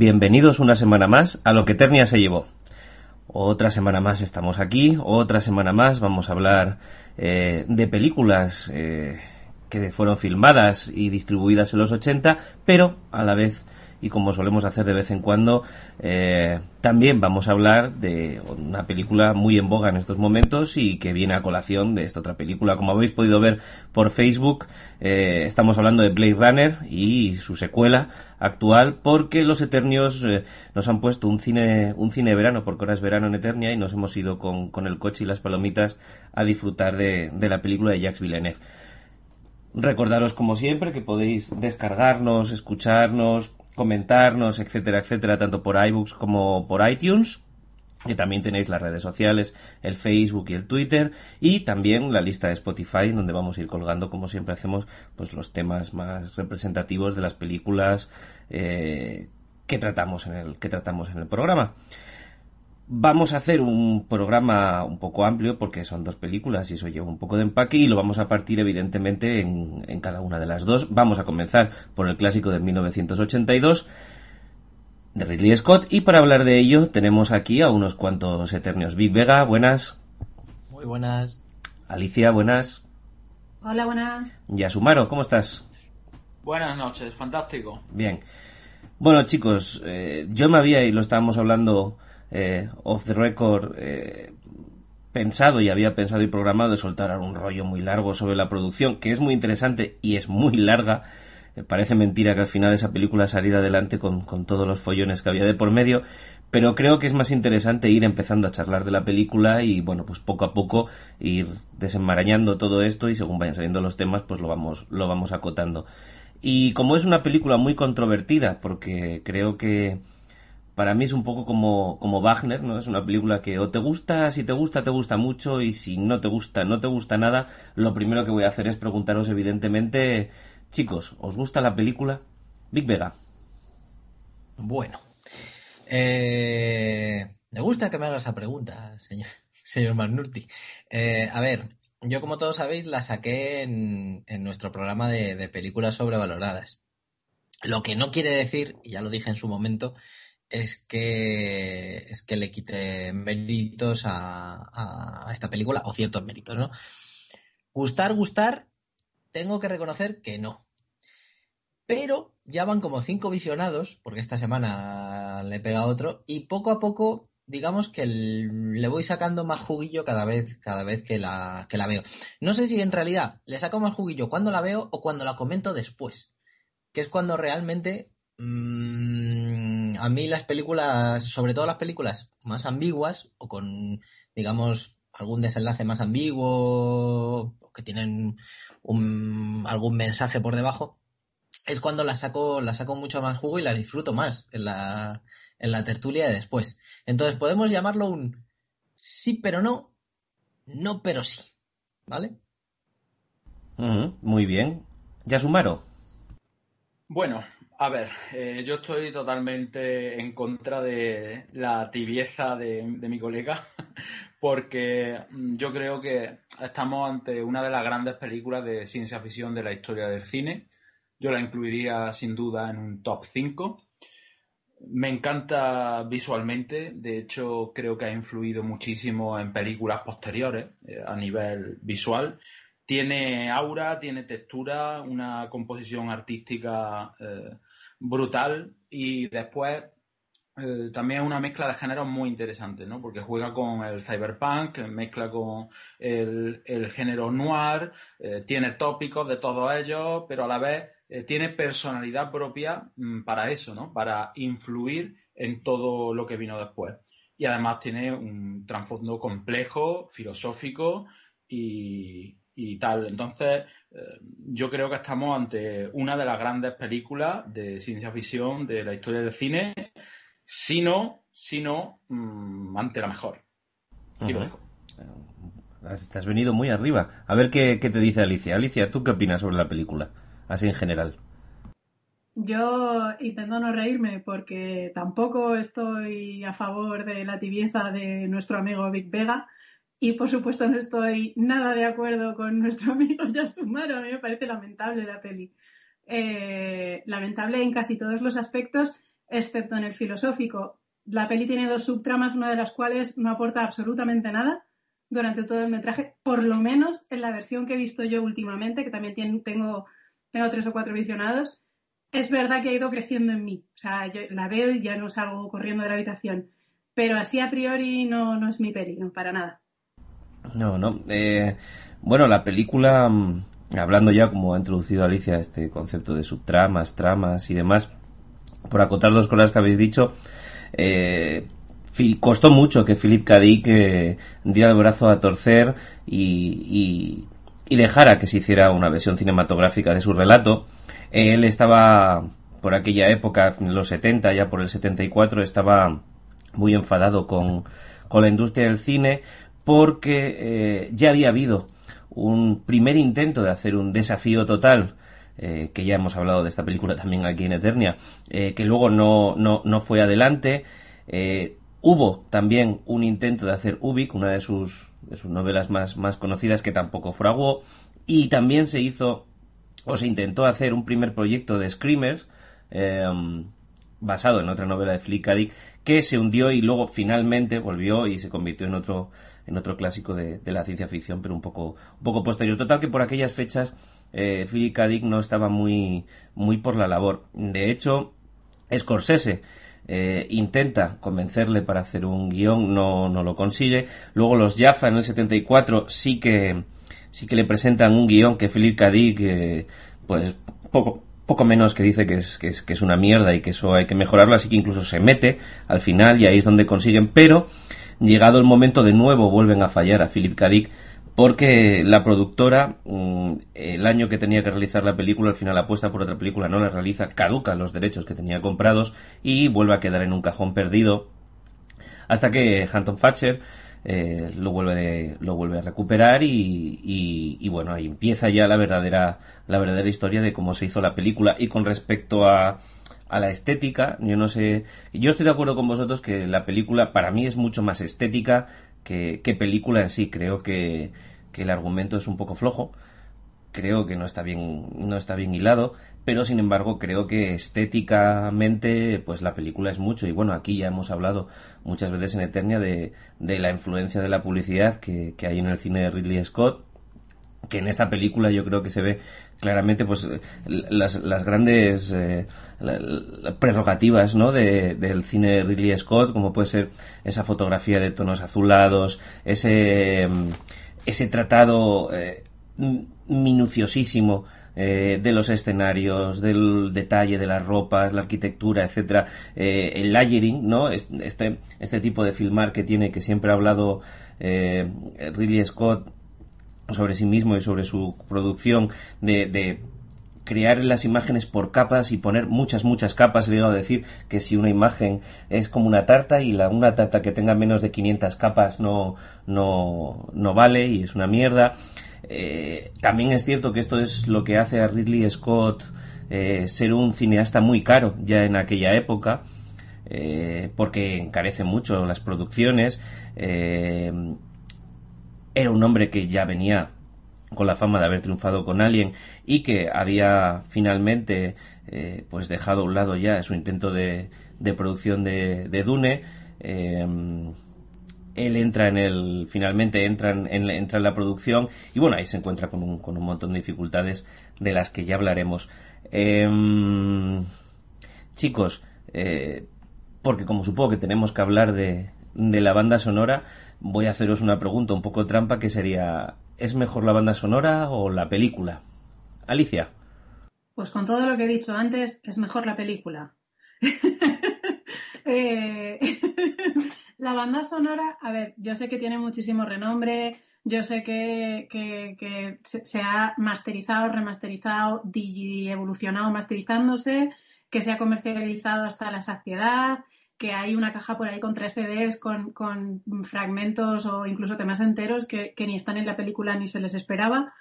Bienvenidos una semana más a lo que Eternia se llevó. Otra semana más estamos aquí, otra semana más vamos a hablar eh, de películas eh, que fueron filmadas y distribuidas en los 80, pero a la vez y como solemos hacer de vez en cuando, eh, también vamos a hablar de una película muy en boga en estos momentos y que viene a colación de esta otra película. Como habéis podido ver por Facebook, eh, estamos hablando de Blade Runner y su secuela actual porque los Eternios eh, nos han puesto un cine, un cine de verano, porque ahora es verano en Eternia y nos hemos ido con, con el coche y las palomitas a disfrutar de, de la película de Jacques Villeneuve. Recordaros, como siempre, que podéis descargarnos, escucharnos, comentarnos, etcétera, etcétera, tanto por iBooks como por iTunes. Y también tenéis las redes sociales, el Facebook y el Twitter, y también la lista de Spotify, donde vamos a ir colgando, como siempre hacemos, pues los temas más representativos de las películas eh, que tratamos en el que tratamos en el programa. Vamos a hacer un programa un poco amplio porque son dos películas y eso lleva un poco de empaque y lo vamos a partir evidentemente en, cada una de las dos. Vamos a comenzar por el clásico de 1982 de Ridley Scott y para hablar de ello tenemos aquí a unos cuantos eternos. Big Vega, buenas. Muy buenas. Alicia, buenas. Hola, buenas. Y Asumaro, ¿cómo estás? Buenas noches, fantástico. Bien. Bueno chicos, eh, yo me había, y lo estábamos hablando eh, off the record eh, pensado y había pensado y programado de soltar un rollo muy largo sobre la producción, que es muy interesante y es muy larga. Eh, parece mentira que al final esa película saliera adelante con, con todos los follones que había de por medio, pero creo que es más interesante ir empezando a charlar de la película y bueno pues poco a poco ir desenmarañando todo esto y según vayan saliendo los temas pues lo vamos lo vamos acotando y como es una película muy controvertida porque creo que para mí es un poco como, como Wagner, ¿no? Es una película que o te gusta, si te gusta, te gusta mucho, y si no te gusta, no te gusta nada. Lo primero que voy a hacer es preguntaros, evidentemente, chicos, ¿os gusta la película? Big Vega. Bueno. Eh, me gusta que me haga esa pregunta, señor, señor Marnurti. Eh, a ver, yo como todos sabéis la saqué en, en nuestro programa de, de películas sobrevaloradas. Lo que no quiere decir, y ya lo dije en su momento, es que, es que le quite méritos a, a, esta película, o ciertos méritos, ¿no? Gustar, gustar, tengo que reconocer que no. Pero ya van como cinco visionados, porque esta semana le pega otro, y poco a poco, digamos que le voy sacando más juguillo cada vez, cada vez que la, que la veo. No sé si en realidad le saco más juguillo cuando la veo o cuando la comento después, que es cuando realmente mmm, a mí las películas, sobre todo las películas más ambiguas o con, digamos, algún desenlace más ambiguo, que tienen un, algún mensaje por debajo, es cuando las saco, las saco mucho más jugo y las disfruto más en la, en la tertulia de después. Entonces podemos llamarlo un sí pero no, no pero sí. ¿Vale? Uh muy bien. ¿Ya sumaron? Bueno, a ver, eh, yo estoy totalmente en contra de la tibieza de, mi colega, porque mm, yo creo que estamos ante una de las grandes películas de ciencia ficción de la historia del cine. Yo la incluiría sin duda en un top 5. Me encanta visualmente, de hecho creo que ha influido muchísimo en películas posteriores eh, a nivel visual tiene aura, tiene textura, una composición artística eh, brutal y después eh, también una mezcla de géneros muy interesante, ¿no? Porque juega con el cyberpunk, mezcla con el, el género noir, eh, tiene tópicos de todos ellos, pero a la vez eh, tiene personalidad propia mm, para eso, ¿no? Para influir en todo lo que vino después. Y además tiene un trasfondo complejo, filosófico y, y tal. Entonces, eh, yo creo que estamos ante una de las grandes películas de ciencia ficción de la historia del cine, si no, si no, mmm, ante la mejor. Y lo dejo. Te has venido muy arriba. A ver qué, qué te dice Alicia. Alicia, ¿tú qué opinas sobre la película? Así en general. Yo intento no reírme porque tampoco estoy a favor de la tibieza de nuestro amigo Big Vega y por supuesto no estoy nada de acuerdo con nuestro amigo Yasumaro, a mí me parece lamentable la peli. Eh, lamentable en casi todos los aspectos excepto en el filosófico. La peli tiene dos subtramas, una de las cuales no aporta absolutamente nada durante todo el metraje, por lo menos en la versión que he visto yo últimamente, que también tengo, tres o cuatro visionados, es verdad que ha ido creciendo en mí. O sea, yo la veo y ya no salgo corriendo de la habitación. Pero así a priori no, no es mi peli, no, para nada. No, no. Eh, bueno, la película, mm, hablando ya como ha introducido Alicia este concepto de subtramas, tramas y demás, por acotar dos cosas que habéis dicho, eh, costó mucho que Philip K. Eh, diera el brazo a torcer y, y, dejara que se hiciera una versión cinematográfica de su relato. Él estaba, por aquella época, en los 70, ya por el 74, estaba muy enfadado con, con la industria del cine porque eh, ya había habido un primer intento de hacer un desafío total eh, que ya hemos hablado de esta película también aquí en Eternia, que luego no, no, no, fue adelante. Hubo también un intento de hacer Ubik, una de sus, de sus novelas más, más conocidas, que tampoco fraguó. Y también se hizo, o se intentó hacer un primer proyecto de Screamers, em, basado en otra novela de Philip K. que se hundió y luego finalmente volvió y se convirtió en otro, en otro clásico de, la ciencia ficción, pero un poco, un poco posterior. Total que por aquellas fechas eh, Philip K. no estaba muy, muy por la labor. De hecho, Scorsese eh, intenta convencerle para hacer un guion, no, no lo consigue. Luego los Jaffa en el 74 sí que, sí que le presentan un guion que Philip K. Dick, pues poco, poco menos que dice que es, que es, que es una mierda y que eso hay que mejorarlo, así que incluso se mete al final y ahí es donde consiguen, pero llegado el momento de nuevo vuelven a fallar a Philip K. Porque la productora, mm, el año que tenía que realizar la película, al final apuesta por otra película, no la realiza, caduca los derechos que tenía comprados y vuelve a quedar en un cajón perdido hasta que Hampton Fatcher eh, lo vuelve lo vuelve a recuperar y, y, bueno ahí empieza ya la verdadera la verdadera historia de cómo se hizo la película. Y con respecto a a la estética. Yo no sé yo estoy de acuerdo con vosotros que la película para mí es mucho más estética que, que película en sí. Creo que que el argumento es un poco flojo, creo que no está bien, no está bien hilado, pero sin embargo creo que estéticamente pues la película es mucho. Y bueno aquí ya hemos hablado muchas veces en Eternia de, de la influencia de la publicidad que, hay en el cine de Ridley Scott que en esta película yo creo que se ve claramente pues las, las grandes eh, prerrogativas ¿no? de, del cine de Ridley Scott como puede ser esa fotografía de tonos azulados ese ese tratado eh, minuciosísimo eh, de los escenarios, del detalle de las ropas, la arquitectura, etcétera, eh, el layering, ¿no? Este, este tipo de filmar que tiene, que siempre ha hablado Ridley Scott sobre sí mismo y sobre su producción de crear las imágenes por capas y poner muchas, muchas capas. He a decir que si una imagen es como una tarta y la, una tarta que tenga menos de 500 capas no, no, no vale y es una mierda. Eh, también es cierto que esto es lo que hace a Ridley Scott eh, ser un cineasta muy caro ya en aquella época. Eh, porque encarece mucho las producciones. Era un hombre que ya venía con la fama de haber triunfado con Alien y que había finalmente eh, pues dejado a un lado ya su intento de, de producción de, Dune em, él entra en el finalmente entra en, entra en la producción y bueno ahí se encuentra con un, con un montón de dificultades de las que ya hablaremos. Em, chicos eh, porque como supongo que tenemos que hablar de, de la banda sonora voy a haceros una pregunta un poco trampa que sería ¿Es mejor la banda sonora o la película? Alicia. Pues con todo lo que he dicho antes, es mejor la película. Eh, la banda sonora, a ver, yo sé que tiene muchísimo renombre, yo sé que, se, ha masterizado, remasterizado, evolucionado masterizándose, que se ha comercializado hasta la saciedad, que hay una caja por ahí con tres CDs con, fragmentos o incluso temas enteros que, ni están en la película ni se les esperaba,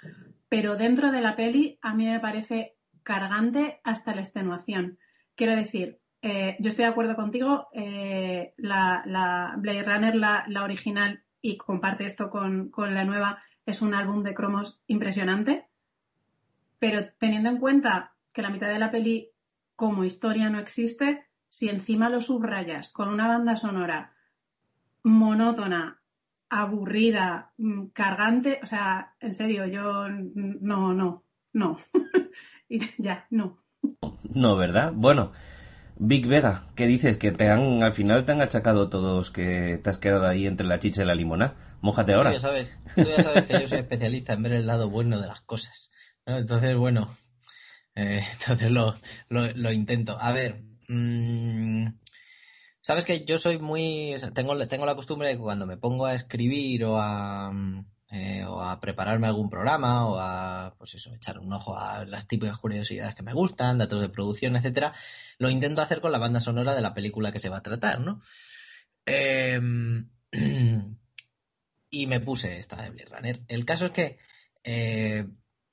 pero dentro de la peli a mí me parece cargante hasta la extenuación. Quiero decir, eh, yo estoy de acuerdo contigo, eh, la, la, Blade Runner, la, original, y comparte esto con, con la nueva, es un álbum de cromos impresionante, pero teniendo en cuenta que la mitad de la peli como historia no existe, si encima lo subrayas con una banda sonora monótona, aburrida, mm, cargante, o sea, en serio, yo no, no, no. y ya, no. No, ¿verdad? Bueno, Big Vega, ¿qué dices? Que te han, al final te han achacado todos que te has quedado ahí entre la chicha y la limona. Mójate ahora. Tú ya sabes, tú ya sabes que yo soy especialista en ver el lado bueno de las cosas. Entonces, bueno, eh, entonces lo, lo, intento. A ver, mmm, sabes que yo soy muy, tengo, tengo la costumbre de que cuando me pongo a escribir o a, eh, o a prepararme algún programa o a, pues eso, echar un ojo a las típicas curiosidades que me gustan, datos de producción, etcétera, lo intento hacer con la banda sonora de la película que se va a tratar, ¿no? Em, y me puse esta de Blade Runner. El caso es que eh,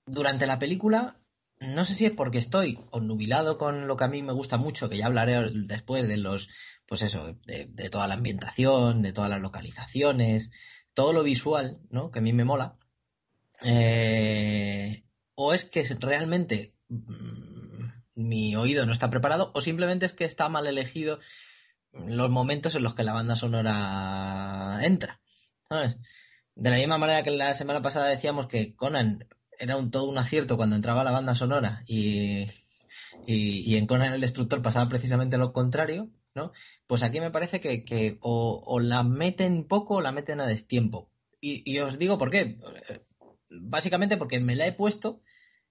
durante la película, no sé si es porque estoy nubilado con lo que a mí me gusta mucho, que ya hablaré después de los, pues eso, de, toda la ambientación, de todas las localizaciones, todo lo visual, ¿no? Que a mí me mola. Eh, o es que realmente mm, mi oído no está preparado, o simplemente es que está mal elegido los momentos en los que la banda sonora entra. De la misma manera que la semana pasada decíamos que Conan era un todo un acierto cuando entraba la banda sonora y, y, en Conan el Destructor pasaba precisamente lo contrario, ¿no? Pues aquí me parece que, o, la meten poco o la meten a destiempo. Y, y, os digo por qué. Básicamente porque me la he puesto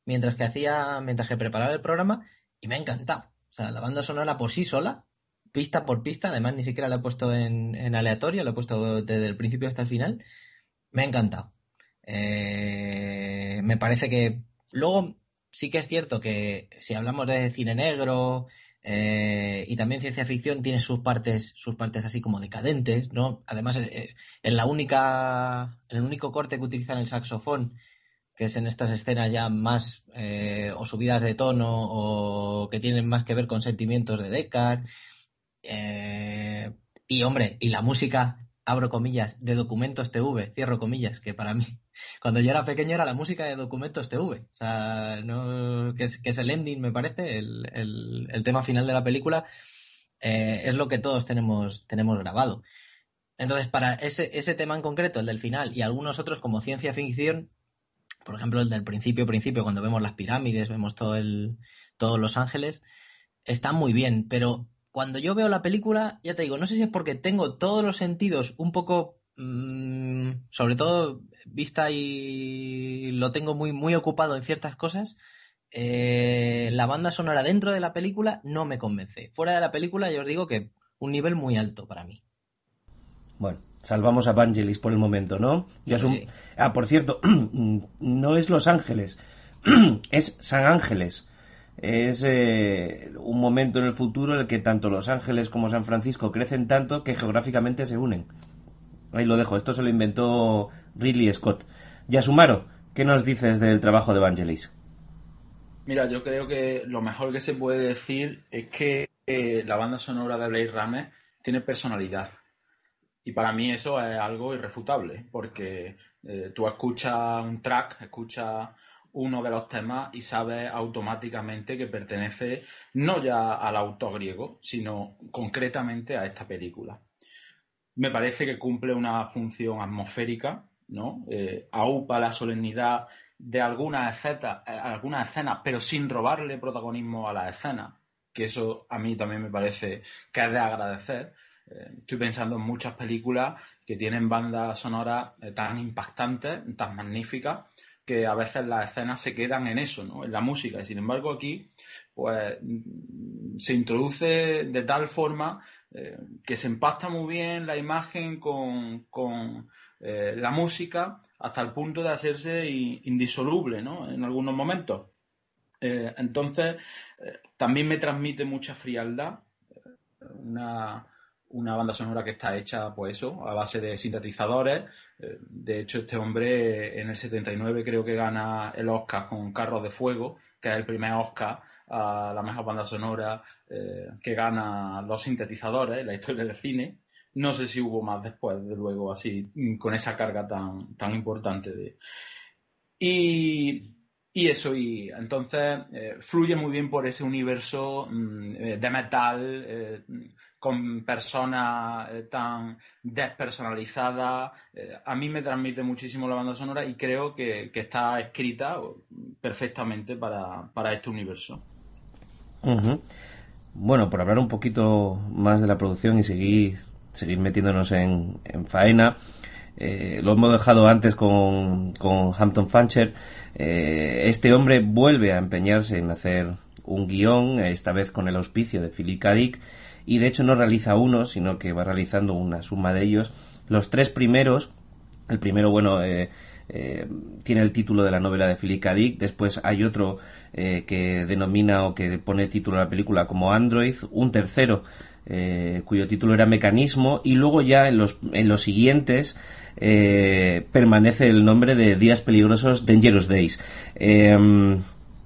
mientras que hacía, mientras que preparaba el programa y me ha encantado. O sea, la banda sonora por sí sola, pista por pista, además ni siquiera la he puesto en, en aleatorio, la he puesto desde el principio hasta el final, me ha encantado. Eh, me parece que luego sí que es cierto que si hablamos de cine negro eh, y también ciencia ficción tiene sus partes, sus partes así como decadentes, ¿no? Además, eh, en la única, en el único corte que utilizan el saxofón, que es en estas escenas ya más o subidas de tono o que tienen más que ver con sentimientos de Descartes. y hombre, y la música abro comillas, de Documentos TV, cierro comillas, que para mí, cuando yo era pequeño era la música de Documentos TV, o sea, no, que, es, que es el ending, me parece, el, el, tema final de la película, eh, es lo que todos tenemos, tenemos grabado. Entonces, para ese, ese tema en concreto, el del final, y algunos otros como ciencia ficción, por ejemplo, el del principio, principio, cuando vemos las pirámides, vemos todo el, todos Los Ángeles, está muy bien, pero cuando yo veo la película, ya te digo, no sé si es porque tengo todos los sentidos un poco, mm, sobre todo vista y lo tengo muy, muy ocupado en ciertas cosas, eh, la banda sonora dentro de la película no me convence. Fuera de la película, yo os digo que un nivel muy alto para mí. Bueno, salvamos a Vangelis por el momento, ¿no? Ya Ah, por cierto, no es Los Ángeles, es San Ángeles es eh, un momento en el futuro en el que tanto Los Ángeles como San Francisco crecen tanto que geográficamente se unen. Ahí lo dejo, esto se lo inventó Ridley Scott. Yasumaro, ¿qué nos dices del trabajo de Evangelis? Mira, yo creo que lo mejor que se puede decir es que eh, la banda sonora de Blade Runner tiene personalidad. Y para mí eso es algo irrefutable, porque eh, tú escuchas un track, escuchas uno de los temas y sabe automáticamente que pertenece no ya al autor griego, sino concretamente a esta película. Me parece que cumple una función atmosférica, ¿no? Eh, aupa la solemnidad de algunas escenas, eh, algunas escenas, pero sin robarle protagonismo a las escenas, que eso a mí también me parece que es de agradecer. Eh, estoy pensando en muchas películas que tienen bandas sonoras tan impactantes, tan magníficas, que a veces las escenas se quedan en eso, ¿no? En la música. Y sin embargo aquí, pues, se introduce de tal forma eh, que se empasta muy bien la imagen con, eh, la música hasta el punto de hacerse indisoluble, ¿no? En algunos momentos. Eh, entonces, también me transmite mucha frialdad. Una, una banda sonora que está hecha, pues eso, a base de sintetizadores. Eh, de hecho, este hombre en el 79 creo que gana el Oscar con Carros de Fuego, que es el primer Oscar a la mejor banda sonora eh, que gana los sintetizadores en la historia del cine. No sé si hubo más después, de luego, así, con esa carga tan, tan importante. Y y eso, y entonces eh, fluye muy bien por ese universo mm, de metal, con personas tan despersonalizadas. a mí me transmite muchísimo la banda sonora y creo que, está escrita perfectamente para, este universo. Bueno, por hablar un poquito más de la producción y seguir, seguir metiéndonos en, en faena, eh, lo hemos dejado antes con, con Hampton Fancher. Eh, este hombre vuelve a empeñarse en hacer un guion, esta vez con el auspicio de Philip. Dick, y de hecho no realiza uno, sino que va realizando una suma de ellos. Los tres primeros, el primero, bueno, eh, tiene el título de la novela de Philip K. Dick, después hay otro que denomina o que pone título a la película como Android, un tercero cuyo título era Mecanismo, y luego ya en los, en los siguientes eh, permanece el nombre de Días Peligrosos Dangerous Days.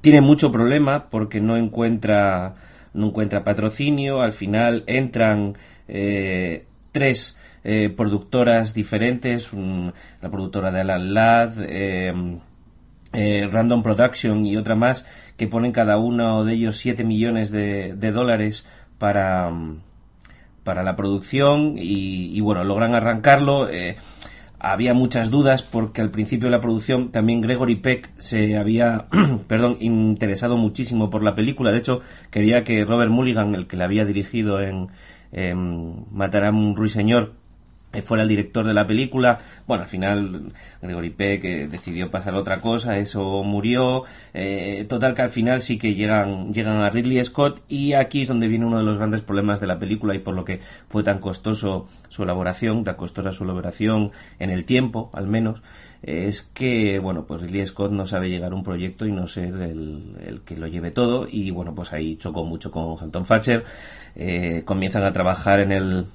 Tiene mucho problema porque no encuentra, no encuentra patrocinio. Al final entran eh, tres eh, productoras diferentes, la productora de Alan Ladd, em, Random Production y otra más, que ponen cada uno de ellos 7 millones de, dólares para, para la producción y, bueno, logran arrancarlo había muchas dudas porque al principio de la producción también Gregory Peck se había perdón, interesado muchísimo por la película. De hecho, quería que Robert Mulligan, el que la había dirigido en, en Matar a un ruiseñor, fuera el director de la película. Bueno, al final Gregory Peck eh, decidió pasar otra cosa, eso murió. Eh, total que al final sí que llegan, llegan a Ridley Scott y aquí es donde viene uno de los grandes problemas de la película y por lo que fue tan costoso su elaboración, tan costosa su elaboración en el tiempo, al menos. es que, bueno, pues Ridley Scott no sabe llegar a un proyecto y no ser el, que lo lleve todo y, bueno, pues ahí chocó mucho con Hampton Fatcher. comienzan a trabajar en el,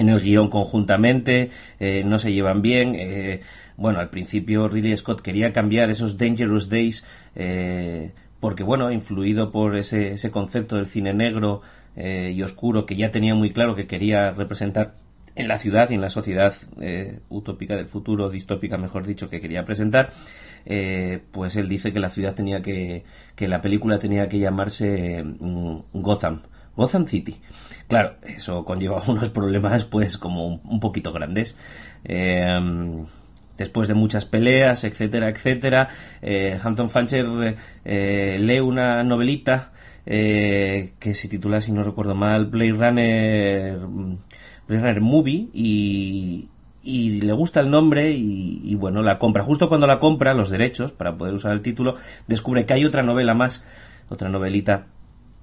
en el guion conjuntamente, eh, no se llevan bien. Eh, bueno, al principio Ridley Scott quería cambiar esos Dangerous Days eh, porque, bueno, influido por ese, ese concepto del cine negro y oscuro que ya tenía muy claro que quería representar en la ciudad y en la sociedad utópica del futuro, distópica mejor dicho, que quería presentar, pues él dice que la ciudad tenía que, que la película tenía que llamarse mm, Gotham, Gotham City. Claro, eso conlleva unos problemas pues como un, poquito grandes. Em, después de muchas peleas, etcétera, etcétera, eh, Hampton Fancher eh, lee una novelita eh, que se titula, si no recuerdo mal, Blade Runner, Runner Movie y, le gusta el nombre y, y, bueno, la compra. Justo cuando la compra, los derechos para poder usar el título, descubre que hay otra novela más, otra novelita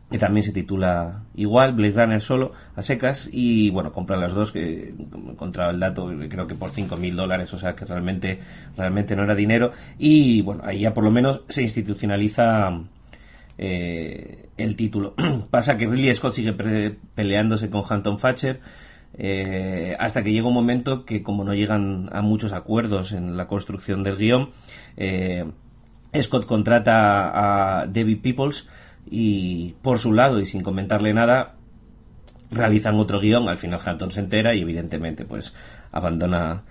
que también se titula igual, Blade Runner solo, a secas, y bueno, compra las dos, que he encontrado el dato, creo que por 5.000 dólares, o sea que realmente, realmente no era dinero, y bueno, ahí ya por lo menos se institucionaliza eh, el título. Pasa que Ridley Scott sigue peleándose con Hampton Fatcher, eh, hasta que llega un momento que como no llegan a muchos acuerdos en la construcción del guion, eh, Scott contrata a David Peoples, y por su lado y sin comentarle nada realizan otro guion al final Hampton se entera y evidentemente pues abandona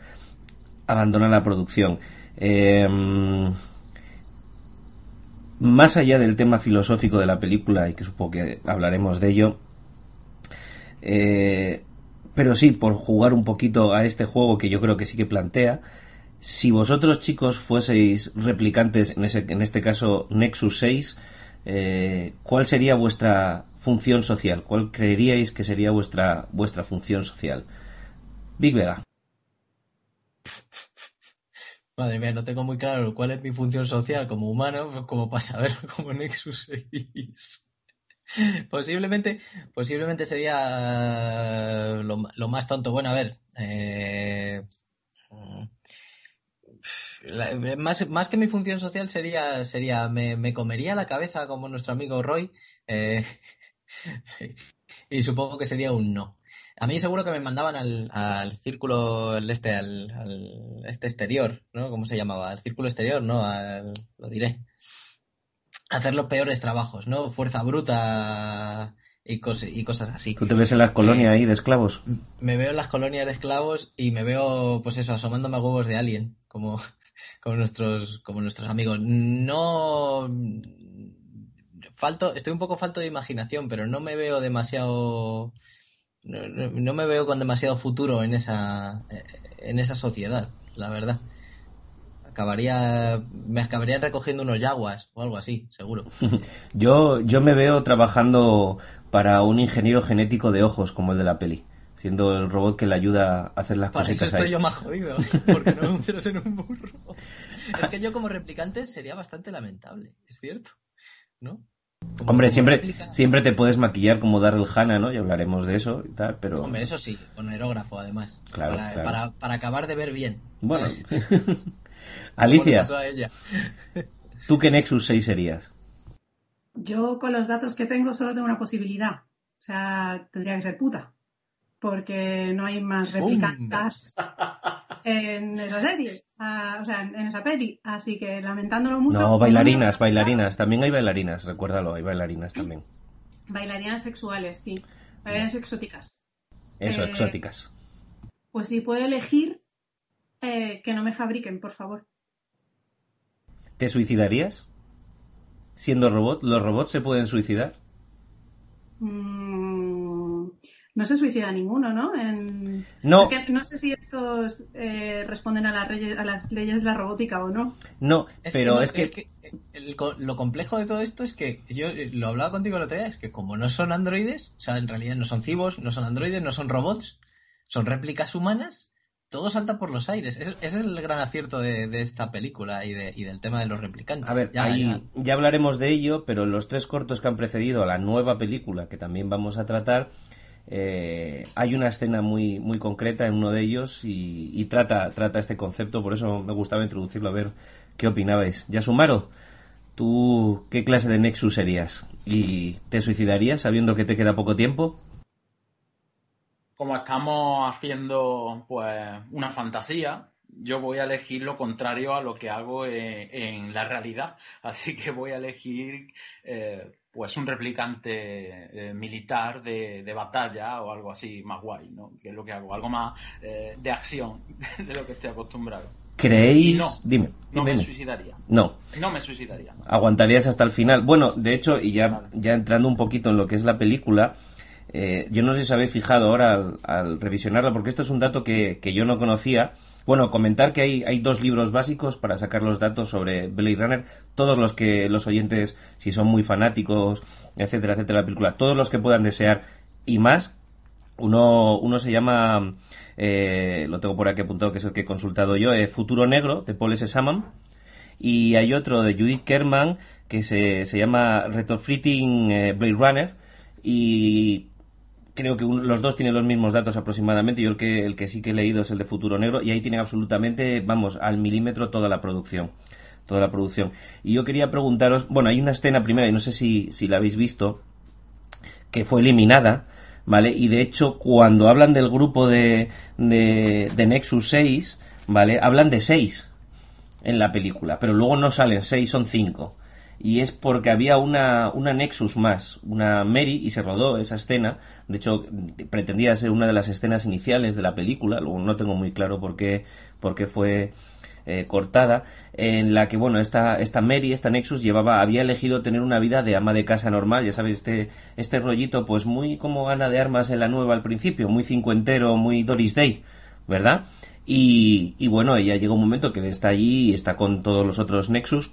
abandona la producción. Em, más allá del tema filosófico de la película y que supongo que hablaremos de ello eh, pero sí por jugar un poquito a este juego que yo creo que sí que plantea si vosotros chicos fueseis replicantes en, ese, en este caso Nexus 6 eh, ¿cuál sería vuestra función social? ¿Cuál creeríais que sería vuestra, vuestra función social? Big Vega. Madre mía, no tengo muy claro cuál es mi función social como humano, como para saber como Nexus 6. posiblemente, posiblemente sería lo, más tonto. Bueno, a ver, eh, más, más que mi función social sería, sería me, comería la cabeza como nuestro amigo Roy eh, y supongo que sería un no. A mí seguro que me mandaban al, al círculo este, al, este exterior, ¿no? ¿Cómo se llamaba? Al círculo exterior, ¿no? lo diré. Hacer los peores trabajos, ¿no? Fuerza bruta y, y cosas así. ¿Tú te ves en las colonias ahí de esclavos? Me veo en las colonias de esclavos y me veo, pues eso, asomándome a huevos de alien, como, como nuestros, como nuestros amigos. No falto, estoy un poco falto de imaginación, pero no me veo demasiado, no, me veo con demasiado futuro en esa, en esa sociedad, la verdad. Acabaría, me acabarían recogiendo unos yaguas o algo así, seguro. yo, yo me veo trabajando para un ingeniero genético de ojos como el de la peli siendo el robot que le ayuda a hacer las Para cositas eso estoy yo más jodido, porque no un en un burro. Es que yo como replicante sería bastante lamentable, es cierto, ¿no? Hombre, siempre, siempre te puedes maquillar como Daryl Hannah, ¿no? Y hablaremos de eso y tal, pero... Hombre, eso sí, con aerógrafo además. Claro, para, Para, acabar de ver bien. Bueno. Alicia, ¿tú qué Nexus 6 serías? Yo con los datos que tengo solo tengo una posibilidad. O sea, tendría que ser puta porque no hay más replicantes en esa serie, o sea, en esa peli. Así que lamentándolo mucho. No, bailarinas, bailarinas. También hay bailarinas, recuérdalo, hay bailarinas también. Bailarinas sexuales, sí. Bailarinas exóticas. Eso, eh, exóticas. Pues si puedo elegir, eh, que no me fabriquen, por favor. ¿Te suicidarías? Siendo robot, ¿los robots se pueden suicidar? Mm, no se suicida ninguno, ¿no? No. Es que no sé si estos eh, responden a, a, las leyes de la robótica o no. No, pero es que... lo complejo de todo esto es que yo eh, lo hablaba contigo el otro día, es que como no son androides, o sea, en realidad no son cibos, no son androides, no son robots, son réplicas humanas, todo salta por los aires. Ese, es el gran acierto de, esta película y, del tema de los replicantes. A ver, ya, ya hablaremos de ello, pero los tres cortos que han precedido a la nueva película, que también vamos a tratar, eh, hay una escena muy, muy concreta en uno de ellos y, trata, trata este concepto, por eso me gustaba introducirlo a ver qué opinabais. Yasumaro, ¿tú qué clase de Nexus serías? ¿Y te suicidarías sabiendo que te queda poco tiempo? Como estamos haciendo pues una fantasía, yo voy a elegir lo contrario a lo que hago en, la realidad. Así que voy a elegir eh, pues un replicante eh, militar de, batalla o algo así más guay, ¿no? Que es lo que hago, algo más eh, de acción de lo que estoy acostumbrado. ¿Creéis? No, dime, no me suicidaría. No. No me suicidaría. Aguantarías hasta el final. Bueno, de hecho, y ya, ya entrando un poquito en lo que es la película, eh, yo no sé si habéis fijado ahora al, revisionarla, porque esto es un dato que, que yo no conocía bueno, comentar que hay, hay dos libros básicos para sacar los datos sobre Blade Runner. Todos los que los oyentes, si son muy fanáticos, etcétera, etcétera, la película, todos los que puedan desear y más. Uno, uno se llama, eh, lo tengo por aquí apuntado, que es el que he consultado yo, eh, Futuro Negro, de Paul S. Saman. Y hay otro de Judith Kerman, que se, se llama Retrofitting eh, Blade Runner. Y creo que los dos tienen los mismos datos aproximadamente. Yo el que, el que sí que he leído es el de Futuro Negro y ahí tienen absolutamente, vamos, al milímetro toda la producción. Toda la producción. Y yo quería preguntaros, bueno, hay una escena primera, y no sé si, si la habéis visto, que fue eliminada, ¿vale? Y de hecho, cuando hablan del grupo de, de, de Nexus 6, ¿vale? Hablan de 6 en la película, pero luego no salen 6, son 5 y es porque había una, una Nexus más, una Mary, y se rodó esa escena. De hecho, pretendía ser una de las escenas iniciales de la película, luego no tengo muy claro por qué, por qué fue eh, cortada, en la que, bueno, esta, esta Mary, esta Nexus, llevaba, había elegido tener una vida de ama de casa normal, ya sabes, este, este rollito, pues muy como Ana de Armas en la nueva al principio, muy cincuentero, muy Doris Day, ¿verdad? Y, y bueno, ella llega un momento que está allí y está con todos los otros Nexus,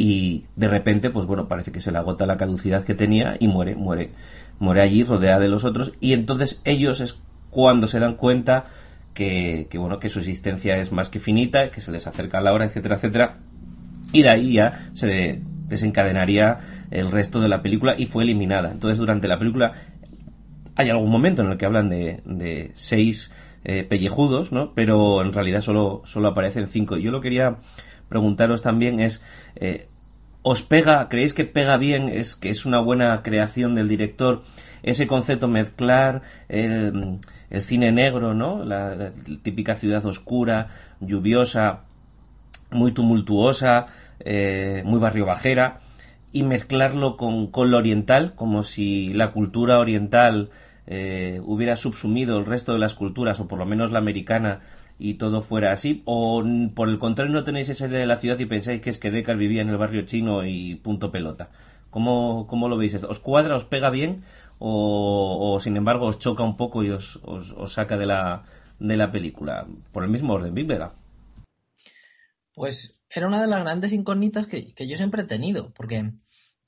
y de repente, pues bueno, parece que se le agota la caducidad que tenía y muere, muere, muere allí rodeada de los otros y entonces ellos es cuando se dan cuenta que, que bueno, que su existencia es más que finita, que se les acerca la hora, etcétera, etcétera, y de ahí ya se desencadenaría el resto de la película y fue eliminada. Entonces durante la película hay algún momento en el que hablan de, de seis eh, pellejudos, ¿no? Pero en realidad solo, solo aparecen cinco. Yo lo quería preguntaros también es eh, ¿Os pega, creéis que pega bien, es que es una buena creación del director ese concepto mezclar el, cine negro, ¿no? La, típica ciudad oscura, lluviosa, muy tumultuosa, eh, muy barrio bajera, y mezclarlo con, con, lo oriental, como si la cultura oriental eh, hubiera subsumido el resto de las culturas, o por lo menos la americana, y todo fuera así? ¿O por el contrario no tenéis esa idea de la ciudad y pensáis que es que Deckard vivía en el barrio chino y punto pelota? ¿Cómo, cómo lo veis? ¿Os cuadra, os pega bien o, sin embargo os choca un poco y os, os, saca de la, de la película? Por el mismo orden, Big Vega. Pues era una de las grandes incógnitas que, yo siempre he tenido, porque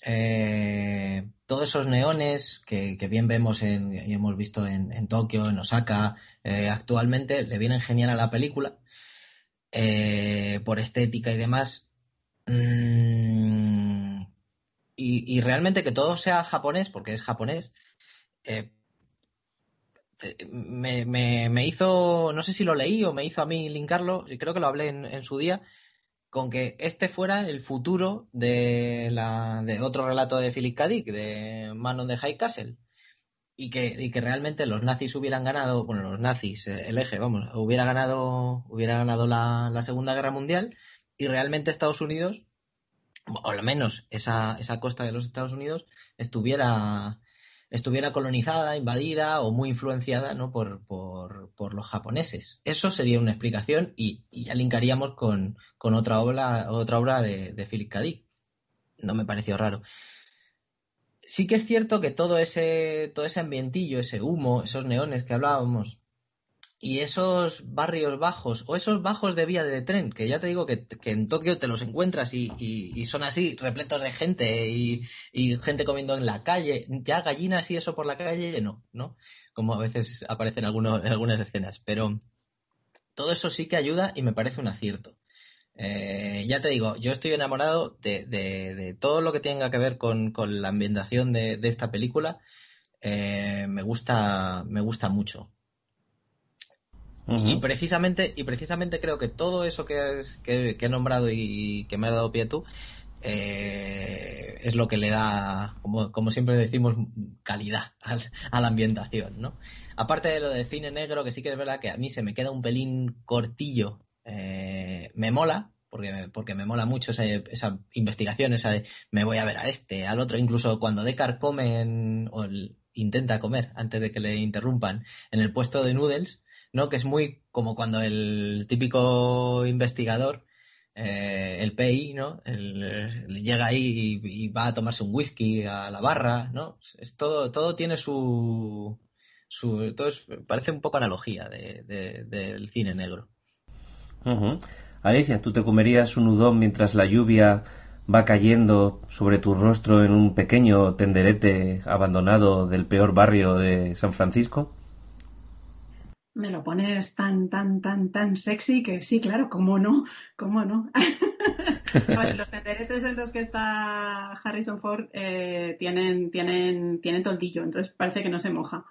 eh, todos esos neones que, bien vemos en, y hemos visto en, Tokio, en Osaka, eh, actualmente le vienen genial a la película eh, por estética y demás. Mm, y, realmente que todo sea japonés, porque es japonés, me, hizo, no sé si lo leí o me hizo a mí linkarlo, y creo que lo hablé en su día, con que este fuera el futuro de, la, de otro relato de Philip K. Dick, de Man de High Castle. Y que, y que realmente los nazis hubieran ganado, bueno, los nazis, eh, el eje, vamos, hubiera ganado, hubiera ganado la, la Segunda Guerra Mundial y realmente Estados Unidos, o al menos esa, esa costa de los Estados Unidos, estuviera estuviera colonizada, invadida o muy influenciada ¿no? por, por, los japoneses. Eso sería una explicación y, ya linkaríamos con, con, otra obra, otra obra de, de Philip K. No me pareció raro. Sí que es cierto que todo ese, todo ese ambientillo, ese humo, esos neones que hablábamos, y esos barrios bajos o esos bajos de vía de tren, que ya te digo que, en Tokio te los encuentras y, son así, repletos de gente y, gente comiendo en la calle, ya gallinas y eso por la calle, no, ¿no? Como a veces aparecen algunos, en algunas escenas, pero todo eso sí que ayuda y me parece un acierto. Eh, ya te digo, yo estoy enamorado de, todo lo que tenga que ver con, la ambientación de, esta película. Eh, me gusta, me gusta mucho. Y precisamente, y precisamente creo que todo eso que, que, he nombrado y que me ha dado pie tú, eh, es lo que le da, como, como siempre decimos, calidad a la ambientación, ¿no? Aparte de lo de cine negro, que sí que es verdad que a mí se me queda un pelín cortillo, eh, me mola, porque, porque me mola mucho esa, esa, investigación, esa de me voy a ver a este, al otro, incluso cuando Deckard come o intenta comer antes de que le interrumpan en el puesto de noodles, ¿no? Que es muy como cuando el típico investigador, eh, el PI, ¿no? llega ahí y, va a tomarse un whisky a la barra, ¿no? Es todo, todo tiene su, su todo parece un poco analogía del cine negro. Alicia, ¿tú te comerías un udón mientras la lluvia va cayendo sobre tu rostro en un pequeño tenderete abandonado del peor barrio de San Francisco? Me lo pones tan, tan, tan, tan sexy que sí, claro, cómo no, cómo no. los tenderetes en los que está Harrison Ford eh, tienen, tienen, tienen tontillo, entonces parece que no se moja.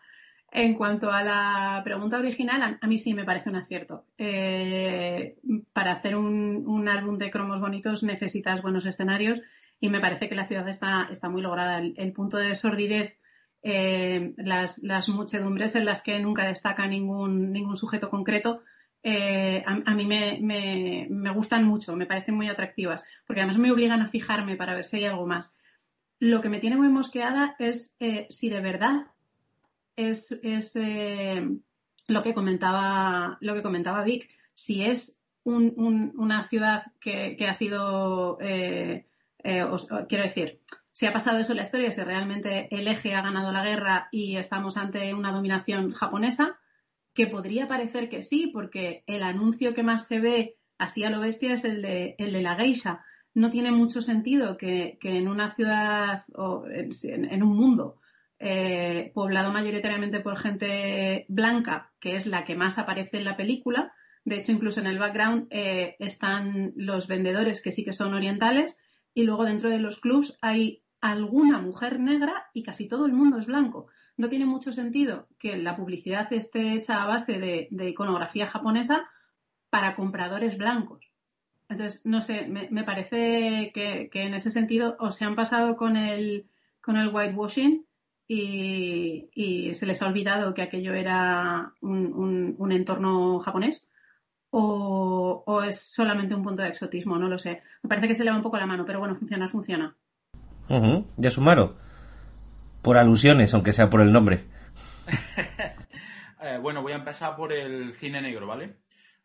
En cuanto a la pregunta original, a, mí sí me parece un acierto. Eh, para hacer un, álbum de cromos bonitos necesitas buenos escenarios y me parece que la ciudad está, está muy lograda. el punto de sordidez eh, las, muchedumbres en las que nunca destaca ningún, ningún sujeto concreto, eh, a, mí me, gustan mucho, me parecen muy atractivas, porque además me obligan a fijarme para ver si hay algo más. Lo que me tiene muy mosqueada es eh, si de verdad es, lo, que comentaba, lo que comentaba Vic, si es una ciudad que, que ha sido, quiero decir, si ha pasado eso en la historia, si realmente el eje ha ganado la guerra y estamos ante una dominación japonesa, que podría parecer que sí, porque el anuncio que más se ve así a lo bestia es el de, la geisha. No tiene mucho sentido que, en una ciudad o en, un mundo eh, poblado mayoritariamente por gente blanca, que es la que más aparece en la película, de hecho incluso en el background eh, están los vendedores que sí que son orientales y luego dentro de los clubs hay alguna mujer negra y casi todo el mundo es blanco. No tiene mucho sentido que la publicidad esté hecha a base de, iconografía japonesa para compradores blancos. Entonces, no sé, me, parece que, en ese sentido o se han pasado con el, con el whitewashing y, y se les ha olvidado que aquello era un entorno japonés o, es solamente un punto de exotismo, no lo sé. Me parece que se le va un poco la mano, pero bueno, funciona, funciona. Ya sumaro. Por alusiones, aunque sea por el nombre. Eh, bueno, voy a empezar por el cine negro, ¿vale?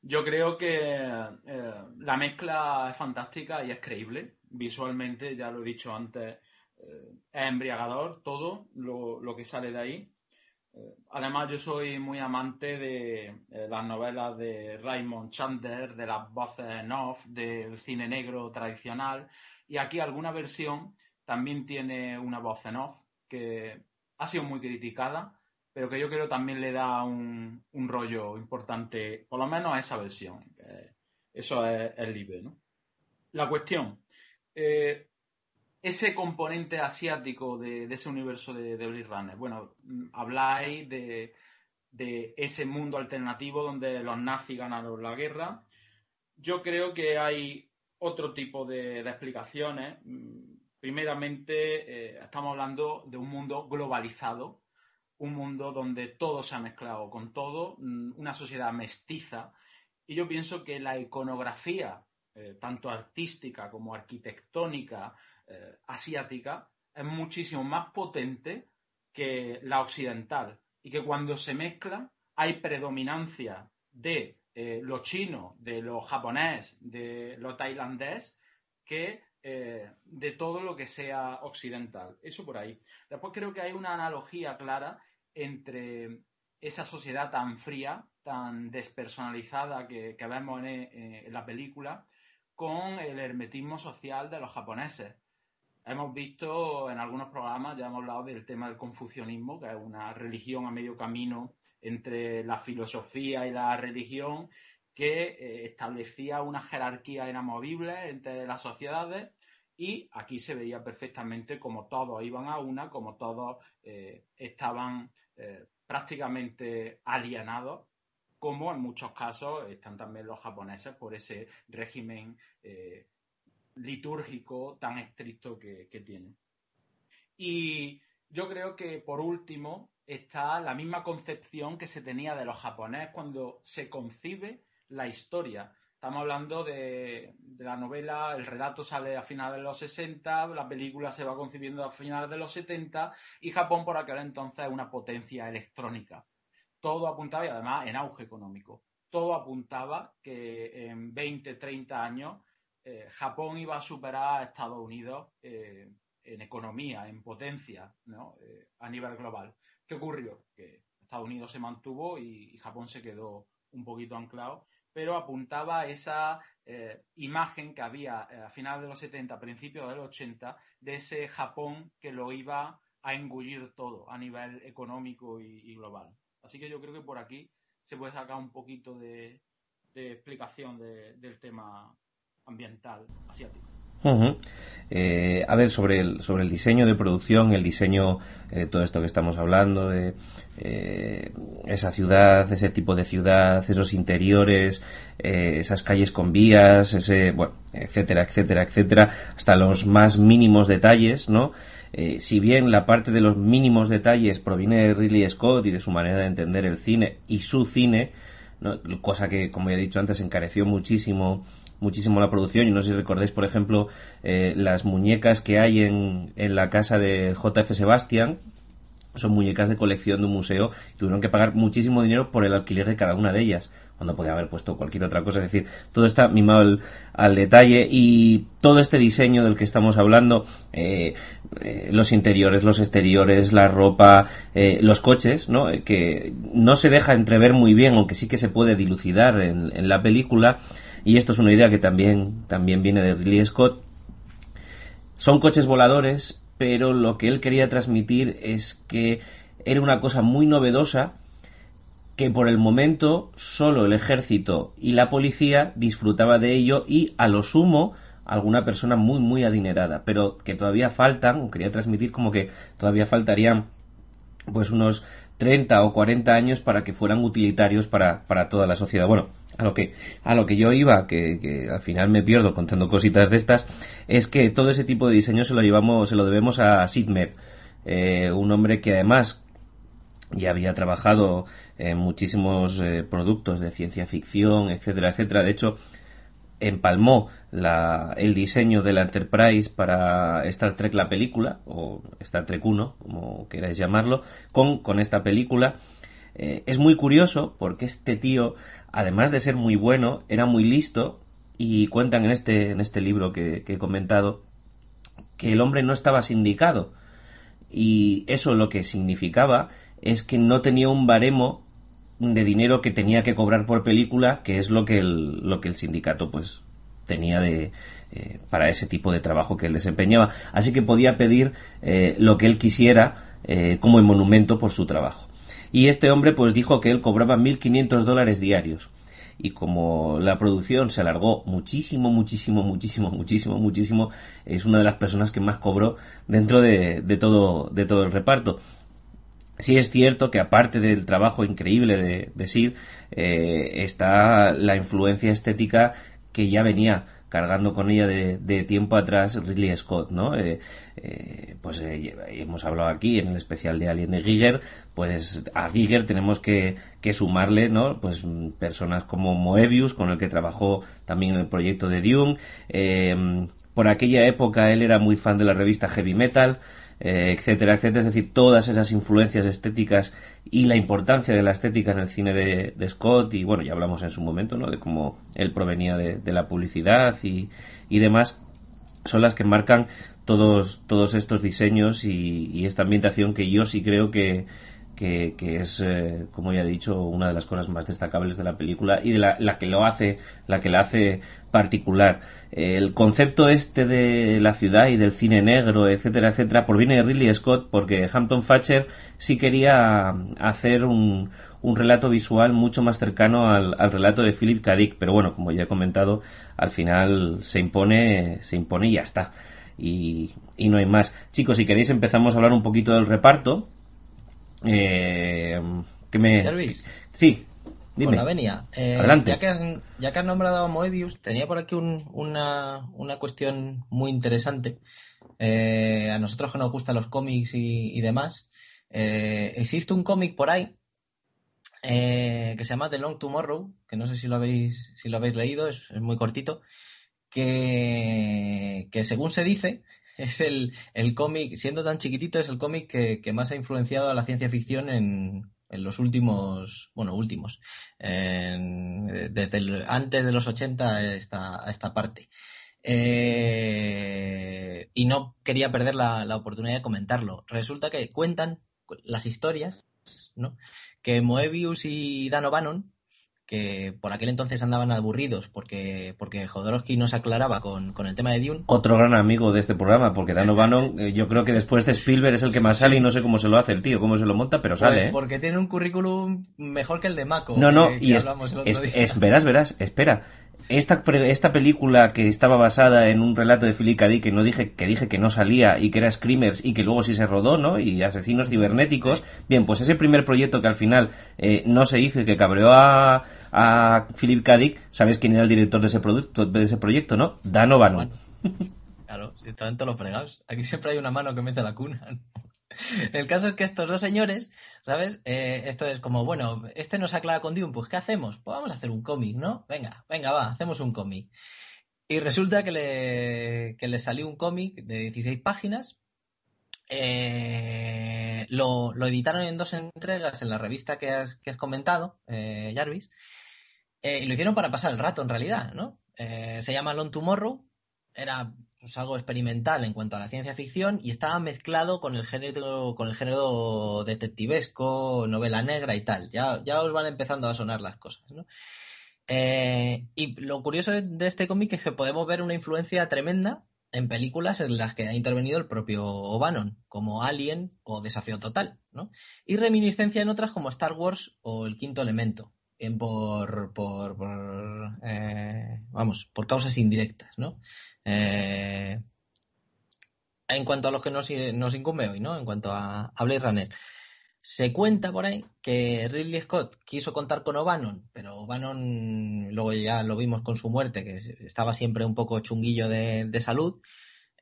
Yo creo que eh, la mezcla es fantástica y es creíble. Visualmente, ya lo he dicho antes, eh, es embriagador todo lo, que sale de ahí. Eh, además, yo soy muy amante de las novelas de Raymond Chandler, de las voces en off, del cine negro tradicional. Y aquí alguna versión también tiene una voz en off que ha sido muy criticada pero que yo creo también le da un, rollo importante, por lo menos a esa versión. eso es, el libre, ¿no? La cuestión, eh, ese componente asiático de, ese universo de, de Blade bueno, habláis de, ese mundo alternativo donde los nazis ganaron la guerra. Yo creo que hay otro tipo de, explicaciones. Primeramente, eh, estamos hablando de un mundo globalizado, un mundo donde todo se ha mezclado con todo, mm, una sociedad mestiza. Y yo pienso que la iconografía, eh, tanto artística como arquitectónica, eh, asiática, es muchísimo más potente que la occidental. Y que cuando se mezcla hay predominancia de eh, lo chino, de lo japonés, de lo tailandés, que de todo lo que sea occidental. Eso por ahí. Después creo que hay una analogía clara entre esa sociedad tan fría, tan despersonalizada que, vemos en, la película, con el hermetismo social de los japoneses. Hemos visto en algunos programas, ya hemos hablado del tema del confucianismo, que es una religión a medio camino entre la filosofía y la religión, que eh, establecía una jerarquía inamovible entre las sociedades y aquí se veía perfectamente como todos iban a una, como todos eh, estaban eh, prácticamente alienados, como en muchos casos están también los japoneses por ese régimen eh, litúrgico tan estricto que, que tienen. Y yo creo que por último está la misma concepción que se tenía de los japoneses cuando se concibe la historia Estamos hablando de, la novela, el relato sale a finales de los 60, la película se va concibiendo a finales de los 70 y Japón por aquel entonces es una potencia electrónica. Todo apuntaba, y además en auge económico, todo apuntaba que en 20, 30 años eh, Japón iba a superar a Estados Unidos eh, en economía, en potencia, eh, a nivel global. ¿Qué ocurrió? Que Estados Unidos se mantuvo y Japón se quedó un poquito anclado pero apuntaba esa eh, imagen que había eh, a finales de los 70, principios de los 80, de ese Japón que lo iba a engullir todo a nivel económico y, global. Así que yo creo que por aquí se puede sacar un poquito de, explicación del tema ambiental asiático. Eh, a ver, sobre el, sobre el diseño de producción, el diseño, eh, todo esto que estamos hablando, de eh, esa ciudad, ese tipo de ciudad, esos interiores, esas calles con vías, ese, bueno, etcétera, etcétera, etcétera, hasta los más mínimos detalles, ¿no? si bien la parte de los mínimos detalles proviene de Ridley Scott y de su manera de entender el cine y su cine, cosa que, como ya he dicho antes, encareció muchísimo muchísimo la producción. Y no sé si recordáis por ejemplo eh, las muñecas que hay en, en la casa de JF Sebastian son muñecas de colección de un museo tuvieron que pagar muchísimo dinero por el alquiler de cada una de ellas cuando podía haber puesto cualquier otra cosa. Es decir, todo está mimado al, detalle y todo este diseño del que estamos hablando, eh, eh, los interiores, los exteriores, la ropa, los coches, ¿no? que no se deja entrever muy bien, aunque sí que se puede dilucidar en, en la película, y esto es una idea que también, también viene de Ridley Scott, son coches voladores, pero lo que él quería transmitir es que era una cosa muy novedosa que por el momento solo el ejército y la policía disfrutaba de ello y a lo sumo alguna persona muy muy adinerada, pero que todavía faltan, quería transmitir como que todavía faltarían pues unos 30 o 40 años para que fueran utilitarios para, para toda la sociedad. Bueno, a lo que, a lo que yo iba, que, al final me pierdo contando cositas de estas, es que todo ese tipo de diseño se lo llevamos, se lo debemos a Sid eh, un hombre que además ya había trabajado en muchísimos eh, productos de ciencia ficción, etcétera, etcétera. De hecho, empalmó la, el diseño de la Enterprise para Star Trek la película, o Star Trek 1, como queráis llamarlo, con, con esta película. Eh, es muy curioso porque este tío, además de ser muy bueno, era muy listo y cuentan en este, en este libro que, que he comentado que el hombre no estaba sindicado y eso lo que significaba es que no tenía un baremo de dinero que tenía que cobrar por película, que es lo que el, lo que el sindicato pues tenía de, eh, para ese tipo de trabajo que él desempeñaba. Así que podía pedir eh, lo que él quisiera eh, como en monumento por su trabajo. Y este hombre pues dijo que él cobraba 1.500 dólares diarios. Y como la producción se alargó muchísimo, muchísimo, muchísimo, muchísimo, muchísimo, es una de las personas que más cobró dentro de, de todo, de todo el reparto. Sí es cierto que aparte del trabajo increíble de, de Sid, eh, está la influencia estética que ya venía cargando con ella de, de tiempo atrás Ridley Scott, ¿no? Eh, eh, pues eh, hemos hablado aquí en el especial de Alien de Giger, pues a Giger tenemos que, que sumarle, ¿no? Pues personas como Moebius, con el que trabajó también en el proyecto de Dune. Por aquella época él era muy fan de la revista Heavy Metal, eh, etcétera, etcétera. Es decir, todas esas influencias estéticas y la importancia de la estética en el cine de, Scott, y bueno, ya hablamos en su momento, ¿no? De cómo él provenía de, de la publicidad y, y, demás, son las que marcan todos, todos estos diseños y, y esta ambientación que yo sí creo que, que, es, eh, como ya he dicho, una de las cosas más destacables de la película y de la, la que lo hace, la que la hace particular. El concepto este de la ciudad y del cine negro, etcétera, etcétera, proviene de Ridley Scott porque Hampton Fatcher sí quería hacer un, un relato visual mucho más cercano al, al, relato de Philip K. Dick, pero bueno, como ya he comentado, al final se impone, se impone y ya está. Y, y no hay más. Chicos, si queréis empezamos a hablar un poquito del reparto. Eh, que me... Sí, dime. Hola, venía. Eh, Adelante. Ya que, has, ya que has nombrado a Moebius, tenía por aquí un, una, una cuestión muy interesante. Eh, a nosotros que nos gustan los cómics y, y demás, eh, existe un cómic por ahí eh, que se llama The Long Tomorrow, que no sé si lo habéis, si lo habéis leído, es, es muy cortito, que, que según se dice, es el, el cómic, siendo tan chiquitito, es el cómic que, que, más ha influenciado a la ciencia ficción en, en los últimos, bueno, últimos, en, desde el, antes de los 80 a esta, esta parte. Eh, y no quería perder la, la, oportunidad de comentarlo. Resulta que cuentan las historias, ¿no? Que Moebius y Dan O'Bannon que por aquel entonces andaban aburridos porque, porque Jodorowsky no se aclaraba con, con, el tema de Dune. Otro gran amigo de este programa, porque Dan O'Bannon, eh, yo creo que después de Spielberg es el que más sale y no sé cómo se lo hace el tío, cómo se lo monta, pero sale. Pues porque tiene un currículum mejor que el de Mako. No, no, que, y es, es, es, verás, verás, espera. Esta, esta película que estaba basada en un relato de Philip K. Dick que no dije que dije que no salía y que era Screamers y que luego sí se rodó, ¿no? Y asesinos cibernéticos. Bien, pues ese primer proyecto que al final eh, no se hizo y que cabreó a, a Philip K. Dick, ¿sabes quién era el director de ese producto, de ese proyecto, no? Dan O'Bannon. Claro, si están todos los fregados. Aquí siempre hay una mano que mete la cuna. El caso es que estos dos señores, ¿sabes? Eh, esto es como, bueno, este nos aclara con Dune, pues ¿qué hacemos? Pues vamos a hacer un cómic, ¿no? Venga, venga, va, hacemos un cómic. Y resulta que le, que le salió un cómic de 16 páginas. Eh, lo, lo, editaron en dos entregas en la revista que has, que has comentado, eh, Jarvis. y lo hicieron para pasar el rato, en realidad, ¿no? Se llama Long Tomorrow. Era pues, algo experimental en cuanto a la ciencia ficción y estaba mezclado con el género, con el género detectivesco, novela negra y tal. Ya, ya os van empezando a sonar las cosas, ¿no? Eh, y lo curioso de este cómic es que podemos ver una influencia tremenda en películas en las que ha intervenido el propio O'Bannon, como Alien o Desafío Total, ¿no? Y reminiscencia en otras como Star Wars o El Quinto Elemento, en por, por, por eh, vamos, por causas indirectas, ¿no? Eh, en cuanto a los que nos, nos, incumbe hoy, ¿no? En cuanto a, a Blade Runner. Se cuenta por ahí que Ridley Scott quiso contar con O'Bannon, pero O'Bannon luego ya lo vimos con su muerte, que estaba siempre un poco chunguillo de, salud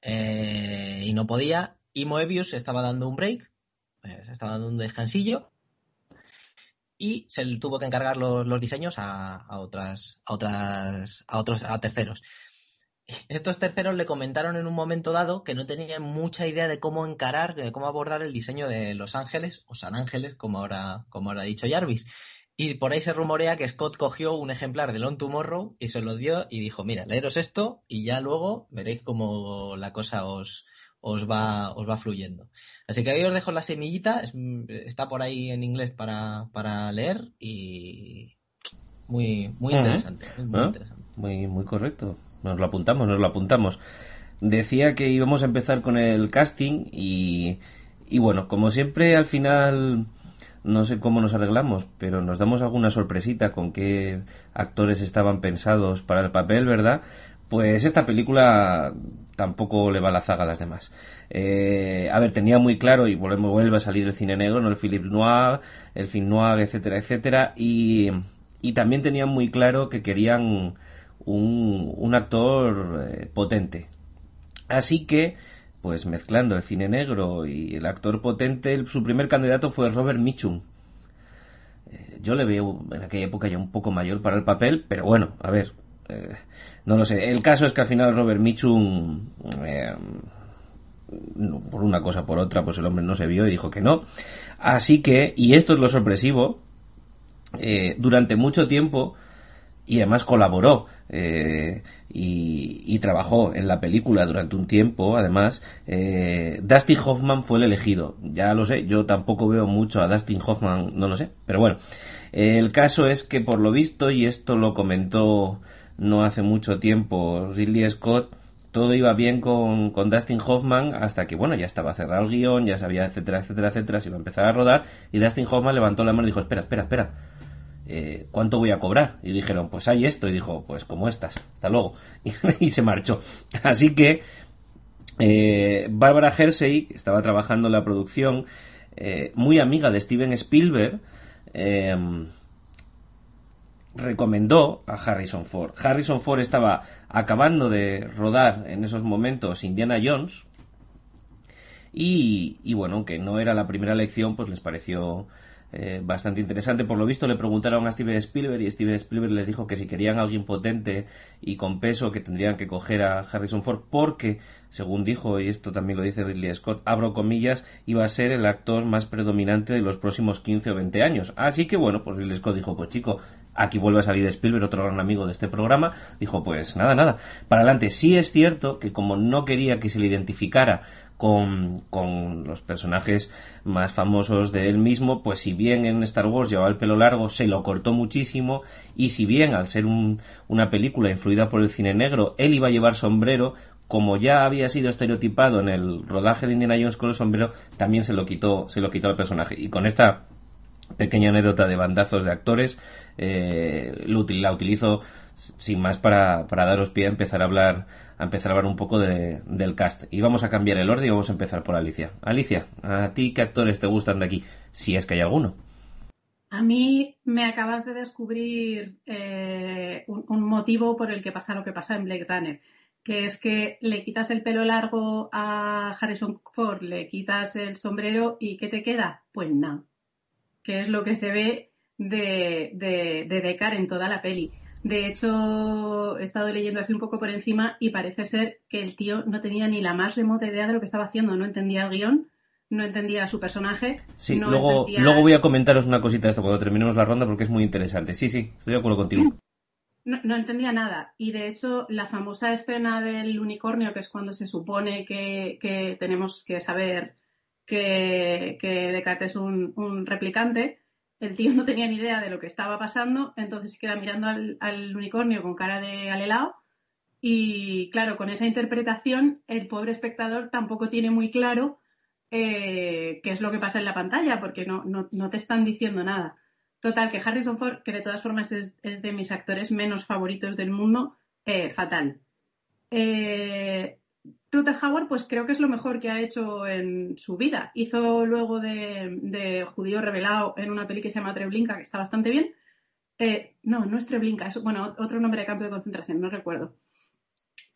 eh, y no podía. Y Moebius estaba dando un break, pues estaba dando un descansillo y se tuvo que encargar los, diseños a, otras, a otras, a otros, a terceros. Estos terceros le comentaron en un momento dado que no tenían mucha idea de cómo encarar, de cómo abordar el diseño de Los Ángeles, o San Ángeles, como ahora, como ahora ha dicho Jarvis. Y por ahí se rumorea que Scott cogió un ejemplar de Long Tomorrow y se lo dio y dijo, mira, leeros esto y ya luego veréis cómo la cosa os, os, va, os va fluyendo. Así que ahí os dejo la semillita, está por ahí en inglés para, para leer y muy, muy interesante. Muy, ah, muy, muy correcto. Nos lo apuntamos, nos lo apuntamos. Decía que íbamos a empezar con el casting y, y bueno, como siempre al final no sé cómo nos arreglamos, pero nos damos alguna sorpresita con qué actores estaban pensados para el papel, ¿verdad? Pues esta película tampoco le va la zaga a las demás. Eh, a ver, tenía muy claro, y volvemos, vuelve a salir el cine negro, ¿no? El Philippe Noir, el film noir, etcétera, etcétera, y, y también tenían muy claro que querían un, un actor eh, potente. Así que pues mezclando el cine negro y el actor potente, su primer candidato fue Robert Mitchum. Eh, yo le veo en aquella época ya un poco mayor para el papel, pero bueno, a ver, eh, no lo sé. El caso es que al final Robert Mitchum, por una cosa por otra, pues el hombre no se vio y dijo que no. Así que, y esto es lo sorpresivo, durante mucho tiempo y además colaboró eh, y, trabajó en la película durante un tiempo además. Eh, Dustin Hoffman fue el elegido. Ya lo sé yo tampoco veo mucho a Dustin Hoffman no lo sé pero bueno. El caso es que por lo visto y esto lo comentó no hace mucho tiempo Ridley Scott todo iba bien con, con Dustin Hoffman hasta que, bueno, ya estaba cerrado el guion, ya sabía, etcétera, etcétera, etcétera, se iba a empezar a rodar y Dustin Hoffman levantó la mano y dijo, espera, espera, espera, eh, ¿cuánto voy a cobrar? Y dijeron, pues hay esto. Y dijo, pues como estas, hasta luego. Y, se marchó. Así que eh, Barbara Hersey, que estaba trabajando en la producción, eh, muy amiga de Steven Spielberg, recomendó a Harrison Ford. Harrison Ford estaba acabando de rodar en esos momentos Indiana Jones. Y, bueno, aunque no era la primera elección, pues les pareció eh, bastante interesante. Por lo visto le preguntaron a Steven Spielberg y Steven Spielberg les dijo que si querían a alguien potente y con peso que tendrían que coger a Harrison Ford porque, según dijo, y esto también lo dice Ridley Scott, abro comillas, iba a ser el actor más predominante de los próximos 15 o 20 años. Así que bueno, pues Ridley Scott dijo, pues chico, aquí vuelve a salir Spielberg, otro gran amigo de este programa, dijo, pues nada, nada, para adelante. Sí es cierto que como no quería que se le identificara con, los personajes más famosos de él mismo, pues si bien en Star Wars llevaba el pelo largo, se lo cortó muchísimo, y si bien al ser una película influida por el cine negro, él iba a llevar sombrero, como ya había sido estereotipado en el rodaje de Indiana Jones con el sombrero, también se lo quitó, se lo quitó al personaje. Y con esta pequeña anécdota de bandazos de actores, eh, la utilizo sin más para, para daros pie a empezar a hablar a empezar a hablar un poco del cast. Y vamos a cambiar el orden y vamos a empezar por Alicia. Alicia, ¿a ti qué actores te gustan de aquí? Si es que hay alguno. A mí me acabas de descubrir eh, un, motivo por el que pasa lo que pasa en Blade Runner, que es que le quitas el pelo largo a Harrison Ford, le quitas el sombrero y ¿qué te queda? Pues nada, que es lo que se ve de, de, de Decar en toda la peli. De hecho, he estado leyendo así un poco por encima y parece ser que el tío no tenía ni la más remota idea de lo que estaba haciendo, no entendía el guion, no entendía su personaje. Sí, luego, luego voy a comentaros una cosita de esto cuando terminemos la ronda porque es muy interesante. Sí, sí, estoy de acuerdo contigo. No, entendía nada. Y de hecho, la famosa escena del unicornio, que es cuando se supone que, tenemos que saber que, que Descartes es un replicante, el tío no tenía ni idea de lo que estaba pasando, entonces se queda mirando al, unicornio con cara de alelao. Y claro, con esa interpretación, el pobre espectador tampoco tiene muy claro eh, qué es lo que pasa en la pantalla, porque no, te están diciendo nada. Total, que Harrison Ford, que de todas formas es, de mis actores menos favoritos del mundo, eh, fatal. Eh, Ruther Hauer, pues creo que es lo mejor que ha hecho en su vida. Hizo luego de, judío revelado en una peli que se llama Treblinka, que está bastante bien. Eh, no, no es Treblinka, es bueno, otro nombre de campo de concentración, no recuerdo.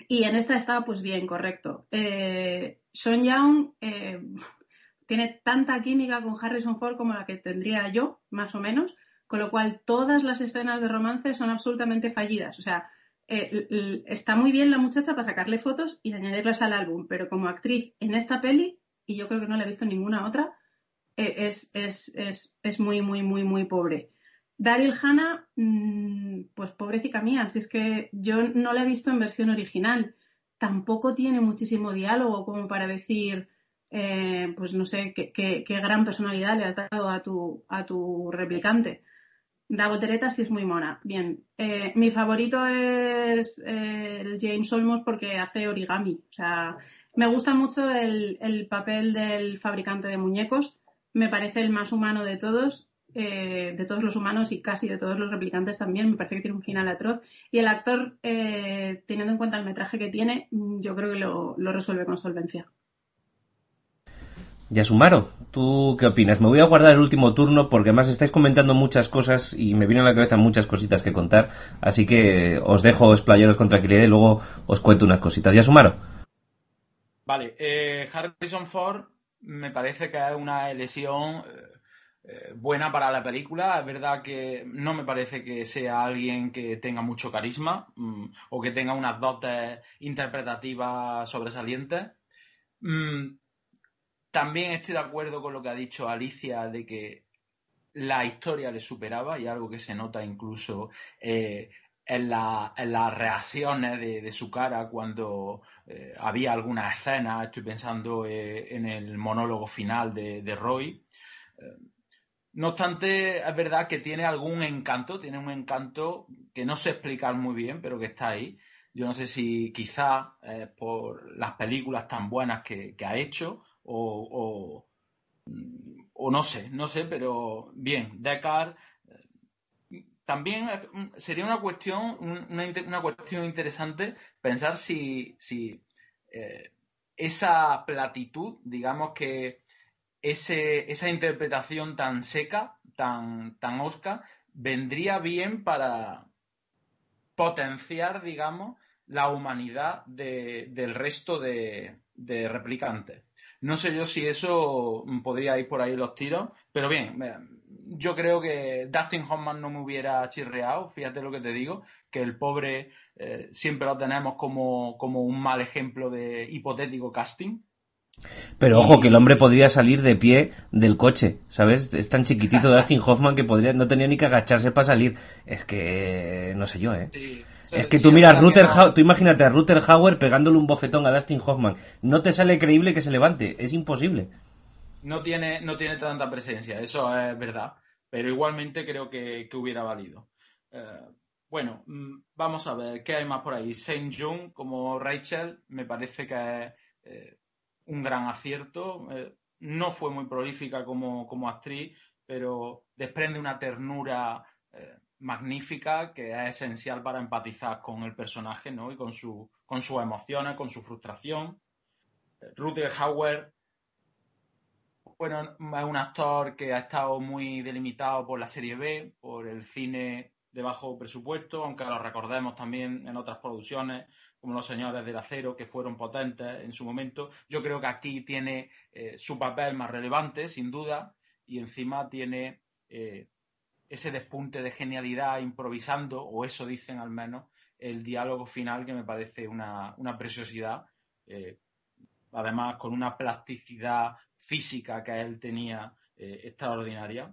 Y en esta está, pues bien, correcto. Eh, Sean Young eh, tiene tanta química con Harrison Ford como la que tendría yo, más o menos, con lo cual todas las escenas de romance son absolutamente fallidas. O sea, eh, está muy bien la muchacha para sacarle fotos y añadirlas al álbum, pero como actriz en esta peli, y yo creo que no la he visto en ninguna otra, eh, es, es, es, es, muy, muy, muy, muy pobre. Daryl Hannah, mmm, pues pobrecita mía, si es que yo no la he visto en versión original. Tampoco tiene muchísimo diálogo como para decir, eh, pues no sé, qué, qué, qué, gran personalidad le has dado a tu, a tu replicante. Dago Tereta sí es muy mona. Bien, eh, mi favorito es eh, el James Olmos porque hace origami. O sea, me gusta mucho el, el, papel del fabricante de muñecos. Me parece el más humano de todos, eh, de todos los humanos y casi de todos los replicantes también. Me parece que tiene un final atroz. Y el actor, eh, teniendo en cuenta el metraje que tiene, yo creo que lo, lo resuelve con solvencia. Yasumaro, ¿tú qué opinas? Me voy a guardar el último turno porque además estáis comentando muchas cosas y me vienen a la cabeza muchas cositas que contar, así que os dejo explayaros con tranquilidad y luego os cuento unas cositas. Yasumaro. Vale, eh, Harrison Ford me parece que es una elección eh, buena para la película. Es verdad que no me parece que sea alguien que tenga mucho carisma mmm, o que tenga unas dotes interpretativas sobresalientes. Mmm, también estoy de acuerdo con lo que ha dicho Alicia de que la historia le superaba y algo que se nota incluso eh, en, la, en, las reacciones de, su cara cuando eh, había alguna escena, estoy pensando eh, en el monólogo final de, Roy. No obstante, es verdad que tiene algún encanto, tiene un encanto que no sé explicar muy bien, pero que está ahí. Yo no sé si quizá por las películas tan buenas que ha hecho, o, o, no sé, no sé, pero bien, Descartes también sería una cuestión, una, una cuestión interesante pensar si, si eh, esa platitud, digamos que ese, esa interpretación tan seca, tan, tan osca, vendría bien para potenciar, digamos, la humanidad de, del resto de, de replicantes. No sé yo si eso podría ir por ahí los tiros, pero bien, yo creo que Dustin Hoffman no me hubiera chirreado, fíjate lo que te digo, que el pobre eh, siempre lo tenemos como, como un mal ejemplo de hipotético casting. Pero ojo, que el hombre podría salir de pie del coche, ¿sabes? Es tan chiquitito Dustin Hoffman que podría, no tenía ni que agacharse para salir. Es que, no sé yo, ¿eh? Sí. Es que tú miras, Ruther no. tú imagínate a Ruther Hauer pegándole un bofetón a Dustin Hoffman. No te sale creíble que se levante, es imposible. No tiene, no tiene tanta presencia, eso es verdad. Pero igualmente creo que, que hubiera valido. Eh, bueno, vamos a ver, ¿qué hay más por ahí? Saint Jung como Rachel me parece que es eh, un gran acierto. Eh, no fue muy prolífica como, como actriz, pero desprende una ternura eh, magnífica que es esencial para empatizar con el personaje ¿no? y con, su, con sus emociones, con su frustración. Rutger Hauer, bueno, es un actor que ha estado muy delimitado por la serie B, por el cine de bajo presupuesto, aunque lo recordemos también en otras producciones, como Los Señores del Acero, que fueron potentes en su momento. Yo creo que aquí tiene eh, su papel más relevante, sin duda, y encima tiene eh, ese despunte de genialidad improvisando, o eso dicen al menos, el diálogo final que me parece una, una preciosidad, eh, además con una plasticidad física que él tenía eh, extraordinaria.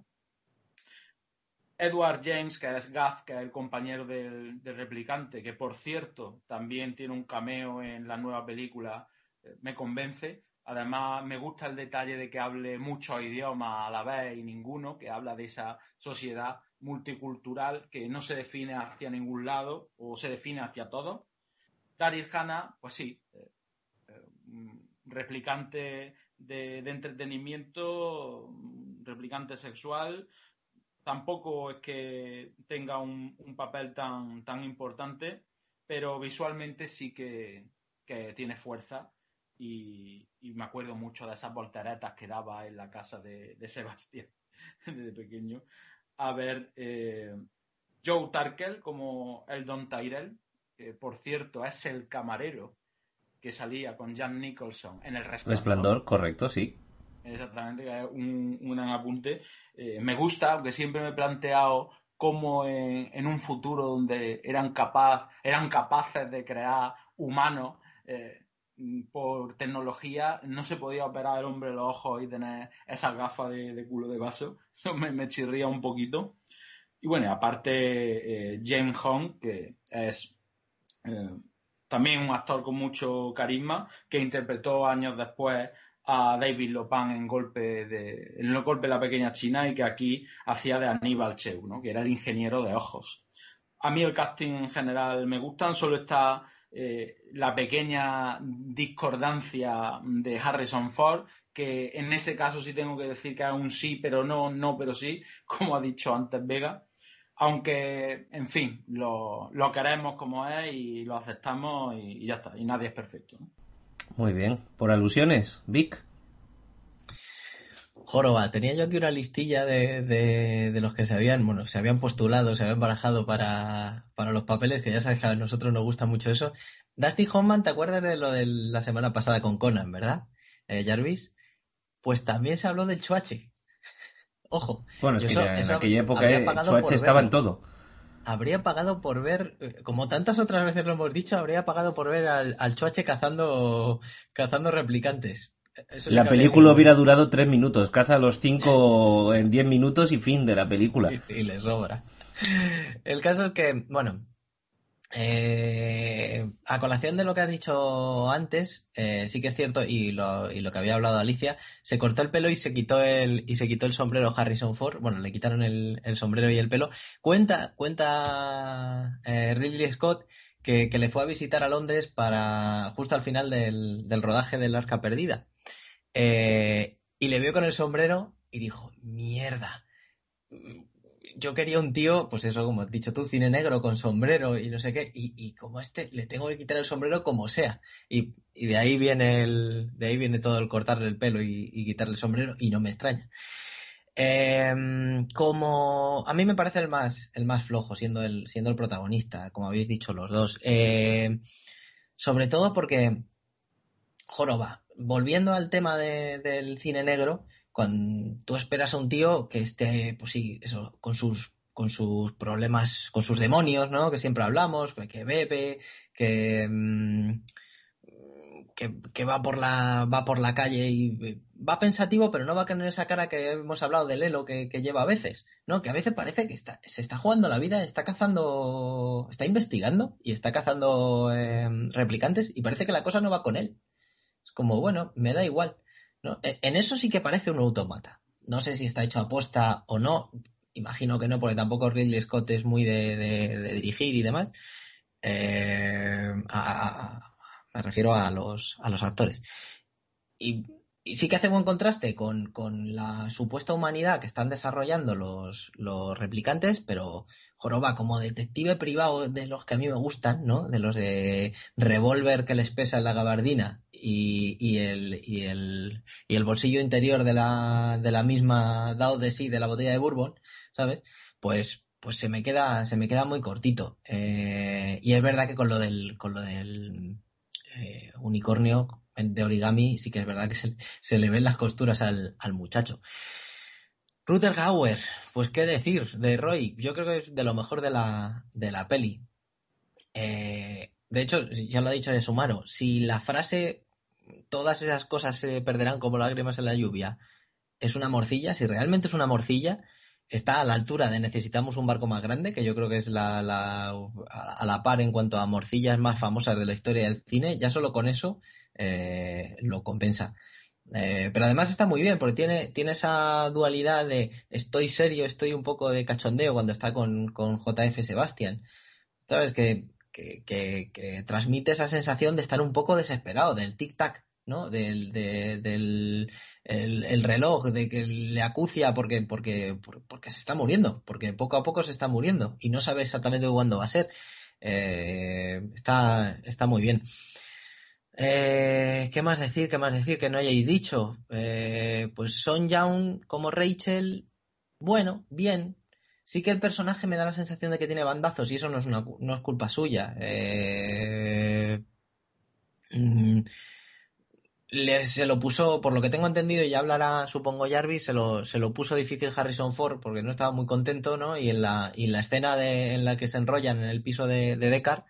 Edward James, que es Gaff, que es el compañero del, replicante, que por cierto también tiene un cameo en la nueva película, eh, me convence. Además, me gusta el detalle de que hable muchos idiomas a la vez y ninguno, que habla de esa sociedad multicultural que no se define hacia ningún lado o se define hacia todos. Daryl Hannah, pues sí, eh, eh, replicante de, de, entretenimiento, replicante sexual, tampoco es que tenga un, un papel tan, tan, importante, pero visualmente sí que, que tiene fuerza y, y, me acuerdo mucho de esas volteretas que daba en la casa de, de Sebastián desde pequeño. A ver, eh, Joe Tarkel como el Don Tyrell, que por cierto es el camarero que salía con Jan Nicholson en el Resplandor. Resplandor, correcto, sí. Exactamente, un, un apunte. Eh, me gusta, aunque siempre me he planteado como en, un futuro donde eran, capaz, eran capaces de crear humanos eh, por tecnología, no se podía operar el hombre los ojos y tener esas gafas de, culo de vaso. Eso me, chirría un poquito. Y bueno, aparte eh, James Hong, que es eh, también un actor con mucho carisma, que interpretó años después a David Lopan en golpe de en el golpe de la pequeña China y que aquí hacía de Aníbal Cheu, ¿no? que era el ingeniero de ojos. A mí el casting en general me gustan, solo está eh, la pequeña discordancia de Harrison Ford, que en ese caso sí tengo que decir que es un sí, pero no, no, pero sí, como ha dicho antes Vega. Aunque, en fin, lo, queremos como es y lo aceptamos y, ya está, y nadie es perfecto. Muy bien. ¿Por alusiones, Vic? Joroba, tenía yo aquí una listilla de, de, los que se habían, bueno, se habían postulado, se habían barajado para, para los papeles, que ya sabes que a nosotros nos gusta mucho eso. Dusty Hoffman, ¿te acuerdas de lo de la semana pasada con Conan, verdad? Eh, Jarvis. Pues también se habló del Chuache. Ojo. Bueno, es que en aquella época el Chuache estaba en todo habría pagado por ver, eh, como tantas otras veces lo hemos dicho, habría pagado por ver al, al Choache cazando, cazando replicantes. La película hubiera durado tres minutos, caza los cinco en diez minutos y fin de la película. Y, y le sobra. El caso es que, bueno, eh, a colación de lo que has dicho antes, eh, sí que es cierto, y lo, y lo, que había hablado Alicia, se cortó el pelo y se quitó el, y se quitó el sombrero Harrison Ford. Bueno, le quitaron el, sombrero y el pelo. Cuenta, cuenta eh, Ridley Scott que, le fue a visitar a Londres para justo al final del, del rodaje del Arca Perdida. y le vio con el sombrero y dijo, mierda yo quería un tío, pues eso, como has dicho tú, cine negro con sombrero y no sé qué, y, como este le tengo que quitar el sombrero como sea. Y, de ahí viene el, de ahí viene todo el cortarle el pelo y, quitarle el sombrero, y no me extraña. Em, como a mí me parece el más, el más flojo, siendo el, siendo el protagonista, como habéis dicho los dos. Em, sobre todo porque, joroba, volviendo al tema del cine negro, cuando tú esperas a un tío que esté, pues sí, eso, con sus con sus problemas, con sus demonios, ¿no? Que siempre hablamos, que bebe, que, mm, que, va por la va por la calle y va pensativo, pero no va a tener esa cara que hemos hablado del Elo que, lleva a veces, ¿no? Que a veces parece que está, se está jugando la vida, está cazando, está investigando y está cazando em, replicantes y parece que la cosa no va con él. Es como, bueno, me da igual. E, en eso sí que parece un automata. No sé si está hecho a posta o no. Imagino que no, porque tampoco Ridley Scott es muy de, dirigir y demás. Eh, me refiero a los, a los actores. Y, sí que hace buen contraste con, la supuesta humanidad que están desarrollando los, los replicantes, pero Joroba, como detective privado de los que a mí me gustan, ¿no? De los de revólver que les pesa en la gabardina y, el, y, el, y el bolsillo interior de la, de la misma dado de sí de la botella de bourbon, ¿sabes? Pues, pues se me queda, se me queda muy cortito. Eh, y es verdad que con lo del, con lo del eh, unicornio de origami sí que es verdad que se, se le ven las costuras al, al muchacho. Ruther Hauer, pues qué decir de Roy, yo creo que es de lo mejor de la, de la peli. Eh, de hecho, ya lo ha dicho de Sumaro, si la frase todas esas cosas se perderán como lágrimas en la lluvia, es una morcilla, si realmente es una morcilla, está a la altura de necesitamos un barco más grande, que yo creo que es la, a la par en cuanto a morcillas más famosas de la historia del cine, ya solo con eso eh, lo compensa. Eh, pero además está muy bien, porque tiene, tiene esa dualidad de estoy serio, estoy un poco de cachondeo cuando está con, con JF Sebastián. ¿Sabes? Que que, transmite esa sensación de estar un poco desesperado, del tic-tac, ¿no? Del, del el, reloj, de que le acucia porque, porque, porque se está muriendo, porque poco a poco se está muriendo y no sabe exactamente cuándo va a ser. Eh, está, está muy bien. Eh, ¿Qué más decir? ¿Qué más decir que no hayáis dicho? Eh, pues Son Young como Rachel, bueno, bien, Sí que el personaje me da la sensación de que tiene bandazos y eso no es, una, no es culpa suya. Eh, mm, se lo puso, por lo que tengo entendido, y ya hablará, supongo, Jarvis, se lo, se lo puso difícil Harrison Ford porque no estaba muy contento, ¿no? Y en la, y la escena en la que se enrollan en el piso de, de Deckard,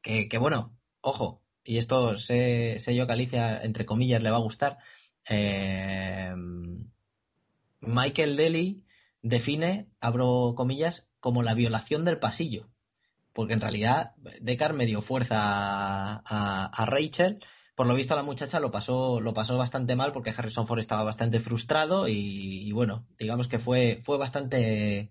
que, que, bueno, ojo, y esto sé, yo que Alicia, entre comillas, le va a gustar. Eh, Michael Daly define, abro comillas, como la violación del pasillo. Porque en realidad Deckard me dio fuerza a, a, Rachel. Por lo visto la muchacha lo pasó, lo pasó bastante mal porque Harrison Ford estaba bastante frustrado y, y bueno, digamos que fue, fue bastante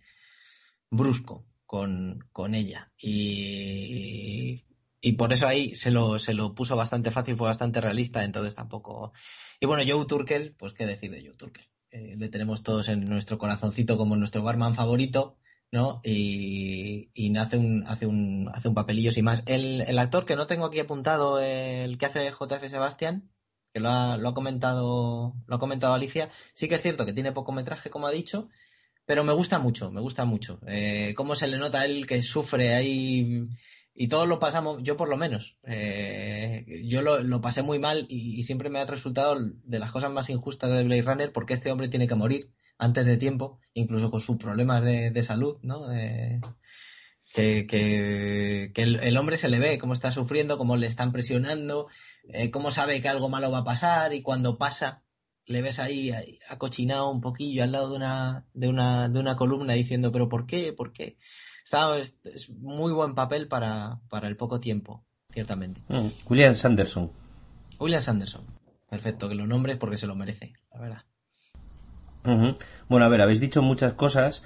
brusco con, con ella. Y, y por eso ahí se lo, se lo puso bastante fácil, fue bastante realista, entonces tampoco. Y bueno, Joe Turkel, pues qué decide Joe Turkel. Eh, le tenemos todos en nuestro corazoncito como nuestro barman favorito, ¿no? Y, y hace un, hace un, hace un papelillo sin más. El, el actor que no tengo aquí apuntado, el que hace JF Sebastián, que lo ha, lo ha comentado, lo ha comentado Alicia, sí que es cierto que tiene poco metraje, como ha dicho, pero me gusta mucho, me gusta mucho. Eh, cómo se le nota a él que sufre ahí y todos lo pasamos, yo por lo menos. Eh, yo lo, lo, pasé muy mal y, siempre me ha resultado de las cosas más injustas de Blade Runner porque este hombre tiene que morir antes de tiempo, incluso con sus problemas de, de salud, ¿no? que, que, que el, el, hombre se le ve cómo está sufriendo, cómo le están presionando, eh, cómo sabe que algo malo va a pasar y cuando pasa le ves ahí acochinado un poquillo al lado de una, de una, de una columna diciendo, pero ¿por qué? ¿Por qué? Está, es, es muy buen papel para, para, el poco tiempo, ciertamente. Mm, William Sanderson. William Sanderson. Perfecto, que lo nombres porque se lo merece, la verdad. Uh -huh. Bueno, a ver, habéis dicho muchas cosas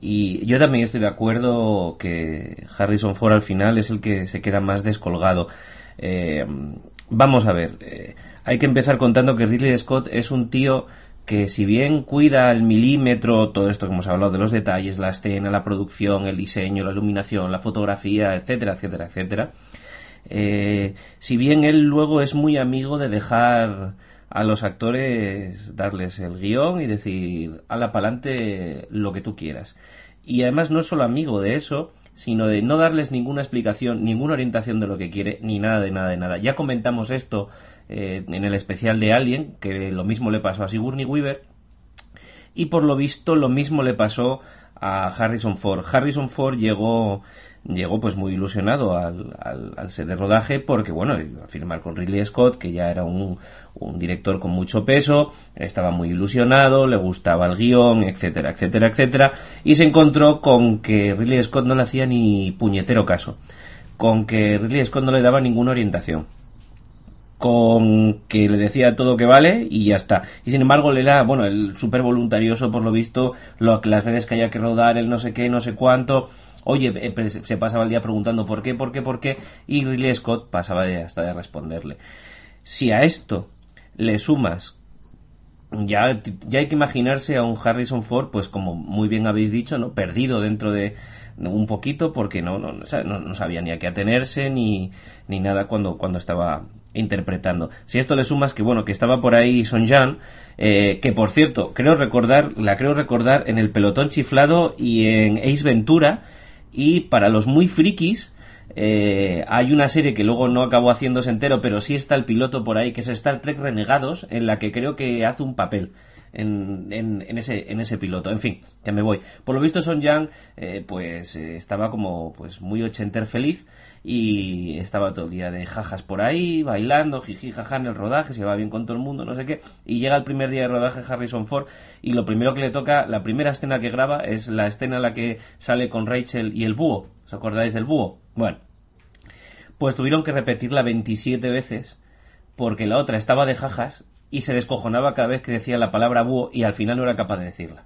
y yo también estoy de acuerdo que Harrison Ford al final es el que se queda más descolgado. Eh, vamos a ver, eh, hay que empezar contando que Ridley Scott es un tío que si bien cuida al milímetro todo esto que hemos hablado de los detalles, la escena, la producción, el diseño, la iluminación, la fotografía, etcétera, etcétera, etcétera, eh, si bien él luego es muy amigo de dejar a los actores darles el guion y decir, ala pa'lante lo que tú quieras. Y además no es solo amigo de eso, sino de no darles ninguna explicación, ninguna orientación de lo que quiere, ni nada de nada de nada. Ya comentamos esto eh, en el especial de Alien, que lo mismo le pasó a Sigourney Weaver, y por lo visto lo mismo le pasó a Harrison Ford. Harrison Ford llegó llegó pues muy ilusionado al, al, al, set de rodaje porque bueno iba a firmar con Ridley Scott que ya era un, un, director con mucho peso estaba muy ilusionado le gustaba el guion etcétera etcétera etcétera y se encontró con que Ridley Scott no le hacía ni puñetero caso con que Ridley Scott no le daba ninguna orientación con que le decía todo que vale y ya está. Y sin embargo, le era, bueno, el súper voluntarioso, por lo visto, lo, las veces que haya que rodar, el no sé qué, no sé cuánto. Oye, eh, se pasaba el día preguntando por qué, por qué, por qué, y Ridley Scott pasaba de, hasta de responderle. Si a esto le sumas ya, ya hay que imaginarse a un Harrison Ford, pues como muy bien habéis dicho, ¿no? Perdido dentro de un poquito porque no, no, no sabía ni a qué atenerse ni, ni nada cuando, cuando estaba interpretando. Si esto le sumas que bueno, que estaba por ahí Son Jan, eh, que por cierto, creo recordar, la creo recordar en el pelotón chiflado y en Ace Ventura, y para los muy frikis, eh, hay una serie que luego no acabó haciéndose entero, pero sí está el piloto por ahí, que es Star Trek Renegados, en la que creo que hace un papel. En, en, en, ese, en ese piloto. En fin, ya me voy. Por lo visto Son Yang eh, pues eh, estaba como pues muy ochenter feliz y estaba todo el día de jajas por ahí, bailando, jiji, jaja en el rodaje, se va bien con todo el mundo, no sé qué. Y llega el primer día de rodaje Harrison Ford y lo primero que le toca, la primera escena que graba es la escena en la que sale con Rachel y el búho. ¿Os acordáis del búho? Bueno, pues tuvieron que repetirla 27 veces porque la otra estaba de jajas y se descojonaba cada vez que decía la palabra búho y al final no era capaz de decirla.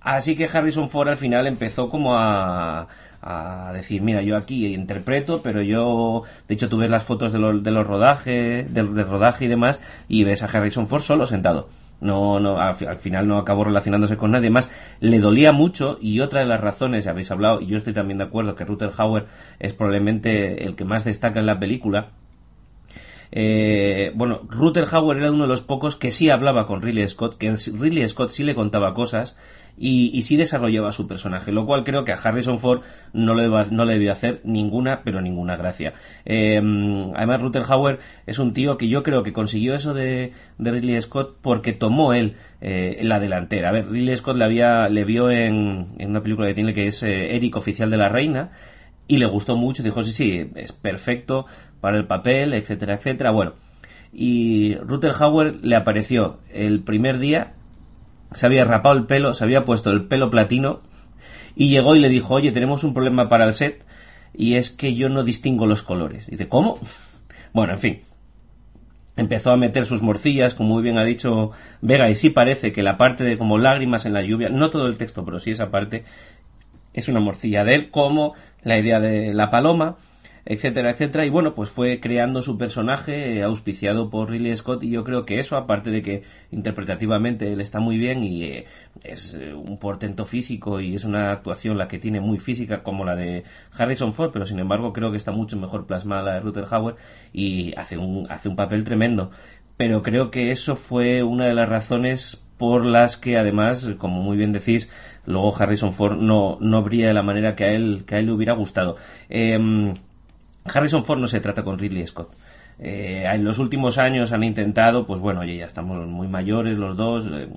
Así que Harrison Ford al final empezó como a, a decir, mira, yo aquí interpreto, pero yo, de hecho, tú ves las fotos de, los, de los rodajes, del, del, rodaje y demás, y ves a Harrison Ford solo sentado. No, no, al, al, final no acabó relacionándose con nadie más. Le dolía mucho y otra de las razones, habéis hablado, y yo estoy también de acuerdo que Ruther Hauer es probablemente el que más destaca en la película, Eh, bueno, Ruther Hauer era uno de los pocos que sí hablaba con Ridley Scott, que Ridley Scott sí le contaba cosas y, sí desarrollaba su personaje, lo cual creo que a Harrison Ford no le, no le debió hacer ninguna, pero ninguna gracia. Eh, además, Ruther Hauer es un tío que yo creo que consiguió eso de, Ridley Scott porque tomó él eh, la delantera. A ver, Ridley Scott le, había, le vio en, una película que tiene que es eh, Eric, oficial de la reina, y le gustó mucho, dijo, sí, sí, es perfecto para el papel, etcétera, etcétera. Bueno, y Ruther Hauer le apareció el primer día se había rapado el pelo, se había puesto el pelo platino y llegó y le dijo, oye, tenemos un problema para el set y es que yo no distingo los colores. Y dice, ¿cómo? Bueno, en fin. Empezó a meter sus morcillas, como muy bien ha dicho Vega, y sí parece que la parte de como lágrimas en la lluvia, no todo el texto, pero sí esa parte, es una morcilla de él, como la idea de la paloma, etcétera, etcétera. Y bueno, pues fue creando su personaje eh, auspiciado por Ridley Scott y yo creo que eso, aparte de que interpretativamente él está muy bien y eh, es eh, un portento físico y es una actuación la que tiene muy física como la de Harrison Ford, pero sin embargo creo que está mucho mejor plasmada la de Ruther Hauer y hace un, hace un papel tremendo. Pero creo que eso fue una de las razones por las que además, como muy bien decís, luego Harrison Ford no, no brilla de la manera que a él, que a él le hubiera gustado. Em, Harrison Ford no se trata con Ridley Scott. Eh, en los últimos años han intentado, pues bueno, oye, ya estamos muy mayores los dos, eh,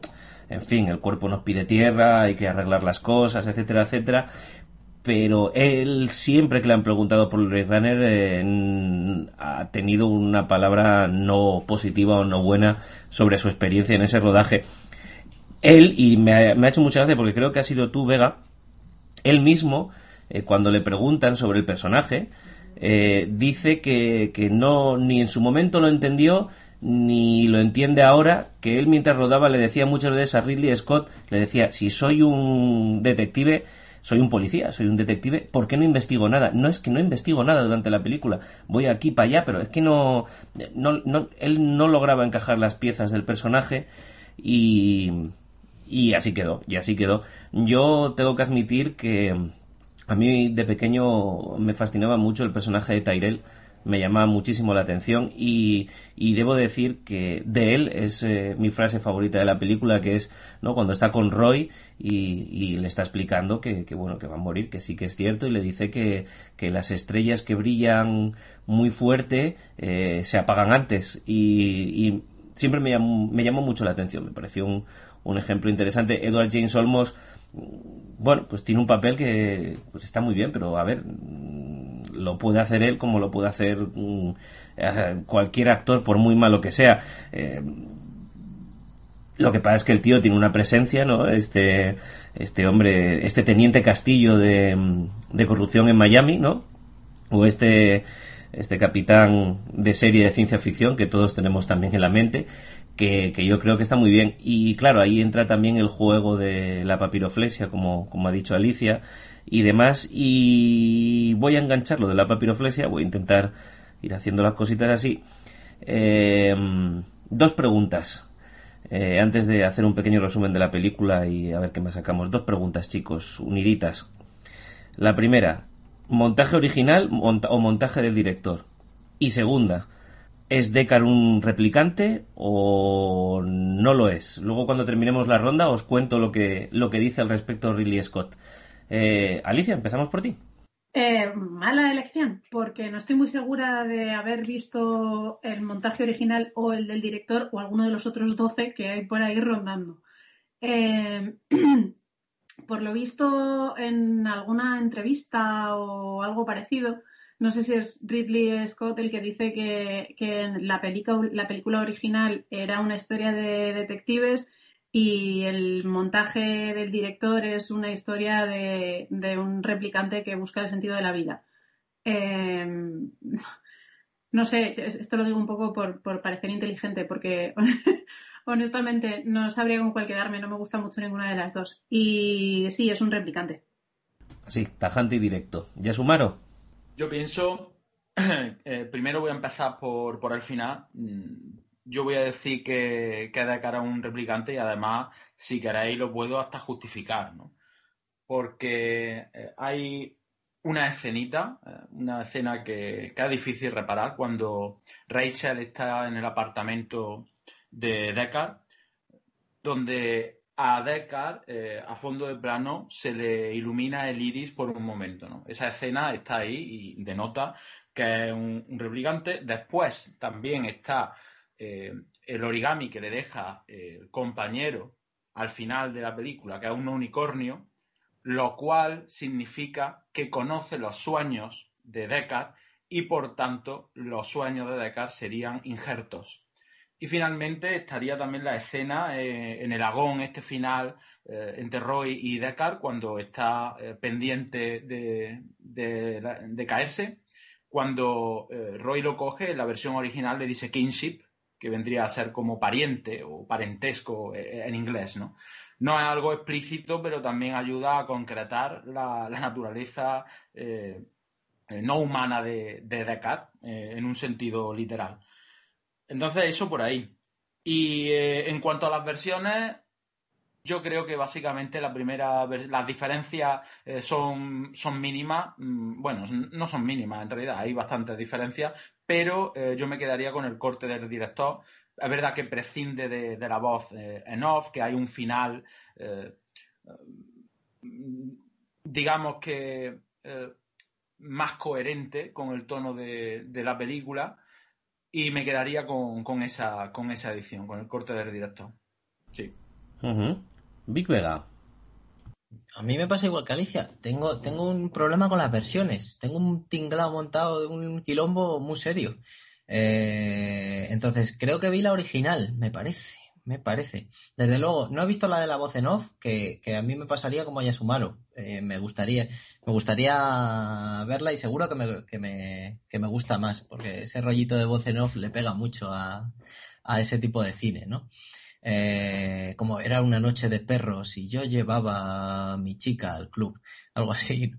en fin, el cuerpo nos pide tierra, hay que arreglar las cosas, etcétera, etcétera. Pero él siempre que le han preguntado por Blade Runner eh, ha tenido una palabra no positiva o no buena sobre su experiencia en ese rodaje. Él, y me ha, me ha hecho mucha gracia porque creo que ha sido tú, Vega, él mismo, cuando le preguntan sobre el personaje, eh, dice que, que, no ni en su momento lo entendió ni lo entiende ahora, que él mientras rodaba le decía muchas veces a Ridley Scott, le decía, si soy un detective, soy un policía, soy un detective, ¿por qué no investigo nada? No es que no investigo nada durante la película, voy aquí para allá, pero es que no, no, no él no lograba encajar las piezas del personaje y, y así quedó, y así quedó. Yo tengo que admitir que a mí de pequeño me fascinaba mucho el personaje de Tyrell, me llamaba muchísimo la atención y, debo decir que de él es eh, mi frase favorita de la película que es no cuando está con Roy y, le está explicando que, bueno que va a morir que sí que es cierto y le dice que, las estrellas que brillan muy fuerte eh, se apagan antes. Y, siempre me llamó, me llamó mucho la atención me pareció un, un ejemplo interesante. Edward James Olmos bueno, pues tiene un papel que pues está muy bien, pero a ver, mm, lo puede hacer él como lo puede hacer mm, eh, cualquier actor, por muy malo que sea. Eh, lo que pasa es que el tío tiene una presencia, ¿no? Este, este hombre, este teniente Castillo de, mm, de corrupción en Miami, ¿no? O este, este capitán de serie de ciencia ficción que todos tenemos también en la mente, que, yo creo que está muy bien. Y claro, ahí entra también el juego de la papiroflexia, como, como ha dicho Alicia, y demás. Y voy a engancharlo de la papiroflexia, voy a intentar ir haciendo las cositas así. Em, dos preguntas. Eh, antes de hacer un pequeño resumen de la película y a ver qué más sacamos. Dos preguntas, chicos, uniditas. La primera, ¿montaje original o montaje del director? Y segunda, ¿Es Deckard un replicante o no lo es? Luego cuando terminemos la ronda os cuento lo que, lo que dice al respecto Ridley Scott. Eh, Alicia, empezamos por ti. Eh, mala elección, porque no estoy muy segura de haber visto el montaje original o el del director o alguno de los otros 12 que hay por ahí rondando. Eh, por lo visto en alguna entrevista o algo parecido, no sé si es Ridley Scott el que dice que, la, la película original era una historia de detectives y el montaje del director es una historia de, un replicante que busca el sentido de la vida. Em, no sé, esto lo digo un poco por, parecer inteligente, porque honestamente no sabría con cuál quedarme, no me gusta mucho ninguna de las dos. Y sí, es un replicante. Sí, tajante y directo. ¿Ya sumaron? Yo pienso, eh, primero voy a empezar por, por el final. Mm, yo voy a decir que, que de cara a un replicante y además, si queréis, lo puedo hasta justificar, ¿no? Porque eh, hay una escenita, eh, una escena que, que, es difícil reparar cuando Rachel está en el apartamento de Deckard, donde a Deckard, eh, a fondo de plano, se le ilumina el iris por un momento. Esa escena está ahí y denota que es un, replicante. Después también está eh, el origami que le deja el compañero al final de la película, que es un unicornio, lo cual significa que conoce los sueños de Deckard y por tanto los sueños de Deckard serían injertos. Y finalmente estaría también la escena eh, en el agón, este final eh, entre Roy y Deckard, cuando está eh, pendiente de, caerse. Cuando Roy lo coge, en la versión original le dice kinship, que vendría a ser como pariente o parentesco en inglés, ¿no? No es algo explícito, pero también ayuda a concretar la, naturaleza no humana de, de Descartes en un sentido literal. Entonces, eso por ahí. Y en cuanto a las versiones, yo creo que básicamente la primera, las diferencias son, son mínimas. Mm, bueno, no son mínimas en realidad, hay bastantes diferencias, pero yo me quedaría con el corte del director es verdad que prescinde de, la voz eh, en off, que hay un final, eh, digamos que eh, más coherente con el tono de, la película y me quedaría con, esa, con esa edición, con el corte del director. Sí. Big Vega. A mí me pasa igual que Alicia. Tengo, tengo un problema con las versiones. Tengo un tinglado montado de un quilombo muy serio. Eh, entonces, creo que vi la original, me parece, me parece. Desde luego, no he visto la de la voz en off, que, a mí me pasaría como a Yasumaro. Eh, me gustaría, me gustaría verla y seguro que me, que me, que me gusta más, porque ese rollito de voz en off le pega mucho a, a ese tipo de cine, ¿no? Eh, como era una noche de perros y yo llevaba a mi chica al club, algo así.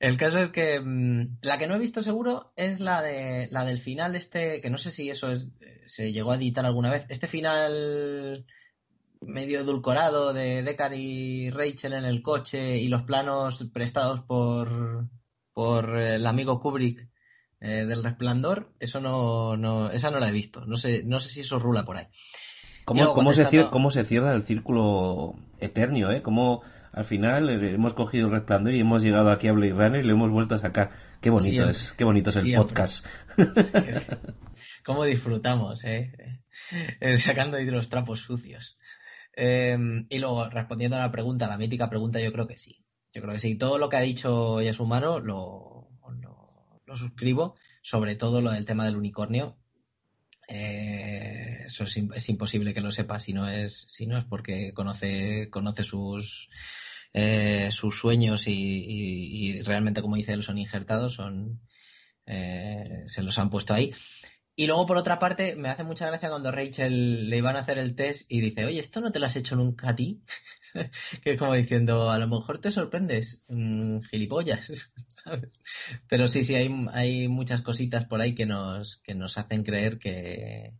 El caso es que mm, la que no he visto seguro es la de la del final este, que no sé si eso es, se llegó a editar alguna vez, este final medio edulcorado de Deckard y Rachel en el coche y los planos prestados por por el amigo Kubrick eh, del Resplandor, eso no, no, esa no la he visto, no sé, no sé si eso rula por ahí. ¿Cómo, se cierra, ¿Cómo se cierra el círculo eternio? ¿eh? ¿Cómo al final hemos cogido el resplandor y hemos llegado aquí a Blade Runner y lo hemos vuelto a sacar? Qué bonito es, qué bonito es el podcast. ¿Cómo disfrutamos, eh? eh sacando ahí los trapos sucios. Em, y luego, respondiendo a la pregunta, la mítica pregunta, yo creo que sí. Yo creo que sí. Todo lo que ha dicho Yasumaro lo, lo, lo suscribo, sobre todo lo del tema del unicornio. Eh, eso es, imposible que lo sepa si no es, si no es porque conoce, conoce sus, eh, sus sueños y, realmente, como dice él, son injertados, son, eh, se los han puesto ahí. Y luego, por otra parte, me hace mucha gracia cuando Rachel le iban a hacer el test y dice, oye, ¿esto no te lo has hecho nunca a ti? que es como diciendo, a lo mejor te sorprendes, mm, gilipollas, ¿sabes? Pero sí, sí, hay, hay muchas cositas por ahí que nos, que nos hacen creer que,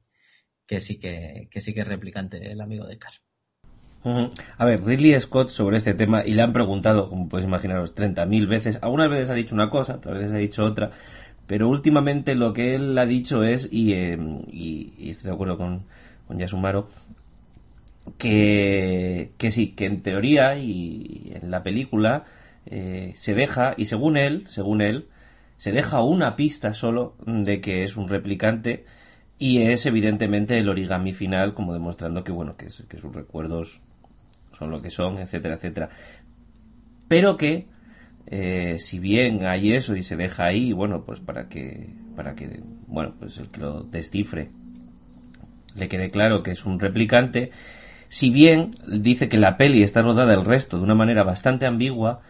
que sí que, que sí que es replicante el amigo de Carl. A ver, Ridley Scott sobre este tema, y le han preguntado, como podéis imaginaros, 30.000 veces. Algunas veces ha dicho una cosa, otras veces ha dicho otra. Pero últimamente lo que él ha dicho es, y, eh, estoy de acuerdo con, con Yasumaro, que, que sí, que en teoría y en la película eh, se deja, y según él, según él, se deja una pista solo de que es un replicante y es evidentemente el origami final, como demostrando que bueno, que, que sus recuerdos son lo que son, etcétera, etcétera. Pero que eh, si bien hay eso y se deja ahí, bueno, pues para que, para que, bueno, pues el que lo descifre le quede claro que es un replicante, si bien dice que la peli está rodada el resto de una manera bastante ambigua,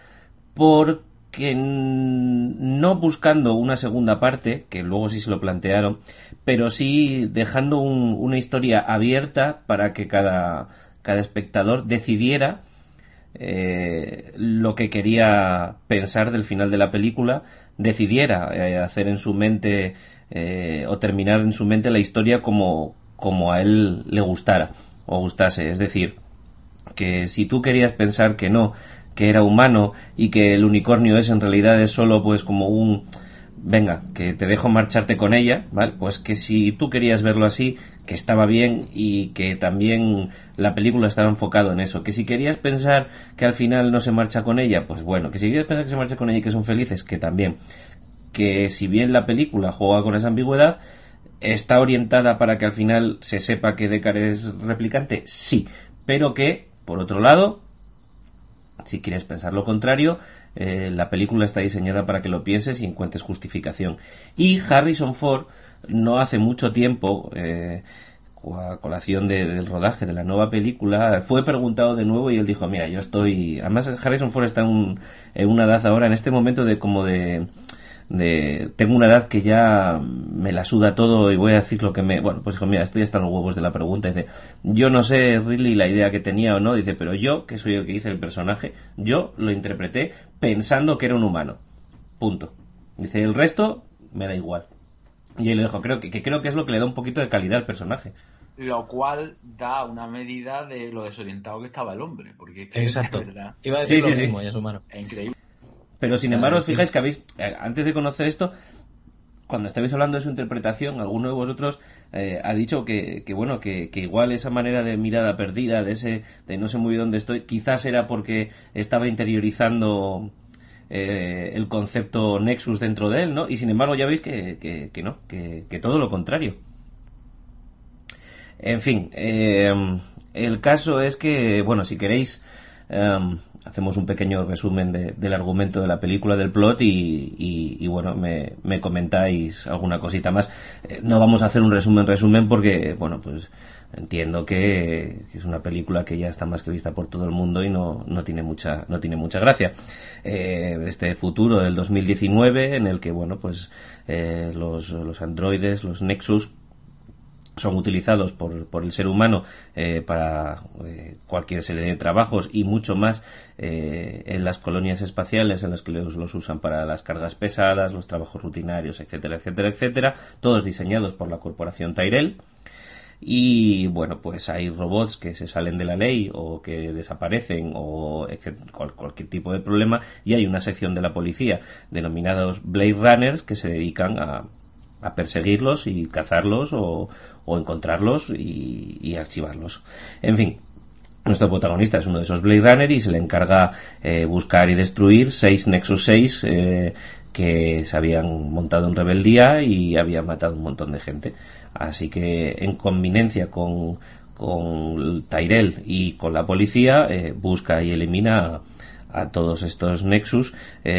porque no buscando una segunda parte, que luego sí se lo plantearon, pero sí dejando una historia abierta para que cada, cada espectador decidiera eh, lo que quería pensar del final de la película, decidiera eh, hacer en su mente eh, o terminar en su mente la historia como, como a él le gustara o gustase. Es decir, que si tú querías pensar que no, que era humano y que el unicornio es en realidad es solo pues como un venga, que te dejo marcharte con ella, ¿vale? Pues que si tú querías verlo así, que estaba bien y que también la película estaba enfocado en eso. Que si querías pensar que al final no se marcha con ella, pues bueno. Que si querías pensar que se marcha con ella y que son felices, que también. Que si bien la película juega con esa ambigüedad, está orientada para que al final se sepa que Deckard es replicante, sí. Pero que, por otro lado, si quieres pensar lo contrario, eh, la película está diseñada para que lo pienses y encuentres justificación. Y Harrison Ford no hace mucho tiempo, eh, a colación del rodaje de la nueva película, fue preguntado de nuevo y él dijo, mira, yo estoy... Además, Harrison Ford está en una edad ahora, en este momento, de como de de tengo una edad que ya me la suda todo y voy a decir lo que me bueno pues dijo mira estoy hasta los huevos de la pregunta dice yo no sé really la idea que tenía o no dice pero yo que soy el que hice el personaje yo lo interpreté pensando que era un humano punto. Dice el resto me da igual y él le dijo creo que, creo que es lo que le da un poquito de calidad al personaje lo cual da una medida de lo desorientado que estaba el hombre porque exacto. iba a decir lo mismo es humano es increíble pero sin embargo, os fijáis que habéis, eh, antes de conocer esto, cuando estabais hablando de su interpretación, alguno de vosotros eh, ha dicho que, bueno, que, igual esa manera de mirada perdida, de ese, de no sé muy dónde estoy, quizás era porque estaba interiorizando eh, el concepto Nexus dentro de él, ¿no? Y sin embargo ya veis que, no, que, todo lo contrario. En fin, el caso es que, bueno, si queréis hacemos un pequeño resumen del argumento de la película, del plot y, bueno, me, comentáis alguna cosita más. Eh, no vamos a hacer un resumen, resumen porque, bueno, pues entiendo que, es una película que ya está más que vista por todo el mundo y no, no tiene mucha no tiene mucha gracia eh, este futuro del 2019 en el que bueno pues eh, los, los androides los nexus son utilizados por, por el ser humano eh, para eh, cualquier serie de trabajos y mucho más eh, en las colonias espaciales en las que los, los, usan para las cargas pesadas, los trabajos rutinarios, etcétera, etcétera, etcétera, todos diseñados por la corporación Tyrell. Y bueno, pues hay robots que se salen de la ley o que desaparecen o cualquier tipo de problema y hay una sección de la policía denominados Blade Runners que se dedican a, a perseguirlos y cazarlos o, encontrarlos y, archivarlos. En fin, nuestro protagonista es uno de esos Blade Runner y se le encarga eh, buscar y destruir seis Nexus 6 eh, que se habían montado en rebeldía y habían matado un montón de gente. Así que en convivencia con, con Tyrell y con la policía eh, busca y elimina a, todos estos Nexus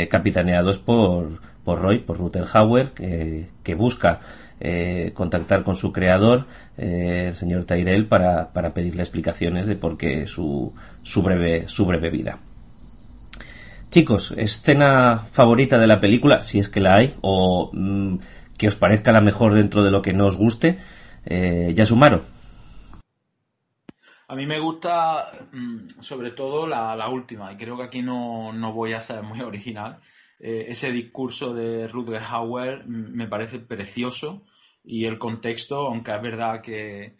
capitaneados por por Roy, por Rutherhauer, que busca eh, contactar con su creador, eh, el señor Tyrell, para, pedirle explicaciones de por qué su, su, breve, su breve vida. Chicos, escena favorita de la película, si es que la hay, o mm, que os parezca la mejor dentro de lo que no os guste, eh, Yasumaro. A mí me gusta mm, sobre todo la, la, última, y creo que aquí no, no voy a ser muy original, eh, ese discurso de Rutger Hauer me parece precioso y el contexto, aunque es verdad que,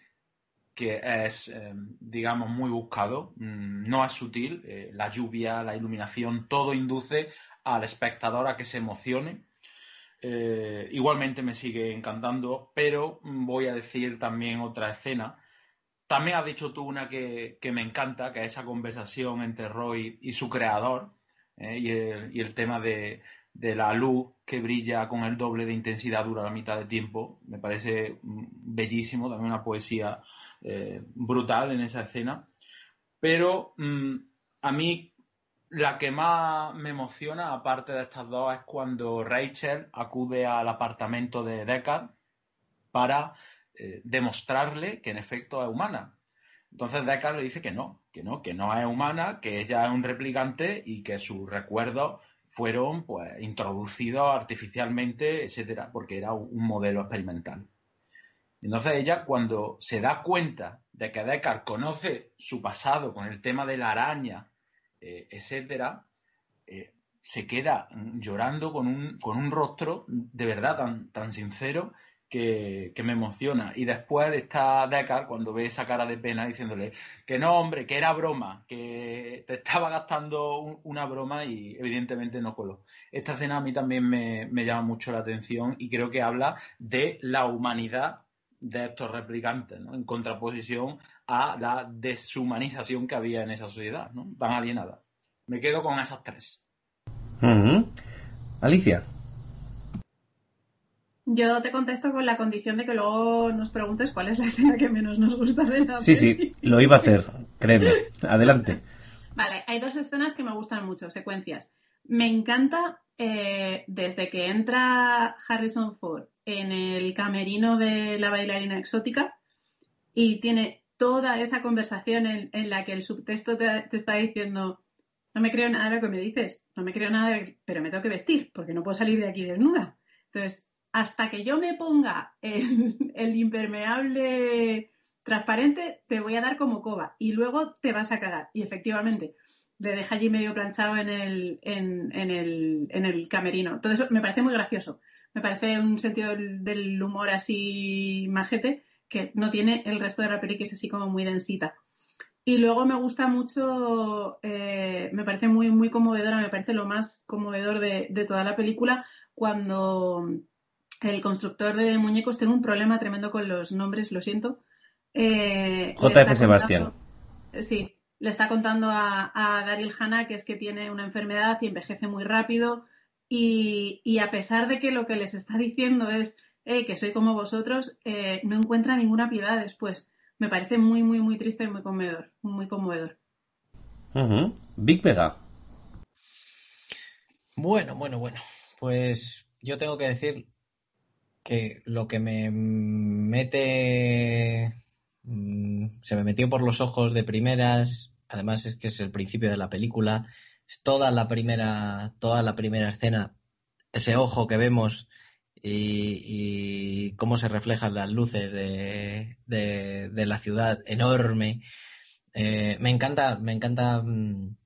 es, eh, digamos, muy buscado, mm, no es sutil, eh, la lluvia, la iluminación, todo induce al espectador a que se emocione. igualmente me sigue encantando, pero voy a decir también otra escena. También has dicho tú una que, que me encanta, que es esa conversación entre Roy y su creador, ¿eh? y, el, tema de, la luz que brilla con el doble de intensidad dura la mitad de tiempo. Me parece mm, bellísimo, también una poesía eh, brutal en esa escena. Pero mm, a mí la que más me emociona, aparte de estas dos, es cuando Rachel acude al apartamento de Deckard para eh, demostrarle que en efecto es humana. Entonces Deckard le dice que no, que no, que no es humana, que ella es un replicante y que sus recuerdos fueron pues introducidos artificialmente, etcétera, porque era un modelo experimental. Entonces ella cuando se da cuenta de que Deckard conoce su pasado con el tema de la araña, eh, etcétera, eh, se queda llorando con un, con un rostro de verdad tan, tan sincero que, me emociona. Y después está Deckard cuando ve esa cara de pena diciéndole que no, hombre, que era broma, que te estaba gastando una broma y evidentemente no coló. Esta escena a mí también me, llama mucho la atención y creo que habla de la humanidad de estos replicantes, en contraposición a la deshumanización que había en esa sociedad, ¿no? tan alienada. Me quedo con esas tres. Alicia. Yo te contesto con la condición de que luego nos preguntes cuál es la escena que menos nos gusta de la Sí, sí, lo iba a hacer, créeme. Adelante. Vale, hay dos escenas que me gustan mucho, secuencias. Me encanta eh, desde que entra Harrison Ford en el camerino de la bailarina exótica y tiene toda esa conversación en, la que el subtexto te, te, está diciendo no me creo nada de lo que me dices, no me creo nada, pero me tengo que vestir porque no puedo salir de aquí desnuda. Entonces, hasta que yo me ponga el, impermeable transparente, te voy a dar como coba y luego te vas a cagar. Y efectivamente, le deja allí medio planchado en el, en, en el camerino. Eso me parece muy gracioso. Me parece un sentido del, humor así majete que no tiene el resto de la peli, que es así como muy densita. Y luego me gusta mucho, eh, me parece muy, muy conmovedora, me parece lo más conmovedor de toda la película cuando el constructor de muñecos, tengo un problema tremendo con los nombres, lo siento. Eh, JF Sebastián. Sí, le está contando a, Daryl Hannah que es que tiene una enfermedad y envejece muy rápido. Y, a pesar de que lo que les está diciendo es eh, que soy como vosotros, eh, no encuentra ninguna piedad después. Me parece muy, muy, muy triste y muy conmovedor. Muy conmovedor. Big Pega. Bueno, bueno, bueno. Pues yo tengo que decir que lo que me mete, mm, se me metió por los ojos de primeras, además es que es el principio de la película, es toda la primera, toda la primera escena, ese ojo que vemos y, cómo se reflejan las luces de, la ciudad enorme. Eh, me encanta, me encanta mm,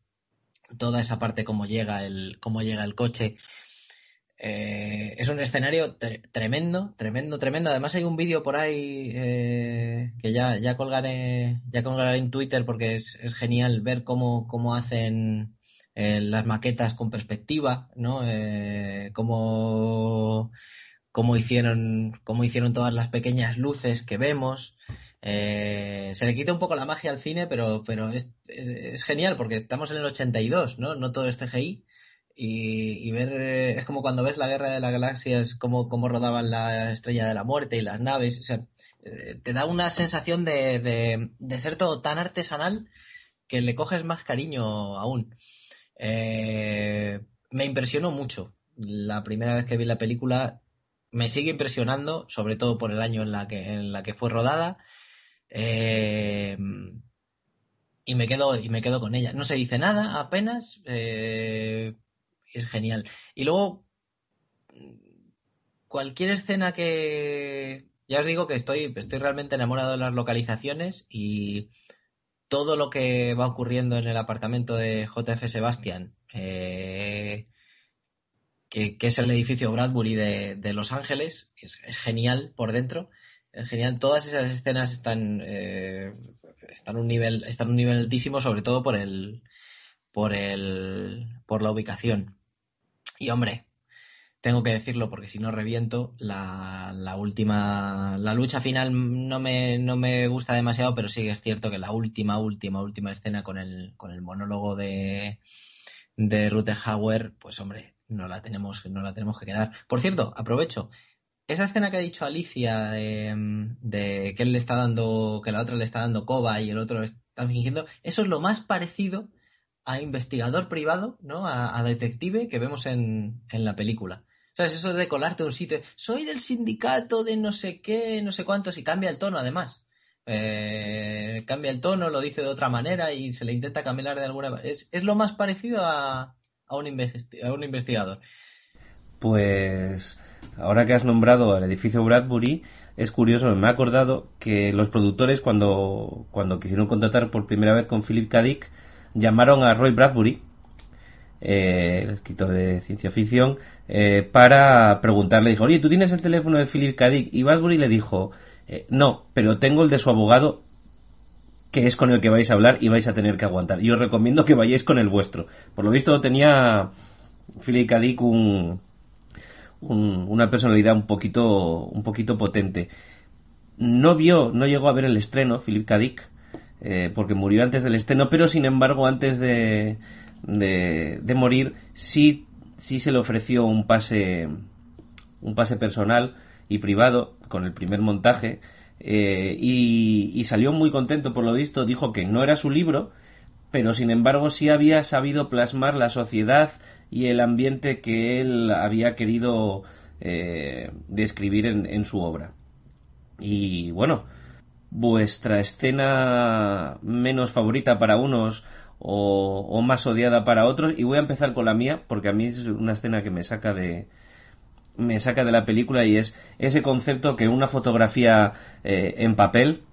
toda esa parte cómo llega el, cómo llega el coche. Eh, es un escenario tremendo, tremendo, tremendo. Además hay un vídeo por ahí eh, que ya, ya, colgaré, ya colgaré en Twitter porque es, genial ver cómo, cómo hacen eh, las maquetas con perspectiva, ¿no? cómo, cómo, hicieron, cómo hicieron todas las pequeñas luces que vemos. se le quita un poco la magia al cine, pero, pero es, es, genial porque estamos en el 82, ¿no? No todo es CGI y, ver, eh, es como cuando ves la guerra de las galaxias, cómo, cómo rodaban la estrella de la muerte y las naves, o sea, eh, te da una sensación de, de, ser todo tan artesanal que le coges más cariño aún. Eh, me impresionó mucho. La primera vez que vi la película me sigue impresionando, sobre todo por el año en la que, en la que fue rodada. y me quedo, y me quedo con ella. No se dice nada apenas es genial. Y luego, cualquier escena que... Ya os digo que estoy, estoy realmente enamorado de las localizaciones y todo lo que va ocurriendo en el apartamento de JF Sebastian, eh, que, es el edificio Bradbury de, Los Ángeles, es, genial por dentro. Es genial, todas esas escenas están, eh, están, un nivel, están un nivel altísimo, sobre todo por el, por el, por la ubicación. Y hombre, tengo que decirlo porque si no reviento, la, la, última, la lucha final no me, no me gusta demasiado, pero sí es cierto que la última, última, última escena con el, con el monólogo de, de Ruther Hauer, pues hombre, no la tenemos, no la tenemos que quedar. Por cierto, aprovecho, esa escena que ha dicho Alicia de, de, que él le está dando, que la otra le está dando coba y el otro está fingiendo, eso es lo más parecido a investigador privado, ¿no? A, detective que vemos en, la película. ¿Sabes? Eso de colarte a un sitio. Soy del sindicato de no sé qué, no sé cuántos, y cambia el tono además. Eh, cambia el tono, lo dice de otra manera y se le intenta cambiar de alguna manera. Es, lo más parecido a, a, un investigador. Pues ahora que has nombrado al edificio Bradbury, es curioso, me ha acordado que los productores cuando, cuando quisieron contratar por primera vez con Philip K llamaron a Roy Bradbury eh, el escritor de ciencia ficción, eh, para preguntarle, dijo, oye, ¿tú tienes el teléfono de Philip K. Dick? Y Badbury le dijo, eh, no, pero tengo el de su abogado, que es con el que vais a hablar y vais a tener que aguantar. Y os recomiendo que vayáis con el vuestro. Por lo visto tenía Philip K. Dick un, una personalidad un poquito, un poquito potente. No vio, no llegó a ver el estreno, Philip K. Dick, porque murió antes del estreno, pero sin embargo antes de, de, morir, sí, sí se le ofreció un pase, un pase personal y privado con el primer montaje eh, y, salió muy contento por lo visto, dijo que no era su libro, pero sin embargo sí había sabido plasmar la sociedad y el ambiente que él había querido eh, describir en, en, su obra. Y bueno, vuestra escena menos favorita para unos o, más odiada para otros. Y voy a empezar con la mía, porque a mí es una escena que me saca de me saca de la película y es ese concepto que una fotografía eh, en papel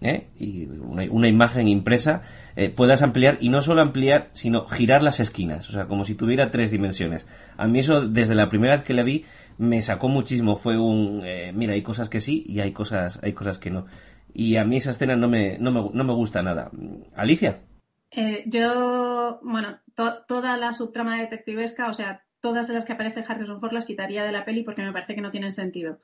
¿Eh? y una, imagen impresa eh, puedas ampliar y no solo ampliar sino girar las esquinas o sea como si tuviera tres dimensiones a mí eso desde la primera vez que la vi me sacó muchísimo fue un mira hay cosas que sí y hay cosas hay cosas que no y a mí esa escena no me, no me, no me gusta nada Alicia eh, yo, bueno, toda la subtrama detectivesca, o sea, todas las que aparece Harrison Ford las quitaría de la peli porque me parece que no tienen sentido.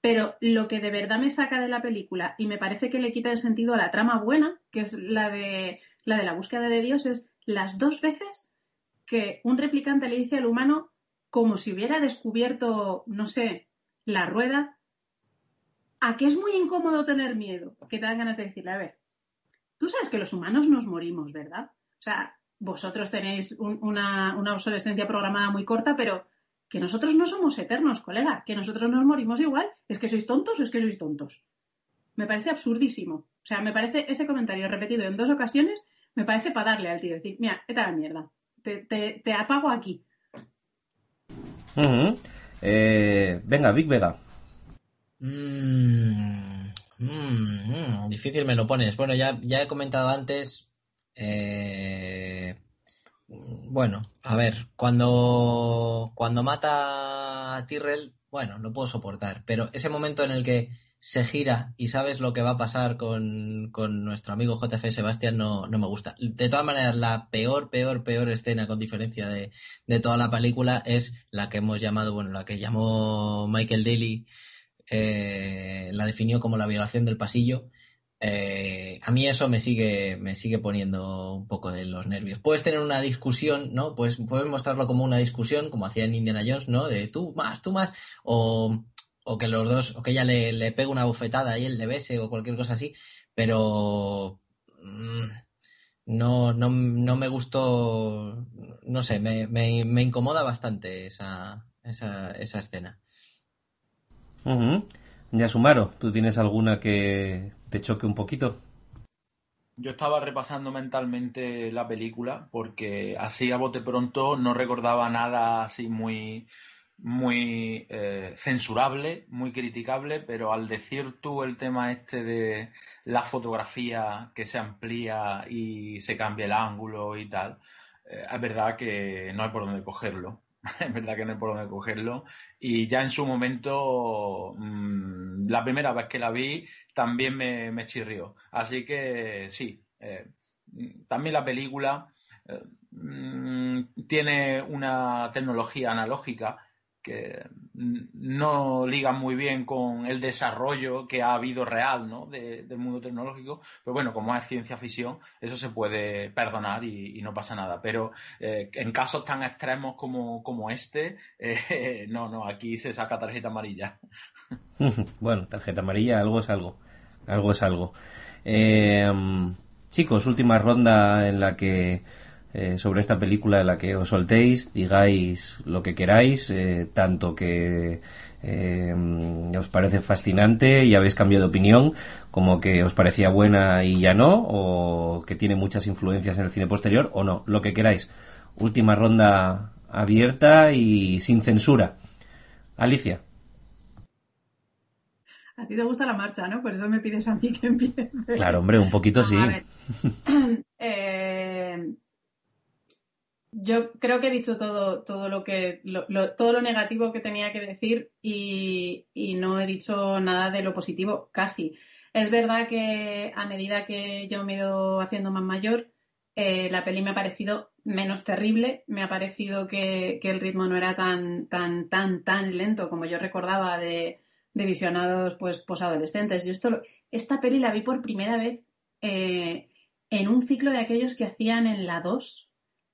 Pero lo que de verdad me saca de la película y me parece que le quita el sentido a la trama buena, que es la de la, de la búsqueda de Dios, es las dos veces que un replicante le dice al humano como si hubiera descubierto, no sé, la rueda, a que es muy incómodo tener miedo, que te dan ganas de decirle, a ver, Tú sabes que los humanos nos morimos, ¿verdad? O sea, vosotros tenéis una, obsolescencia programada muy corta, pero que nosotros no somos eternos, colega, que nosotros nos morimos igual. ¿Es que sois tontos o es que sois tontos? Me parece absurdísimo. O sea, me parece ese comentario repetido en dos ocasiones, me parece para darle al tío, decir, mira, esta la mierda, te, apago aquí. Eh, venga, Big Vega. Mmm... Mm, mm, difícil me lo pones. Bueno, ya, ya he comentado antes. Eh, bueno, a ver, cuando, cuando mata a Tyrrell, bueno, lo puedo soportar, pero ese momento en el que se gira y sabes lo que va a pasar con, con nuestro amigo JF Sebastián no, no, me gusta. De todas maneras, la peor, peor, peor escena con diferencia de, de toda la película es la que hemos llamado, bueno, la que llamó Michael Daly eh, la definió como la violación del pasillo. Eh, a mí eso me sigue, me sigue poniendo un poco de los nervios. Puedes tener una discusión, ¿no? Pues puedes mostrarlo como una discusión, como hacía en Indiana Jones, ¿no? De tú más, tú más, o, que los dos, o que ella le, le pegue una bofetada y él le bese o cualquier cosa así, pero mm, no, no, no me gustó, no sé, me, me, incomoda bastante esa, esa escena. Ya Sumaro, ¿tú tienes alguna que te choque un poquito? Yo estaba repasando mentalmente la película porque así a bote pronto no recordaba nada así muy, muy eh, censurable, muy criticable, pero al decir tú el tema este de la fotografía que se amplía y se cambia el ángulo y tal, eh, es verdad que no hay por dónde cogerlo. es verdad que no hay por dónde cogerlo. Y ya en su momento, mm, la primera vez que la vi, también me, me chirrió. Así que sí, eh, también la película eh, mm, tiene una tecnología analógica que no ligan muy bien con el desarrollo que ha habido real ¿no? del mundo tecnológico. Pero bueno, como es ciencia ficción, eso se puede perdonar y, no pasa nada. Pero eh, en casos tan extremos como, como este, eh, no, no, aquí se saca tarjeta amarilla. bueno, tarjeta amarilla, algo es algo. Algo es algo. Eh, chicos, última ronda en la que eh, sobre esta película en la que os soltéis, digáis lo que queráis, eh, tanto que eh, os parece fascinante y habéis cambiado de opinión, como que os parecía buena y ya no, o que tiene muchas influencias en el cine posterior, o no, lo que queráis. Última ronda abierta y sin censura. Alicia. A ti te gusta la marcha, ¿no? Por eso me pides a mí que empiece. Claro, hombre, un poquito sí. eh, yo creo que he dicho todo, todo lo que, todo lo negativo que tenía que decir y, no he dicho nada de lo positivo, casi. Es verdad que a medida que yo me he ido haciendo más mayor, eh, la peli me ha parecido menos terrible, me ha parecido que, el ritmo no era tan, tan, tan, tan lento como yo recordaba de, visionados pues posadolescentes. Yo esto, esta peli la vi por primera vez eh, en un ciclo de aquellos que hacían en la 2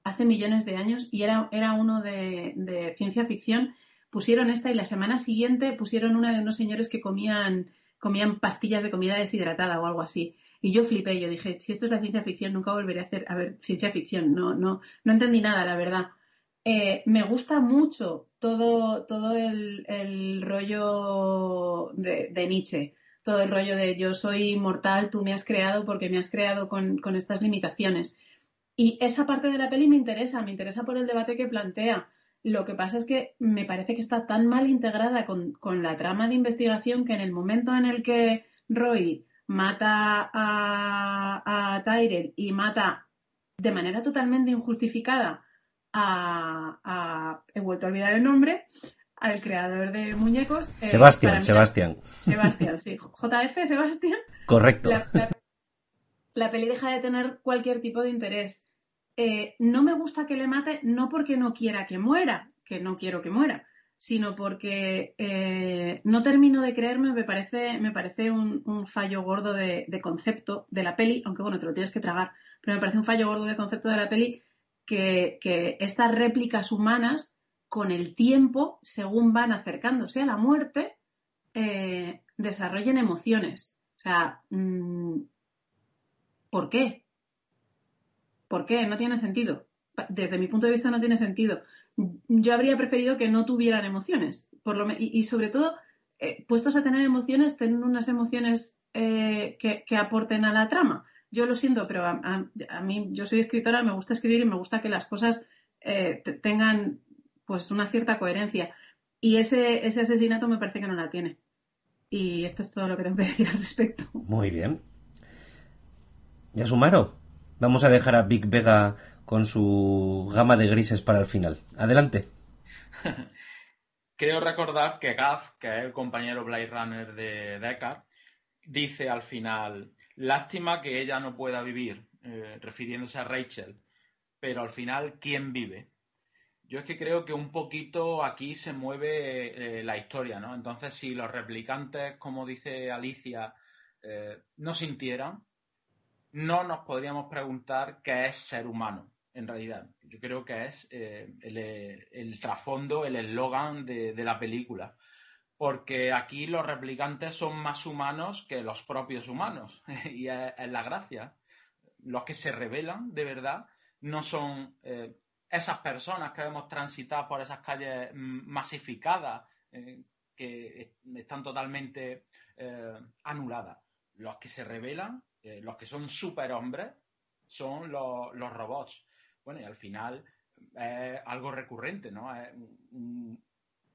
hace millones de años y era, era uno de, ciencia ficción. Pusieron esta y la semana siguiente pusieron una de unos señores que comían, comían pastillas de comida deshidratada o algo así. Y yo flipé, yo dije, si esto es la ciencia ficción, nunca volveré a hacer, a ver, ciencia ficción. No, no, no entendí nada, la verdad. Eh, me gusta mucho todo, todo el, rollo de, Nietzsche, todo el rollo de yo soy mortal, tú me has creado porque me has creado con, con estas limitaciones. Y esa parte de la peli me interesa, me interesa por el debate que plantea. Lo que pasa es que me parece que está tan mal integrada con, la trama de investigación que en el momento en el que Roy mata a, a Tyrell y mata de manera totalmente injustificada a, he vuelto a olvidar el nombre, al creador de muñecos. Eh, Sebastián, Sebastián. Sebastián, sí. JF, Sebastián. Correcto. la, peli deja de tener cualquier tipo de interés. Eh, no me gusta que le mate, no porque no quiera que muera, que no quiero que muera, sino porque eh, no termino de creerme, me parece, me parece un, fallo gordo de, concepto de la peli, aunque bueno, te lo tienes que tragar, pero me parece un fallo gordo de concepto de la peli que, estas réplicas humanas, con el tiempo, según van acercándose a la muerte, eh, desarrollen emociones. O sea, mm, ¿por qué? ¿Por qué? No tiene sentido. Desde mi punto de vista no tiene sentido. Yo habría preferido que no tuvieran emociones. Por lo y, sobre todo, eh, puestos a tener emociones, tener unas emociones eh, que, aporten a la trama. Yo lo siento, pero a, mí, yo soy escritora, me gusta escribir y me gusta que las cosas eh, tengan pues una cierta coherencia. Y ese, ese asesinato me parece que no la tiene. Y esto es todo lo que tengo que decir al respecto. Muy bien. ¿Ya sumaron? Vamos a dejar a Big Vega con su gama de grises para el final. Adelante. Creo recordar que Gaff, que es el compañero Blade Runner de Deckard, dice al final, lástima que ella no pueda vivir, eh, refiriéndose a Rachel, pero al final, ¿quién vive? Yo es que creo que un poquito aquí se mueve eh, la historia, ¿no? Entonces, si los replicantes, como dice Alicia, eh, no sintieran, no nos podríamos preguntar qué es ser humano, en realidad. Yo creo que es eh, el, trasfondo, el eslogan de, la película. Porque aquí los replicantes son más humanos que los propios humanos. y es, la gracia. Los que se revelan de verdad no son eh, esas personas que vemos transitar por esas calles masificadas, eh, que están totalmente anuladas. Los que se revelan eh, los que son superhombres son los, robots. Bueno, y al final es algo recurrente, ¿no? Es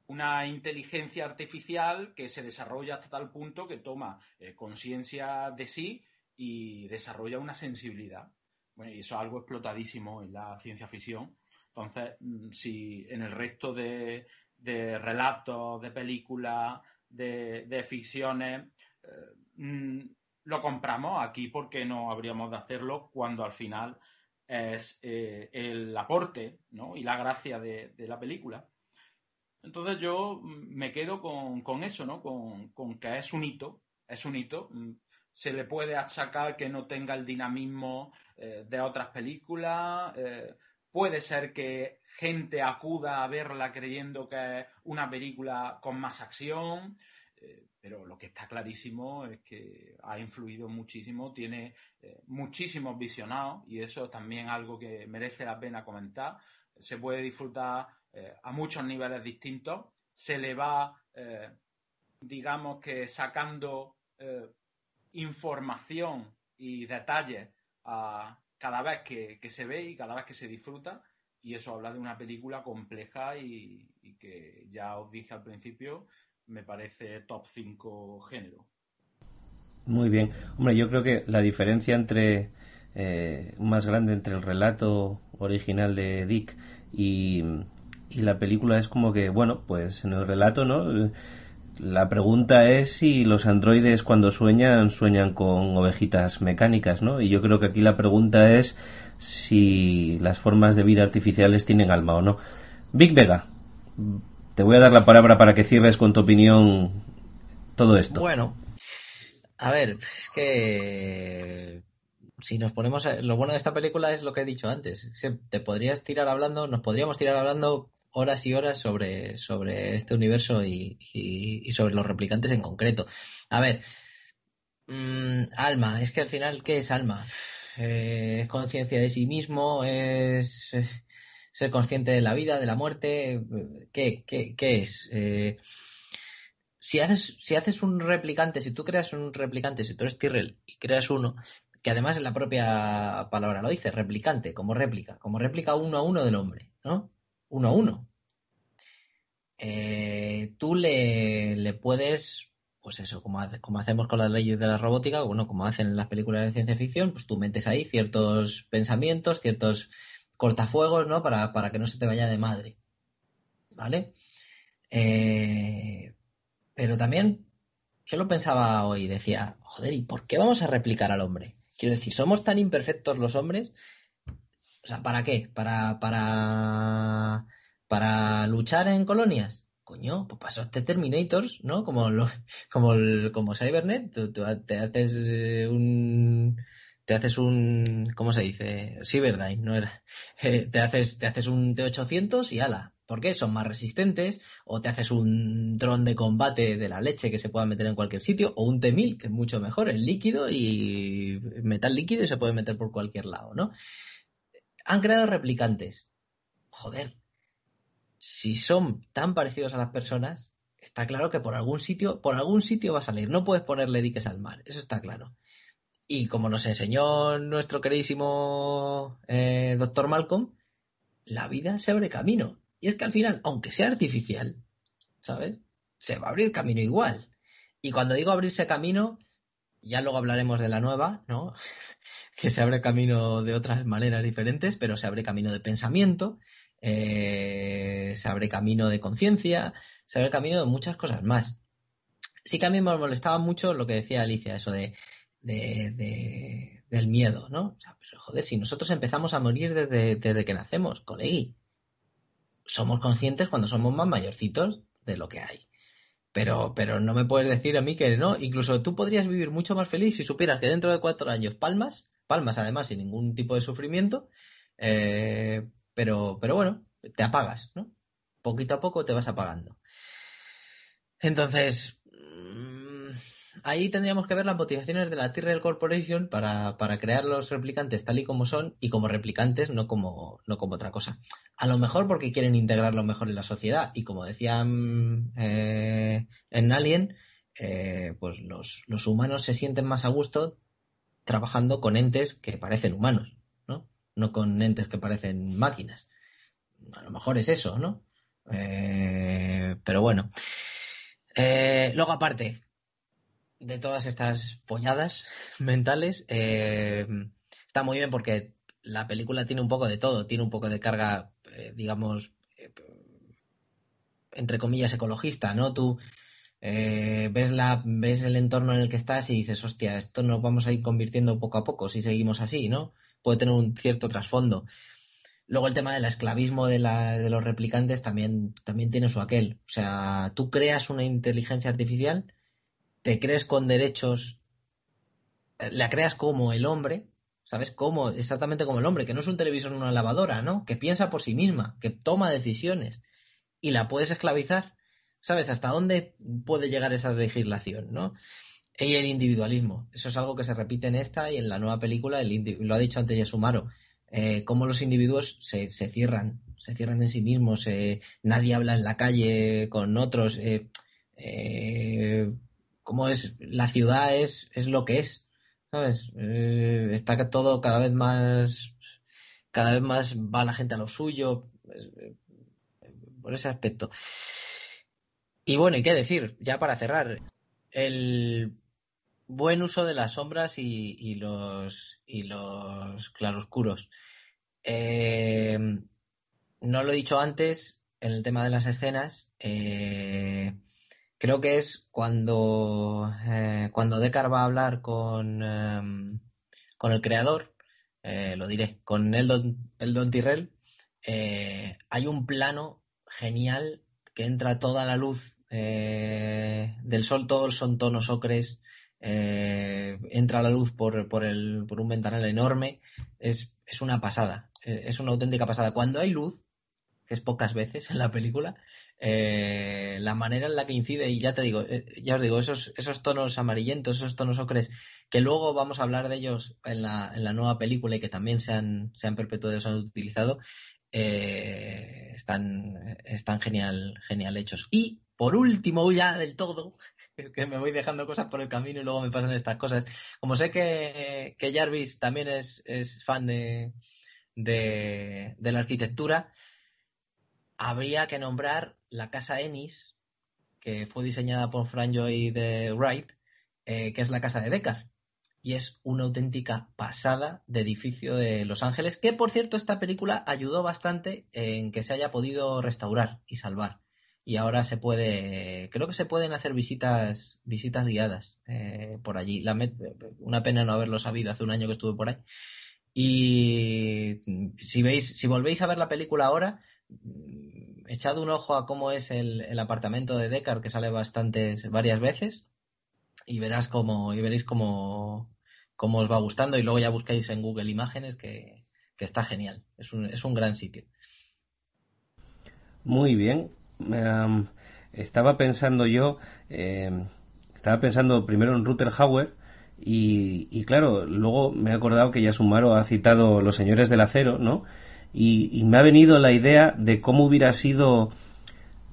una inteligencia artificial que se desarrolla hasta tal punto que toma eh, conciencia de sí y desarrolla una sensibilidad. Bueno, y eso es algo explotadísimo en la ciencia ficción. Entonces, mm, si en el resto de, relatos, de películas, de, ficciones, eh, mm, lo compramos aquí porque no habríamos de hacerlo cuando al final es eh, el aporte y la gracia de, la película. Entonces yo me quedo con, eso, ¿no? Con, que es un hito, es un hito. Se le puede achacar que no tenga el dinamismo eh, de otras películas. Eh, puede ser que gente acuda a verla creyendo que es una película con más acción. Pero lo que está clarísimo es que ha influido muchísimo, tiene eh, muchísimos visionados y eso es también algo que merece la pena comentar. Se puede disfrutar eh, a muchos niveles distintos. Se le va, eh, digamos que sacando información y detalles a cada vez que, se ve y cada vez que se disfruta. Y eso habla de una película compleja y que ya os dije al principio, me parece top 5 género. Muy bien. Hombre, yo creo que la diferencia entre eh, más grande entre el relato original de Dick y, y la película es como que, bueno, pues en el relato, ¿no? La pregunta es si los androides cuando sueñan sueñan con ovejitas mecánicas, ¿no? Y yo creo que aquí la pregunta es si las formas de vida artificiales tienen alma o no. Big Vega, te voy a dar la palabra para que cierres con tu opinión todo esto. Bueno, a ver, es que si nos ponemos lo bueno de esta película es lo que he dicho antes te podrías tirar hablando nos podríamos tirar hablando horas y horas sobre, sobre este universo y, sobre los replicantes en concreto. A ver, mm, alma, es que al final, ¿qué es alma? Eh, es conciencia de sí mismo, es ser consciente de la vida, de la muerte, ¿qué, qué, qué es? Eh, si haces, si haces un replicante, si tú creas un replicante, si tú eres Tyrrell y creas uno, que además en la propia palabra lo dice, replicante, como réplica, como réplica uno a uno del hombre, ¿no? uno a uno. Eh, tú le, puedes, pues eso, como, como hacemos con las leyes de la robótica, bueno, como hacen en las películas de ciencia ficción, pues tú metes ahí ciertos pensamientos, ciertos cortafuegos, ¿no? Para, para que no se te vaya de madre. ¿Vale? Eh, pero también, yo lo pensaba hoy, decía, joder, ¿y por qué vamos a replicar al hombre? Quiero decir, ¿somos tan imperfectos los hombres o sea, ¿para qué? ¿Para, para, para luchar en colonias? Coño, pues pasó este Terminators, ¿no? Como, lo, como, el, como Cybernet, tú, te haces un te haces un ¿cómo se dice? Cyberdyne, no era. Eh, te haces te haces un T800 y ala. ¿Por qué? Son más resistentes o te haces un dron de combate de la leche que se pueda meter en cualquier sitio o un T1000 que es mucho mejor, es líquido y metal líquido y se puede meter por cualquier lado, ¿no? han creado replicantes. Joder, si son tan parecidos a las personas, está claro que por algún sitio, por algún sitio va a salir. No puedes ponerle diques al mar, eso está claro. Y como nos enseñó nuestro queridísimo eh, doctor Malcolm, la vida se abre camino. Y es que al final, aunque sea artificial, ¿sabes? Se va a abrir camino igual. Y cuando digo abrirse camino, ya luego hablaremos de la nueva, ¿no? que se abre camino de otras maneras diferentes, pero se abre camino de pensamiento, eh, se abre camino de conciencia, se abre camino de muchas cosas más. Sí que a mí me molestaba mucho lo que decía Alicia, eso de, del miedo, ¿no? O sea, pero joder, si nosotros empezamos a morir desde, desde que nacemos, colegui, somos conscientes cuando somos más mayorcitos de lo que hay. Pero, pero no me puedes decir a mí que no. Incluso tú podrías vivir mucho más feliz si supieras que dentro de cuatro años palmas, palmas además sin ningún tipo de sufrimiento, eh, pero, pero bueno, te apagas, ¿no? Poquito a poco te vas apagando. Entonces, ahí tendríamos que ver las motivaciones de la Tyrrell Corporation para, crear los replicantes tal y como son y como replicantes, no como, no como otra cosa. A lo mejor porque quieren integrarlo mejor en la sociedad y como decían eh, en Alien, eh, pues los, los, humanos se sienten más a gusto trabajando con entes que parecen humanos, ¿no? No con entes que parecen máquinas. A lo mejor es eso, ¿no? Eh, pero bueno. luego aparte, de todas estas polladas mentales, eh, está muy bien porque la película tiene un poco de todo, tiene un poco de carga, eh, digamos, eh, entre comillas, ecologista, ¿no? Tú ves, la, ves el entorno en el que estás y dices, hostia, esto nos vamos a ir convirtiendo poco a poco si seguimos así, ¿no? Puede tener un cierto trasfondo. Luego el tema del esclavismo de, la, de los replicantes también, también tiene su aquel. O sea, tú creas una inteligencia artificial te crees con derechos, eh, la creas como el hombre, ¿sabes? Como, exactamente como el hombre, que no es un televisor, una lavadora, ¿no? Que piensa por sí misma, que toma decisiones y la puedes esclavizar, ¿sabes? ¿Hasta dónde puede llegar esa legislación, ¿no? Y el individualismo, eso es algo que se repite en esta y en la nueva película, el lo ha dicho antes ya Sumaro, eh, cómo los individuos se, se, cierran, se cierran en sí mismos, eh, nadie habla en la calle con otros, eh, como es la ciudad es, es lo que es. Eh, está todo cada vez más, cada vez más va la gente a lo suyo, eh, por ese aspecto. Y bueno, ¿y qué decir? Ya para cerrar, el buen uso de las sombras y, los, y los claroscuros. Eh, no lo he dicho antes en el tema de las escenas. Creo que es cuando, eh, cuando Deckard va a hablar con, em, con el creador, lo diré, con Eldon, Eldon Tyrell, hay un plano genial que entra toda la luz del sol, todos son tonos ocres, eh, entra la luz por, por, el, por un ventanal enorme, es, es, una pasada, eh, es una auténtica pasada. Cuando hay luz, que es pocas veces en la película, eh, la manera en la que incide, y ya te digo, ya os digo, esos, esos tonos amarillentos, esos tonos ocres, que luego vamos a hablar de ellos en la, en la nueva película y que también se han, se han perpetuado, se han utilizado, están, están genial, genial hechos. Y por último, ya del todo, que me voy dejando cosas por el camino y luego me pasan estas cosas. Como sé que, Jarvis también es, fan de, de, la arquitectura, habría que nombrar la casa Ennis, que fue diseñada por Frank Joy de Wright, eh, que es la casa de Deckard. Y es una auténtica pasada de edificio de Los Ángeles, que por cierto esta película ayudó bastante en que se haya podido restaurar y salvar y ahora se puede, creo que se pueden hacer visitas, visitas guiadas eh, por allí. La una pena no haberlo sabido hace un año que estuve por ahí. Y si veis, si volvéis a ver la película ahora, echad un ojo a cómo es el, apartamento de Deckard, que sale bastantes, varias veces, y verás cómo, y veréis cómo, cómo os va gustando, y luego ya busquéis en Google imágenes que, que está genial. Es un, es un gran sitio. Muy bien, estaba pensando yo, em, estaba pensando primero en Ruther Hauer y, claro, luego me he acordado que ya Sumaro ha citado Los Señores del Acero, ¿no? Y, me ha venido la idea de cómo hubiera sido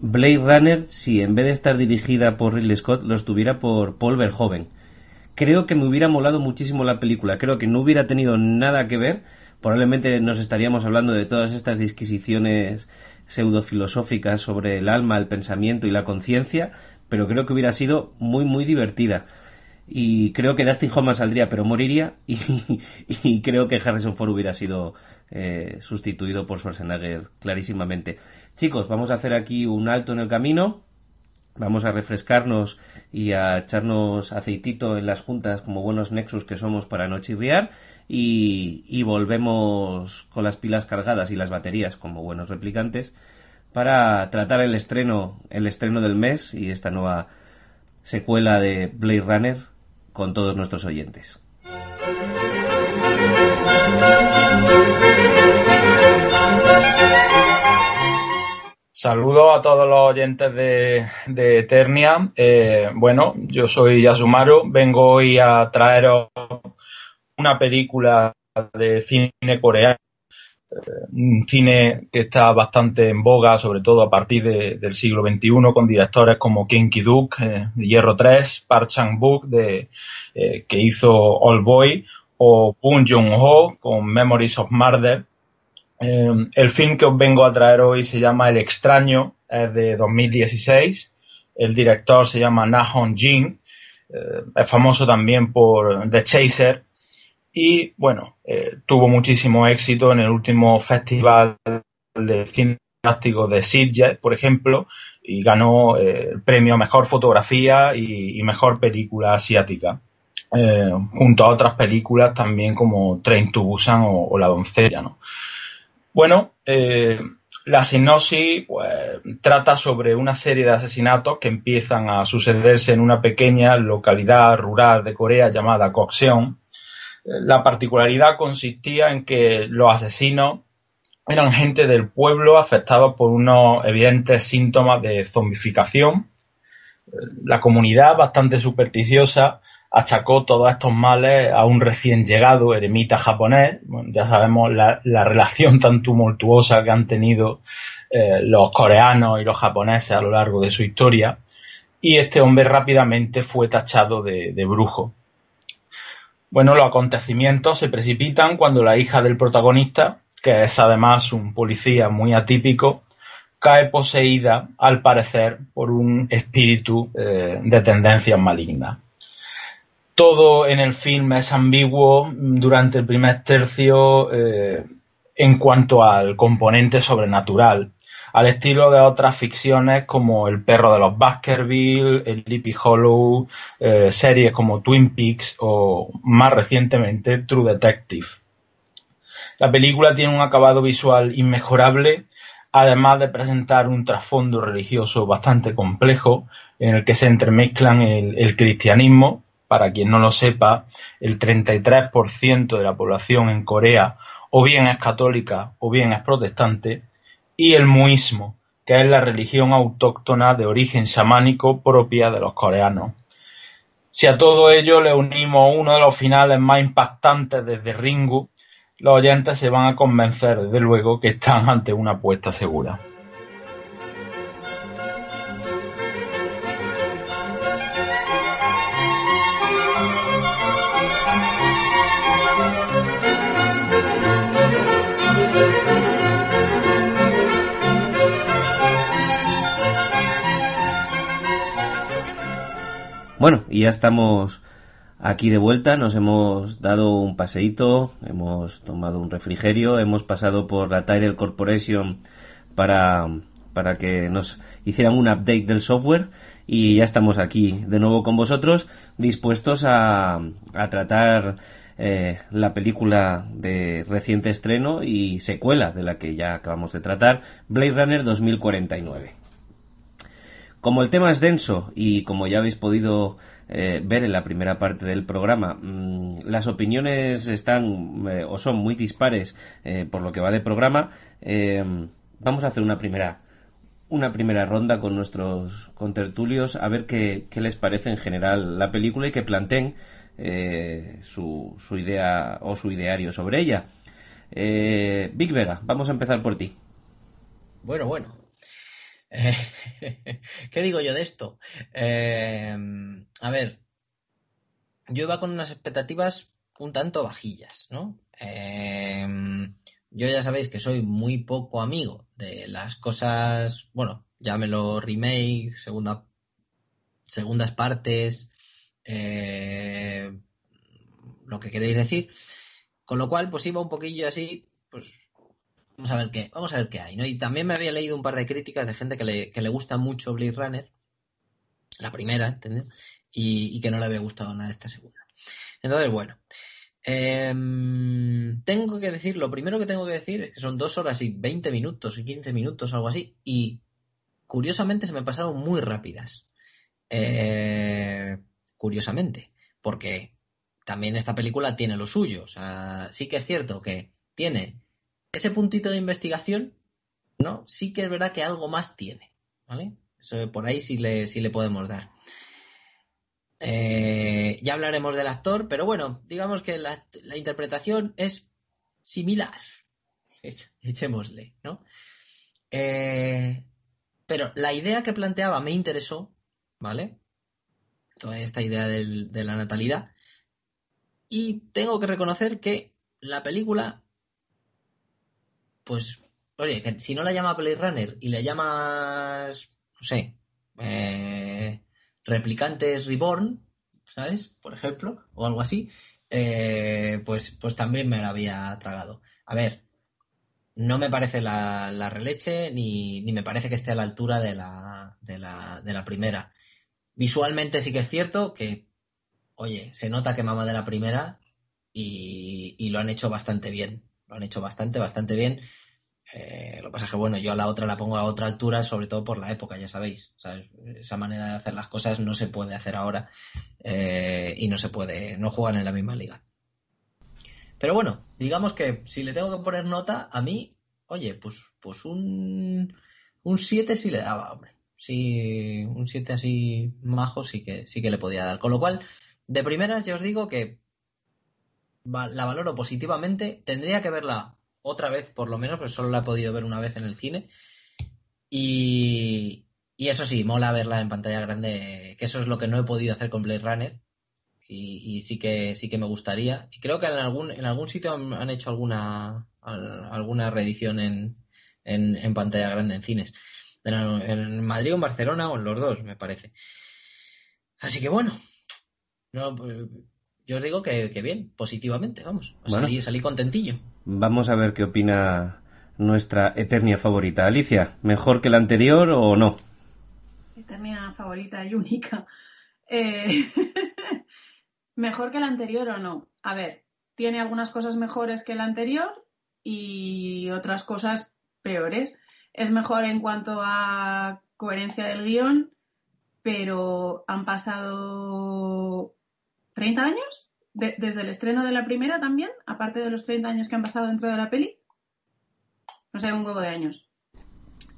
Blade Runner si en vez de estar dirigida por Ridley Scott lo estuviera por Paul Verhoeven. Creo que me hubiera molado muchísimo la película, creo que no hubiera tenido nada que ver, probablemente nos estaríamos hablando de todas estas disquisiciones pseudofilosóficas sobre el alma, el pensamiento y la conciencia, pero creo que hubiera sido muy, muy divertida. Y creo que Dustin Hoffman saldría, pero moriría. Y, creo que Harrison Ford hubiera sido eh, sustituido por Schwarzenegger clarísimamente. Chicos, vamos a hacer aquí un alto en el camino. Vamos a refrescarnos y a echarnos aceitito en las juntas como buenos nexus que somos para no chirriar y, volvemos con las pilas cargadas y las baterías como buenos replicantes para tratar el estreno, el estreno del mes y esta nueva secuela de Blade Runner con todos nuestros oyentes. Saludos a todos los oyentes de, de Eternia. Eh, bueno, yo soy Yasumaru. Vengo hoy a traeros una película de cine coreano, un cine que está bastante en boga, sobre todo a partir del siglo XXI, con directores como Kim Ki-duk, eh, Hierro 3, Park Chang-wook, de, eh, que hizo All Boy, o Boon Jung-ho, con Memories of Murder. el film que os vengo a traer hoy se llama El extraño, es de 2016. El director se llama Na Hong Jin. es famoso también por The Chaser, y bueno, eh, tuvo muchísimo éxito en el último festival de cine de Sitges, por ejemplo, y ganó eh, el premio mejor fotografía y, mejor película asiática, eh, junto a otras películas también como Train to Busan o, La doncella, ¿no? Bueno, la sinopsis pues, trata sobre una serie de asesinatos que empiezan a sucederse en una pequeña localidad rural de Corea llamada Kokseon, la particularidad consistía en que los asesinos eran gente del pueblo afectados por unos evidentes síntomas de zombificación. La comunidad, bastante supersticiosa, achacó todos estos males a un recién llegado eremita japonés. ya sabemos la, relación tan tumultuosa que han tenido eh, los coreanos y los japoneses a lo largo de su historia. Y este hombre rápidamente fue tachado de brujo. Bueno, los acontecimientos se precipitan cuando la hija del protagonista, que es además un policía muy atípico, cae poseída, al parecer, por un espíritu eh, de tendencias malignas. todo en el film es ambiguo durante el primer tercio eh, en cuanto al componente sobrenatural, al estilo de otras ficciones como El perro de los Baskerville, El Sleepy Hollow, eh, series como Twin Peaks o más recientemente True Detective. La película tiene un acabado visual inmejorable, además de presentar un trasfondo religioso bastante complejo en el que se entremezclan el, cristianismo, para quien no lo sepa, el 33% de la población en Corea o bien es católica o bien es protestante, y el muismo, que es la religión autóctona de origen chamánico propia de los coreanos. Si a todo ello le unimos uno de los finales más impactantes desde Ringu, los oyentes se van a convencer desde luego que están ante una apuesta segura. Bueno, y ya estamos aquí de vuelta, nos hemos dado un paseíto, hemos tomado un refrigerio, hemos pasado por la Tyrell Corporation para, para que nos hicieran un update del software y ya estamos aquí de nuevo con vosotros dispuestos a, a tratar eh, la película de reciente estreno y secuela de la que ya acabamos de tratar, Blade Runner 2049. Como el tema es denso y como ya habéis podido eh, ver en la primera parte del programa, mm, las opiniones están eh, o son muy dispares eh, por lo que va de programa, vamos a hacer una primera una primera ronda con nuestros contertulios a ver qué, qué les parece en general la película y que planteen su, su idea o su ideario sobre ella. Big Vega, vamos a empezar por ti. Bueno, bueno, ¿Qué digo yo de esto? Em, a ver, yo iba con unas expectativas un tanto bajillas, ¿no? Em, yo ya sabéis que soy muy poco amigo de las cosas, bueno, llámelo remake, segunda, segundas partes, eh, lo que queréis decir. Con lo cual, pues iba un poquillo así, Vamos a ver qué, vamos a ver qué hay, ¿no? Y también me había leído un par de críticas de gente que le, que le gusta mucho Blade Runner, la primera, ¿entendés? Y, que no le había gustado nada esta segunda. Entonces, bueno. Em, tengo que decir, lo primero que tengo que decir es que son dos horas y veinte minutos y quince minutos, algo así, y curiosamente se me pasaron muy rápidas. Eh, curiosamente, porque también esta película tiene lo suyo. O sea, sí que es cierto que tiene ese puntito de investigación, ¿no? Sí que es verdad que algo más tiene, ¿vale? Eso por ahí sí le, sí le podemos dar. Eh, ya hablaremos del actor, pero bueno, digamos que la, interpretación es similar. Echémosle, ¿no? Eh, pero la idea que planteaba me interesó, ¿vale? Toda esta idea de la natalidad. Y tengo que reconocer que la película pues, oye, si no la llama Blade Runner y le llamas, no sé, eh, Replicantes Reborn, ¿sabes? Por ejemplo, o algo así, eh, pues, pues también me la había tragado. A ver, no me parece la, releche ni, ni, me parece que esté a la altura de la, de la, de la primera. Visualmente sí que es cierto que, oye, se nota que mama de la primera y, y lo han hecho bastante bien lo han hecho bastante, bastante bien. Eh, lo que pasa es que, bueno, yo a la otra la pongo a otra altura, sobre todo por la época, ya sabéis. Esa manera de hacer las cosas no se puede hacer ahora eh, y no se puede, no juegan en la misma liga. Pero bueno, digamos que si le tengo que poner nota, a mí, oye, pues, pues un, un 7 sí le daba, hombre. Sí, un 7 así majo sí que, sí que le podía dar. Con lo cual, de primeras ya os digo que la valoro positivamente. Tendría que verla otra vez, por lo menos, pero solo la he podido ver una vez en el cine. Y, eso sí, mola verla en pantalla grande, que eso es lo que no he podido hacer con Blade Runner. Y, sí que sí que me gustaría. Y creo que en algún, en algún sitio han, hecho alguna, alguna reedición en, en, pantalla grande en cines. En, en Madrid o en Barcelona o en los dos, me parece. Así que bueno, No, yo os digo que, bien, positivamente, vamos. Salí, salí contentillo. Vamos a ver qué opina nuestra Eternia favorita. Alicia, ¿mejor que la anterior o no? Eternia favorita y única. Eh, ¿Mejor que la anterior o no? A ver, tiene algunas cosas mejores que la anterior y otras cosas peores. Es mejor en cuanto a coherencia del guion, pero han pasado 30 años desde el estreno de la primera también, aparte de los 30 años que han pasado dentro de la peli. No sé, un huevo de años.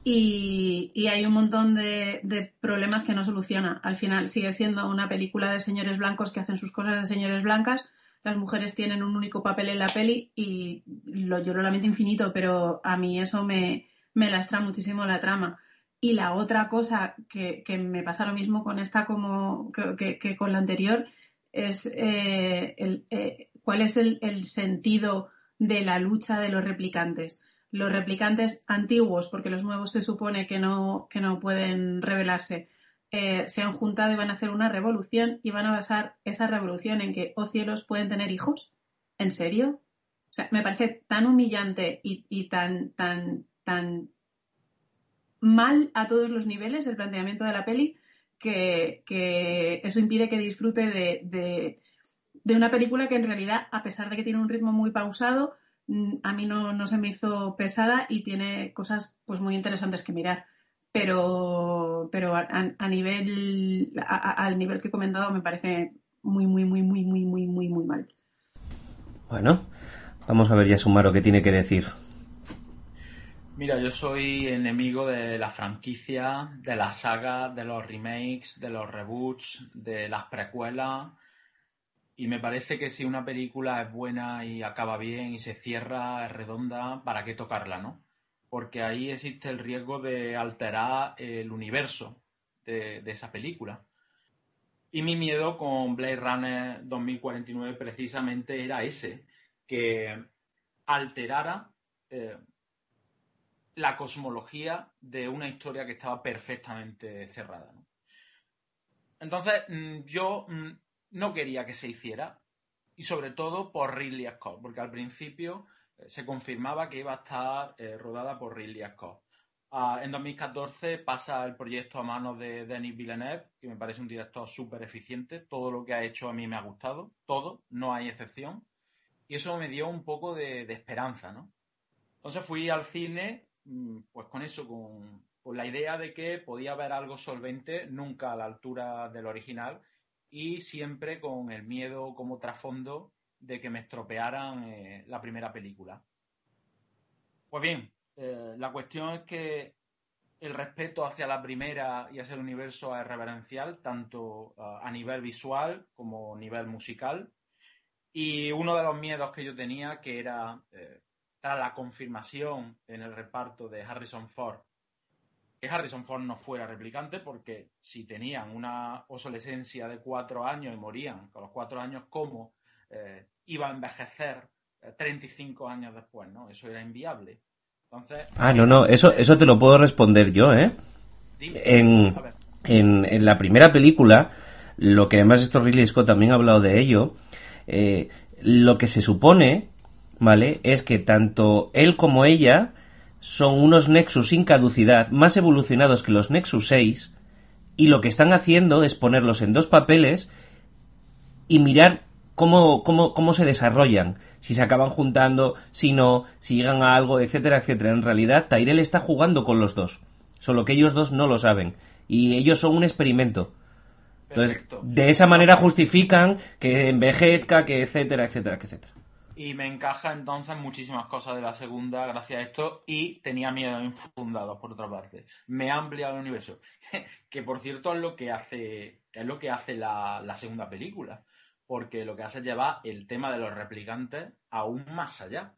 Y, hay un montón de, de, problemas que no soluciona. Al final sigue siendo una película de señores blancos que hacen sus cosas de señores blancas. Las mujeres tienen un único papel en la peli y lo lloro lamento infinito, pero a mí eso me, me lastra muchísimo la trama. Y la otra cosa que, me pasa lo mismo con esta como que, con la anterior es eh, el, eh, cuál es el, el sentido de la lucha de los replicantes los replicantes antiguos, porque los nuevos se supone que no, que no pueden revelarse, eh, se han juntado y van a hacer una revolución y van a basar esa revolución en que, oh cielos, pueden tener hijos. ¿En serio? O sea, me parece tan humillante y, tan, tan, tan mal a todos los niveles el planteamiento de la peli que, eso impide que disfrute de, de, una película que en realidad, a pesar de que tiene un ritmo muy pausado, Mm, a mí no, se me hizo pesada y tiene cosas pues muy interesantes que mirar. Pero, pero a, nivel, al nivel que he comentado me parece muy, muy, muy, muy, muy, muy, muy, muy mal. Bueno, vamos a ver ya Sumaro qué tiene que decir. Mira, yo soy enemigo de la franquicia, de la saga, de los remakes, de los reboots, de las precuelas y me parece que si una película es buena y acaba bien y se cierra, es redonda, ¿para qué tocarla, no? Porque ahí existe el riesgo de alterar el universo de, esa película. Y mi miedo con Blade Runner 2049 precisamente era ese, que alterara eh, la cosmología de una historia que estaba perfectamente cerrada. Entonces, mm, yo mm, no quería que se hiciera y sobre todo por Ridley Scott, porque al principio eh, se confirmaba que iba a estar eh, rodada por Ridley Scott. Ah, en 2014 pasa el proyecto a manos de Denis Villeneuve, que me parece un director súper eficiente. Todo lo que ha hecho a mí me ha gustado, todo, no hay excepción. Y eso me dio un poco de, esperanza, ¿no? Entonces fui al cine, pues con eso, con, la idea de que podía haber algo solvente, nunca a la altura del original, y siempre con el miedo como trasfondo de que me estropearan eh, la primera película. Pues bien, eh, la cuestión es que el respeto hacia la primera y hacia el universo es reverencial, tanto eh, a nivel visual como a nivel musical. Y uno de los miedos que yo tenía, que era, tras la confirmación en el reparto de Harrison Ford que Harrison Ford no fuera replicante, porque si tenían una obsolescencia de cuatro años y morían con los cuatro años, ¿cómo eh, iba a envejecer 35 eh, años después? ¿no? Eso era inviable. Entonces, ah, no, no, eso, eso te lo puedo responder yo, ¿eh? en, en, la primera película, lo que además esto Ridley Scott también ha hablado de ello, eh, lo que se supone, ¿vale? Es que tanto él como ella son unos Nexus sin caducidad más evolucionados que los Nexus 6 y lo que están haciendo es ponerlos en dos papeles y mirar cómo, cómo, cómo se desarrollan, si se acaban juntando, si no, si llegan a algo, etcétera, etcétera. En realidad, Tyrell está jugando con los dos, solo que ellos dos no lo saben y ellos son un experimento. Entonces, de esa manera justifican que envejezca, que etcétera, etcétera, etcétera y me encaja entonces muchísimas cosas de la segunda gracias a esto y tenía miedo infundado por otra parte. Me ha ampliado el universo, que por cierto es lo que hace es lo que hace la, segunda película, porque lo que hace es llevar el tema de los replicantes aún más allá.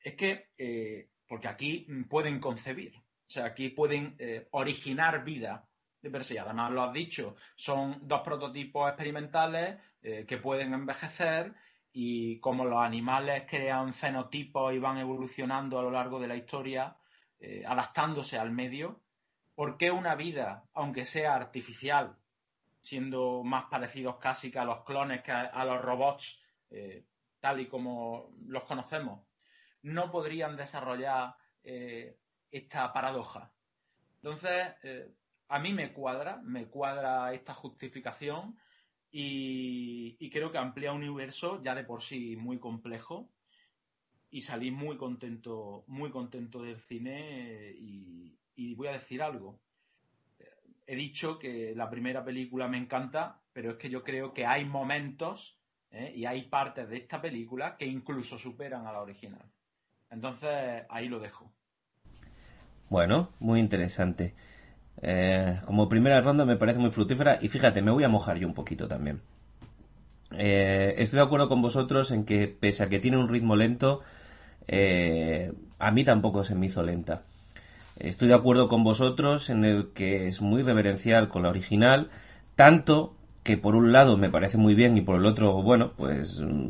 Es que eh, porque aquí pueden concebir, o sea, aquí pueden eh, originar vida de per se. Además lo has dicho, son dos prototipos experimentales eh, que pueden envejecer y como los animales crean fenotipos y van evolucionando a lo largo de la historia, eh, adaptándose al medio, ¿por qué una vida, aunque sea artificial, siendo más parecidos casi que a los clones, que a, los robots, eh, tal y como los conocemos, no podrían desarrollar eh, esta paradoja. Entonces, a mí me cuadra, me cuadra esta justificación y, creo que amplía un universo ya de por sí muy complejo y salí muy contento, muy contento del cine y, voy a decir algo. He dicho que la primera película me encanta, pero es que yo creo que hay momentos ¿eh? y hay partes de esta película que incluso superan a la original. Entonces, ahí lo dejo. Bueno, muy interesante. Eh, como primera ronda me parece muy fructífera y fíjate, me voy a mojar yo un poquito también. Eh, estoy de acuerdo con vosotros en que pese a que tiene un ritmo lento, eh, a mí tampoco se me hizo lenta. Estoy de acuerdo con vosotros en el que es muy reverencial con la original, tanto que por un lado me parece muy bien y por el otro, bueno, pues mm,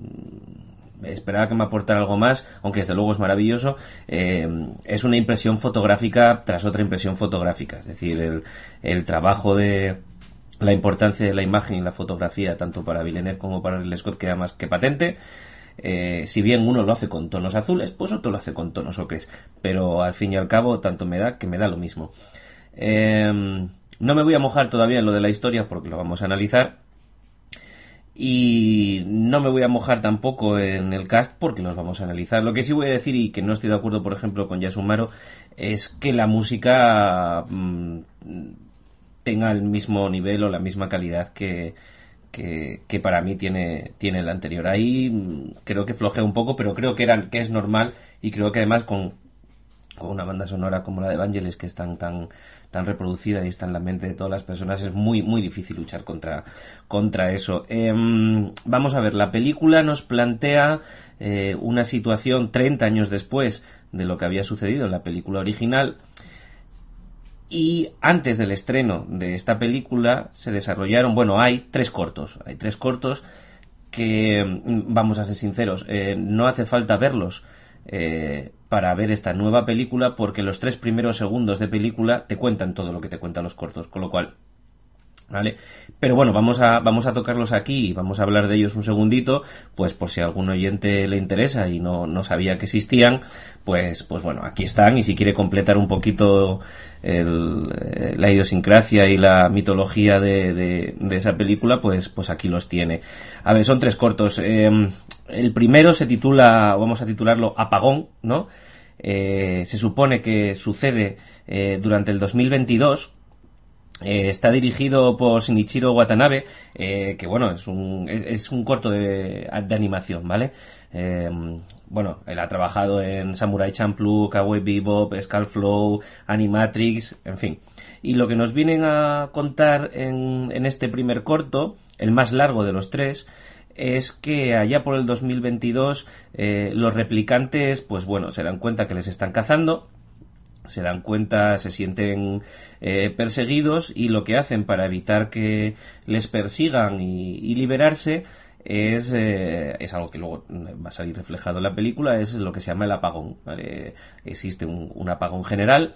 esperaba que me aportara algo más, aunque desde luego es maravilloso, eh, es una impresión fotográfica tras otra impresión fotográfica. Es decir, el, trabajo de la importancia de la imagen y la fotografía, tanto para Villeneuve como para el Scott, queda más que patente. Eh, si bien uno lo hace con tonos azules, pues otro lo hace con tonos ocres. Pero al fin y al cabo, tanto me da que me da lo mismo. Eh, no me voy a mojar todavía en lo de la historia porque lo vamos a analizar y no me voy a mojar tampoco en el cast porque los vamos a analizar. Lo que sí voy a decir y que no estoy de acuerdo, por ejemplo, con Yasumaro, es que la música mm, tenga el mismo nivel o la misma calidad que, que, para mí tiene, tiene el anterior. Ahí mm, creo que flojea un poco, pero creo que, eran, que es normal y creo que además con, con una banda sonora como la de Vangelis que es tan, tan, tan reproducida y está en la mente de todas las personas, es muy, muy difícil luchar contra, contra eso. Em, vamos a ver, la película nos plantea eh, una situación 30 años después de lo que había sucedido en la película original. Y antes del estreno de esta película se desarrollaron, bueno, hay tres cortos, hay tres cortos que, mm, vamos a ser sinceros, eh, no hace falta verlos eh, para ver esta nueva película porque los tres primeros segundos de película te cuentan todo lo que te cuentan los cortos, con lo cual ¿Vale? Pero bueno, vamos a, vamos a tocarlos aquí y vamos a hablar de ellos un segundito, pues por si a algún oyente le interesa y no, no sabía que existían, pues, pues bueno, aquí están y si quiere completar un poquito el, eh, la idiosincrasia y la mitología de, de, esa película, pues, pues aquí los tiene. A ver, son tres cortos. Em, el primero se titula, vamos a titularlo Apagón, ¿no? Eh, se supone que sucede eh, durante el 2022 eh, está dirigido por Shinichiro Watanabe, eh, que bueno, es un, es, un corto de, de, animación, ¿vale? Eh, bueno, él ha trabajado en Samurai Champloo, Kawaii Bebop, Skullflow, Animatrix, en fin. Y lo que nos vienen a contar en, en este primer corto, el más largo de los tres, es que allá por el 2022 los replicantes, pues bueno, se dan cuenta que les están cazando se dan cuenta, se sienten eh, perseguidos y lo que hacen para evitar que les persigan y, liberarse es, eh, es algo que luego va a salir reflejado en la película, es lo que se llama el apagón. Existe un, apagón general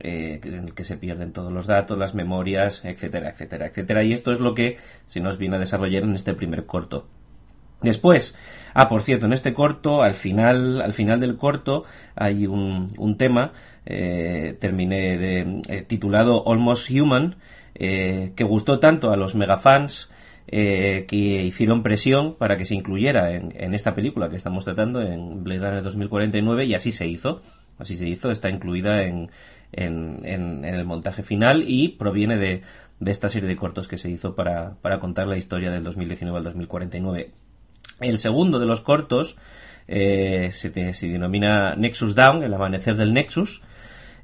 eh, en el que se pierden todos los datos, las memorias, etcétera, etcétera, etcétera. Y esto es lo que se nos viene a desarrollar en este primer corto. Después, ah, por cierto, en este corto, al final, al final del corto, hay un, un tema eh, terminé de, eh, titulado Almost Human, eh, que gustó tanto a los megafans que hicieron presión para que se incluyera en, esta película que estamos tratando, en Blade Runner 2049, y así se hizo. Así se hizo, está incluida en, en el montaje final y proviene de, esta serie de cortos que se hizo para, para contar la historia del 2019 al 2049. El segundo de los cortos se, se, denomina Nexus Down, el amanecer del Nexus,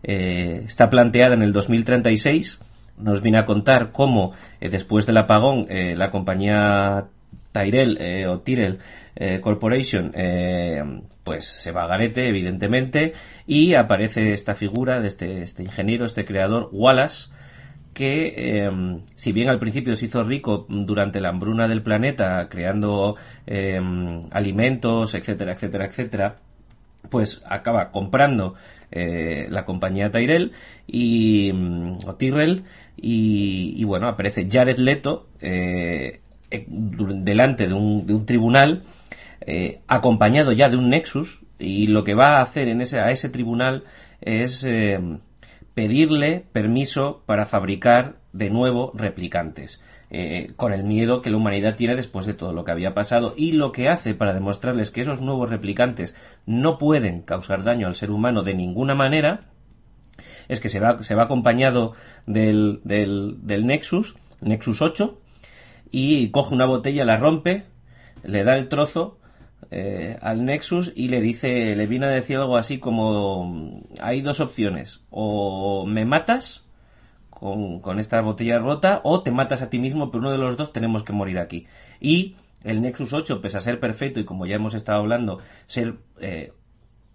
eh, está planteada en el 2036. Nos viene a contar cómo eh, después del apagón eh, la compañía Tyrell o Tyrell Corporation pues se va a garete evidentemente y aparece esta figura de este, este ingeniero, este creador Wallace que si bien al principio se hizo rico durante la hambruna del planeta creando alimentos, etcétera, etcétera, etcétera, pues acaba comprando eh, la compañía Tyrell y mm, o Tyrell y, bueno aparece Jared Leto eh, eh, delante de un, tribunal acompañado ya de un Nexus y lo que va a hacer en ese, a ese tribunal es pedirle permiso para fabricar de nuevo replicantes. Eh, con el miedo que la humanidad tiene después de todo lo que había pasado. Y lo que hace para demostrarles que esos nuevos replicantes no pueden causar daño al ser humano de ninguna manera es que se va, se va acompañado del, del, del Nexus, Nexus 8, y coge una botella, la rompe, le da el trozo eh, al Nexus y le dice, le viene a decir algo así como hay dos opciones, o me matas con, esta botella rota o te matas a ti mismo, pero uno de los dos tenemos que morir aquí. Y el Nexus 8, pese a ser perfecto y como ya hemos estado hablando, ser eh,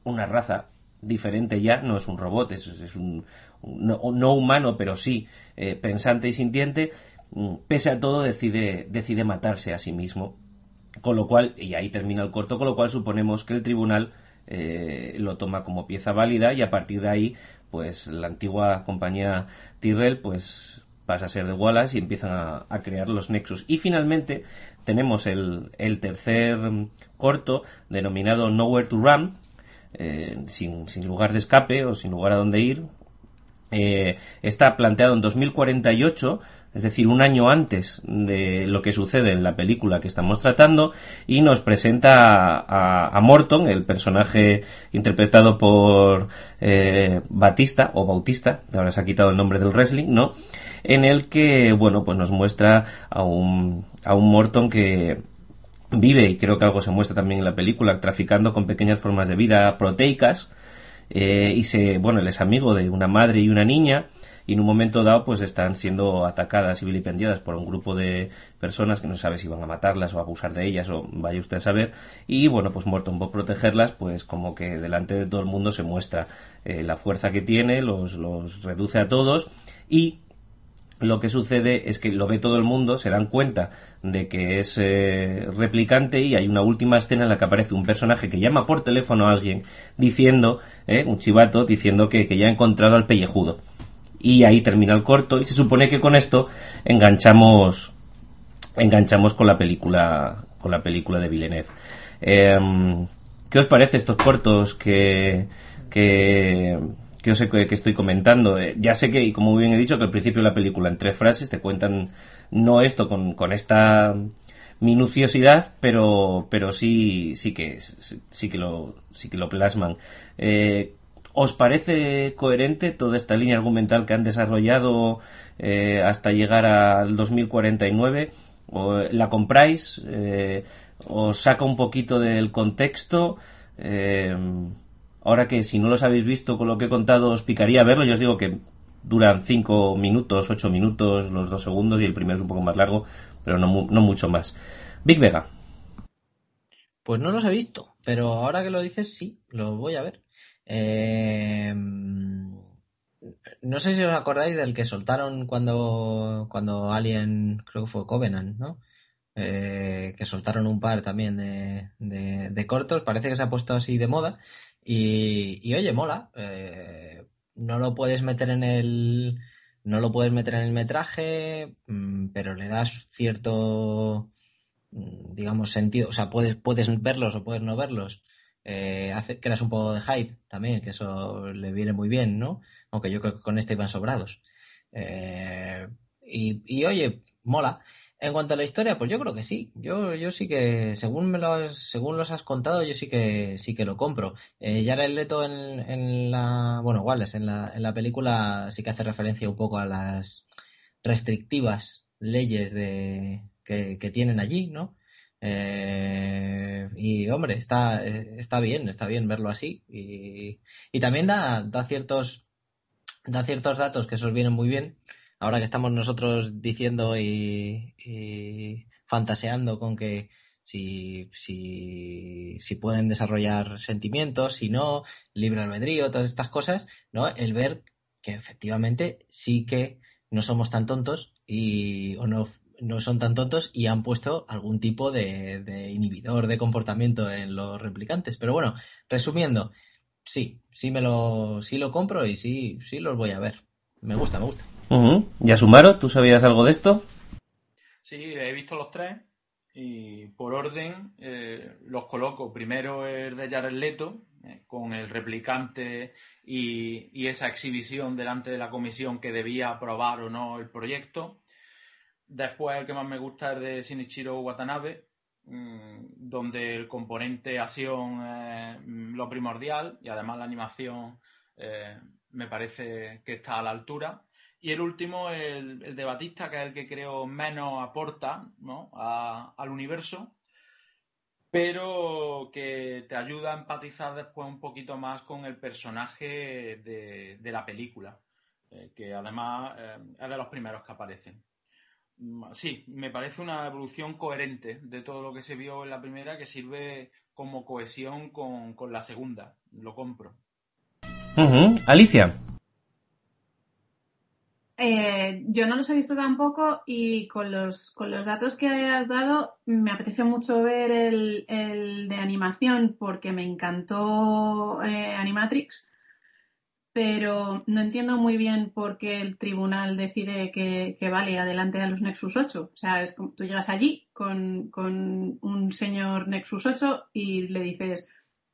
una raza diferente ya, no es un robot, es, un no, humano, pero sí eh, pensante y sintiente, mm, pese a todo decide, decide matarse a sí mismo. Con lo cual, y ahí termina el corto, con lo cual suponemos que el tribunal eh, lo toma como pieza válida y a partir de ahí pues la antigua compañía Tyrrell pues pasa a ser de Wallace y empiezan a, crear los Nexus. Y finalmente tenemos el, tercer corto denominado Nowhere to Run, eh, sin, lugar de escape o sin lugar a donde ir. Eh, está planteado en 2048 es decir, un año antes de lo que sucede en la película que estamos tratando, y nos presenta a, Morton, el personaje interpretado por eh, Batista o Bautista, ahora se ha quitado el nombre del wrestling, ¿no? En el que, bueno, pues nos muestra a un, a un Morton que vive, y creo que algo se muestra también en la película, traficando con pequeñas formas de vida proteicas, eh, y se, bueno, él es amigo de una madre y una niña, y en un momento dado pues están siendo atacadas y vilipendiadas por un grupo de personas que no sabe si van a matarlas o abusar de ellas o vaya usted a saber. Y bueno pues Morton por protegerlas pues como que delante de todo el mundo se muestra eh, la fuerza que tiene los, los reduce a todos. Y lo que sucede es que lo ve todo el mundo, se dan cuenta de que es eh, replicante y hay una última escena en la que aparece un personaje que llama por teléfono a alguien diciendo, eh, un chivato, diciendo que, que ya ha encontrado al pellejudo y ahí termina el corto. Y se supone que con esto enganchamos enganchamos con la película con la película de Villeneuve. Em, ¿qué os parece estos cortos que que, que os que, estoy comentando eh, ya sé que y como bien he dicho que al principio de la película en tres frases te cuentan no esto con, con esta minuciosidad pero pero sí sí que sí que lo sí que lo plasman. Eh, ¿Os parece coherente toda esta línea argumental que han desarrollado eh, hasta llegar al 2049? ¿O ¿La compráis? Eh, ¿Os saca un poquito del contexto? Eh, ahora que si no los habéis visto con lo que he contado os picaría verlo. Yo os digo que duran 5 minutos, 8 minutos, los dos segundos y el primero es un poco más largo, pero no, no mucho más. Big Vega. Pues no los he visto, pero ahora que lo dices sí, los voy a ver. Eh, no sé si os acordáis del que soltaron cuando, cuando Alien, creo que fue Covenant, ¿no? Eh, que soltaron un par también de, cortos, parece que se ha puesto así de moda. Y, y oye, mola, eh, no lo puedes meter en el no lo puedes meter en el metraje, mm, pero le das cierto mm, digamos sentido, o sea, puedes, puedes verlos o puedes no verlos eh, hace, creas un poco de hype también, que eso le viene muy bien, ¿no? Aunque yo creo que con este iban sobrados. Eh, y, oye, mola. En cuanto a la historia, pues yo creo que sí. Yo, yo sí que, según me los, según los has contado, yo sí que sí que lo compro. Eh, el Leto en, en la, bueno, Wallace, en la, en la película sí que hace referencia un poco a las restrictivas leyes de, que, que tienen allí, ¿no? Eh, y hombre, está, está bien, está bien verlo así. Y, y también da, da, ciertos, da ciertos datos que esos vienen muy bien. Ahora que estamos nosotros diciendo y, y fantaseando con que si, si, si pueden desarrollar sentimientos, si no, libre albedrío, todas estas cosas, ¿no? El ver que efectivamente sí que no somos tan tontos y o no no son tan tontos y han puesto algún tipo de, inhibidor de comportamiento en los replicantes. Pero bueno, resumiendo, sí, sí me lo, sí lo compro y sí, sí los voy a ver. Me gusta, me gusta. ¿Ya sumaron? ¿Tú sabías algo de esto? Sí, he visto los tres y por orden eh, los coloco. Primero el de Jared Leto, eh, con el replicante y, esa exhibición delante de la comisión que debía aprobar o no el proyecto. Después el que más me gusta es de Shinichiro Watanabe, mm, donde el componente acción es mm, lo primordial y además la animación eh, me parece que está a la altura. Y el último, el, el de Batista, que es el que creo menos aporta al universo, pero que te ayuda a empatizar después un poquito más con el personaje de, la película, eh, que además eh, es de los primeros que aparecen. Mm, sí, me parece una evolución coherente de todo lo que se vio en la primera, que sirve como cohesión con, la segunda. Lo compro. Alicia. Eh, yo no los he visto tampoco y con los, con los datos que has dado me apetece mucho ver el, de animación porque me encantó eh, Animatrix, pero no entiendo muy bien por qué el tribunal decide que, vale adelante a los Nexus 8. O sea, es como, tú llegas allí con, un señor Nexus 8 y le dices,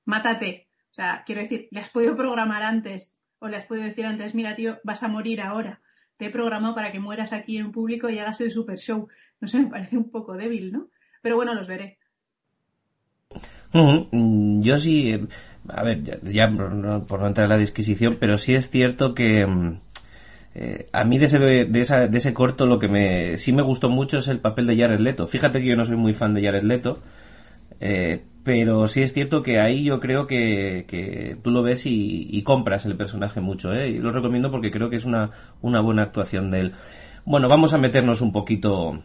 mátate. O sea, quiero decir, le has podido programar antes o le has podido decir antes, mira, tío, vas a morir ahora te he programado para que mueras aquí en público y hagas el super show. No sé, me parece un poco débil, ¿no? Pero bueno, los veré. Mm, yo sí, a ver, ya, por no entrar en la disquisición, pero sí es cierto que mm, eh, a mí de ese, de, ese corto lo que me sí me gustó mucho es el papel de Jared Leto. Fíjate que yo no soy muy fan de Jared Leto, eh, pero sí es cierto que ahí yo creo que, tú lo ves y, compras el personaje mucho, ¿eh? Y lo recomiendo porque creo que es una, buena actuación de él. Bueno, vamos a meternos un poquito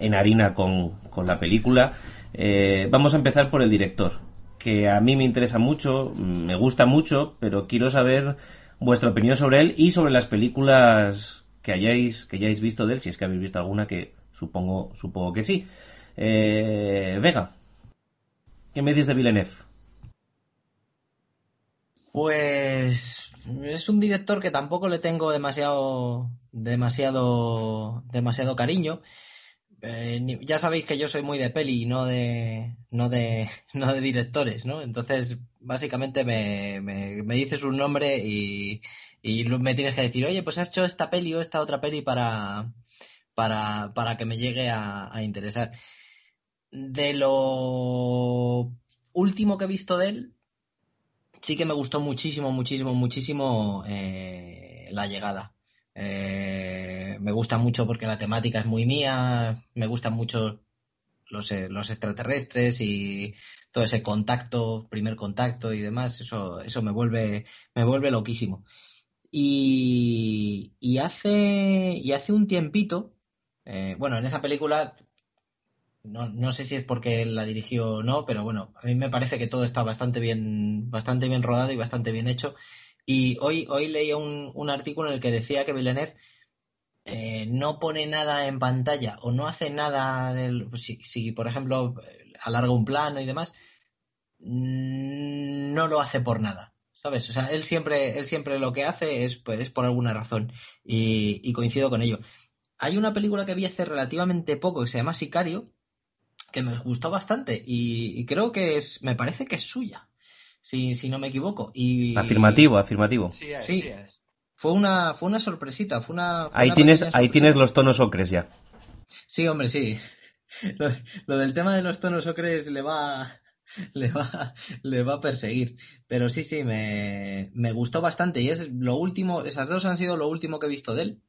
en harina con, la película. Eh, vamos a empezar por el director, que a mí me interesa mucho, me gusta mucho, pero quiero saber vuestra opinión sobre él y sobre las películas que hayáis, que hayáis visto de él, si es que habéis visto alguna que supongo, supongo que sí. Eh, Vega. ¿Qué me dices de Villeneuve? Pues es un director que tampoco le tengo demasiado, demasiado, demasiado cariño. Eh, ya sabéis que yo soy muy de peli y no de, no de, no de directores, ¿no? Entonces, básicamente me, me, dices un nombre y, me tienes que decir, oye, pues has hecho esta peli o esta otra peli para, para, para que me llegue a interesar de lo último que he visto de él, sí que me gustó muchísimo, muchísimo, muchísimo eh, La llegada. Eh, me gusta mucho porque la temática es muy mía, me gustan mucho los, eh, los extraterrestres y todo ese contacto, primer contacto y demás, eso, eso me vuelve, me vuelve loquísimo. Y, y hace, y hace un tiempito, bueno, en esa película no, no, sé si es porque la dirigió o no, pero bueno, a mí me parece que todo está bastante bien, bastante bien rodado y bastante bien hecho. Y hoy, hoy leía un, un artículo en el que decía que Villeneuve eh, no pone nada en pantalla o no hace nada, del, si, si, por ejemplo alarga un plano y demás, mm, no lo hace por nada. ¿Sabes? O sea, él siempre, él siempre lo que hace es, pues, es por alguna razón. Y, y coincido con ello. Hay una película que vi hace relativamente poco que se llama Sicario, que me gustó bastante y, creo que es, me parece que es suya, si, si no me equivoco. Y, afirmativo, afirmativo. Sí, sí. es. Fue una, fue una sorpresita, fue una... ahí tienes, ahí tienes los tonos ocres ya. Sí, hombre, sí. Lo, del tema de los tonos ocres le va, le va, le va a perseguir. Pero sí, sí, me, me gustó bastante. Y es lo último, esas dos han sido lo último que he visto de él.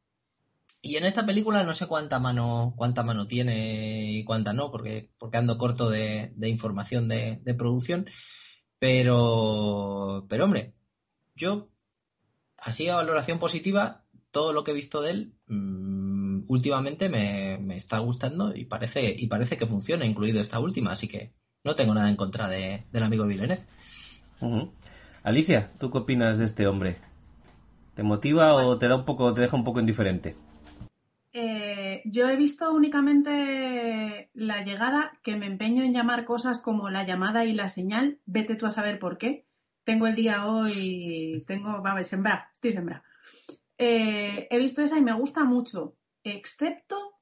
Y en esta película no sé cuánta mano, cuánta mano tiene y cuánta no, porque, porque ando corto de, información de, producción. Pero, pero hombre, yo, así a valoración positiva, todo lo que he visto de él mm, últimamente me, está gustando y parece, y parece que funciona, incluido esta última, así que no tengo nada en contra de, del amigo Villeneuve. Alicia, ¿tú qué opinas de este hombre? ¿Te motiva o te da un poco, te deja un poco indiferente? Eh, yo he visto únicamente la llegada, que me empeño en llamar cosas como la llamada y la señal. Vete tú a saber por qué. Tengo el día hoy, tengo, va a sembrar, estoy sembrada. Eh, he visto esa y me gusta mucho, excepto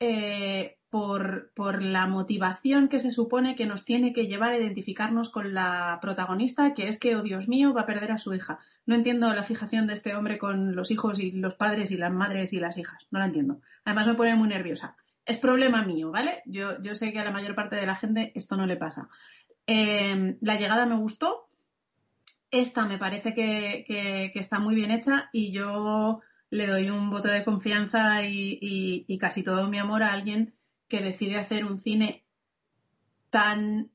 eh, por, la motivación que se supone que nos tiene que llevar a identificarnos con la protagonista, que es que, oh Dios mío, va a perder a su hija. No entiendo la fijación de este hombre con los hijos y los padres y las madres y las hijas. No la entiendo. Además me pone muy nerviosa. Es problema mío, ¿vale? Yo, yo sé que a la mayor parte de la gente esto no le pasa. Eh, la llegada me gustó. Esta me parece que, está muy bien hecha y yo le doy un voto de confianza y, casi todo mi amor a alguien que decide hacer un cine tan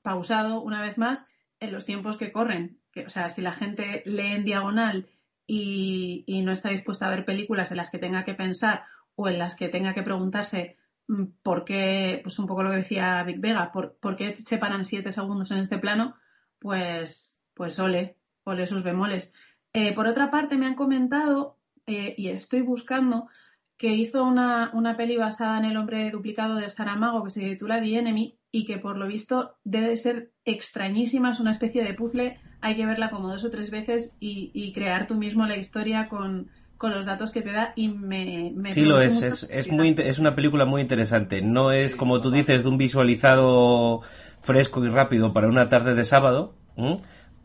pausado, una vez más, en los tiempos que corren. O sea, si la gente lee en diagonal y, no está dispuesta a ver películas en las que tenga que pensar o en las que tenga que preguntarse mm, por qué, pues un poco lo que decía Big Vega, por, por qué separan siete segundos en este plano, pues, pues ole, ole sus bemoles. Eh, por otra parte, me han comentado eh, y estoy buscando que hizo una, una, peli basada en el hombre duplicado de Saramago que se titula The Enemy y que por lo visto debe ser extrañísima, es una especie de puzzle, hay que verla como dos o tres veces y, crear tú mismo la historia con, con, los datos que te da y me... me sí lo es, es, es, muy, es una película muy interesante, no es como tú dices de un visualizado fresco y rápido para una tarde de sábado,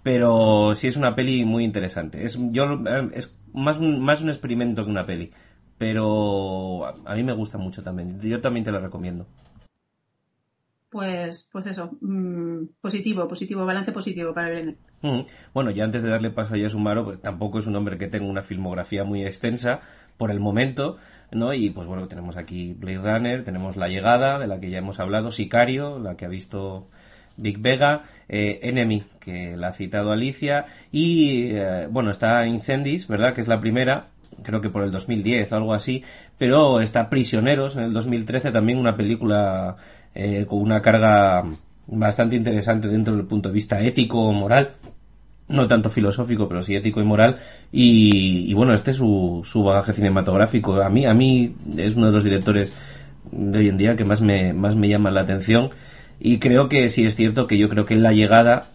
pero sí es una peli muy interesante. Es, yo, es más un, más un experimento que una peli. Pero a, mí me gusta mucho también. Yo también te la recomiendo. Pues, pues eso, mm, positivo, positivo, balance positivo para Brené. Mm. Bueno, y antes de darle paso a Yasumaro, pues tampoco es un hombre que tenga una filmografía muy extensa por el momento, ¿no? Y pues bueno, tenemos aquí Blade Runner, tenemos La Llegada, de la que ya hemos hablado, Sicario, la que ha visto Big Vega, eh, Enemy, que la ha citado Alicia, y eh, bueno, está Incendies, ¿verdad? Que es la primera, creo que por el 2010 o algo así, pero está Prisioneros en el 2013, también una película eh, con una carga bastante interesante dentro del punto de vista ético o moral. No tanto filosófico, pero sí ético y moral. Y, bueno, este es su, su bagaje cinematográfico. A mí, a mí es uno de los directores de hoy en día que más me, más me llama la atención. Y creo que sí es cierto que yo creo que en la llegada,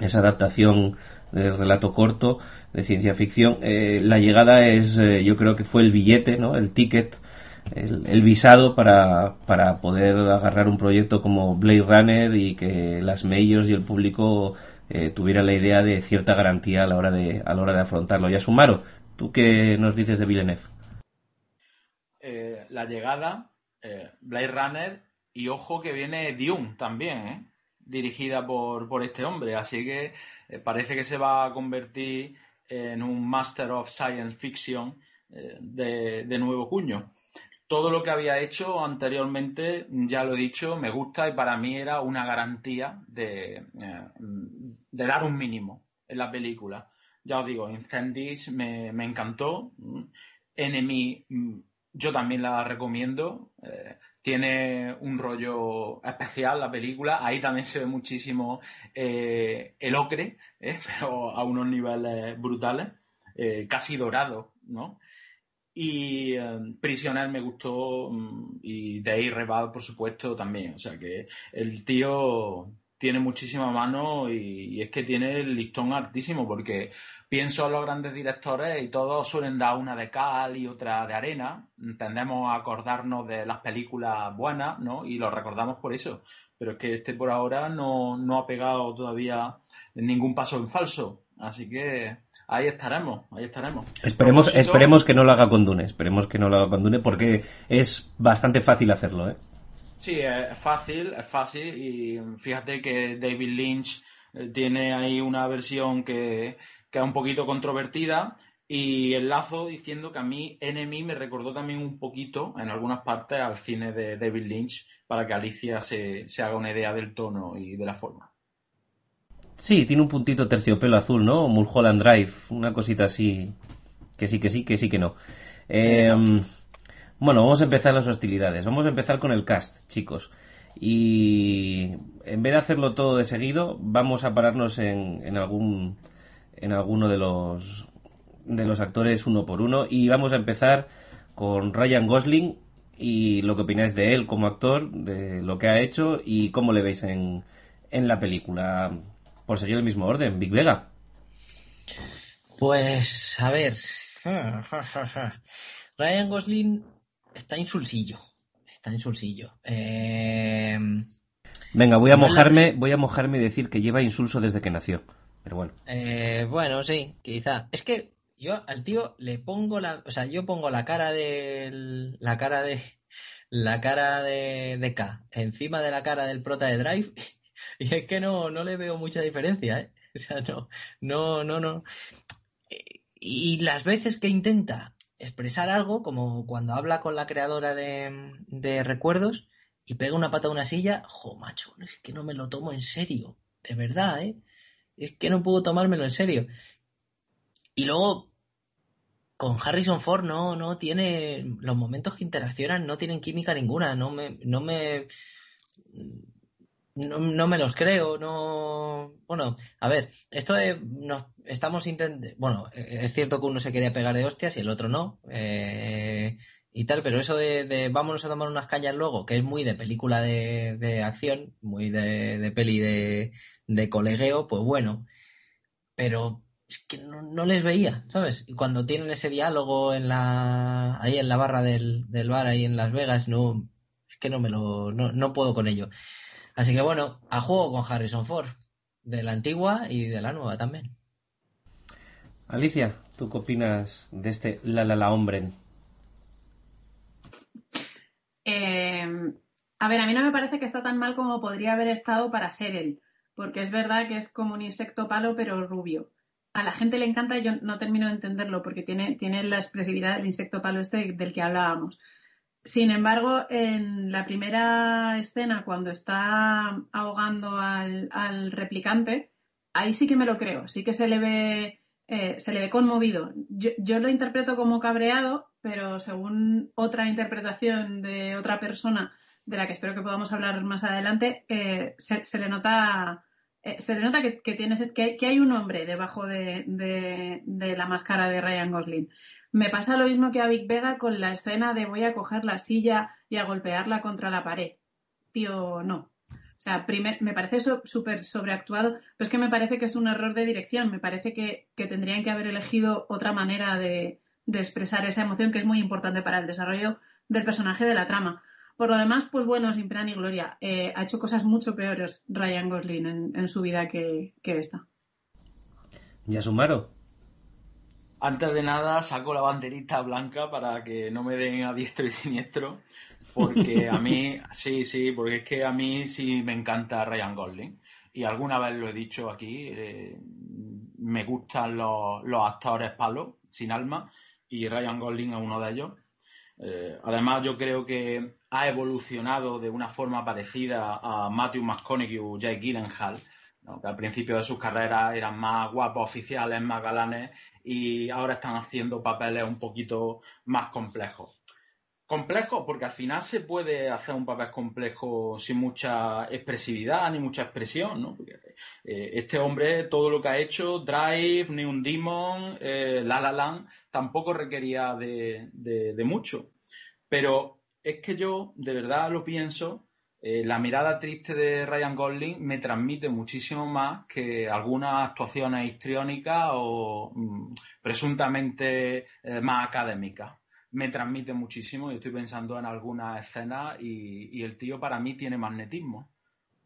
esa adaptación del relato corto de ciencia ficción, eh, la llegada es, eh, yo creo que fue el billete, ¿no? El ticket, el, visado para, para, poder agarrar un proyecto como Blade Runner y que las medios y el público eh, tuvieran la idea de cierta garantía a la hora de, a la hora de afrontarlo. Ya Sumaro, ¿tú qué nos dices de Villeneuve? la llegada, Blade Runner y ojo que viene Dune también, ¿eh? dirigida por, por, este hombre. Así que eh, parece que se va a convertir en un Master of Science Fiction eh, de, de, nuevo cuño. Todo lo que había hecho anteriormente, ya lo he dicho, me gusta y para mí era una garantía de, de dar un mínimo en la película. Ya os digo, Incendies me, me encantó. Enemy, mm, yo también la recomiendo. Tiene un rollo especial la película. Ahí también se ve muchísimo eh, el ocre, ¿eh? pero a unos niveles brutales, eh, casi dorado, ¿no? Y Prisioner me gustó mm, y Day Reval, por supuesto, también. O sea que el tío tiene muchísima mano y, es que tiene el listón altísimo porque pienso en los grandes directores y todos suelen dar una de cal y otra de arena. Tendemos a acordarnos de las películas buenas, ¿no? Y lo recordamos por eso. Pero es que este por ahora no, no ha pegado todavía ningún paso en falso. Así que ahí estaremos, ahí estaremos. Esperemos, esperemos que no lo haga con Dune, esperemos que no lo haga con Dune porque es bastante fácil hacerlo, ¿eh? Sí, es fácil, es fácil y fíjate que David Lynch eh, tiene ahí una versión que, que es un poquito controvertida y enlazo diciendo que a mí Enemy me recordó también un poquito en algunas partes al cine de David Lynch para que Alicia se, se haga una idea del tono y de la forma. Sí, tiene un puntito terciopelo azul, ¿no? Mulholland Drive, una cosita así que sí, que sí, que sí, que no. Eh, bueno, vamos a empezar las hostilidades. Vamos a empezar con el cast, chicos. Y en vez de hacerlo todo de seguido, vamos a pararnos en, en algún en alguno de los de los actores uno por uno y vamos a empezar con Ryan Gosling y lo que opináis de él como actor, de lo que ha hecho y cómo le veis en, en la película. Por seguir el mismo orden, Big Vega. Pues, a ver. Ryan Gosling está insulsillo. Está insulsillo. Eh... Venga, voy a mojarme, voy a mojarme y decir que lleva insulso desde que nació. Pero bueno. Eh, bueno, sí, quizá. Es que yo al tío le pongo la, o sea, yo pongo la cara de la cara de la cara de, de K encima de la cara del prota de Drive y es que no, no le veo mucha diferencia, ¿eh? O sea, no, no, no, no. Y las veces que intenta expresar algo, como cuando habla con la creadora de, de recuerdos y pega una pata a una silla, jo, macho, es que no me lo tomo en serio, de verdad, ¿eh? Es que no puedo tomármelo en serio. Y luego, con Harrison Ford no, no tiene, los momentos que interaccionan no tienen química ninguna, no me, no me, no, me los creo, no. Bueno, a ver, esto de. estamos intentando. Bueno, es cierto que uno se quería pegar de hostias y el otro no. Eh, y tal, pero eso de, vámonos a tomar unas cañas luego, que es muy de película de, acción, muy de, de peli de, de colegueo, pues bueno. Pero es que no, les veía, ¿sabes? Y cuando tienen ese diálogo en la, ahí en la barra del, del bar, ahí en Las Vegas, no, es que no me lo, no, no puedo con ello. Así que bueno, a juego con Harrison Ford, de la antigua y de la nueva también. Alicia, ¿tú qué opinas de este La La La Hombre? Eh, a ver, a mí no me parece que está tan mal como podría haber estado para ser él, porque es verdad que es como un insecto palo pero rubio. A la gente le encanta y yo no termino de entenderlo porque tiene, tiene la expresividad del insecto palo este del que hablábamos. Sin embargo, en la primera escena, cuando está ahogando al, replicante, ahí sí que me lo creo, sí que se le ve, eh, se le ve conmovido. Yo, lo interpreto como cabreado, pero según otra interpretación de otra persona, de la que espero que podamos hablar más adelante, eh, se, le nota, eh, se le nota que, que, que, hay un hombre debajo de, de la máscara de Ryan Gosling. Me pasa lo mismo que a Big Vega con la escena de voy a coger la silla y a golpearla contra la pared. Tío, no. O sea, me parece súper sobreactuado, pero es que me parece que es un error de dirección. Me parece que, tendrían que haber elegido otra manera de, expresar esa emoción que es muy importante para el desarrollo del personaje de la trama. Por lo demás, pues bueno, sin pena ni gloria. Eh, ha hecho cosas mucho peores Ryan Gosling en, su vida que, que esta. ¿Ya Sumaro? Antes de nada, saco la banderita blanca para que no me den a diestro y siniestro, porque a mí, sí, sí, porque es que a mí sí me encanta Ryan Gosling. Y alguna vez lo he dicho aquí, eh, me gustan los, actores palos, sin alma, y Ryan Gosling es uno de ellos. Eh, además, yo creo que ha evolucionado de una forma parecida a Matthew McConaughey y Jake Gyllenhaal, que al principio de sus carreras eran más guapos oficiales, más galanes, y ahora están haciendo papeles un poquito más complejos. Complejo porque al final se puede hacer un papel complejo sin mucha expresividad ni mucha expresión, ¿no? Eh, este hombre, todo lo que ha hecho, Drive, Neon Demon, eh, La La Land, tampoco requería de, de mucho. Pero es que yo de verdad lo pienso eh, la mirada triste de Ryan Gosling me transmite muchísimo más que algunas actuaciones histriónicas o mm, presuntamente eh, más académicas. Me transmite muchísimo y estoy pensando en algunas escenas y, el tío para mí tiene magnetismo.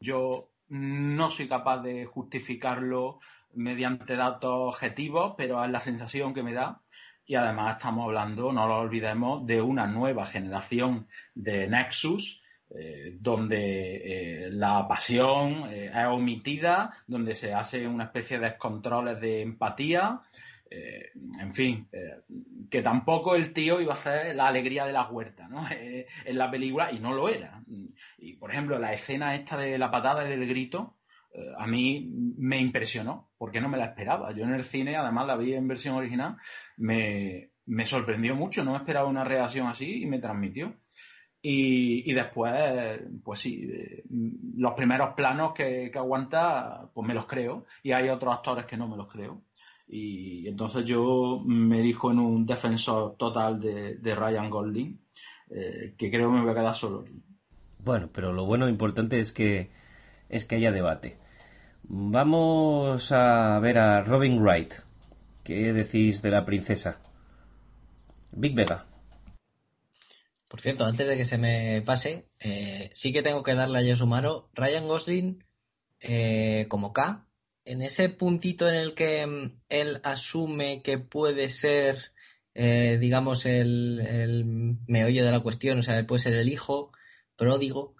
Yo no soy capaz de justificarlo mediante datos objetivos, pero es la sensación que me da. Y además estamos hablando, no lo olvidemos, de una nueva generación de Nexus eh, donde eh, la pasión eh, es omitida, donde se hace una especie de controles de empatía, en fin, que tampoco el tío iba a hacer la alegría de la huerta ¿no? en la película y no lo era. Y por ejemplo, la escena esta de la patada y del grito, a mí me impresionó, porque no me la esperaba. Yo en el cine, además la vi en versión original, me, me sorprendió mucho, no me esperaba una reacción así y me transmitió. Y, después, pues sí, los primeros planos que, aguanta, pues me los creo. Y hay otros actores que no me los creo. Y entonces yo me dijo en un defensor total de, Ryan Golding eh, que creo que me voy a quedar solo. Bueno, pero lo bueno, importante es que es que haya debate. Vamos a ver a Robin Wright. ¿Qué decís de la princesa? Big Vega. Por cierto, antes de que se me pase, eh, sí que tengo que darle a Yosumaro Ryan Gosling eh, como K, en ese puntito en el que mm, él asume que puede ser, eh, digamos, el, meollo de la cuestión, o sea, puede ser el hijo pródigo,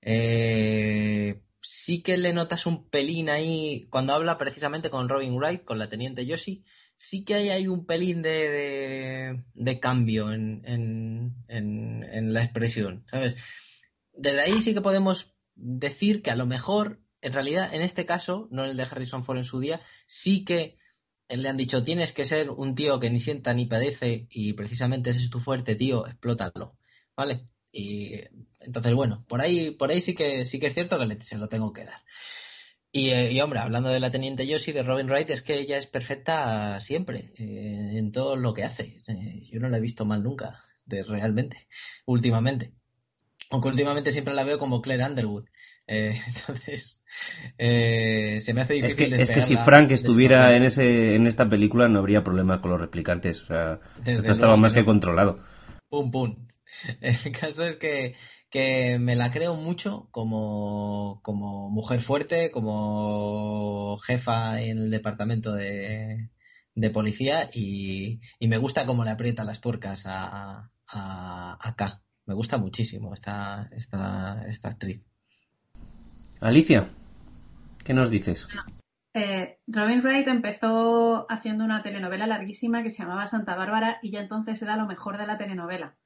sí que le notas un pelín ahí cuando habla precisamente con Robin Wright, con la teniente Yoshi, sí que hay, un pelín de, cambio en, en, la expresión, ¿sabes? Desde ahí sí que podemos decir que a lo mejor, en realidad, en este caso, no en el de Harrison Ford en su día, sí que le han dicho tienes que ser un tío que ni sienta ni padece y precisamente ese es tu fuerte, tío, explótalo, ¿vale? Y entonces, bueno, por ahí, por ahí sí que sí que es cierto que se lo tengo que dar. Eh, y, hombre, hablando de la teniente Yoshi, de Robin Wright, es que ella es perfecta siempre, eh, en todo lo que hace. Eh, yo no la he visto mal nunca, de, realmente, últimamente. Aunque últimamente siempre la veo como Claire Underwood. entonces, se me hace difícil. Es que, si Frank estuviera en ese en esta película no habría problema con los replicantes. O sea, esto estaba más que controlado. Pum, pum. El caso es que que me la creo mucho como, como mujer fuerte, como jefa en el departamento de, de policía y, y, me gusta cómo le aprieta las tuercas a, a, K. Me gusta muchísimo esta, esta, esta actriz. Alicia, ¿qué nos dices? Eh, Robin Wright empezó haciendo una telenovela larguísima que se llamaba Santa Bárbara y ya entonces era lo mejor de la telenovela.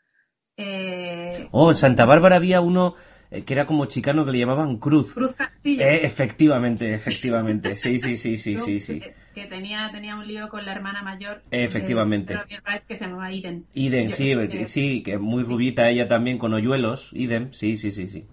Eh, oh, en Santa Bárbara había uno eh, que era como chicano que le llamaban Cruz. Cruz Castillo. Eh, efectivamente, efectivamente. Sí, sí, sí, sí, sí, sí. Que, tenía, tenía un lío con la hermana mayor. Efectivamente. que se llamaba Iden. Iden, sí, sí, que muy rubita ella también con hoyuelos. Iden, sí, sí, sí, sí.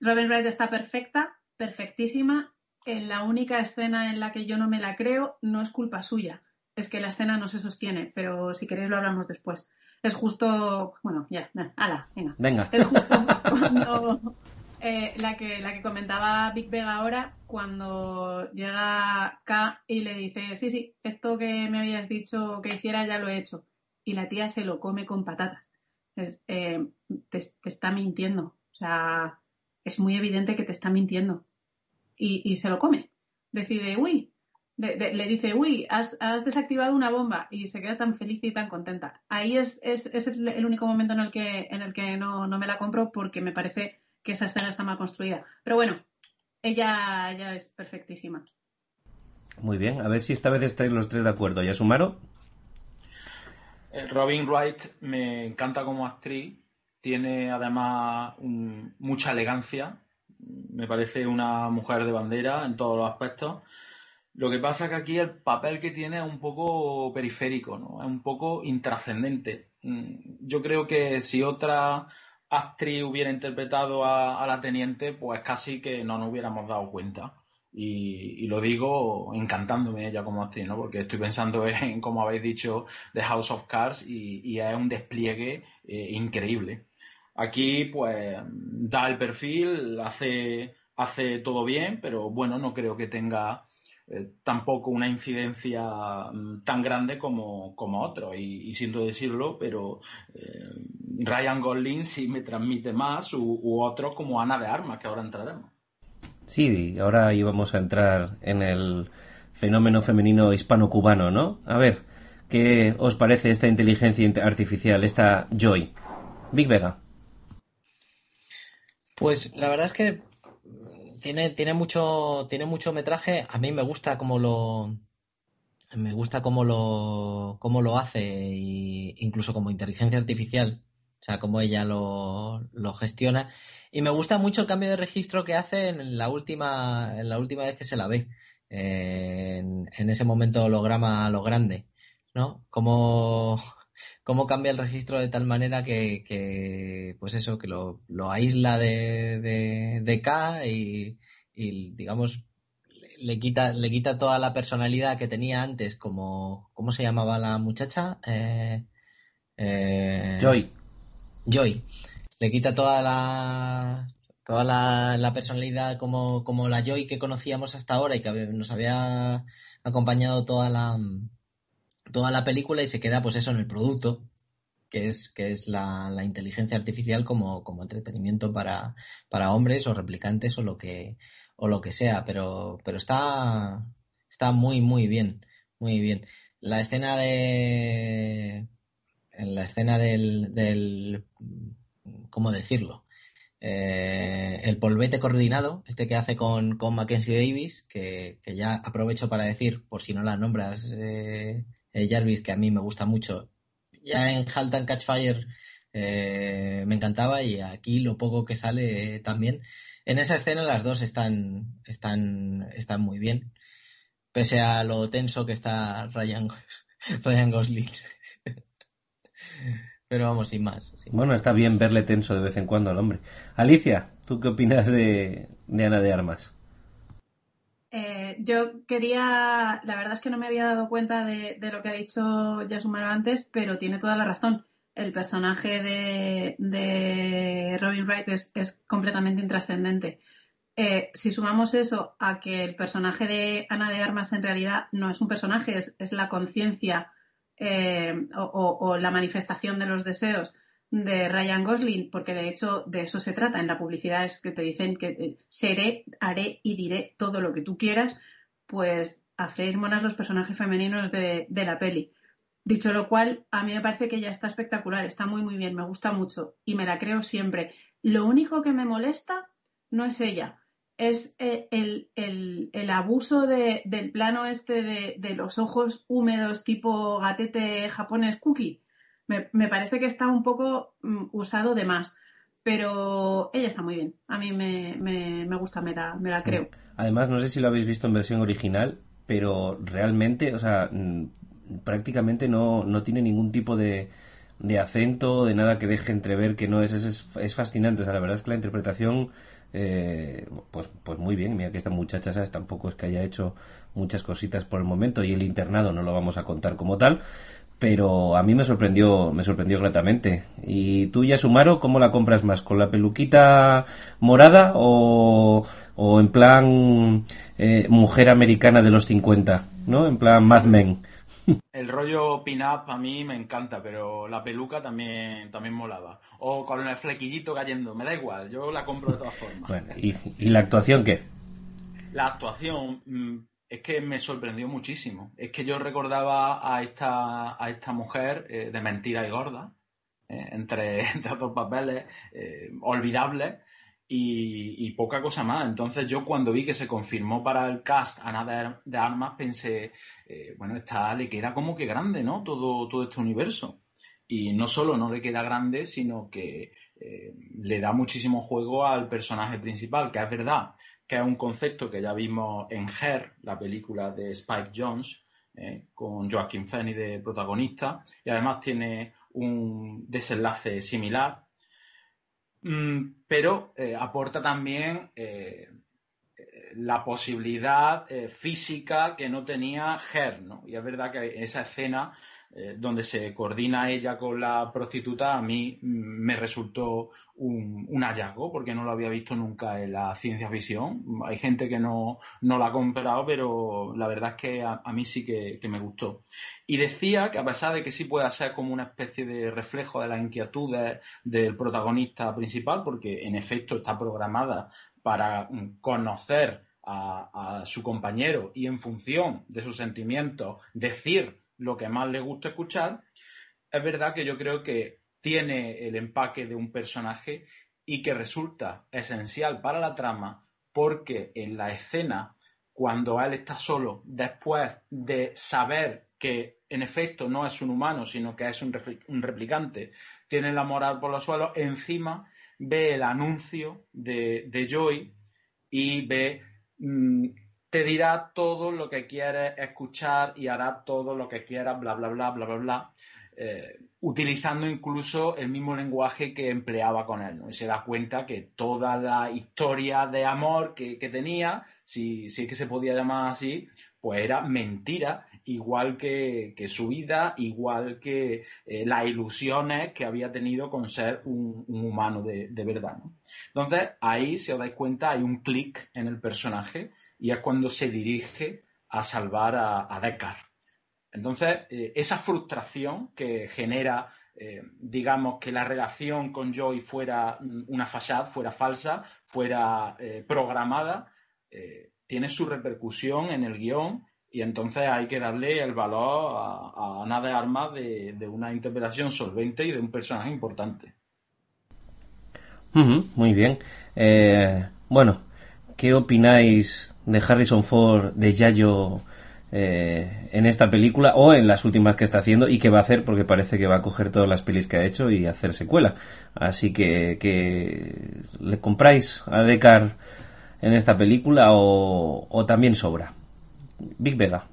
Robin Wright está perfecta, perfectísima. En la única escena en la que yo no me la creo no es culpa suya es que la escena no se sostiene, pero si queréis lo hablamos después. Es justo, bueno, ya, ala, venga. Venga. Es justo cuando eh, la, que, la que comentaba Big Vega ahora, cuando llega K y le dice, sí, sí, esto que me habías dicho que hiciera ya lo he hecho. Y la tía se lo come con patatas. Eh, te, está mintiendo. O sea, es muy evidente que te está mintiendo. Y, y se lo come. Decide, uy, le dice, uy, has, desactivado una bomba y se queda tan feliz y tan contenta. Ahí es, es, el único momento en el que, en el que no, me la compro porque me parece que esa escena está mal construida. Pero bueno, ella, ella es perfectísima. Muy bien, a ver si esta vez estáis los tres de acuerdo. ¿Ya sumaron? Eh, Robin Wright me encanta como actriz, tiene además mucha elegancia, me parece una mujer de bandera en todos los aspectos lo que pasa es que aquí el papel que tiene es un poco periférico, ¿no? Es un poco intrascendente. Mm, yo creo que si otra actriz hubiera interpretado a, la teniente, pues casi que no nos hubiéramos dado cuenta. Y, lo digo encantándome ella como actriz, ¿no? Porque estoy pensando en, como habéis dicho, The House of Cards y, es un despliegue eh, increíble. Aquí, pues, da el perfil, hace, hace todo bien, pero bueno, no creo que tenga eh, tampoco una incidencia mm, tan grande como, como otros. Y, siento decirlo, pero eh, Ryan Gosling sí me transmite más u, otros como Ana de Armas, que ahora entraremos. Sí, ahora íbamos a entrar en el fenómeno femenino hispano-cubano, ¿no? A ver, ¿qué os parece esta inteligencia artificial, esta Joy? Big Vega. Pues la verdad es que tiene, tiene mucho, tiene mucho metraje. A mí me gusta cómo lo, me gusta cómo lo, cómo lo hace, y incluso como inteligencia artificial, o sea, cómo ella lo, lo, gestiona. Y me gusta mucho el cambio de registro que hace en la última, en la última vez que se la ve, en, en, ese momento holograma a lo grande, ¿no? Como cómo cambia el registro de tal manera que, pues eso, que lo, lo aísla de, de, K y, digamos, le quita, le quita toda la personalidad que tenía antes, como, ¿cómo se llamaba la muchacha? Eh, eh, Joy. Joy. Le quita toda la, toda la, la personalidad como, como la Joy que conocíamos hasta ahora y que nos había acompañado toda la, toda la película y se queda pues eso en el producto, que es, que es la, inteligencia artificial como, como entretenimiento para, para hombres o replicantes o lo que, o lo que sea, pero, pero está, está muy, muy bien, muy bien. La escena de, en la escena del, del ¿cómo decirlo? Eh, el polvete coordinado, este que hace con, con Mackenzie Davis, que, que, ya aprovecho para decir, por si no la nombras, eh, eh, Jarvis, que a mí me gusta mucho. Ya en Halt and Catch Fire eh, me encantaba y aquí lo poco que sale también. En esa escena las dos están, están, están muy bien, pese a lo tenso que está Ryan, Ryan Gosling. Pero vamos, sin más. Bueno, está bien verle tenso de vez en cuando al hombre. Alicia, ¿tú qué opinas de Ana de Armas? Eh, yo quería, la verdad es que no me había dado cuenta de, lo que ha dicho Yasumaro antes, pero tiene toda la razón. El personaje de, Robin Wright es, completamente intrascendente. Eh, si sumamos eso a que el personaje de Ana de Armas en realidad no es un personaje, es, la conciencia eh, o, la manifestación de los deseos de Ryan Gosling, porque de hecho de eso se trata. En la publicidad es que te dicen que eh, seré, haré y diré todo lo que tú quieras, pues a freír monas los personajes femeninos de, de, la peli. Dicho lo cual, a mí me parece que ya está espectacular, está muy muy bien, me gusta mucho y me la creo siempre. Lo único que me molesta no es ella, es eh, el, el, el, abuso de, del plano este de, de, los ojos húmedos tipo gatete japonés cookie. Me, me parece que está un poco um, usado de más, pero ella está muy bien. A mí me, me, me gusta, me la, me la, creo. Además, no sé si lo habéis visto en versión original, pero realmente, o sea, prácticamente no, no tiene ningún tipo de, de acento, de nada que deje entrever que no es, es, es fascinante. O sea, la verdad es que la interpretación eh, pues, pues muy bien, mira que esta muchacha, ¿sabes? Tampoco es que haya hecho muchas cositas por el momento y el internado no lo vamos a contar como tal, pero a mí me sorprendió, me sorprendió gratamente. ¿Y tú, Yasumaro, cómo la compras más? ¿Con la peluquita morada o, o en plan eh, mujer americana de los 50, ¿no? En plan Mad Men. El rollo pin-up a mí me encanta, pero la peluca también, también molaba. O con el flequillito cayendo, me da igual, yo la compro de todas formas. Bueno, ¿y, y la actuación qué? La actuación mmm, es que me sorprendió muchísimo. Es que yo recordaba a esta, a esta mujer eh, de mentira y gorda, eh, entre, entre otros papeles eh, olvidables y, poca cosa más. Entonces yo cuando vi que se confirmó para el cast Ana de, de Armas pensé, eh, bueno, esta le queda como que grande, ¿no? Todo, todo este universo. Y no solo no le queda grande, sino que le da muchísimo juego al personaje principal, que es verdad que es un concepto que ya vimos en Her, la película de Spike Jones, eh, con Joaquin Phoenix de protagonista, y además tiene un desenlace similar Mm, pero eh, aporta también eh, la posibilidad física que no tenía Her, ¿no? Y es verdad que esa escena eh, donde se coordina ella con la prostituta, a mí mm, me resultó un, hallazgo, porque no lo había visto nunca en la ciencia ficción. Hay gente que no, no la ha comprado, pero la verdad es que a, mí sí que, que, me gustó. Y decía que a pesar de que sí pueda ser como una especie de reflejo de las inquietudes del protagonista principal, porque en efecto está programada para mm, conocer a, a su compañero y en función de sus sentimientos decir lo que más le gusta escuchar, es verdad que yo creo que tiene el empaque de un personaje y que resulta esencial para la trama porque en la escena, cuando él está solo, después de saber que en efecto no es un humano, sino que es un, replicante, tiene la moral por los suelos, encima ve el anuncio de, de Joy y ve mmm, te dirá todo lo que quieres escuchar y hará todo lo que quieras, bla, bla, bla, bla, bla, bla. eh, utilizando incluso el mismo lenguaje que empleaba con él. Y se da cuenta que toda la historia de amor que, tenía, si, si, es que se podía llamar así, pues era mentira, igual que, su vida, igual que eh, las ilusiones que había tenido con ser un, humano de, verdad. Entonces, ahí, si os dais cuenta, hay un clic en el personaje y es cuando se dirige a salvar a, a. Entonces, eh, esa frustración que genera, eh, digamos, que la relación con Joy fuera una fachada, fuera falsa, fuera eh, programada, tiene su repercusión en el guion y entonces hay que darle el valor a, nada de Armas de, una interpretación solvente y de un personaje importante. muy bien. bueno, ¿qué opináis de Harrison Ford, de Yayo? Eh, en esta película o en las últimas que está haciendo y que va a hacer porque parece que va a coger todas las pelis que ha hecho y hacer secuela. Así que, que ¿le compráis a Decar en esta película o, también sobra? Big Vega.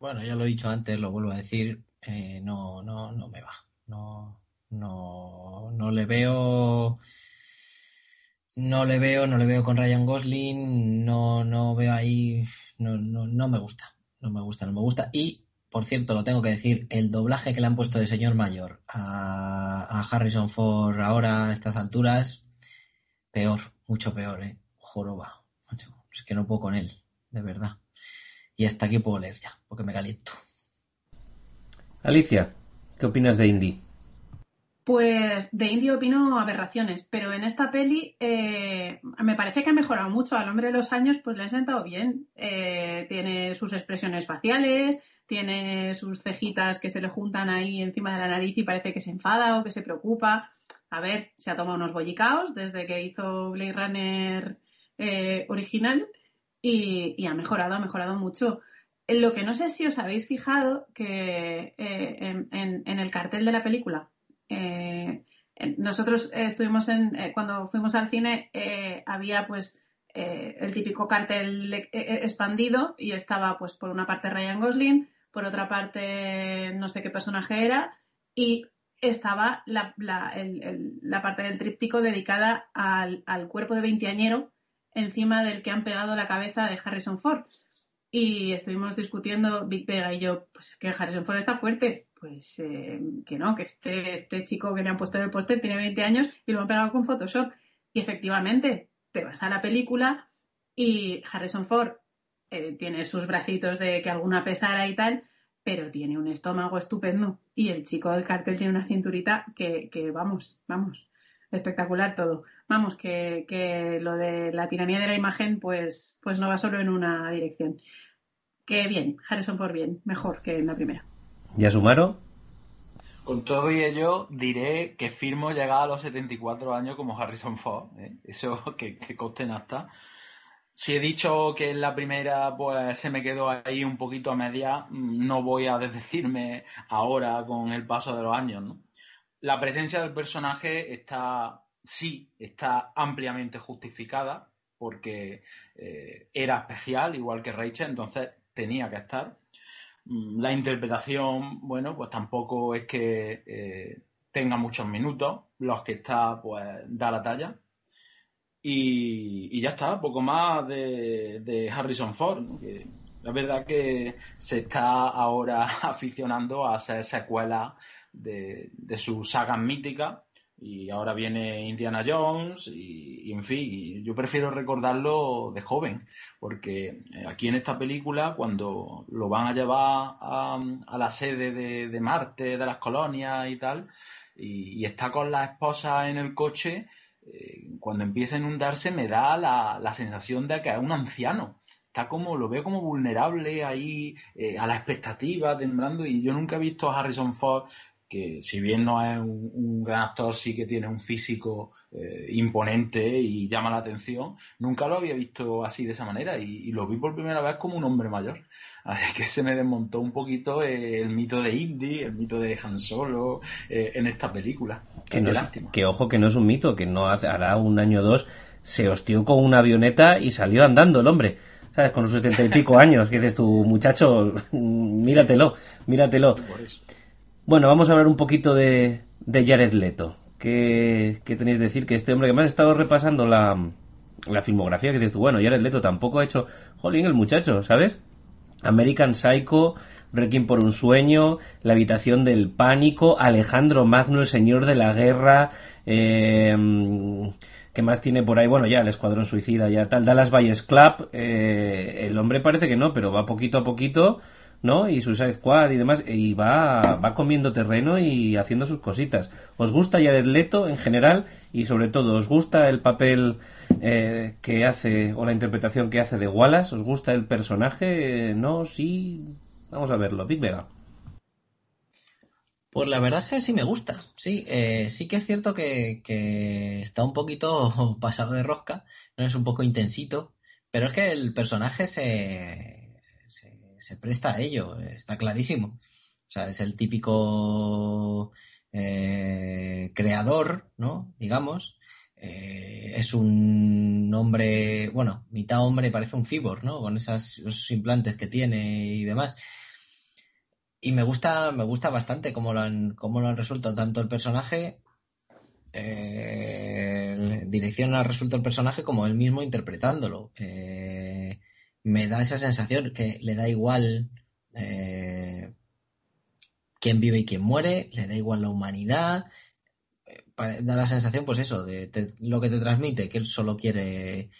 Bueno, ya lo he dicho antes, lo vuelvo a decir, eh, no, no, no me va. No, no, no le veo no le veo, no le veo con Ryan Gosling, no, no veo ahí, no, no, no me gusta, no me gusta, no me gusta. Y, por cierto, lo tengo que decir, el doblaje que le han puesto de señor mayor a, Harrison Ford ahora a estas alturas, peor, mucho peor, ¿eh? Joroba, es que no puedo con él, de verdad. Y hasta aquí puedo leer ya, porque me caliento. Alicia, ¿qué opinas de Indy? Pues de Indio opino aberraciones, pero en esta peli eh, me parece que ha mejorado mucho. Al hombre de los años, pues le han sentado bien. Eh, tiene sus expresiones faciales, tiene sus cejitas que se le juntan ahí encima de la nariz y parece que se enfada o que se preocupa. A ver, se ha tomado unos bollicaos desde que hizo Blade Runner eh, original y, ha mejorado, ha mejorado mucho. Lo que no sé si os habéis fijado que en el cartel de la película eh, nosotros estuvimos en, eh, cuando fuimos al cine, eh, había pues el típico cartel expandido y estaba pues por una parte Ryan Gosling, por otra parte no sé qué personaje era y estaba la, parte del tríptico dedicada al, al, cuerpo de veinteañero encima del que han pegado la cabeza de Harrison Ford. Y estuvimos discutiendo Big Vega y yo, pues que Harrison Ford está fuerte pues eh, que no, que este, este chico que le han puesto en el póster tiene 20 años y lo han pegado con Photoshop. Y efectivamente, te vas a la película y Harrison Ford eh, tiene sus bracitos de que alguna pesara y tal, pero tiene un estómago estupendo. Y el chico del cartel tiene una cinturita que, que vamos, vamos, espectacular todo. Vamos, que, que, lo de la tiranía de la imagen, pues, pues no va solo en una dirección. Que bien, Harrison Ford bien, mejor que en la primera. ¿Ya sumaron? Con todo y ello, diré que firmo llegar a los 74 años como Harrison Ford. ¿eh? Eso que, que coste en hasta. Si he dicho que en la primera pues se me quedó ahí un poquito a media, mm, no voy a desdecirme ahora con el paso de los años. ¿no? La presencia del personaje está, sí, está ampliamente justificada porque eh, era especial, igual que Rachel, entonces tenía que estar. Mm, la interpretación, bueno, pues tampoco es que eh, tenga muchos minutos. Los que está, pues da la talla. Y, ya está, poco más de, Harrison Ford. la verdad que se está ahora aficionando a hacer secuelas de, de sus sagas míticas y ahora viene Indiana Jones y, en fin, yo prefiero recordarlo de joven, porque eh, aquí en esta película, cuando lo van a llevar a, la sede de, Marte, de las colonias y tal, y, está con la esposa en el coche, eh, cuando empieza a inundarse me da la, sensación de que es un anciano. Está como, lo veo como vulnerable ahí eh, a la expectativa, temblando, y yo nunca he visto a Harrison Ford que si bien no es un, gran actor, sí que tiene un físico eh, imponente y llama la atención. Nunca lo había visto así de esa manera y, lo vi por primera vez como un hombre mayor. Así que se me desmontó un poquito el mito de Indy, el mito de Han Solo eh, en esta película. Que, no que ojo que no es un mito, que no hace, hará un año o dos se hostió con una avioneta y salió andando el hombre. ¿Sabes? Con sus setenta y pico años, que dices tu muchacho, míratelo, míratelo. Bueno, vamos a hablar un poquito de, Jared Leto. ¿Qué, ¿Qué, tenéis que decir? Que este hombre que me ha estado repasando la, la filmografía que dices tú, bueno, Jared Leto tampoco ha hecho, jolín, el muchacho, ¿sabes? American Psycho, Requiem por un sueño, La habitación del pánico, Alejandro Magno, el señor de la guerra, eh, ¿qué más tiene por ahí? Bueno, ya el Escuadrón Suicida, ya tal, Dallas Valles Club, eh, el hombre parece que no, pero va poquito a poquito, ¿no? Y Suicide Squad y demás, y va, va comiendo terreno y haciendo sus cositas. ¿Os gusta Jared Leto en general? Y sobre todo, ¿os gusta el papel eh, que hace o la interpretación que hace de Wallace? ¿Os gusta el personaje? ¿No? ¿Sí? Vamos a verlo. Big Vega. Pues la verdad es que sí me gusta, sí, eh, sí que es cierto que, que, está un poquito pasado de rosca, no es un poco intensito, pero es que el personaje se, se, presta a ello, está clarísimo. O sea, es el típico eh, creador, ¿no? Digamos, eh, es un hombre, bueno, mitad hombre, parece un cyborg, ¿no? Con esas, esos implantes que tiene y demás. Y me gusta, me gusta bastante cómo lo han, cómo lo han resuelto tanto el personaje, eh, dirección ha resuelto el personaje como él mismo interpretándolo. Eh, me da esa sensación que le da igual eh, quién vive y quién muere, le da igual la humanidad, da la sensación, pues eso, de lo que te transmite, que él solo quiere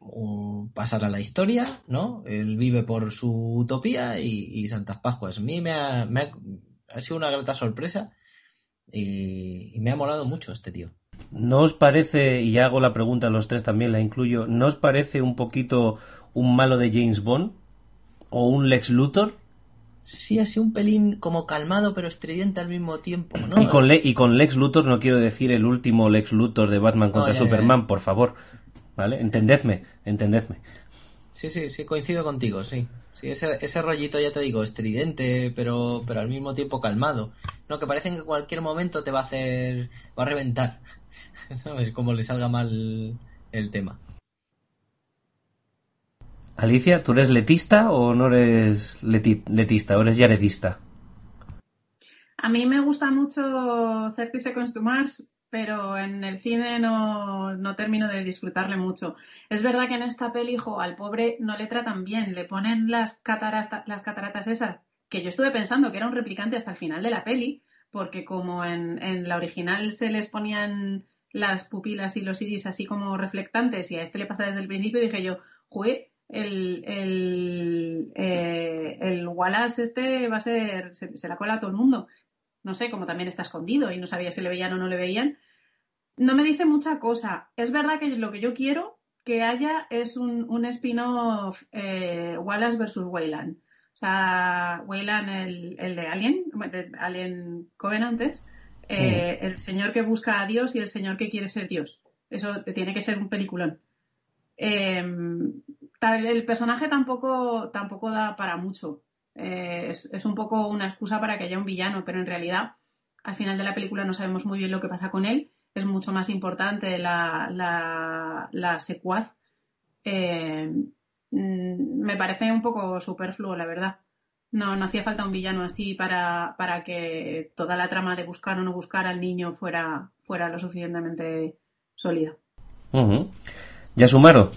um, pasar a la historia, ¿no? Él vive por su utopía y, Santas Pascuas. A mí me ha sido una grata sorpresa y, y, me ha molado mucho este tío. ¿No os parece, y hago la pregunta a los tres también, la incluyo, ¿no os parece un poquito un malo de James Bond? ¿O un Lex Luthor? Sí, así un pelín como calmado pero estridente al mismo tiempo, ¿no? Y con, Le y con Lex Luthor no quiero decir el último Lex Luthor de Batman contra oh, ya, Superman, ya, ya. por favor. ¿Vale? Entendedme, entendedme. Sí, sí, sí, coincido contigo, sí. Sí, ese, ese rollito, ya te digo, estridente, pero, pero al mismo tiempo calmado. No, que parece que en cualquier momento te va a hacer, va a reventar. ¿Sabes? Como le salga mal el tema. Alicia, ¿tú eres letista o no eres leti letista o eres yaredista? A mí me gusta mucho 30 Seconds to pero en el cine no, no, termino de disfrutarle mucho. Es verdad que en esta peli, hijo, al pobre no le tratan bien, le ponen las cataratas, las cataratas esas, que yo estuve pensando que era un replicante hasta el final de la peli, porque como en, en la original se les ponían las pupilas y los iris así como reflectantes y a este le pasa desde el principio, dije yo, jugué el, el, eh, el Wallace este va a ser, se, se, la cola a todo el mundo. No sé, como también está escondido y no sabía si le veían o no le veían. No me dice mucha cosa. Es verdad que lo que yo quiero que haya es un, un spin-off eh, Wallace versus Wayland. O sea, Wayland, el, el de Alien, Alien Covenantes, eh, mm. el señor que busca a Dios y el señor que quiere ser Dios. Eso tiene que ser un peliculón. Eh, el personaje tampoco, tampoco da para mucho. Eh, es, un poco una excusa para que haya un villano, pero en realidad al final de la película no sabemos muy bien lo que pasa con él. Es mucho más importante la, la, secuaz. Eh, mm, me parece un poco superfluo, la verdad. No, hacía falta un villano así para, para que toda la trama de buscar o no buscar al niño fuera, fuera lo suficientemente sólida. Uh. Yasumaro,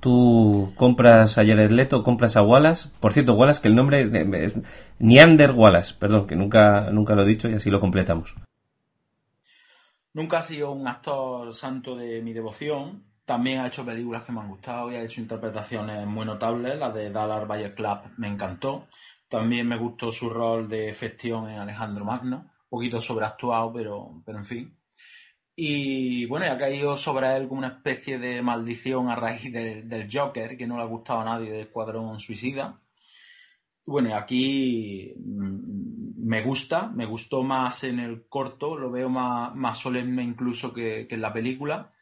tú compras a Jared Leto, compras a Wallace. Por cierto, Wallace, que el nombre es Neander Wallace, perdón, que nunca, nunca lo he dicho y así lo completamos. Nunca ha sido un actor santo de mi devoción. También ha hecho películas que me han gustado y ha hecho interpretaciones muy notables. La de Dallas Bayer Club me encantó. También me gustó su rol de Festión en Alejandro Magno. Un poquito sobreactuado, pero, pero en fin. Y bueno, ha caído sobre él como una especie de maldición a raíz de, del Joker, que no le ha gustado a nadie de Escuadrón Suicida. Bueno, aquí me gusta, me gustó más en el corto, lo veo más, más solemne incluso que, que en la película.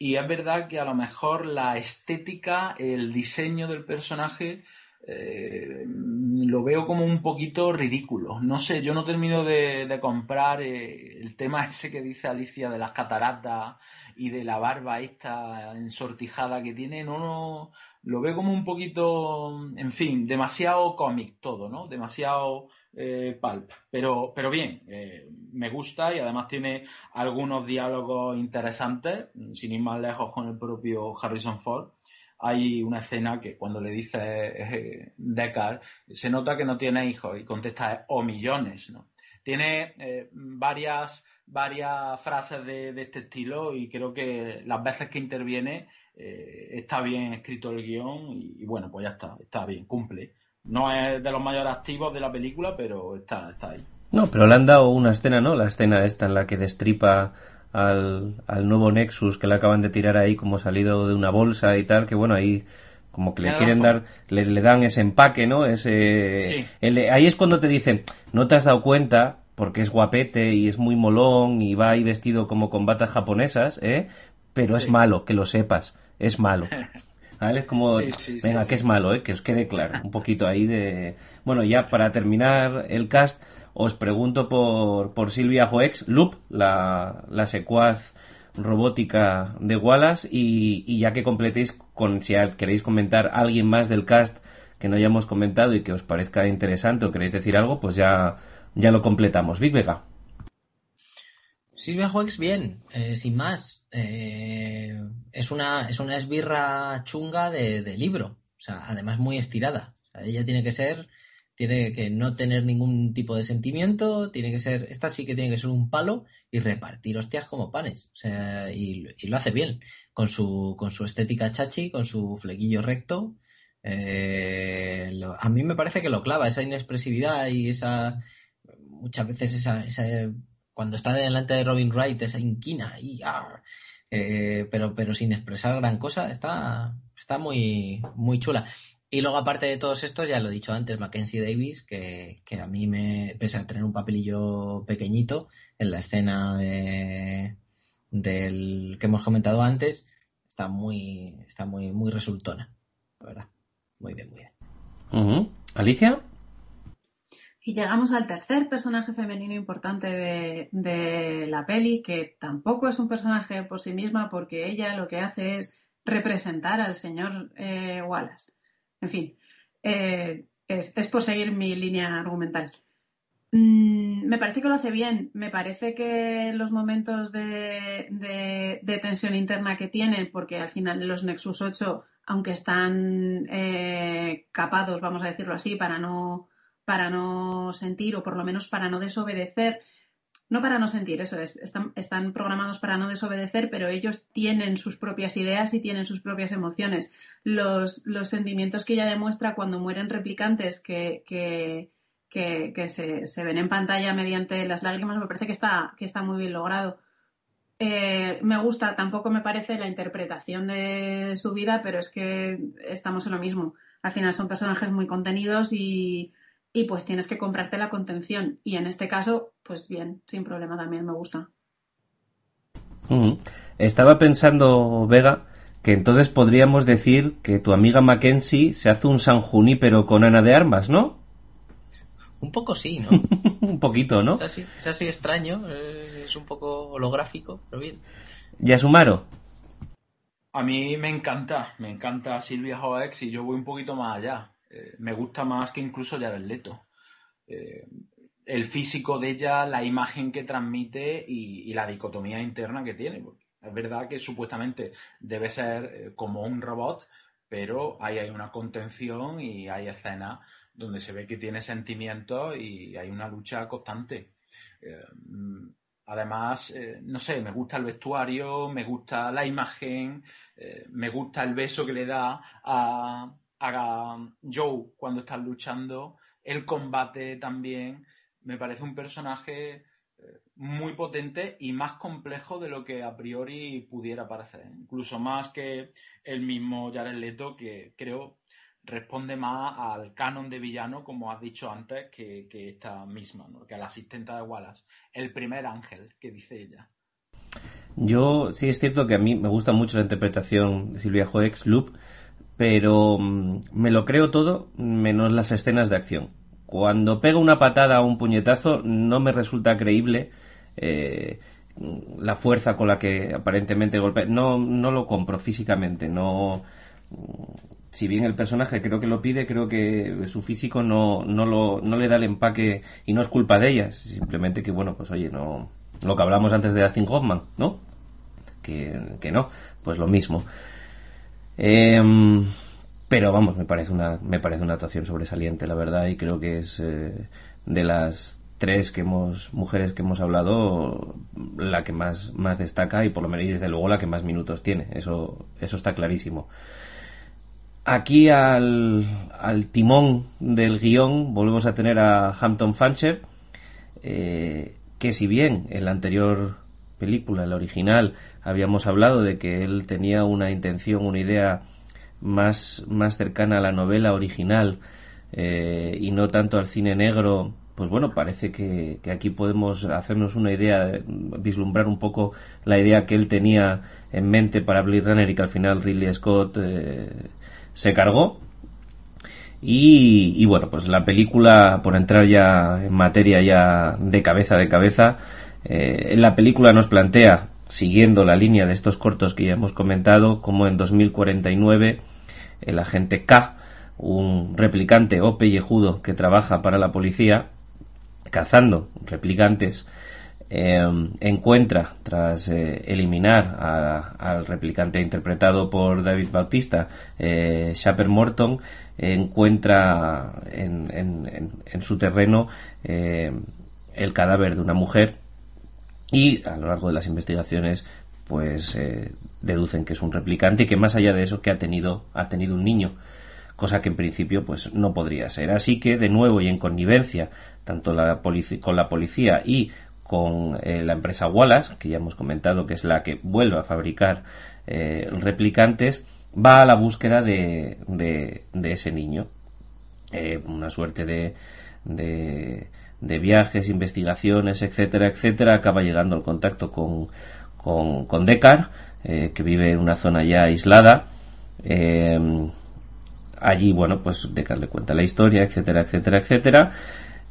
Y es verdad que a lo mejor la estética, el diseño del personaje eh, lo veo como un poquito ridículo. No sé, yo no termino de, de comprar eh, el tema ese que dice Alicia de las cataratas y de la barba esta ensortijada que tiene. No, no, lo veo como un poquito, en fin, demasiado cómic todo, ¿no? Demasiado eh, pulp. Pero, pero bien, eh, me gusta y además tiene algunos diálogos interesantes, sin ir más lejos con el propio Harrison Ford. Hay una escena que cuando le dice eh, Deckard, se nota que no tiene hijos y contesta o millones, ¿no? Tiene varias, varias frases de, este estilo y creo que las veces que interviene está bien escrito el guion y, y, bueno, pues ya está, está bien, cumple. No es de los mayores activos de la película, pero está, está ahí. No, pero le han dado una escena, ¿no? La escena esta en la que destripa al, nuevo Nexus que le acaban de tirar ahí como salido de una bolsa y tal, que bueno, ahí como que le quieren dar, le, le, dan ese empaque, ¿no? Ese, ahí es cuando te dicen, no te has dado cuenta, porque es guapete y es muy molón y va ahí vestido como con batas japonesas, ¿eh? Pero es malo, que lo sepas, es malo. ¿Vale? Es como, venga, que es malo, ¿eh? que os quede claro. Un poquito ahí de... Bueno, ya para terminar el cast, os pregunto por, por Silvia Joex, Loop, la, la secuaz robótica de Wallace, y, y ya que completéis con, si queréis comentar alguien más del cast que no hayamos comentado y que os parezca interesante o queréis decir algo, pues ya, ya lo completamos. Big Vega. Silvia Joex, bien, eh, sin más. Eh, es, una, es una esbirra chunga de, libro, o sea, además muy estirada. ella tiene que ser, tiene que no tener ningún tipo de sentimiento, tiene que ser, esta sí que tiene que ser un palo y repartir hostias como panes. O sea, y, lo hace bien, con su, con su estética chachi, con su flequillo recto. Eh, a mí me parece que lo clava, esa inexpresividad y esa, muchas veces esa, esa cuando está delante de Robin Wright, esa inquina, y, eh, pero, pero sin expresar gran cosa, está, está muy, muy chula. Y luego, aparte de todos estos, ya lo he dicho antes, Mackenzie Davis, que, que, a mí me, pese a tener un papelillo pequeñito en la escena de, del que hemos comentado antes, está muy, está muy, muy resultona, la verdad. Muy bien, muy bien. ¿Alicia? Y llegamos al tercer personaje femenino importante de, la peli, que tampoco es un personaje por sí misma, porque ella lo que hace es representar al señor eh, Wallace. En fin, eh, es, por seguir mi línea argumental. Mm, me parece que lo hace bien. Me parece que los momentos de, tensión interna que tiene, porque al final los Nexus 8, aunque están eh, capados, vamos a decirlo así, para no para no sentir o por lo menos para no desobedecer. No para no sentir, eso es, están, programados para no desobedecer, pero ellos tienen sus propias ideas y tienen sus propias emociones. Los, los sentimientos que ella demuestra cuando mueren replicantes que, que, que, se, ven en pantalla mediante las lágrimas, me parece que está, que está muy bien logrado. Eh, me gusta, tampoco me parece la interpretación de su vida, pero es que estamos en lo mismo. Al final son personajes muy contenidos y y pues tienes que comprarte la contención. Y en este caso, pues bien, sin problema también me gusta. Estaba pensando, Vega, que entonces podríamos decir que tu amiga Mackenzie se hace un San pero con Ana de Armas, ¿no? Un poco sí, ¿no? un poquito, ¿no? Es así, extraño, eh, es un poco holográfico, pero bien. ¿Ya Sumaro? A mí me encanta, me encanta Silvia Joex y yo voy un poquito más allá. Eh, me gusta más que incluso Jared Leto. Eh, el físico de ella, la imagen que transmite y, la dicotomía interna que tiene. es verdad que supuestamente debe ser eh, como un robot, pero ahí hay una contención y hay escenas donde se ve que tiene sentimientos y hay una lucha constante. Además, no sé, me gusta el vestuario, me gusta la imagen, me gusta el beso que le da a, a Joe cuando están luchando, el combate también, me parece un personaje eh, muy potente y más complejo de lo que a priori pudiera parecer. Incluso más que el mismo Jared Leto, que creo responde más al canon de villano, como has dicho antes, que, esta misma, que a la asistenta de Wallace. El primer ángel, que dice ella. Yo sí es cierto que a mí me gusta mucho la interpretación de Silvia Joex, Loop, pero mm, me lo creo todo menos las escenas de acción. Cuando pega una patada o un puñetazo no me resulta creíble eh, la fuerza con la que aparentemente golpea. No, no lo compro físicamente, no... si bien el personaje creo que lo pide, creo que su físico no, no, lo, no le da el empaque y no es culpa de ella, simplemente que, bueno, pues oye, no lo que hablamos antes de Dustin Hoffman, ¿no? Que, que no, pues lo mismo. Em, pero vamos, me parece una me parece una actuación sobresaliente, la verdad, y creo que es eh, de las tres que hemos mujeres que hemos hablado la que más más destaca y por lo menos desde luego la que más minutos tiene. Eso eso está clarísimo. Aquí al, al timón del guion volvemos a tener a Hampton Fancher, eh, que si bien en la anterior película, la original, habíamos hablado de que él tenía una intención, una idea más, más cercana a la novela original eh, y no tanto al cine negro, pues bueno, parece que, aquí podemos hacernos una idea, vislumbrar un poco la idea que él tenía en mente para Blade Runner y que al final Ridley Scott eh, se cargó. Y, bueno, pues la película, por entrar ya en materia ya de cabeza de cabeza, eh, la película nos plantea, siguiendo la línea de estos cortos que ya hemos comentado, como en 2049 el agente K, un replicante o pellejudo que trabaja para la policía, cazando replicantes, Em, encuentra, tras eh, eliminar al replicante interpretado por David Bautista, eh, Shaper Morton, encuentra en, su terreno eh, el cadáver de una mujer y a lo largo de las investigaciones pues deducen que es un replicante y que más allá de eso que ha tenido ha tenido un niño cosa que en principio pues no podría ser así que de nuevo y en connivencia tanto la con la policía y con eh, la empresa Wallace, que ya hemos comentado que es la que vuelve a fabricar eh, replicantes, va a la búsqueda de, de, ese niño. Eh, una suerte de, de, de, viajes, investigaciones, etcétera, etcétera, acaba llegando al contacto con, con, con Deckard, que vive en una zona ya aislada. allí, bueno, pues Deckard le cuenta la historia, etcétera, etcétera, etcétera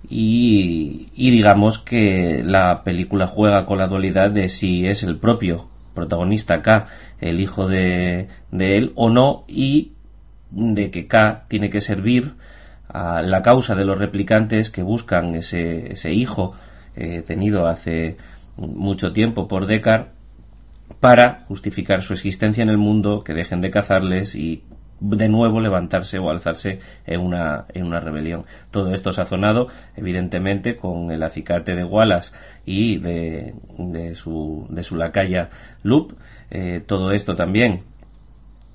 y, digamos que la película juega con la dualidad de si es el propio protagonista K el hijo de, de él o no y de que K tiene que servir a la causa de los replicantes que buscan ese, ese hijo eh, tenido hace mucho tiempo por Deckard para justificar su existencia en el mundo, que dejen de cazarles y de nuevo levantarse o alzarse en una, en una rebelión. Todo esto sazonado, evidentemente, con el acicate de Wallace y de, de, su, de su lacaya Loop. Eh, todo esto también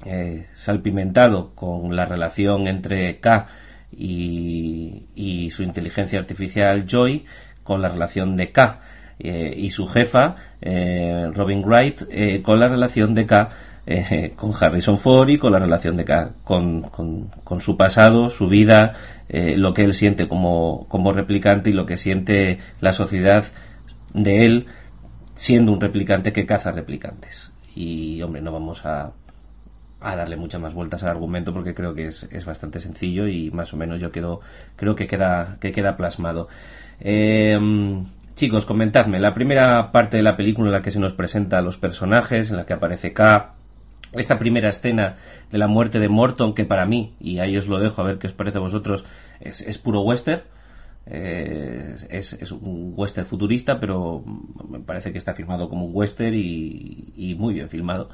eh, salpimentado con la relación entre K y, y, su inteligencia artificial Joy, con la relación de K eh, y su jefa, Robin Wright, con la relación de K eh, con Harrison Ford y con la relación de con, con, su pasado, su vida, eh, lo que él siente como, como replicante y lo que siente la sociedad de él siendo un replicante que caza replicantes. Y hombre, no vamos a, a darle muchas más vueltas al argumento porque creo que es, es, bastante sencillo y más o menos yo quedo, creo que queda, que queda plasmado. Em, chicos, comentadme, la primera parte de la película en la que se nos presenta a los personajes, en la que aparece K, esta primera escena de la muerte de Morton, que para mí, y ahí os lo dejo a ver qué os parece a vosotros, es, puro western. Eh, es, un western futurista, pero me parece que está filmado como un western y, muy bien filmado.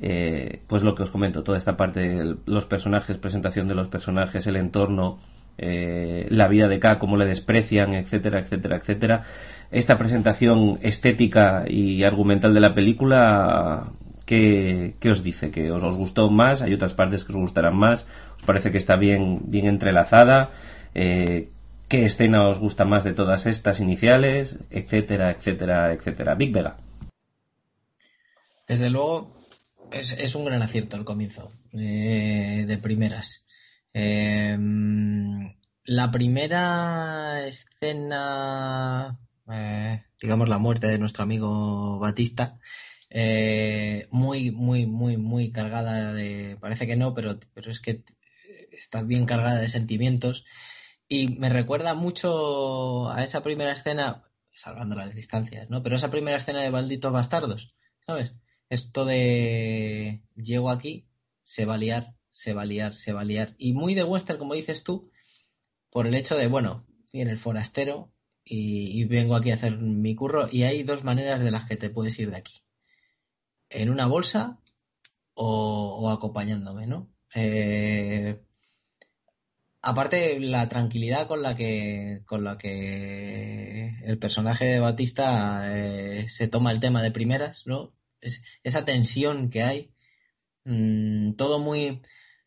Eh, pues lo que os comento, toda esta parte, los personajes, presentación de los personajes, el entorno, eh, la vida de K, cómo le desprecian, etcétera, etcétera, etcétera. Esta presentación estética y argumental de la película ¿Qué, os dice? ¿Que os, os, gustó más? ¿Hay otras partes que os gustarán más? ¿Os parece que está bien, bien entrelazada? Eh, ¿Qué escena os gusta más de todas estas iniciales? Etcétera, etcétera, etcétera. Big Vega. Desde luego, es, un gran acierto el comienzo, eh, de primeras. Eh, la primera escena, digamos la muerte de nuestro amigo Batista, eh, muy, muy, muy, muy cargada de, parece que no, pero, pero es que está bien cargada de sentimientos y me recuerda mucho a esa primera escena, salvando las distancias, ¿no? Pero esa primera escena de Malditos Bastardos, ¿sabes? Esto de llego aquí, se va a liar, se va a liar, se va a liar. Y muy de western, como dices tú, por el hecho de, bueno, viene el forastero y, vengo aquí a hacer mi curro y hay dos maneras de las que te puedes ir de aquí. En una bolsa o, acompañándome, ¿no? Eh, aparte, la tranquilidad con la que, con la que el personaje de Batista eh, se toma el tema de primeras, ¿no? Esa tensión que hay, mm, todo muy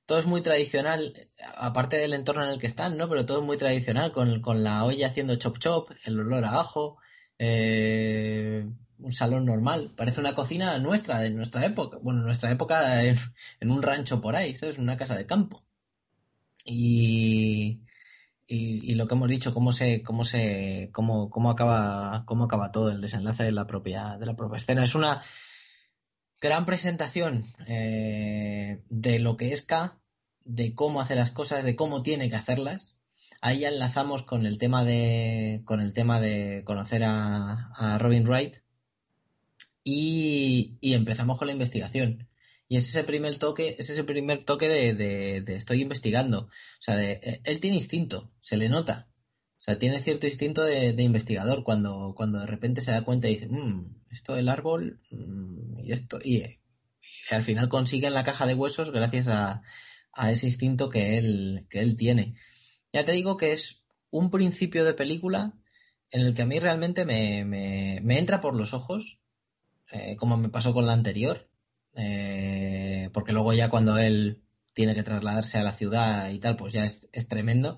todo es muy tradicional, aparte del entorno en el que están, ¿no? Pero todo es muy tradicional, con, con la olla haciendo chop chop, el olor a ajo, eh, un salón normal. Parece una cocina nuestra, de nuestra época. Bueno, nuestra época en, un rancho por ahí, ¿sabes? Una casa de campo. Y, y, lo que hemos dicho, cómo se, cómo se, cómo, cómo acaba, cómo acaba todo el desenlace de la propia, de la propia escena. Es una, gran presentación eh, de lo que es K, de cómo hace las cosas, de cómo tiene que hacerlas. Ahí ya enlazamos con el tema de, con el tema de conocer a, Robin Wright y, empezamos con la investigación. Y es ese primer toque, es ese primer toque de, estoy investigando. O sea, de, él tiene instinto, se le nota. O sea, tiene cierto instinto de, investigador cuando, cuando de repente se da cuenta y dice, mmm, esto del árbol mm, y esto, y, al final consiguen la caja de huesos gracias a, ese instinto que él, que él tiene. Ya te digo que es un principio de película en el que a mí realmente me, me, entra por los ojos, eh, como me pasó con la anterior, eh, porque luego ya cuando él tiene que trasladarse a la ciudad y tal, pues ya es, es tremendo.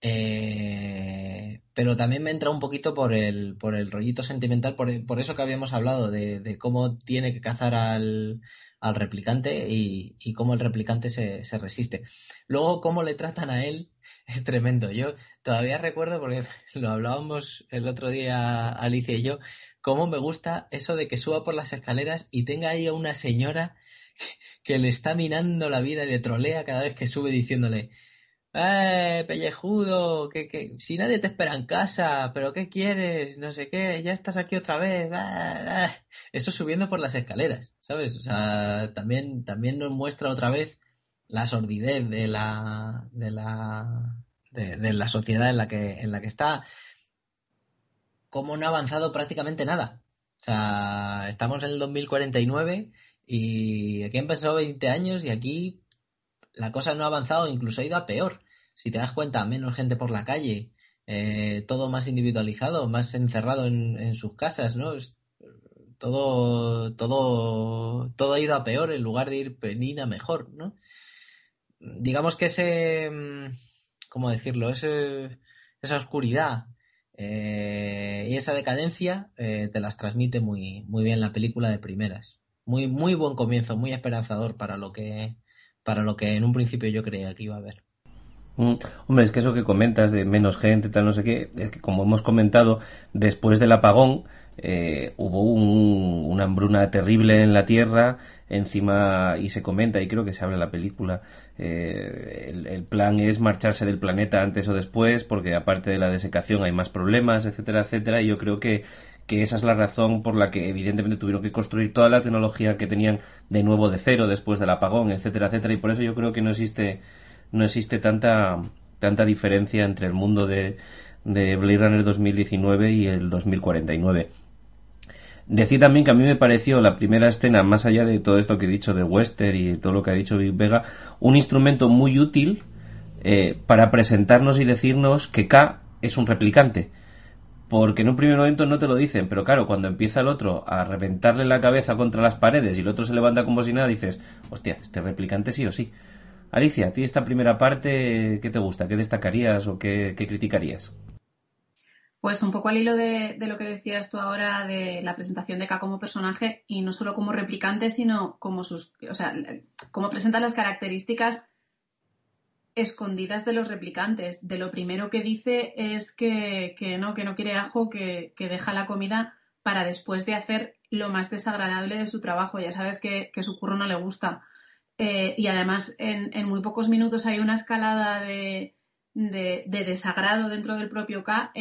Eh, pero también me entra un poquito por el, por el rollito sentimental, por, por eso que habíamos hablado de, cómo tiene que cazar al, al replicante y, y, cómo el replicante se, se, resiste. Luego, cómo le tratan a él es tremendo. Yo todavía recuerdo, porque lo hablábamos el otro día Alicia y yo, cómo me gusta eso de que suba por las escaleras y tenga ahí a una señora que le está minando la vida y le trolea cada vez que sube diciéndole ¡Eh, pellejudo! Que, si nadie te espera en casa, ¿pero qué quieres? No sé qué, ya estás aquí otra vez. Ah, ah". Eso subiendo por las escaleras, ¿sabes? O sea, también, también nos muestra otra vez la sordidez de la, de la, de, la sociedad en la que, en la que está. Cómo no ha avanzado prácticamente nada. O sea, estamos en el 2049 y aquí han pasado 20 años y aquí la cosa no ha avanzado, incluso ha ido a peor si te das cuenta, menos gente por la calle, eh, todo más individualizado, más encerrado en, sus casas, ¿no? todo, todo, todo ha ido a peor en lugar de ir penina mejor, ¿no? Digamos que ese, mm, ¿cómo decirlo? Ese, esa oscuridad eh, y esa decadencia eh, te las transmite muy, muy bien la película de primeras. Muy, muy buen comienzo, muy esperanzador para lo que, para lo que en un principio yo creía que iba a haber. Mm, hombre, es que eso que comentas de menos gente, tal, no sé qué, es que como hemos comentado, después del apagón eh, hubo una hambruna terrible en la Tierra, encima, y se comenta, y creo que se habla en la película, eh, el, plan es marcharse del planeta antes o después, porque aparte de la desecación hay más problemas, etcétera, etcétera, y yo creo que, que esa es la razón por la que evidentemente tuvieron que construir toda la tecnología que tenían de nuevo de cero después del apagón, etcétera, etcétera, y por eso yo creo que no existe no existe tanta, tanta diferencia entre el mundo de, de Blade Runner 2019 y el 2049. Decir también que a mí me pareció la primera escena, más allá de todo esto que he dicho de Western y todo lo que ha dicho Big Vega, un instrumento muy útil eh, para presentarnos y decirnos que K es un replicante. Porque en un primer momento no te lo dicen, pero claro, cuando empieza el otro a reventarle la cabeza contra las paredes y el otro se levanta como si nada, dices, hostia, este replicante sí o sí. Alicia, ¿a ti esta primera parte qué te gusta? ¿Qué destacarías o qué, criticarías? Pues un poco al hilo de, lo que decías tú ahora de la presentación de K como personaje y no solo como replicante, sino como sus, o sea, como presenta las características escondidas de los replicantes. De lo primero que dice es que, no, que no quiere ajo, que, deja la comida para después de hacer lo más desagradable de su trabajo. Ya sabes que, que su curro no le gusta. Eh, y además en, muy pocos minutos hay una escalada de, desagrado dentro del propio K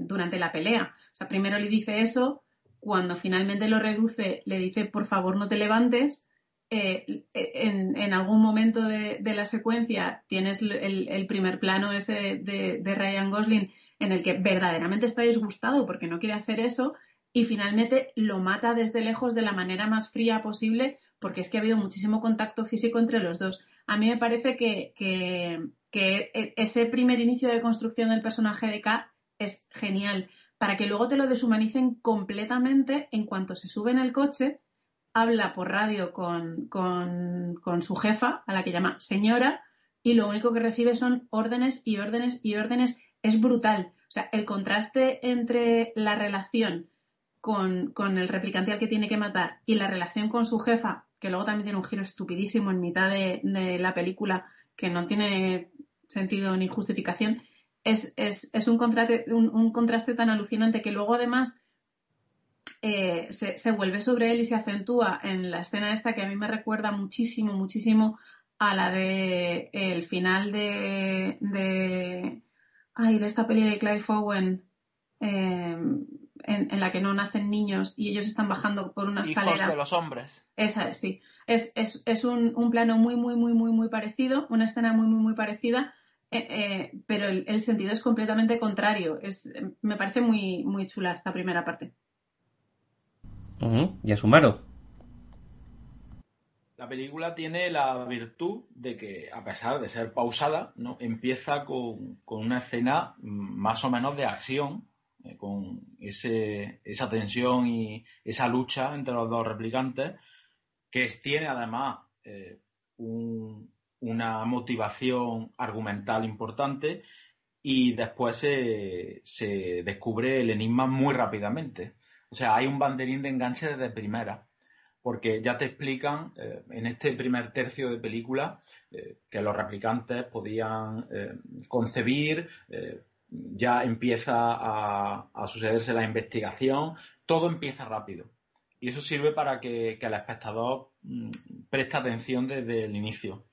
durante la pelea. O sea, primero le dice eso, cuando finalmente lo reduce, le dice por favor no te levantes eh, en, algún momento de, la secuencia tienes el, primer plano ese de, Ryan Gosling en el que verdaderamente está disgustado porque no quiere hacer eso y finalmente lo mata desde lejos de la manera más fría posible porque es que ha habido muchísimo contacto físico entre los dos. A mí me parece que, que ese primer inicio de construcción del personaje de K es genial para que luego te lo deshumanicen completamente en cuanto se sube en el coche habla por radio con, su jefa, a la que llama señora, y lo único que recibe son órdenes y órdenes y órdenes. Es brutal. O sea, el contraste entre la relación con, el replicante al que tiene que matar y la relación con su jefa, que luego también tiene un giro estupidísimo en mitad de, la película que no tiene sentido ni justificación, es, un, contraste, un contraste tan alucinante que luego además eh, se, vuelve sobre él y se acentúa en la escena esta que a mí me recuerda muchísimo, muchísimo a la de el final de, de, ay, de esta peli de Clive Owen em, en, la que no nacen niños y ellos están bajando por una escalera. Hijos de los hombres. Esa es, sí. Es, es, un, un, plano muy, muy, muy, muy, muy parecido, una escena muy, muy, muy parecida, eh, eh, pero el, el, sentido es completamente contrario. Es, me parece muy, muy chula esta primera parte. ¿Y a Sumaro? La película tiene la virtud de que, a pesar de ser pausada, ¿no? empieza con, una escena más o menos de acción, eh, con esa tensión y esa lucha entre los dos replicantes, que tiene además eh, una motivación argumental importante y después se descubre el enigma muy rápidamente. O sea, hay un banderín de enganche desde primera, porque ya te explican eh, en este primer tercio de película que los replicantes podían concebir, ya empieza a, sucederse la investigación, todo empieza rápido. Y eso sirve para que, el espectador mm, preste atención desde el inicio.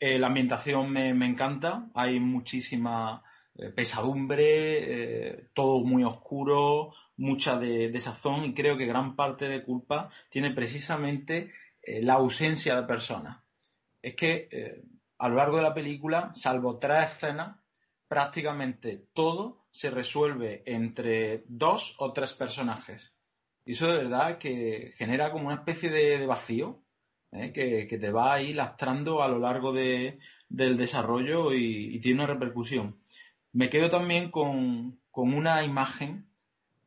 la ambientación me, encanta, hay muchísima pesadumbre, todo muy oscuro, mucha de, sazón y creo que gran parte de culpa tiene precisamente eh, la ausencia de personas. Es que eh, a lo largo de la película, salvo tres escenas, prácticamente todo se resuelve entre dos o tres personajes. Y eso de verdad que genera como una especie de, vacío ¿eh? que, te va ahí lastrando a lo largo del desarrollo y, tiene una repercusión. Me quedo también con, una imagen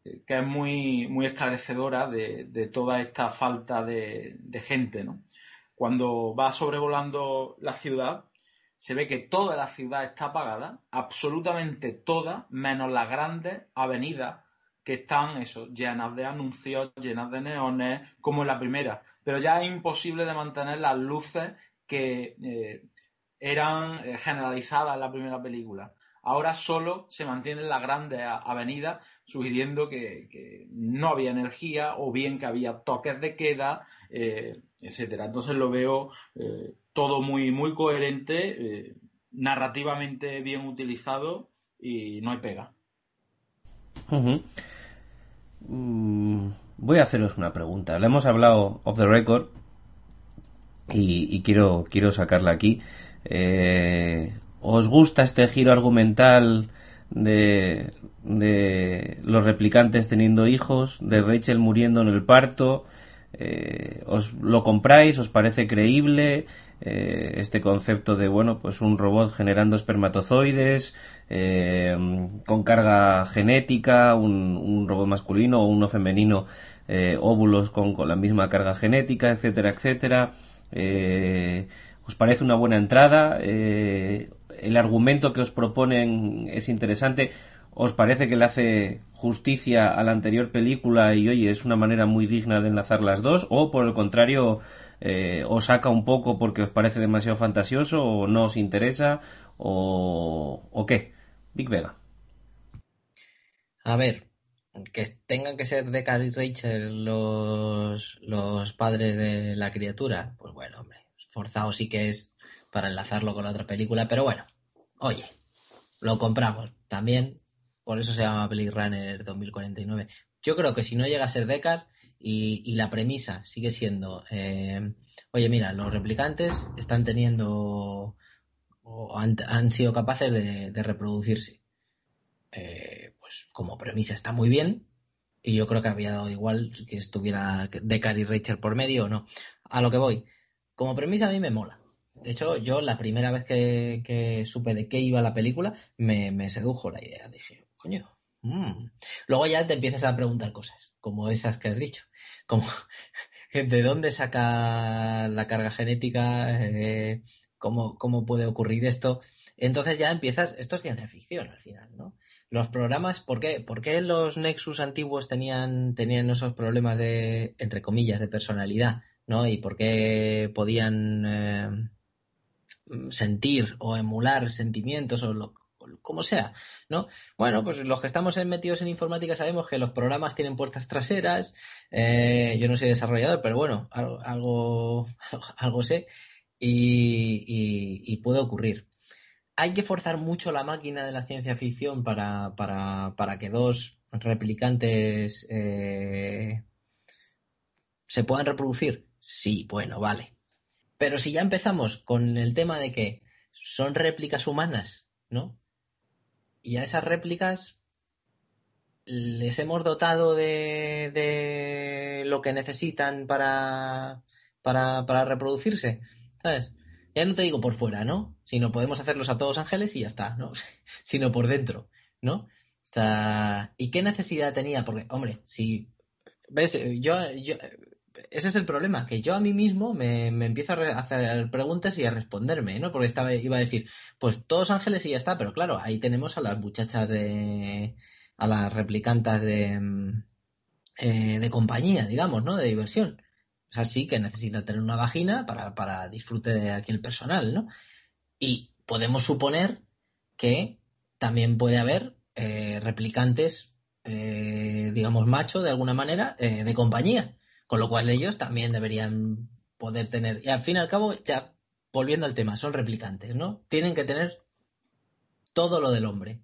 que es muy, muy esclarecedora de, toda esta falta de, gente, ¿no? Cuando va sobrevolando la ciudad, se ve que toda la ciudad está apagada, absolutamente toda, menos las grandes avenidas que están llenas de anuncios, llenas de neones, como en la primera. Pero ya es imposible de mantener las luces que eh, eran eh, generalizadas en la primera película. Ahora solo se mantienen las grandes avenidas, sugiriendo que, no había energía o bien que había toques de queda, eh, etcétera. Entonces lo veo eh, todo muy, muy coherente, eh, narrativamente bien utilizado y no hay pega. Mm, voy a haceros una pregunta. Le hemos hablado off the record y, quiero, quiero sacarla aquí. ¿Os gusta este giro argumental de, los replicantes teniendo hijos, de Rachel muriendo en el parto? Eh, ¿Os lo compráis? ¿Os parece creíble? Eh, este concepto de, bueno, pues un robot generando espermatozoides, eh, con carga genética, un, robot masculino o uno femenino, óvulos con, con, la misma carga genética, etcétera, etcétera. ¿Os parece una buena entrada? el argumento que os proponen es interesante. ¿Os parece que le hace justicia a la anterior película y oye, es una manera muy digna de enlazar las dos? ¿O por el contrario, eh, os saca un poco porque os parece demasiado fantasioso o no os interesa? ¿O, qué? Big Vega. A ver, que tengan que ser de y Rachel los, los padres de la criatura, pues bueno, hombre, forzado sí que es para enlazarlo con la otra película, pero bueno, oye, lo compramos. También, por eso se llama Blade Runner 2049. Yo creo que si no llega a ser Deckard y, la premisa sigue siendo, eh, oye, mira, los replicantes están teniendo o han, sido capaces de, reproducirse. Eh, pues como premisa está muy bien y yo creo que había dado igual que estuviera Deckard y Rachel por medio o no. A lo que voy, como premisa a mí me mola. De hecho, yo la primera vez que, supe de qué iba la película, me, sedujo la idea. Dije, coño. Mm". Luego ya te empiezas a preguntar cosas, como esas que has dicho. Como, ¿de dónde saca la carga genética? Eh, ¿cómo, ¿Cómo puede ocurrir esto? Entonces ya empiezas, esto es ciencia ficción al final, ¿no? Los programas, ¿por qué, ¿Por qué los Nexus antiguos tenían, tenían esos problemas de, entre comillas, de personalidad, ¿no? Y por qué podían eh, sentir o emular sentimientos o lo, como sea, ¿no? Bueno, pues los que estamos metidos en informática sabemos que los programas tienen puertas traseras. Eh, yo no soy desarrollador, pero bueno, algo, algo, sé y, puede ocurrir. Hay que forzar mucho la máquina de la ciencia ficción para, para, que dos replicantes eh, se puedan reproducir. Sí, bueno, vale. Pero si ya empezamos con el tema de que son réplicas humanas, ¿no? Y a esas réplicas les hemos dotado de, lo que necesitan para, para, reproducirse, ¿sabes? Ya no te digo por fuera, ¿no? Sino podemos hacerlos a todos ángeles y ya está, ¿no? Sino por dentro, ¿no? ¿y qué necesidad tenía? Porque, hombre, si ves, yo, yo ese es el problema, que yo a mí mismo me, empiezo a hacer preguntas y a responderme, ¿no? Porque estaba, iba a decir, pues todos ángeles y ya está, pero claro, ahí tenemos a las muchachas de. a las replicantas de. Mm, eh, de compañía, digamos, ¿no? De diversión. O sea, sí que necesita tener una vagina para, para disfrute de aquí el personal, ¿no? Y podemos suponer que también puede haber eh, replicantes, eh, digamos, macho, de alguna manera, de compañía con lo cual ellos también deberían poder tener. Y al fin y al cabo, ya volviendo al tema, son replicantes, ¿no? Tienen que tener todo lo del hombre,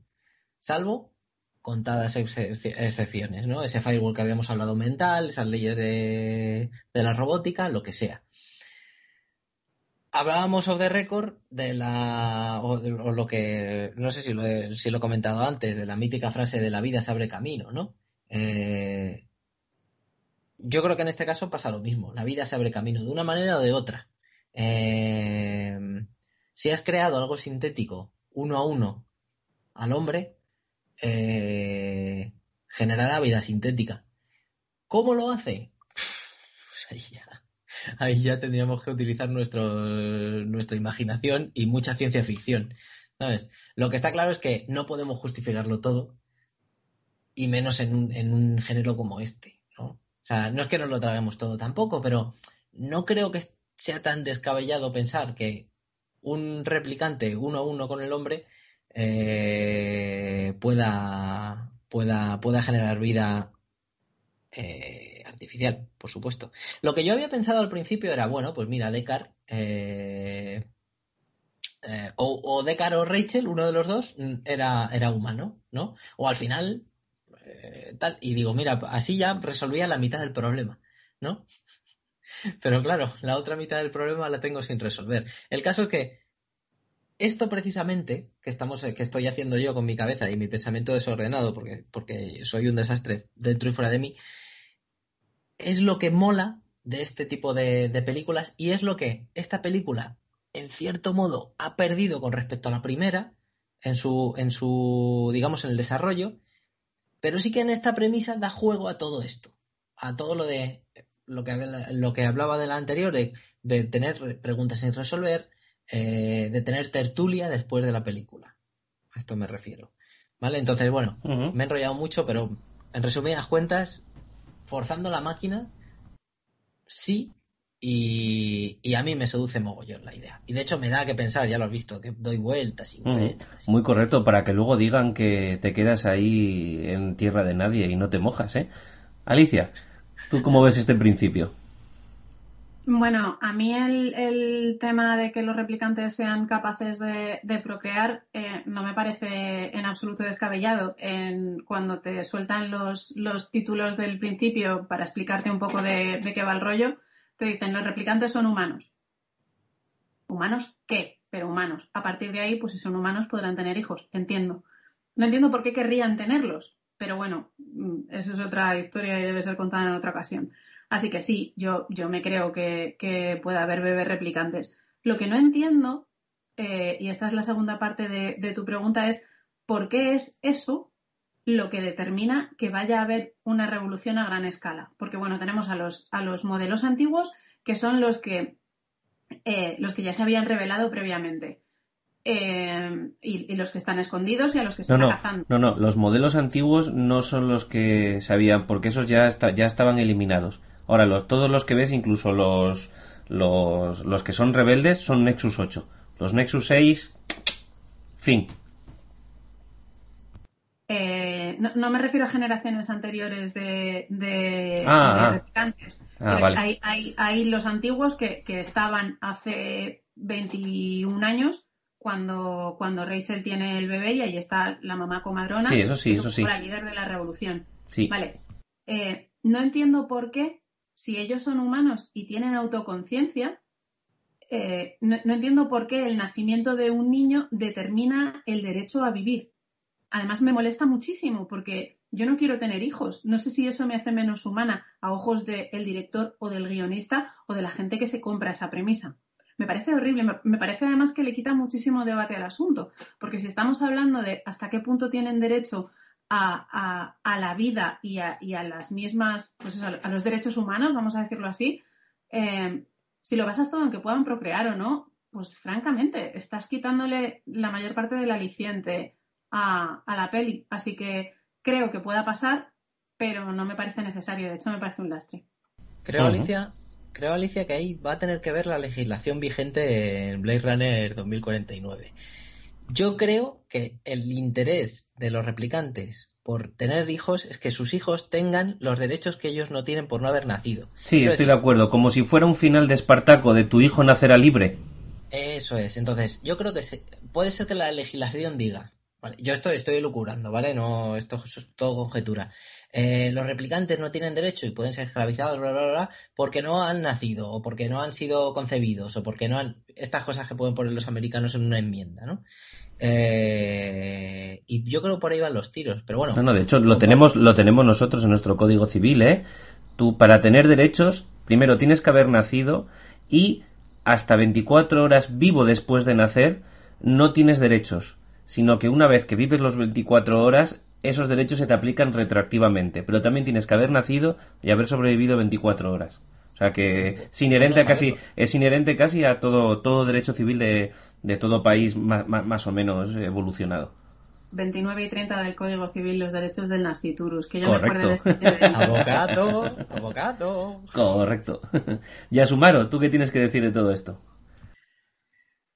salvo contadas excepciones, ¿no? Ese firewall que habíamos hablado mental, esas leyes de, la robótica, lo que sea. Hablábamos of the record de la. O, lo que. No sé si lo, he, si lo he comentado antes, de la mítica frase de la vida se abre camino, ¿no? Eh, yo creo que en este caso pasa lo mismo. La vida se abre camino de una manera o de otra. Eh, si has creado algo sintético uno a uno al hombre, eh, generará vida sintética. ¿Cómo lo hace? Pues ahí ya, ahí ya tendríamos que utilizar nuestro, nuestra imaginación y mucha ciencia ficción. Lo que está claro es que no podemos justificarlo todo, y menos en un, en un género como este. Sea, no es que nos lo traguemos todo tampoco, pero no creo que sea tan descabellado pensar que un replicante uno a uno con el hombre eh, pueda, pueda, pueda generar vida eh, artificial, por supuesto. Lo que yo había pensado al principio era, bueno, pues mira, Deckard eh, o, o Deckard o Rachel, uno de los dos, era, era humano, ¿no? O al final eh, tal. Y digo, mira, así ya resolvía la mitad del problema, ¿no? Pero claro, la otra mitad del problema la tengo sin resolver. El caso es que esto precisamente que estamos, que estoy haciendo yo con mi cabeza y mi pensamiento desordenado, porque, porque soy un desastre dentro y fuera de mí, es lo que mola de este tipo de, de películas y es lo que esta película, en cierto modo, ha perdido con respecto a la primera, en su, en su, digamos, en el desarrollo, pero sí que en esta premisa da juego a todo esto, a todo lo de lo que, lo que hablaba de la anterior, de, tener preguntas sin resolver, eh, de tener tertulia después de la película. A esto me refiero. ¿Vale? Entonces, bueno, me he enrollado mucho, pero en resumidas cuentas, forzando la máquina, sí, y, a mí me seduce mogollón la idea. Y de hecho me da que pensar, ya lo has visto, que doy vueltas y vueltas. Muy correcto, para que luego digan que te quedas ahí en tierra de nadie y no te mojas, ¿eh? Alicia, ¿tú cómo ves este principio? Bueno, a mí el, tema de que los replicantes sean capaces de, procrear eh, no me parece en absoluto descabellado. En, cuando te sueltan los, títulos del principio para explicarte un poco de, qué va el rollo, te dicen los replicantes son humanos. ¿Humanos qué? Pero humanos. A partir de ahí, pues si son humanos podrán tener hijos. Entiendo. No entiendo por qué querrían tenerlos, pero bueno, mm, eso es otra historia y debe ser contada en otra ocasión. Así que sí, yo, yo me creo que, que puede haber bebés replicantes. Lo que no entiendo, eh, y esta es la segunda parte de, tu pregunta, es ¿por qué es eso lo que determina que vaya a haber una revolución a gran escala? Porque bueno, tenemos a los, a los modelos antiguos que son los que, eh, los que ya se habían revelado previamente. Eh, y, los que están escondidos y a los que se están cazando. No, no, los modelos antiguos no son los que se habían, porque esos ya, ya estaban eliminados. Ahora, los, todos los que ves, incluso los, los, los que son rebeldes, son Nexus 8. Los Nexus 6, fin. Eh, no, me refiero a generaciones anteriores de, de, ah, ah. ah hay, hay, hay, los antiguos que, que, estaban hace 21 años cuando, cuando Rachel tiene el bebé y ahí está la mamá comadrona. Sí, eso sí, eso sí. La líder de la revolución. Sí. Vale. Eh, no entiendo por qué si ellos son humanos y tienen autoconciencia, eh, no, entiendo por qué el nacimiento de un niño determina el derecho a vivir. Además, me molesta muchísimo porque yo no quiero tener hijos. No sé si eso me hace menos humana a ojos del director o del guionista o de la gente que se compra esa premisa. Me parece horrible. Me parece además que le quita muchísimo debate al asunto. Porque si estamos hablando de hasta qué punto tienen derecho a, la vida y a, las mismas, pues a los derechos humanos, vamos a decirlo así, eh, si lo basas todo en que puedan procrear o no, pues francamente, estás quitándole la mayor parte del aliciente a, la peli. Así que creo que pueda pasar, pero no me parece necesario. De hecho, me parece un lastre. Creo, Alicia, creo, Alicia, que ahí va a tener que ver la legislación vigente en Blade Runner 2049. Yo creo que el interés de los replicantes por tener hijos es que sus hijos tengan los derechos que ellos no tienen por no haber nacido. Sí, estoy de acuerdo. Como si fuera un final de Espartaco de tu hijo nacerá libre. Eso es. Entonces, yo creo que puede ser que la legislación diga. Yo estoy, estoy lucurando, ¿vale? No, esto es todo conjetura. Eh, los replicantes no tienen derecho y pueden ser esclavizados, bla, bla, bla, porque no han nacido, o porque no han sido concebidos, o porque no han. Estas cosas que pueden poner los americanos en una enmienda, ¿no? Eh, y yo creo que por ahí van los tiros, pero bueno. No, no, de hecho lo tenemos, lo tenemos nosotros en nuestro código civil, ¿eh? Tú para tener derechos, primero tienes que haber nacido y hasta 24 horas vivo después de nacer no tienes derechos, sino que una vez que vives los 24 horas esos derechos se te aplican retroactivamente, pero también tienes que haber nacido y haber sobrevivido 24 horas. O sea que es inherente casi, es inherente casi a todo, todo derecho civil de, de todo país más, más, o menos evolucionado. 29 y 30 del Código Civil, los derechos del nasciturus, que yo Correcto. me acuerdo de este... abogado, abogado. Correcto. Yasumaro, ¿tú qué tienes que decir de todo esto?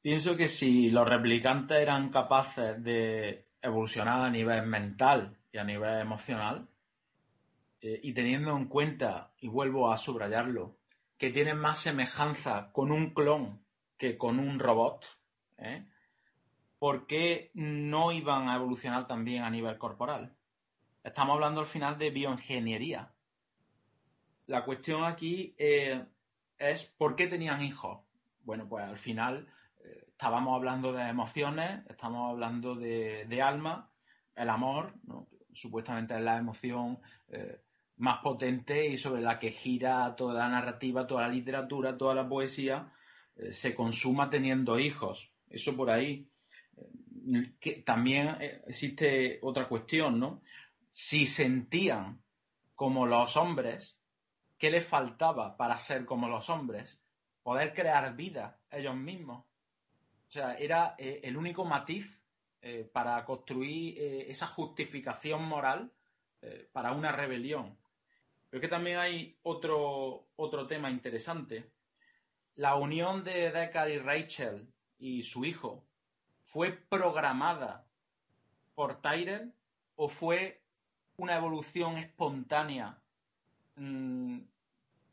Pienso que si los replicantes eran capaces de evolucionar a nivel mental y a nivel emocional, eh, y teniendo en cuenta, y vuelvo a subrayarlo, que tienen más semejanza con un clon que con un robot, ¿eh? ¿por qué no iban a evolucionar también a nivel corporal? Estamos hablando al final de bioingeniería. La cuestión aquí eh, es por qué tenían hijos. Bueno, pues al final estábamos hablando de emociones, estamos hablando de, alma, el amor, supuestamente es la emoción eh, más potente y sobre la que gira toda la narrativa, toda la literatura, toda la poesía, eh, se consuma teniendo hijos. Eso por ahí. Eh, también existe otra cuestión, ¿no? Si sentían como los hombres, ¿qué les faltaba para ser como los hombres? Poder crear vida ellos mismos sea, era eh, el único matiz eh, para construir eh, esa justificación moral para una rebelión. Pero que también hay otro, otro tema interesante. La unión de Deckard y Rachel y su hijo fue programada por Tyrell o fue una evolución espontánea mm,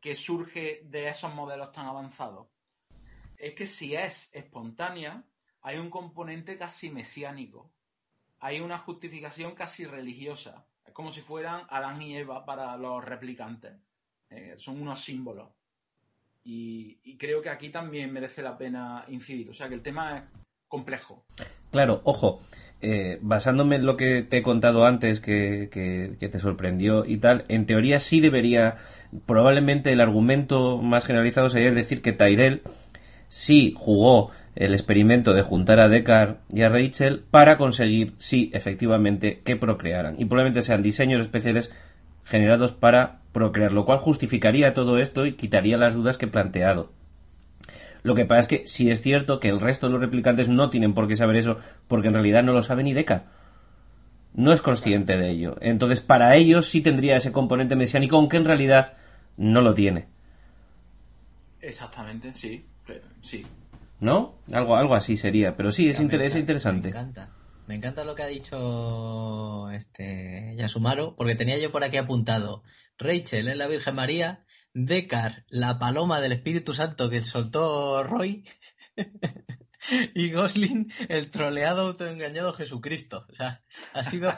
que surge de esos modelos tan avanzados? Es que si es espontánea, hay un componente casi mesiánico. Hay una justificación casi religiosa. Es como si fueran Adán y Eva para los replicantes. Eh, son unos símbolos. Y, creo que aquí también merece la pena incidir. O sea que el tema es complejo. Claro, ojo, eh, basándome en lo que te he contado antes, que, que, te sorprendió y tal, en teoría sí debería, probablemente el argumento más generalizado sería decir que Tyrell sí jugó el experimento de juntar a Deckard y a Rachel para conseguir, sí, efectivamente, que procrearan. Y probablemente sean diseños especiales generados para procrear, lo cual justificaría todo esto y quitaría las dudas que he planteado. Lo que pasa es que sí es cierto que el resto de los replicantes no tienen por qué saber eso, porque en realidad no lo sabe ni Deckard. No es consciente de ello. Entonces, para ellos sí tendría ese componente mesiánico, aunque en realidad no lo tiene. Exactamente, sí. Sí. ¿No? Algo, algo así sería. Pero sí, es, interesante. Me encanta. Me encanta lo que ha dicho este Yasumaro, porque tenía yo por aquí apuntado Rachel en la Virgen María, Decar, la paloma del Espíritu Santo que soltó Roy, y Gosling, el troleado autoengañado Jesucristo. O sea, ha sido,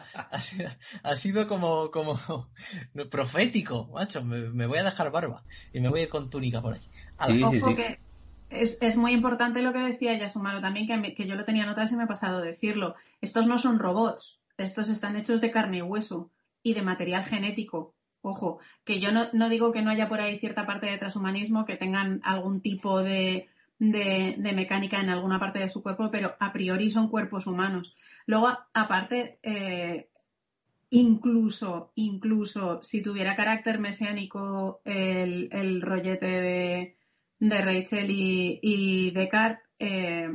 ha sido, como, como profético, macho. Me, voy a dejar barba y me voy a ir con túnica por ahí. Sí, sí, sí es, muy importante lo que decía Yasumaro también, que, yo lo tenía notado y me ha pasado decirlo. Estos no son robots, estos están hechos de carne y hueso y de material genético. Ojo, que yo no, digo que no haya por ahí cierta parte de transhumanismo, que tengan algún tipo de, mecánica en alguna parte de su cuerpo, pero a priori son cuerpos humanos. Luego, aparte, eh, incluso, incluso si tuviera carácter mesiánico el rollete de, de Rachel y, y Descartes, eh,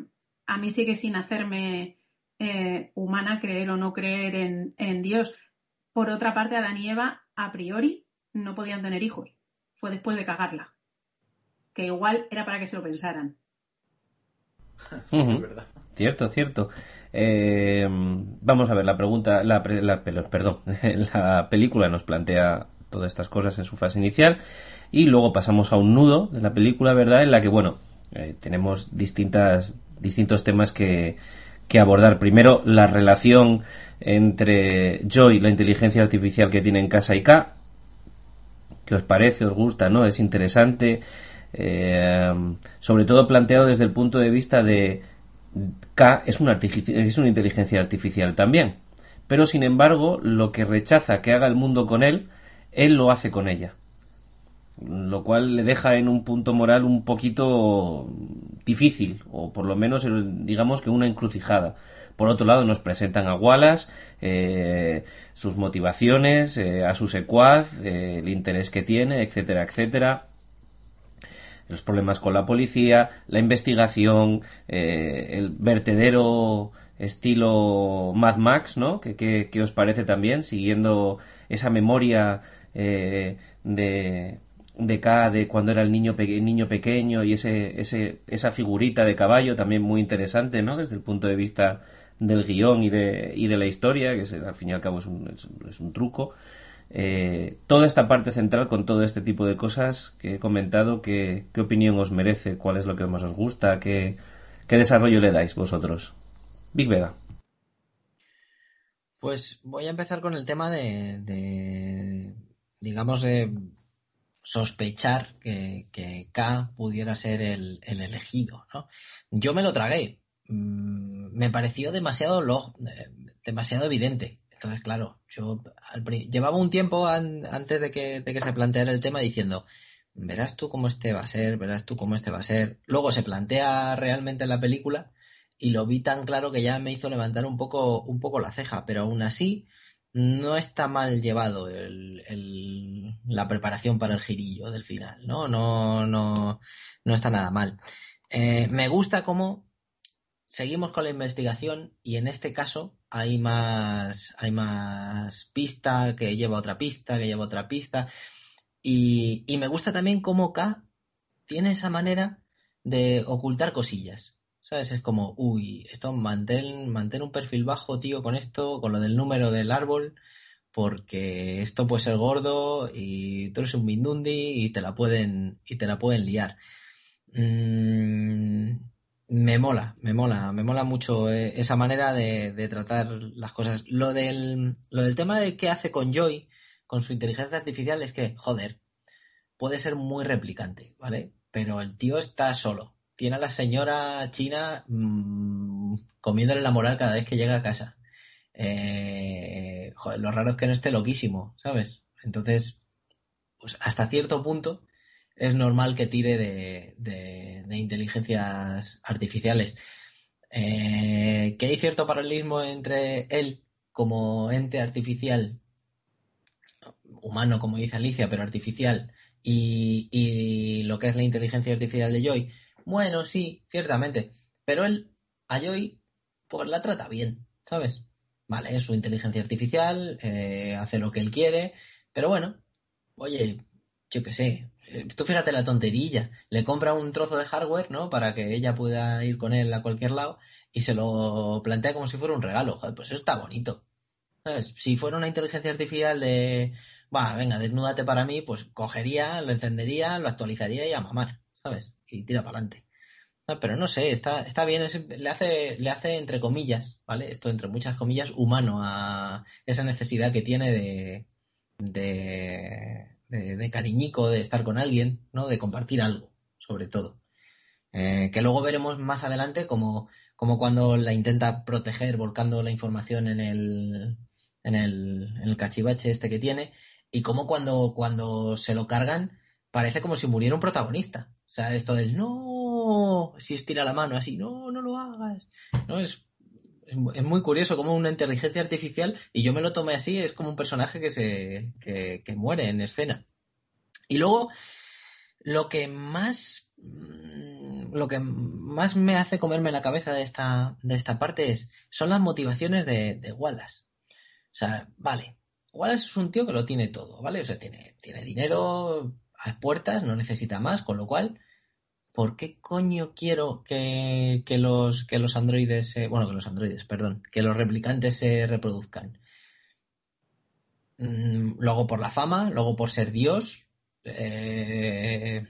a mí sigue sin hacerme eh, humana creer o no creer en, Dios. Por otra parte, Adán y Eva, a priori, no podían tener hijos. Fue después de cagarla. Que igual era para que se lo pensaran. Sí, verdad. Cierto, cierto. Eh, vamos a ver, la pregunta, la, la, perdón, la película nos plantea todas estas cosas en su fase inicial y luego pasamos a un nudo de la película, ¿verdad? En la que, bueno, eh, tenemos distintas, distintos temas que, que abordar. Primero, la relación entre Joy, la inteligencia artificial que tiene en casa y K. ¿Qué os parece? ¿Os gusta? ¿No? Es interesante. Eh, sobre todo planteado desde el punto de vista de K es una, es una inteligencia artificial también. Pero sin embargo, lo que rechaza que haga el mundo con él, él lo hace con ella lo cual le deja en un punto moral un poquito difícil, o por lo menos digamos que una encrucijada. Por otro lado, nos presentan a Wallace, eh, sus motivaciones, eh, a su secuaz, eh, el interés que tiene, etcétera, etcétera. Los problemas con la policía, la investigación, el vertedero estilo Mad Max, ¿no? ¿Qué, os parece también? Siguiendo esa memoria de, de K de cuando era el niño, niño pequeño y ese, ese, esa figurita de caballo también muy interesante, ¿no? Desde el punto de vista del guion y de, y de la historia, que al fin y al cabo es un, es, un truco. Eh, toda esta parte central con todo este tipo de cosas que he comentado, ¿qué, qué opinión os merece? ¿Cuál es lo que más os gusta? ¿Qué, qué desarrollo le dais vosotros? Big Vega. Pues voy a empezar con el tema de digamos, de sospechar que, K pudiera ser el, elegido. ¿no? Yo me lo tragué. Mm, me pareció demasiado, eh, demasiado evidente. Entonces, claro, yo llevaba un tiempo antes de que, de que se planteara el tema diciendo, verás tú cómo este va a ser, verás tú cómo este va a ser. Luego se plantea realmente en la película y lo vi tan claro que ya me hizo levantar un poco, un poco la ceja, pero aún así no está mal llevado la preparación para el girillo del final, ¿no? No, no, no está nada mal. Eh, me gusta cómo seguimos con la investigación y en este caso hay más, hay más pista que lleva otra pista, que lleva otra pista. Y, y me gusta también cómo K tiene esa manera de ocultar cosillas. ¿Sabes? Es como, uy, esto mantén, mantén un perfil bajo, tío, con esto, con lo del número del árbol, porque esto puede ser gordo y tú eres un Mindundi y te la pueden, y te la pueden liar. Mm, me mola, me mola, me mola mucho eh, esa manera de, tratar las cosas. Lo del, lo del tema de qué hace con Joy, con su inteligencia artificial, es que, joder, puede ser muy replicante, ¿vale? Pero el tío está solo. Tiene a la señora china mmm, comiéndole la moral cada vez que llega a casa. Eh, lo raro es que no esté loquísimo, ¿sabes? Entonces, pues hasta cierto punto es normal que tire de, inteligencias artificiales. Eh, que hay cierto paralelismo entre él como ente artificial, humano como dice Alicia, pero artificial, y, lo que es la inteligencia artificial de Joy. Bueno, sí, ciertamente, pero él a Joy pues la trata bien, ¿sabes? Vale, es su inteligencia artificial, eh, hace lo que él quiere, pero bueno, oye, yo qué sé, eh, tú fíjate la tonterilla, le compra un trozo de hardware, ¿no? Para que ella pueda ir con él a cualquier lado y se lo plantea como si fuera un regalo. Joder, pues eso está bonito. ¿Sabes? Si fuera una inteligencia artificial de, va, venga, desnúdate para mí, pues cogería, lo encendería, lo actualizaría y a mamar, ¿sabes? Y tira para adelante. pero no sé, está, está bien, le, hace, le hace entre comillas, ¿vale? Esto entre muchas comillas, humano a esa necesidad que tiene de, de de, cariñico, de estar con alguien, ¿no? De compartir algo, sobre todo. Eh, que luego veremos más adelante como, como cuando la intenta proteger volcando la información en el, en el, en el cachivache este que tiene y como cuando, cuando se lo cargan parece como si muriera un protagonista. O sea, esto del no, si estira la mano así, no, no lo hagas. No, es es muy curioso como una inteligencia artificial, y yo me lo tomé así, es como un personaje que se que, muere en escena. Y luego, lo que más mm, lo que más me hace comerme la cabeza de esta, de esta parte es, son las motivaciones de, de Wallace. O sea, vale, Wallace es un tío que lo tiene todo, ¿vale? O sea, tiene, tiene dinero a puertas, no necesita más, con lo cual ¿por qué coño quiero que, los, que los androides, bueno, que los androides, perdón, que los replicantes se reproduzcan? Mm, luego por la fama, luego por ser Dios. Eh,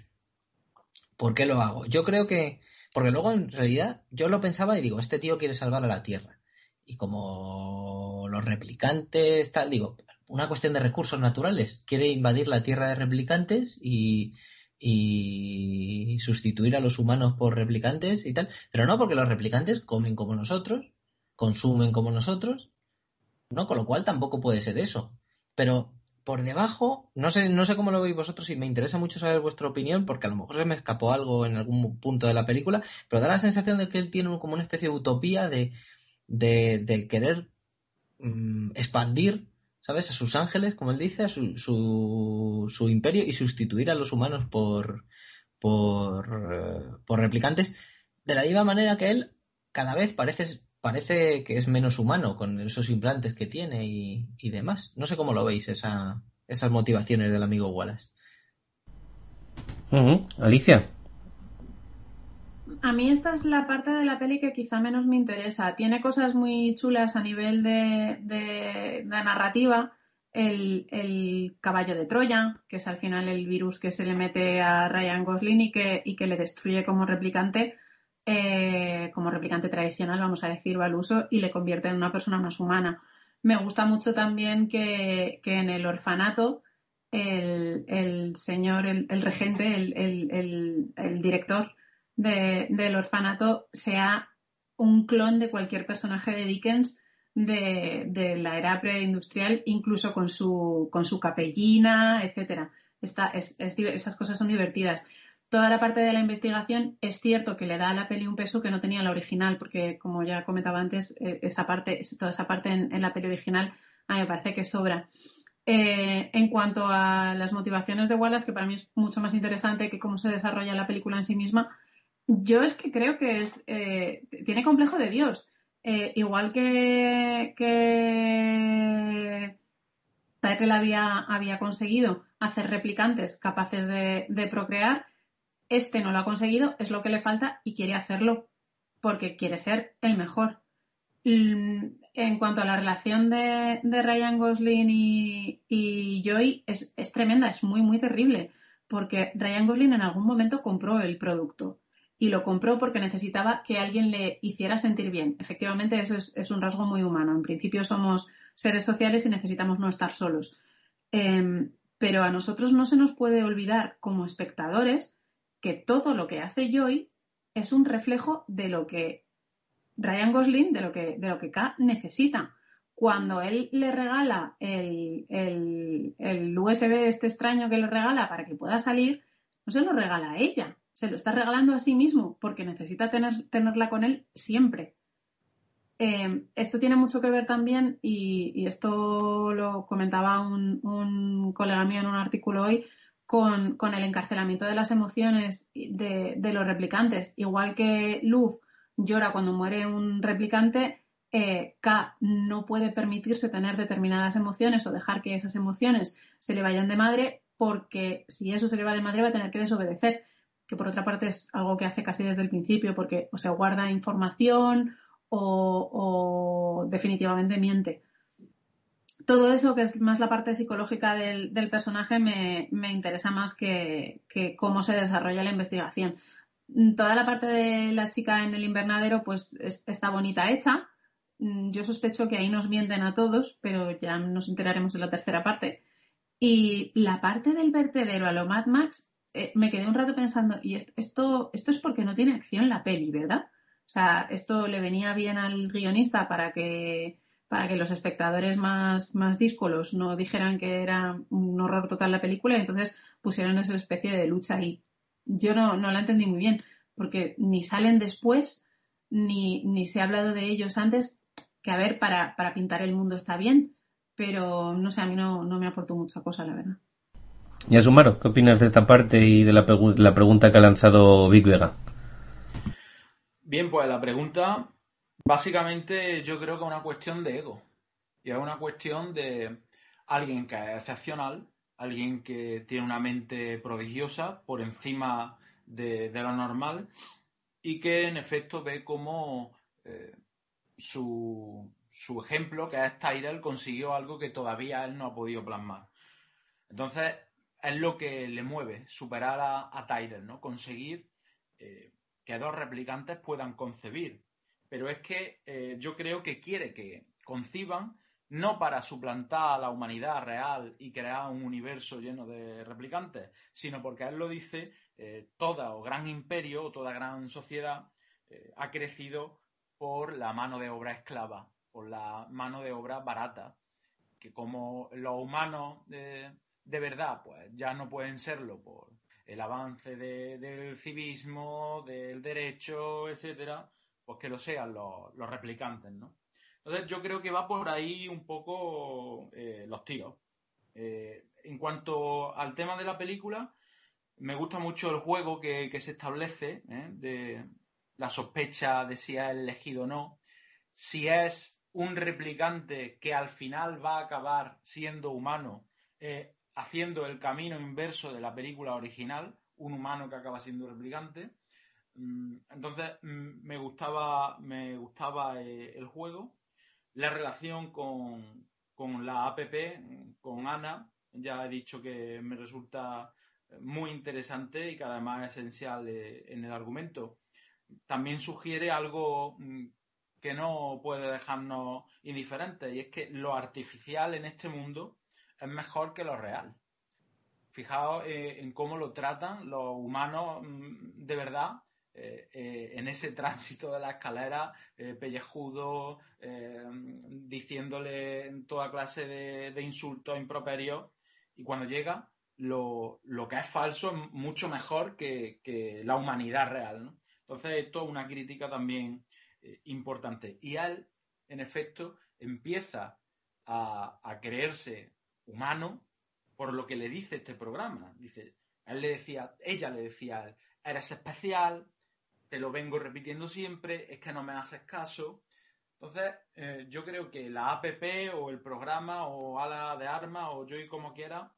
¿Por qué lo hago? Yo creo que, porque luego en realidad yo lo pensaba y digo, este tío quiere salvar a la Tierra. Y como los replicantes, tal, digo, una cuestión de recursos naturales. Quiere invadir la Tierra de replicantes y, y sustituir a los humanos por replicantes y tal. Pero no, porque los replicantes comen como nosotros, consumen como nosotros, ¿no? Con lo cual tampoco puede ser eso. Pero por debajo, no sé, no sé cómo lo veis vosotros y me interesa mucho saber vuestra opinión, porque a lo mejor se me escapó algo en algún punto de la película, pero da la sensación de que él tiene como una especie de utopía de, de, querer mm, expandir ¿sabes? A sus ángeles, como él dice, a su, su, imperio y sustituir a los humanos por, por, eh, por, replicantes, de la misma manera que él cada vez parece, parece que es menos humano con esos implantes que tiene y, y demás. No sé cómo lo veis, esa, esas motivaciones del amigo Wallace. Alicia. A mí esta es la parte de la peli que quizá menos me interesa. Tiene cosas muy chulas a nivel de, de, narrativa. El, caballo de Troya, que es al final el virus que se le mete a Ryan Gosling y que, y que le destruye como replicante, eh, como replicante tradicional, vamos a decir, va al uso y le convierte en una persona más humana. Me gusta mucho también que, en el orfanato el, señor, el, regente, el director, del orfanato sea un clon de cualquier personaje de Dickens de, la era preindustrial, incluso con su, con su capellina, etcétera. esas cosas son divertidas. Toda la parte de la investigación es cierto que le da a la peli un peso que no tenía la original, porque como ya comentaba antes, eh, esa parte, toda esa parte en, la peli original a mí me parece que sobra. Eh, en cuanto a las motivaciones de Wallace, que para mí es mucho más interesante que cómo se desarrolla la película en sí misma, yo es que creo que es, eh, tiene complejo de Dios. Eh, igual que, que había, había conseguido hacer replicantes capaces de, procrear, este no lo ha conseguido, es lo que le falta y quiere hacerlo porque quiere ser el mejor. Mm, en cuanto a la relación de, Ryan Gosling y, Joy, es, tremenda, es muy, muy terrible, porque Ryan Gosling en algún momento compró el producto y lo compró porque necesitaba que alguien le hiciera sentir bien. Efectivamente, eso es, un rasgo muy humano. En principio somos seres sociales y necesitamos no estar solos. Em, pero a nosotros no se nos puede olvidar como espectadores que todo lo que hace Joy es un reflejo de lo que Ryan Gosling de lo que, de lo que K necesita. Cuando él le regala el, el, USB este extraño que le regala para que pueda salir, no se lo regala a ella, se lo está regalando a sí mismo porque necesita tener, tenerla con él siempre. Eh, esto tiene mucho que ver también, y, esto lo comentaba un, colega mío en un artículo hoy, con, el encarcelamiento de las emociones de, los replicantes. Igual que Luz llora cuando muere un replicante, eh, K no puede permitirse tener determinadas emociones o dejar que esas emociones se le vayan de madre porque si eso se le va de madre va a tener que desobedecer, que por otra parte es algo que hace casi desde el principio porque o se guarda información o, definitivamente miente. Todo eso, que es más la parte psicológica del, personaje, me, interesa más que cómo se desarrolla la investigación. Toda la parte de la chica en el invernadero pues está bonita hecha. Mm, yo sospecho que ahí nos mienten a todos, pero ya nos enteraremos en la tercera parte. Y la parte del vertedero a lo Mad Max, eh, me quedé un rato pensando, y esto, esto es porque no tiene acción la peli, ¿verdad? O sea, esto le venía bien al guionista para que, para que los espectadores más, más díscolos no dijeran que era un horror total la película, y entonces pusieron esa especie de lucha ahí yo no, no la entendí muy bien, porque ni salen después, ni, ni se ha hablado de ellos antes, que a ver, para, para pintar el mundo está bien, pero no sé, a mí no, no me aportó mucha cosa, la verdad. Y Asumaro, ¿qué opinas de esta parte y de la, pregunta que ha lanzado Vic Vega? Bien, pues la pregunta, básicamente yo creo que es una cuestión de ego. Y es una cuestión de alguien que es excepcional alguien que tiene una mente prodigiosa por encima de, lo normal y que en efecto ve cómo eh, su, ejemplo, que es Tyrell, consiguió algo que todavía él no ha podido plasmar. Entonces, es lo que le mueve, superar a, a Tyrell, ¿no? Conseguir eh, que dos replicantes puedan concebir. Pero es que eh, yo creo que quiere que conciban no para suplantar a la humanidad real y crear un universo lleno de replicantes, sino porque él lo dice, eh, toda o gran imperio o toda gran sociedad eh, ha crecido por la mano de obra esclava, por la mano de obra barata, que como los humanos de verdad, pues ya no pueden serlo por el avance del civismo, del derecho, etcétera, pues que lo sean los, replicantes, ¿no? Entonces yo creo que va por ahí un poco eh, los tiros. Eh, en cuanto al tema de la película, me gusta mucho el juego que, se establece ¿eh? de la sospecha de si es elegido o no, si es un replicante que al final va a acabar siendo humano, haciendo el camino inverso de la película original, un humano que acaba siendo replicante. Mm, entonces mm, me gustaba, me gustaba el juego la relación con, la APP, con Ana, ya he dicho que me resulta muy interesante y que además es esencial eh, en el argumento. También sugiere algo mm, que no puede dejarnos indiferentes y es que lo artificial en este mundo es mejor que lo real. Fijaos eh, en cómo lo tratan los humanos mm, de verdad eh, eh, en ese tránsito de la escalera, pellejudo, diciéndole toda clase de, insultos, improperios, y cuando llega, lo, que es falso es mucho mejor que, la humanidad real. Entonces, esto es una crítica también importante. Y él, en efecto, empieza a creerse humano por lo que le dice este programa. Dice, él le decía, ella le decía, eres especial, te lo vengo repitiendo siempre, es que no me haces caso. Entonces, eh, yo creo que la APP o el programa o ala de armas o yo y como quiera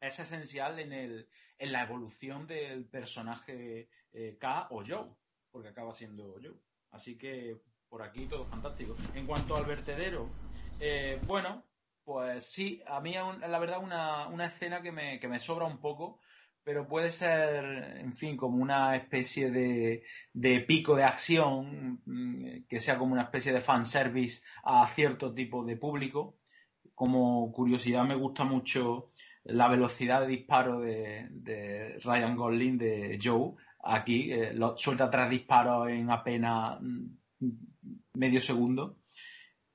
es esencial en, el, en la evolución del personaje eh, K o Joe, porque acaba siendo Joe. Así que por aquí todo fantástico. En cuanto al vertedero, eh, bueno, pues sí, a mí la verdad una, una escena que me, que me sobra un poco, pero puede ser, en fin, como una especie de, de pico de acción, mm, que sea como una especie de fanservice a cierto tipo de público. Como curiosidad me gusta mucho la velocidad de disparo de, Ryan Gosling, de Joe, aquí, eh, suelta tres disparos en apenas mm, medio segundo.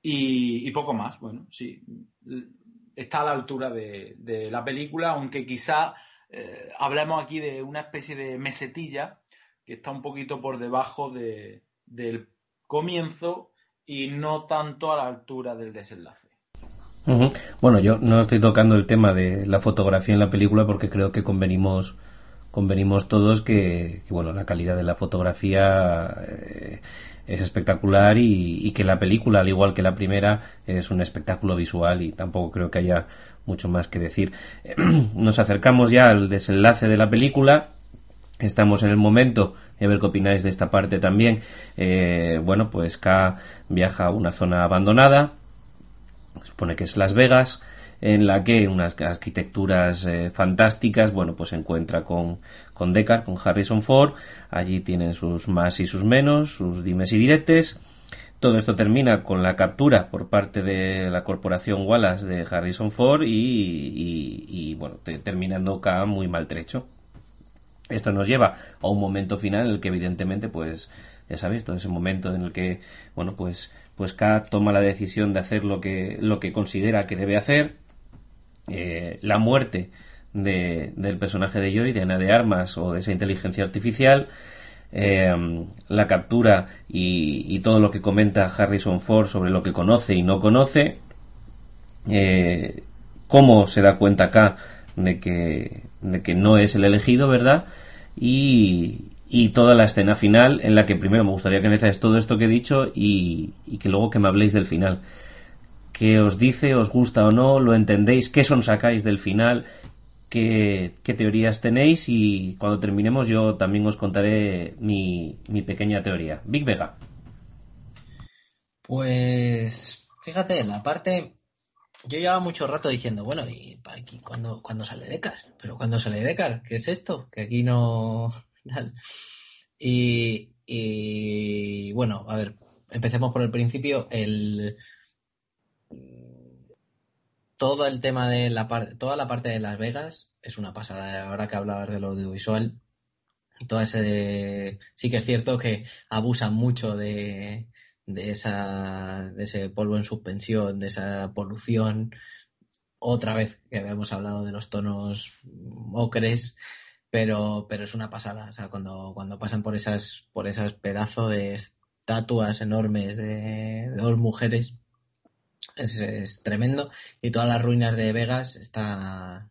Y, poco más, bueno, sí. Está a la altura de, la película, aunque quizá eh, hablamos aquí de una especie de mesetilla que está un poquito por debajo de, del comienzo y no tanto a la altura del desenlace. Bueno, yo no estoy tocando el tema de la fotografía en la película porque creo que convenimos convenimos todos que, bueno la calidad de la fotografía eh, es espectacular y, que la película al igual que la primera es un espectáculo visual y tampoco creo que haya mucho más que decir. Nos acercamos ya al desenlace de la película. Estamos en el momento, a ver qué opináis de esta parte también. Eh, bueno, pues K viaja a una zona abandonada, supone que es Las Vegas, en la que unas arquitecturas eh, fantásticas, bueno, pues se encuentra con, con Deckard, con Harrison Ford, allí tienen sus más y sus menos, sus dimes y diretes, todo esto termina con la captura por parte de la corporación Wallace de Harrison Ford y, bueno, terminando acá muy maltrecho. Esto nos lleva a un momento final en el que evidentemente, pues, ya sabéis, todo ese momento en el que, bueno, pues, pues K toma la decisión de hacer lo que, lo que considera que debe hacer. Eh, la muerte del personaje de Joy, de Ana de Armas o de esa inteligencia artificial eh, la captura y, todo lo que comenta Harrison Ford sobre lo que conoce y no conoce, eh, cómo se da cuenta acá de que, de no es el elegido, ¿verdad? Y, toda la escena final en la que primero me gustaría que me todo esto que he dicho y, y, que luego que me habléis del final. ¿Qué os dice? ¿Os gusta o no? ¿Lo entendéis? ¿Qué son sacáis del final? qué, teorías tenéis y cuando terminemos yo también os contaré mi, pequeña teoría. Big Vega. Pues fíjate, la parte yo llevaba mucho rato diciendo, bueno, ¿y aquí cuando, cuando sale Decar? Pero cuando sale Decar, ¿qué es esto? Que aquí no. Y, y bueno, a ver, empecemos por el principio. El, todo el tema de la parte, toda la parte de Las Vegas es una pasada. Ahora que hablabas del audiovisual, todo ese, sí que es cierto que abusan mucho de, de esa, de ese polvo en suspensión, de esa polución. Otra vez que habíamos hablado de los tonos ocres, pero, pero es una pasada. O sea, cuando, cuando pasan por esas, por esas pedazos de estatuas enormes de dos mujeres, es, tremendo y todas las ruinas de Vegas está,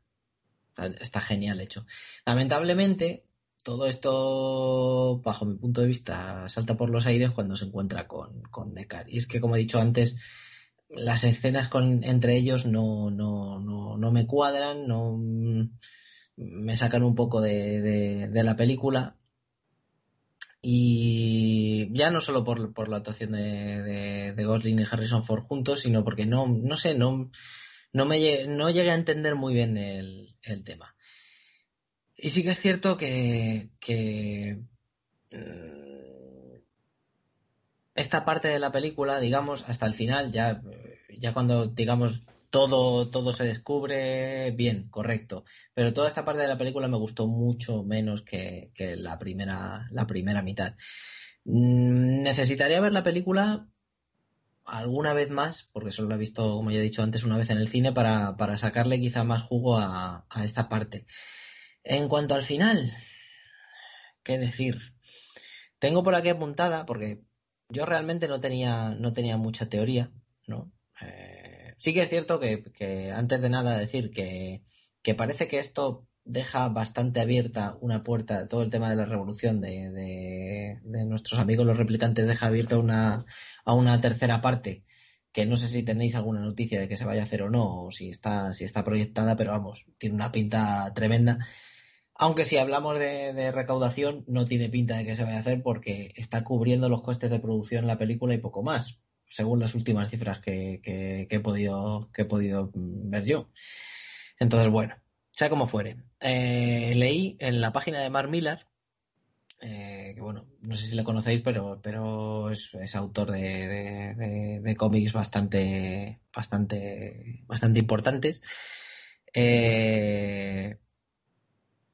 está, genial hecho. Lamentablemente, todo esto, bajo mi punto de vista, salta por los aires cuando se encuentra con, con. Y es que, como he dicho antes, las escenas con, entre ellos no, no, no, no me cuadran, no me sacan un poco de, de la película y ya no solo por, por la actuación de, de, Gosling y Harrison Ford juntos, sino porque no, no sé, no, no, me, no llegué a entender muy bien el, el tema. Y sí que es cierto que, que mm, esta parte de la película, digamos, hasta el final, ya, ya cuando, digamos, todo, todo se descubre bien, correcto. Pero toda esta parte de la película me gustó mucho menos que, la, primera, la primera mitad. Mm, necesitaría ver la película alguna vez más, porque solo la he visto, como ya he dicho antes, una vez en el cine, para, sacarle quizá más jugo a, a esta parte. En cuanto al final, ¿qué decir? Tengo por aquí apuntada, porque yo realmente no tenía, no tenía mucha teoría, ¿no? Sí que es cierto que, antes de nada decir que, parece que esto deja bastante abierta una puerta, todo el tema de la revolución de, nuestros amigos los replicantes deja abierta una, a una tercera parte, que no sé si tenéis alguna noticia de que se vaya a hacer o no, o si está, si está proyectada, pero vamos, tiene una pinta tremenda. Aunque si hablamos de, recaudación, no tiene pinta de que se vaya a hacer porque está cubriendo los costes de producción la película y poco más, según las últimas cifras que, he, podido, que he podido ver yo. Entonces, bueno, sea como fuere. Eh, leí en la página de Mark Miller, eh, que bueno, no sé si le conocéis, pero, pero es, autor de, cómics bastante, bastante, bastante importantes. Eh,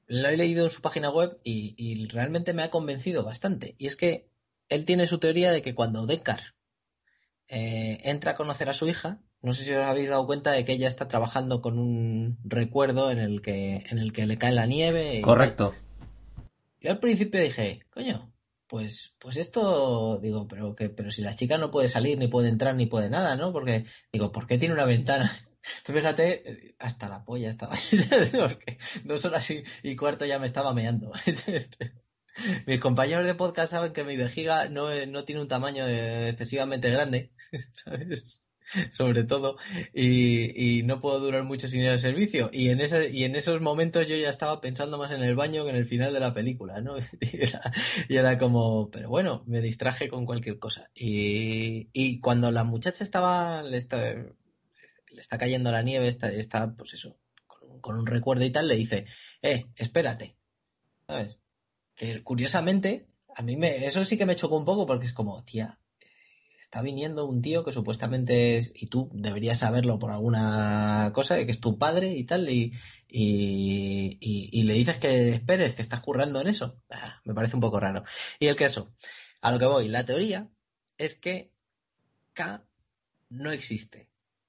lo he leído en su página web y, realmente me ha convencido bastante. Y es que él tiene su teoría de que cuando Deckard eh, entra a conocer a su hija, no sé si os habéis dado cuenta de que ella está trabajando con un recuerdo en el que, en el que le cae la nieve. Correcto. Yo al principio dije, coño, pues, pues esto, digo, pero que, pero si la chica no puede salir, ni puede entrar, ni puede nada, ¿no? Porque, digo, ¿por qué tiene una ventana? Tú fíjate, hasta la polla estaba. Porque dos horas y, y, cuarto ya me estaba meando. Mis compañeros de podcast saben que mi vejiga no, no tiene un tamaño excesivamente grande, ¿sabes? sobre todo, y, no puedo durar mucho sin ir al servicio. Y en, ese, y en esos momentos yo ya estaba pensando más en el baño que en el final de la película, ¿no? Y era, como, pero bueno, me distraje con cualquier cosa. Y, y cuando la muchacha estaba, le está, le está cayendo la nieve, está, está pues eso, con, con, un recuerdo y tal, le dice, eh, espérate, ¿sabes? Que curiosamente, a mí me, eso sí que me chocó un poco porque es como, tía, está viniendo un tío que supuestamente es, y tú deberías saberlo por alguna cosa, de que es tu padre y tal, y, y, le dices que esperes, que estás currando en eso. Ah, me parece un poco raro. Y el caso, a lo que voy, la teoría es que K no existe,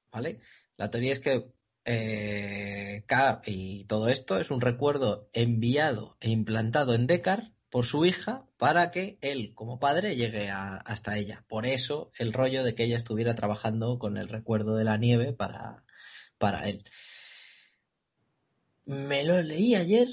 ¿vale? La teoría es que eh, y todo esto es un recuerdo enviado e implantado en Deckard por su hija para que él, como padre, llegue hasta ella. Por eso el rollo de que ella estuviera trabajando con el recuerdo de la nieve para, para él. Me lo leí ayer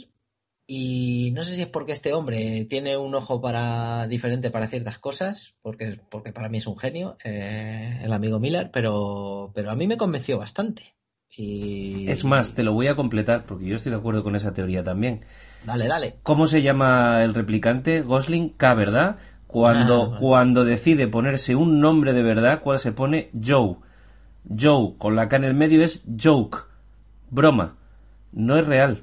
y no sé si es porque este hombre tiene un ojo para diferente para ciertas cosas, porque, porque para mí es un genio, eh, el amigo Miller, pero, pero a mí me convenció bastante. Y... Es más, te lo voy a completar, porque yo estoy de acuerdo con esa teoría también. Dale, dale. ¿Cómo se llama el replicante? Gosling K, ¿verdad? Cuando, ah, cuando decide ponerse un nombre de verdad, ¿cuál se pone? Joe. Joe, con la K en el medio es joke. Broma. No es real.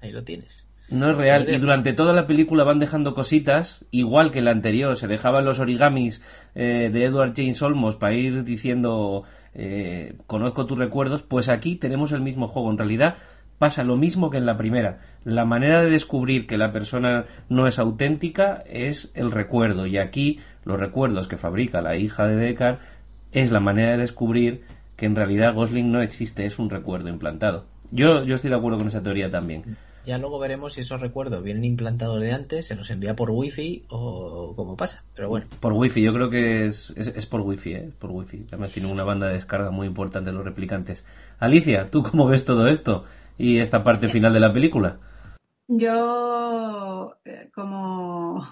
Ahí lo tienes. No es real. Y durante toda la película van dejando cositas, igual que la anterior. Se dejaban los origamis eh, de Edward James Olmos para ir diciendo eh, conozco tus recuerdos. Pues aquí tenemos el mismo juego. En realidad pasa lo mismo que en la primera. La manera de descubrir que la persona no es auténtica es el recuerdo. Y aquí los recuerdos que fabrica la hija de Deckard es la manera de descubrir que en realidad Gosling no existe, es un recuerdo implantado. Yo, yo estoy de acuerdo con esa teoría también. Ya luego veremos si esos recuerdos vienen implantados de antes, se nos envía por wifi o cómo pasa. Pero bueno. Por wifi, yo creo que es, es, por wifi, ¿eh? Por wifi. Además tiene una banda de descarga muy importante los replicantes. Alicia, ¿tú cómo ves todo esto? y esta parte final de la película? Yo, eh, como,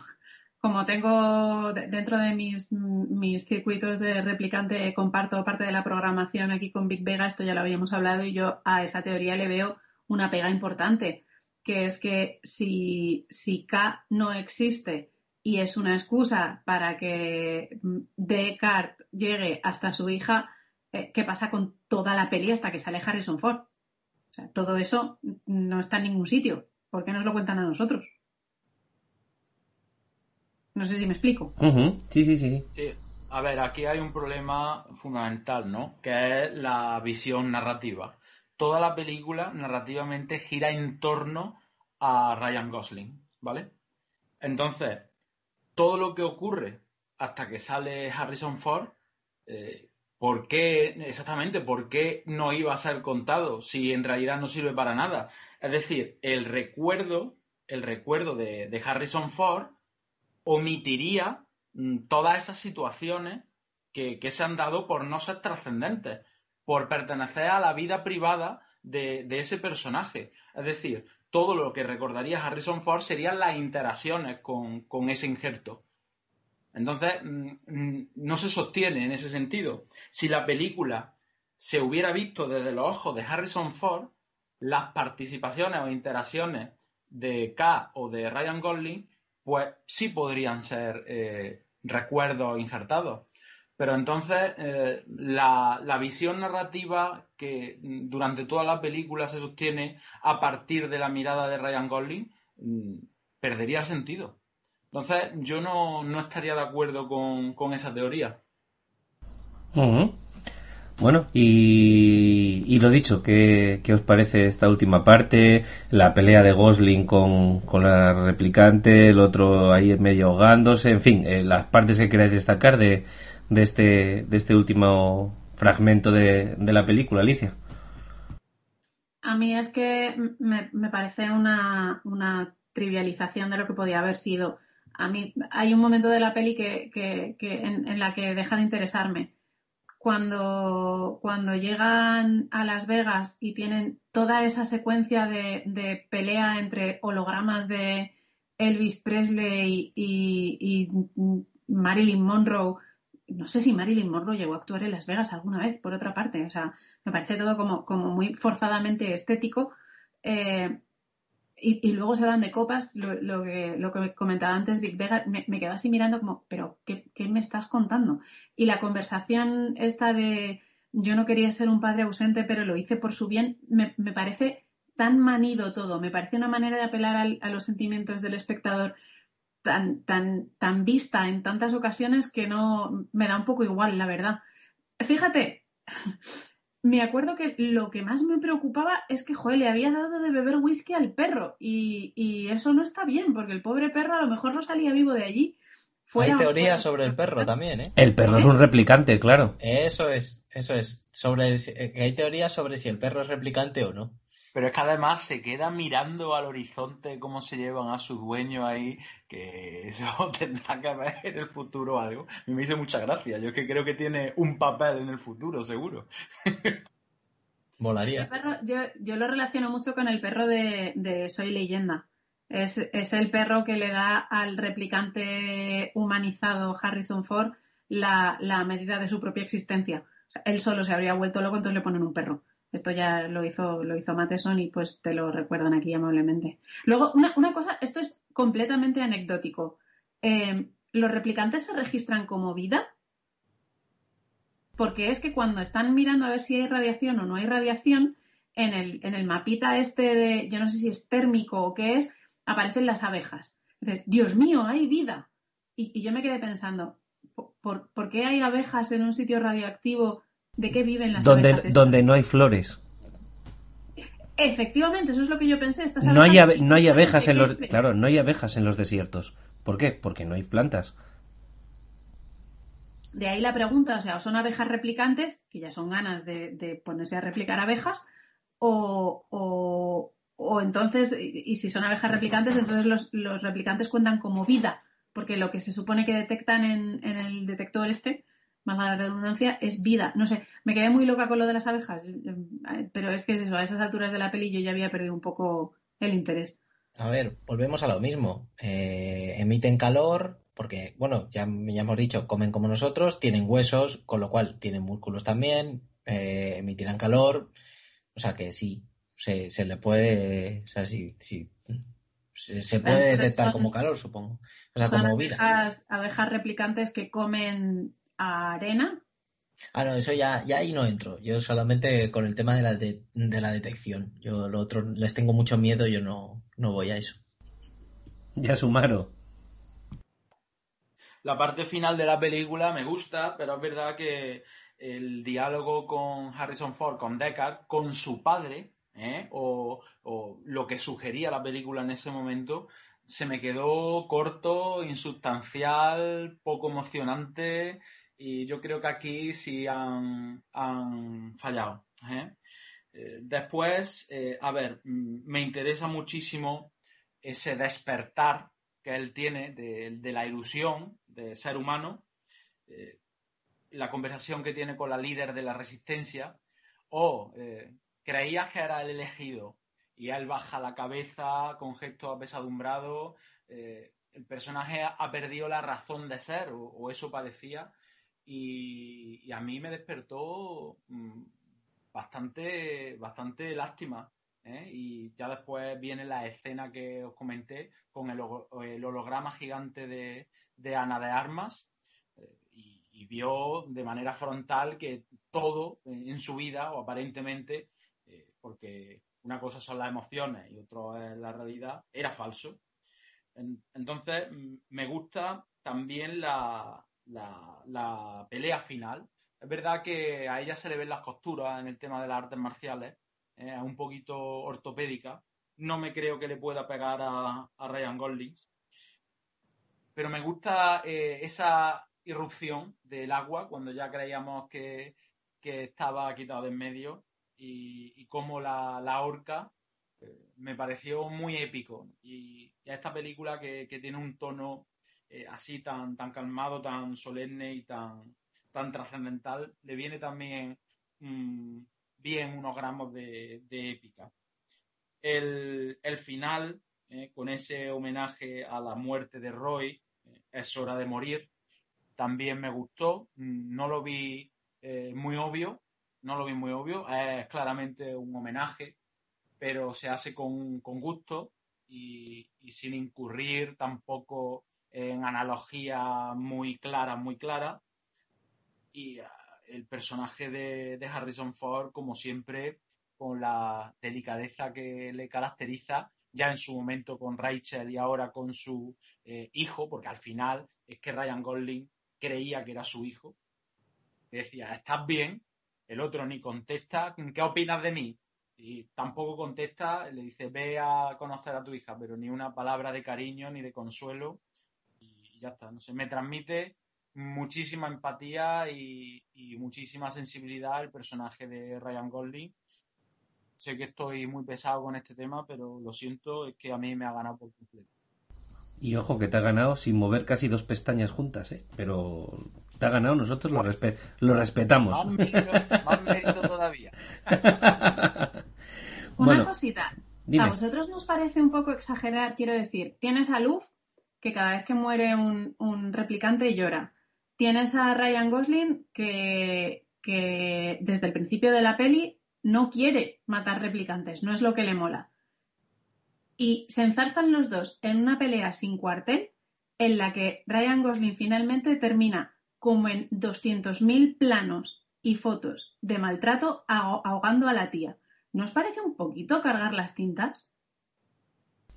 como tengo dentro de mis, mis circuitos de replicante, comparto parte de la programación aquí con Big Vega, esto ya lo habíamos hablado, y yo a esa teoría le veo una pega importante, que es que si, si K no existe y es una excusa para que Descartes llegue hasta su hija, eh, ¿qué pasa con toda la peli hasta que sale Harrison Ford? todo eso no está en ningún sitio. ¿Por qué nos lo cuentan a nosotros? No sé si me explico. sí, sí, sí, sí. A ver, aquí hay un problema fundamental, ¿no? Que es la visión narrativa. Toda la película narrativamente gira en torno a Ryan Gosling, ¿vale? Entonces, todo lo que ocurre hasta que sale Harrison Ford eh, ¿Por qué, exactamente, por qué no iba a ser contado si en realidad no sirve para nada? Es decir, el recuerdo, el recuerdo de, Harrison Ford omitiría mm, todas esas situaciones que, se han dado por no ser trascendentes, por pertenecer a la vida privada de, ese personaje. Es decir, todo lo que recordaría Harrison Ford serían las interacciones con, ese injerto. Entonces, mm, mm, no se sostiene en ese sentido. Si la película se hubiera visto desde los ojos de Harrison Ford, las participaciones o interacciones de K o de Ryan Gosling, pues sí podrían ser eh, recuerdos injertados. Pero entonces eh, la, visión narrativa que durante toda la película se sostiene a partir de la mirada de Ryan Gosling mm, perdería sentido. Entonces yo no, no estaría de acuerdo con, con esa teoría. Bueno, y, y, lo dicho, ¿qué, ¿qué, os parece esta última parte? La pelea de Gosling con, con la replicante, el otro ahí medio ahogándose, en fin, eh, las partes que queráis destacar de, de, este, de este último fragmento de, de, la película, Alicia. A mí es que me, me parece una, una, trivialización de lo que podía haber sido. A mí hay un momento de la peli que, que, en, en la que deja de interesarme cuando, cuando llegan a Las Vegas y tienen toda esa secuencia de, de pelea entre hologramas de Elvis Presley y, y, Marilyn Monroe, no sé si Marilyn Monroe llegó a actuar en Las Vegas alguna vez, por otra parte, o sea, me parece todo como, como muy forzadamente estético. Eh, y, luego se van de copas, lo, que, lo que comentaba antes Big Vega, me, quedo así mirando como, pero ¿qué, ¿qué, me estás contando? Y la conversación esta de yo no quería ser un padre ausente, pero lo hice por su bien, me, me parece tan manido todo, me parece una manera de apelar a los sentimientos del espectador tan, tan, tan vista en tantas ocasiones que no me da un poco igual, la verdad. Fíjate, me acuerdo que lo que más me preocupaba es que, joder, le había dado de beber whisky al perro. Y, y, eso no está bien, porque el pobre perro a lo mejor no salía vivo de allí. Fuera, Hay teorías sobre el perro también, ¿eh? El perro es un replicante, claro. Eso es, eso es. Sobre, hay teorías sobre si el perro es replicante o no. Pero es que además se queda mirando al horizonte cómo se llevan a su dueño ahí, que eso tendrá que ver en el futuro algo. A mí me hizo mucha gracia. Yo es que creo que tiene un papel en el futuro, seguro. Volaría. Perro, yo, yo, lo relaciono mucho con el perro de, de Soy Leyenda. Es, es, el perro que le da al replicante humanizado Harrison Ford la, la medida de su propia existencia. O sea, él solo se habría vuelto loco, entonces le ponen un perro. Esto ya lo hizo, lo hizo y pues te lo recuerdan aquí amablemente. Luego, una, una cosa, esto es completamente anecdótico. Eh, ¿Los replicantes se registran como vida? Porque es que cuando están mirando a ver si hay radiación o no hay radiación, en el, en el mapita este de, yo no sé si es térmico o qué es, aparecen las abejas. Dices, Dios mío, hay vida. Y, y yo me quedé pensando, ¿por, ¿por, qué hay abejas en un sitio radioactivo ¿De qué viven las donde, abejas? Donde no hay flores. Efectivamente, eso es lo que yo pensé. Estas no, hay abe no hay abejas en los, claro, no hay abejas en los desiertos. ¿Por qué? Porque no hay plantas. De ahí la pregunta, o sea, o son abejas replicantes, que ya son ganas de, de ponerse a replicar abejas, o, o, o, entonces, y si son abejas replicantes, entonces los, los, replicantes cuentan como vida, porque lo que se supone que detectan en, en el detector este valga la redundancia, es vida. No sé, me quedé muy loca con lo de las abejas, pero es que es eso, a esas alturas de la peli yo ya había perdido un poco el interés. A ver, volvemos a lo mismo. Eh, emiten calor, porque, bueno, ya, ya, hemos dicho, comen como nosotros, tienen huesos, con lo cual tienen músculos también, eh, emitirán calor, o sea que sí, se, se le puede, o sea, sí, sí se, se puede detectar son, como calor, supongo. O sea, son como abejas, vida. abejas replicantes que comen arena. Ah, no, eso ya, ya ahí no entro. Yo solamente con el tema de la, de, de la detección. Yo lo otro les tengo mucho miedo, yo no, no voy a eso. Ya sumaro. La parte final de la película me gusta, pero es verdad que el diálogo con Harrison Ford, con Deckard, con su padre, ¿eh? o, o lo que sugería la película en ese momento, se me quedó corto, insustancial, poco emocionante y yo creo que aquí sí han, han fallado. ¿eh? Eh, después, eh, a ver, me interesa muchísimo ese despertar que él tiene de, la ilusión de ser humano, la conversación que tiene con la líder de la resistencia, o creías que era el elegido y él baja la cabeza con gesto apesadumbrado, el personaje ha perdido la razón de ser, o eso parecía, y, y, a mí me despertó mmm, bastante, bastante lástima ¿eh? y ya después viene la escena que os comenté con el, holograma gigante de, de, Ana de Armas eh, y, vio de manera frontal que todo en su vida, o aparentemente, eh, porque una cosa son las emociones y otra es la realidad, era falso. entonces, me gusta también la, la pelea final. Es verdad que a ella se le ven las costuras en el tema de las artes marciales, eh, un poquito ortopédica. No me creo que le pueda pegar a, Ryan Gosling. Pero me gusta eh, esa irrupción del agua cuando ya creíamos que, estaba quitado de en medio y, cómo la, la horca eh, me pareció muy épico. Y, a esta película que, tiene un tono así tan, tan calmado, tan solemne y tan, tan trascendental, le viene también mm, bien unos gramos de, épica. El, final, eh, con ese homenaje a la muerte de Roy, eh, es hora de morir, también me gustó. No lo vi eh, muy obvio, no lo vi muy obvio, es claramente un homenaje, pero se hace con, gusto y, sin incurrir tampoco en analogía muy clara, muy clara. Y el personaje de, Harrison Ford, como siempre, con la delicadeza que le caracteriza, ya en su momento con Rachel y ahora con su eh, hijo, porque al final es que Ryan Gosling creía que era su hijo. decía, ¿estás bien? El otro ni contesta, ¿qué opinas de mí? Y tampoco contesta, le dice, ve a conocer a tu hija, pero ni una palabra de cariño ni de consuelo. Ya está, no sé, me transmite muchísima empatía y, muchísima sensibilidad al personaje de Ryan Gosling. Sé que estoy muy pesado con este tema, pero lo siento, es que a mí me ha ganado por completo. Y ojo que te ha ganado sin mover casi dos pestañas juntas, ¿eh? Pero te ha ganado, nosotros lo, lo respetamos. Más mérito, todavía. Una cosita. A vosotros nos parece un poco exagerar, quiero decir, tienes a Luz que cada vez que muere un, replicante llora. Tienes a Ryan Gosling que, desde el principio de la peli no quiere matar replicantes, no es lo que le mola. Y se enzarzan los dos en una pelea sin cuartel en la que Ryan Gosling finalmente termina como en 200.000 planos y fotos de maltrato ahogando a la tía. ¿No os parece un poquito cargar las tintas?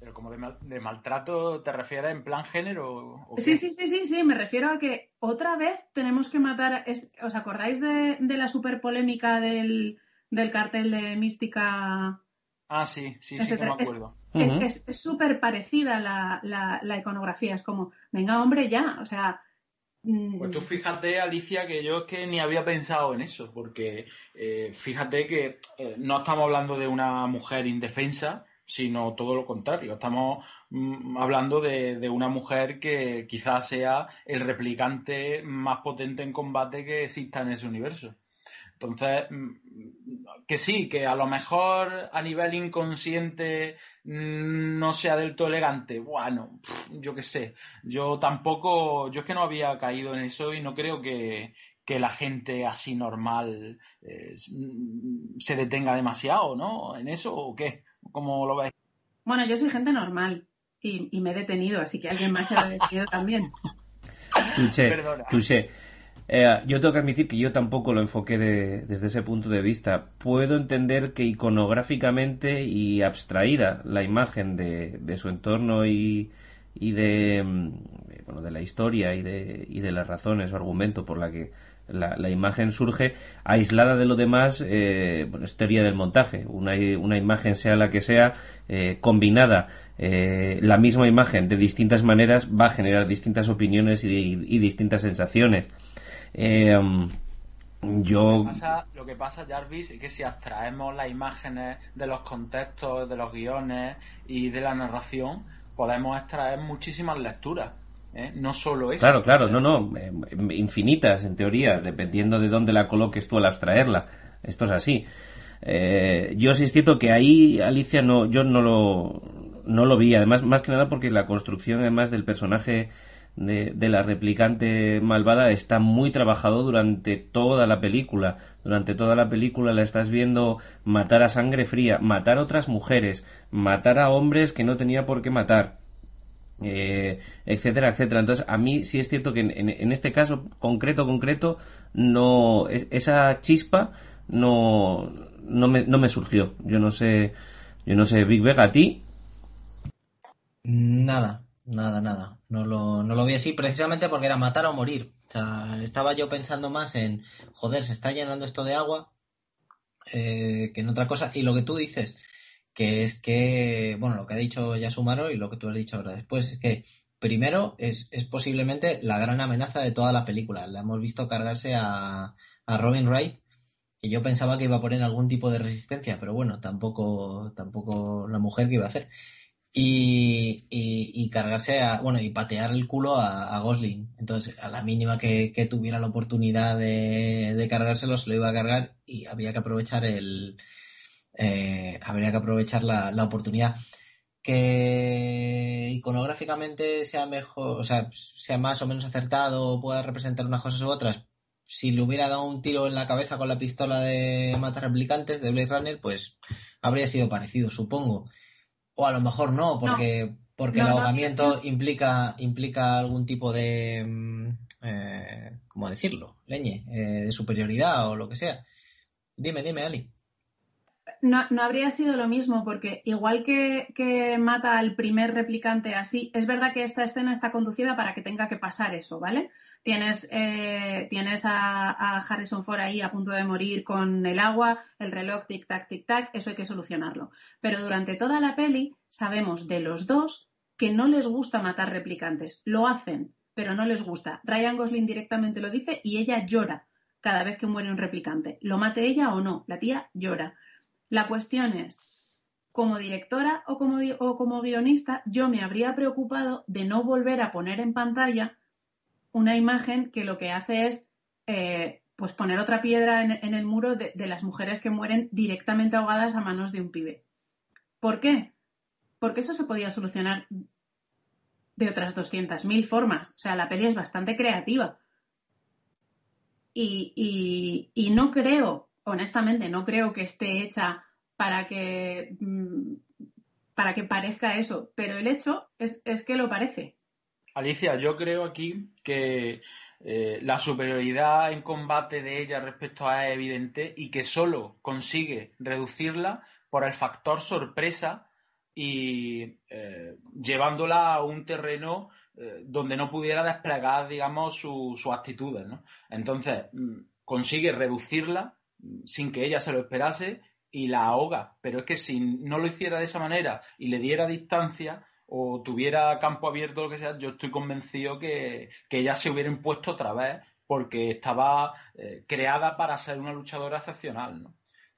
Pero como de, maltrato te refieres en plan género. sí, sí, sí, sí, sí. Me refiero a que otra vez tenemos que matar. ¿Os acordáis de, la super polémica del, cartel de Mística? Ah, sí, sí, sí, que me acuerdo. Es súper parecida la, iconografía. Es como, venga, hombre, ya. O sea. Mm. Pues tú fíjate, Alicia, que yo es que ni había pensado en eso, porque eh, fíjate que eh, no estamos hablando de una mujer indefensa, sino todo lo contrario. Estamos mm, hablando de, una mujer que quizás sea el replicante más potente en combate que exista en ese universo. Entonces, mm, que sí, que a lo mejor a nivel inconsciente mm, no sea del todo elegante. Bueno, yo qué sé. Yo tampoco, yo es que no había caído en eso y no creo que, la gente así normal eh, se detenga demasiado, ¿no? ¿En eso o qué? ¿Cómo lo veis? Bueno, yo soy gente normal y, me he detenido, así que alguien más se ha detenido también. Tuche, eh, yo tengo que admitir que yo tampoco lo enfoqué desde ese punto de vista. Puedo entender que iconográficamente y abstraída la imagen de, su entorno y, de, mm, bueno, de la historia y de, y de las razones o argumento por la que la, imagen surge aislada de lo demás, eh, es teoría del montaje. Una, una, imagen, sea la que sea, eh, combinada, eh, la misma imagen de distintas maneras va a generar distintas opiniones y, distintas sensaciones. Um, yo... Lo que, pasa, lo que pasa, Jarvis, es que si abstraemos las imágenes de los contextos, de los guiones y de la narración, podemos extraer muchísimas lecturas. ¿Eh? no solo eso. Claro, claro, no, no, eh, infinitas en teoría, dependiendo de dónde la coloques tú al abstraerla. Esto es así. Eh, yo sí es cierto que ahí, Alicia, no, yo no lo, no lo vi, además, más que nada porque la construcción además del personaje de, la replicante malvada está muy trabajado durante toda la película. Durante toda la película la estás viendo matar a sangre fría, matar a otras mujeres, matar a hombres que no tenía por qué matar. Eh, etcétera, etcétera. Entonces, a mí sí es cierto que en, este caso concreto, concreto, no esa chispa no, no, me, no me surgió. Yo no sé, yo no sé, Big Vega, ¿a ti? Nada, nada, nada. No lo, no lo vi así precisamente porque era matar o morir. O sea, estaba yo pensando más en, joder, se está llenando esto de agua eh, que en otra cosa. Y lo que tú dices, que es que, bueno, lo que ha dicho Yasumaro y lo que tú has dicho ahora después, es que primero es, es posiblemente la gran amenaza de toda la película. La hemos visto cargarse a, a Robin Wright que yo pensaba que iba a poner algún tipo de resistencia, pero bueno, tampoco, tampoco la mujer que iba a hacer. Y, y, cargarse a, bueno, y patear el culo a, Gosling. Entonces, a la mínima que, tuviera la oportunidad de, de, cargárselo, se lo iba a cargar y había que aprovechar el, eh, habría que aprovechar la, la oportunidad que iconográficamente sea mejor, o sea, sea más o menos acertado, pueda representar unas cosas u otras, si le hubiera dado un tiro en la cabeza con la pistola de matar replicantes de Blade Runner, pues habría sido parecido, supongo. O a lo mejor no, porque, porque el ahogamiento implica, implica algún tipo de, mm, eh, ¿cómo decirlo? Leñe, eh, de superioridad o lo que sea. Dime, dime, Ali no, no, habría sido lo mismo, porque igual que, mata al primer replicante así, es verdad que esta escena está conducida para que tenga que pasar eso, ¿vale? Tienes, eh, tienes a, Harrison Ford ahí a punto de morir con el agua, el reloj tic-tac, tic-tac, eso hay que solucionarlo. Pero durante toda la peli sabemos de los dos que no les gusta matar replicantes. Lo hacen, pero no les gusta. Ryan Gosling directamente lo dice y ella llora cada vez que muere un replicante. Lo mate ella o no, la tía llora. La cuestión es, como directora o como, como guionista, yo me habría preocupado de no volver a poner en pantalla una imagen que lo que hace es eh, pues poner otra piedra en, el muro de, las mujeres que mueren directamente ahogadas a manos de un pibe. ¿Por qué? Porque eso se podía solucionar de otras 200.000 formas. O sea, la peli es bastante creativa. y, no creo honestamente no creo que esté hecha para que, mm, para que parezca eso, pero el hecho es, que lo parece. Alicia, yo creo aquí que eh, la superioridad en combate de ella respecto a es evidente y que solo consigue reducirla por el factor sorpresa y eh, llevándola a un terreno eh, donde no pudiera desplegar, digamos, sus actitudes. ¿no? Entonces, mm, consigue reducirla sin que ella se lo esperase y la ahoga. Pero es que si no lo hiciera de esa manera y le diera distancia o tuviera campo abierto lo que sea, yo estoy convencido que, ella se hubiera impuesto otra vez porque estaba eh, creada para ser una luchadora excepcional, ¿no?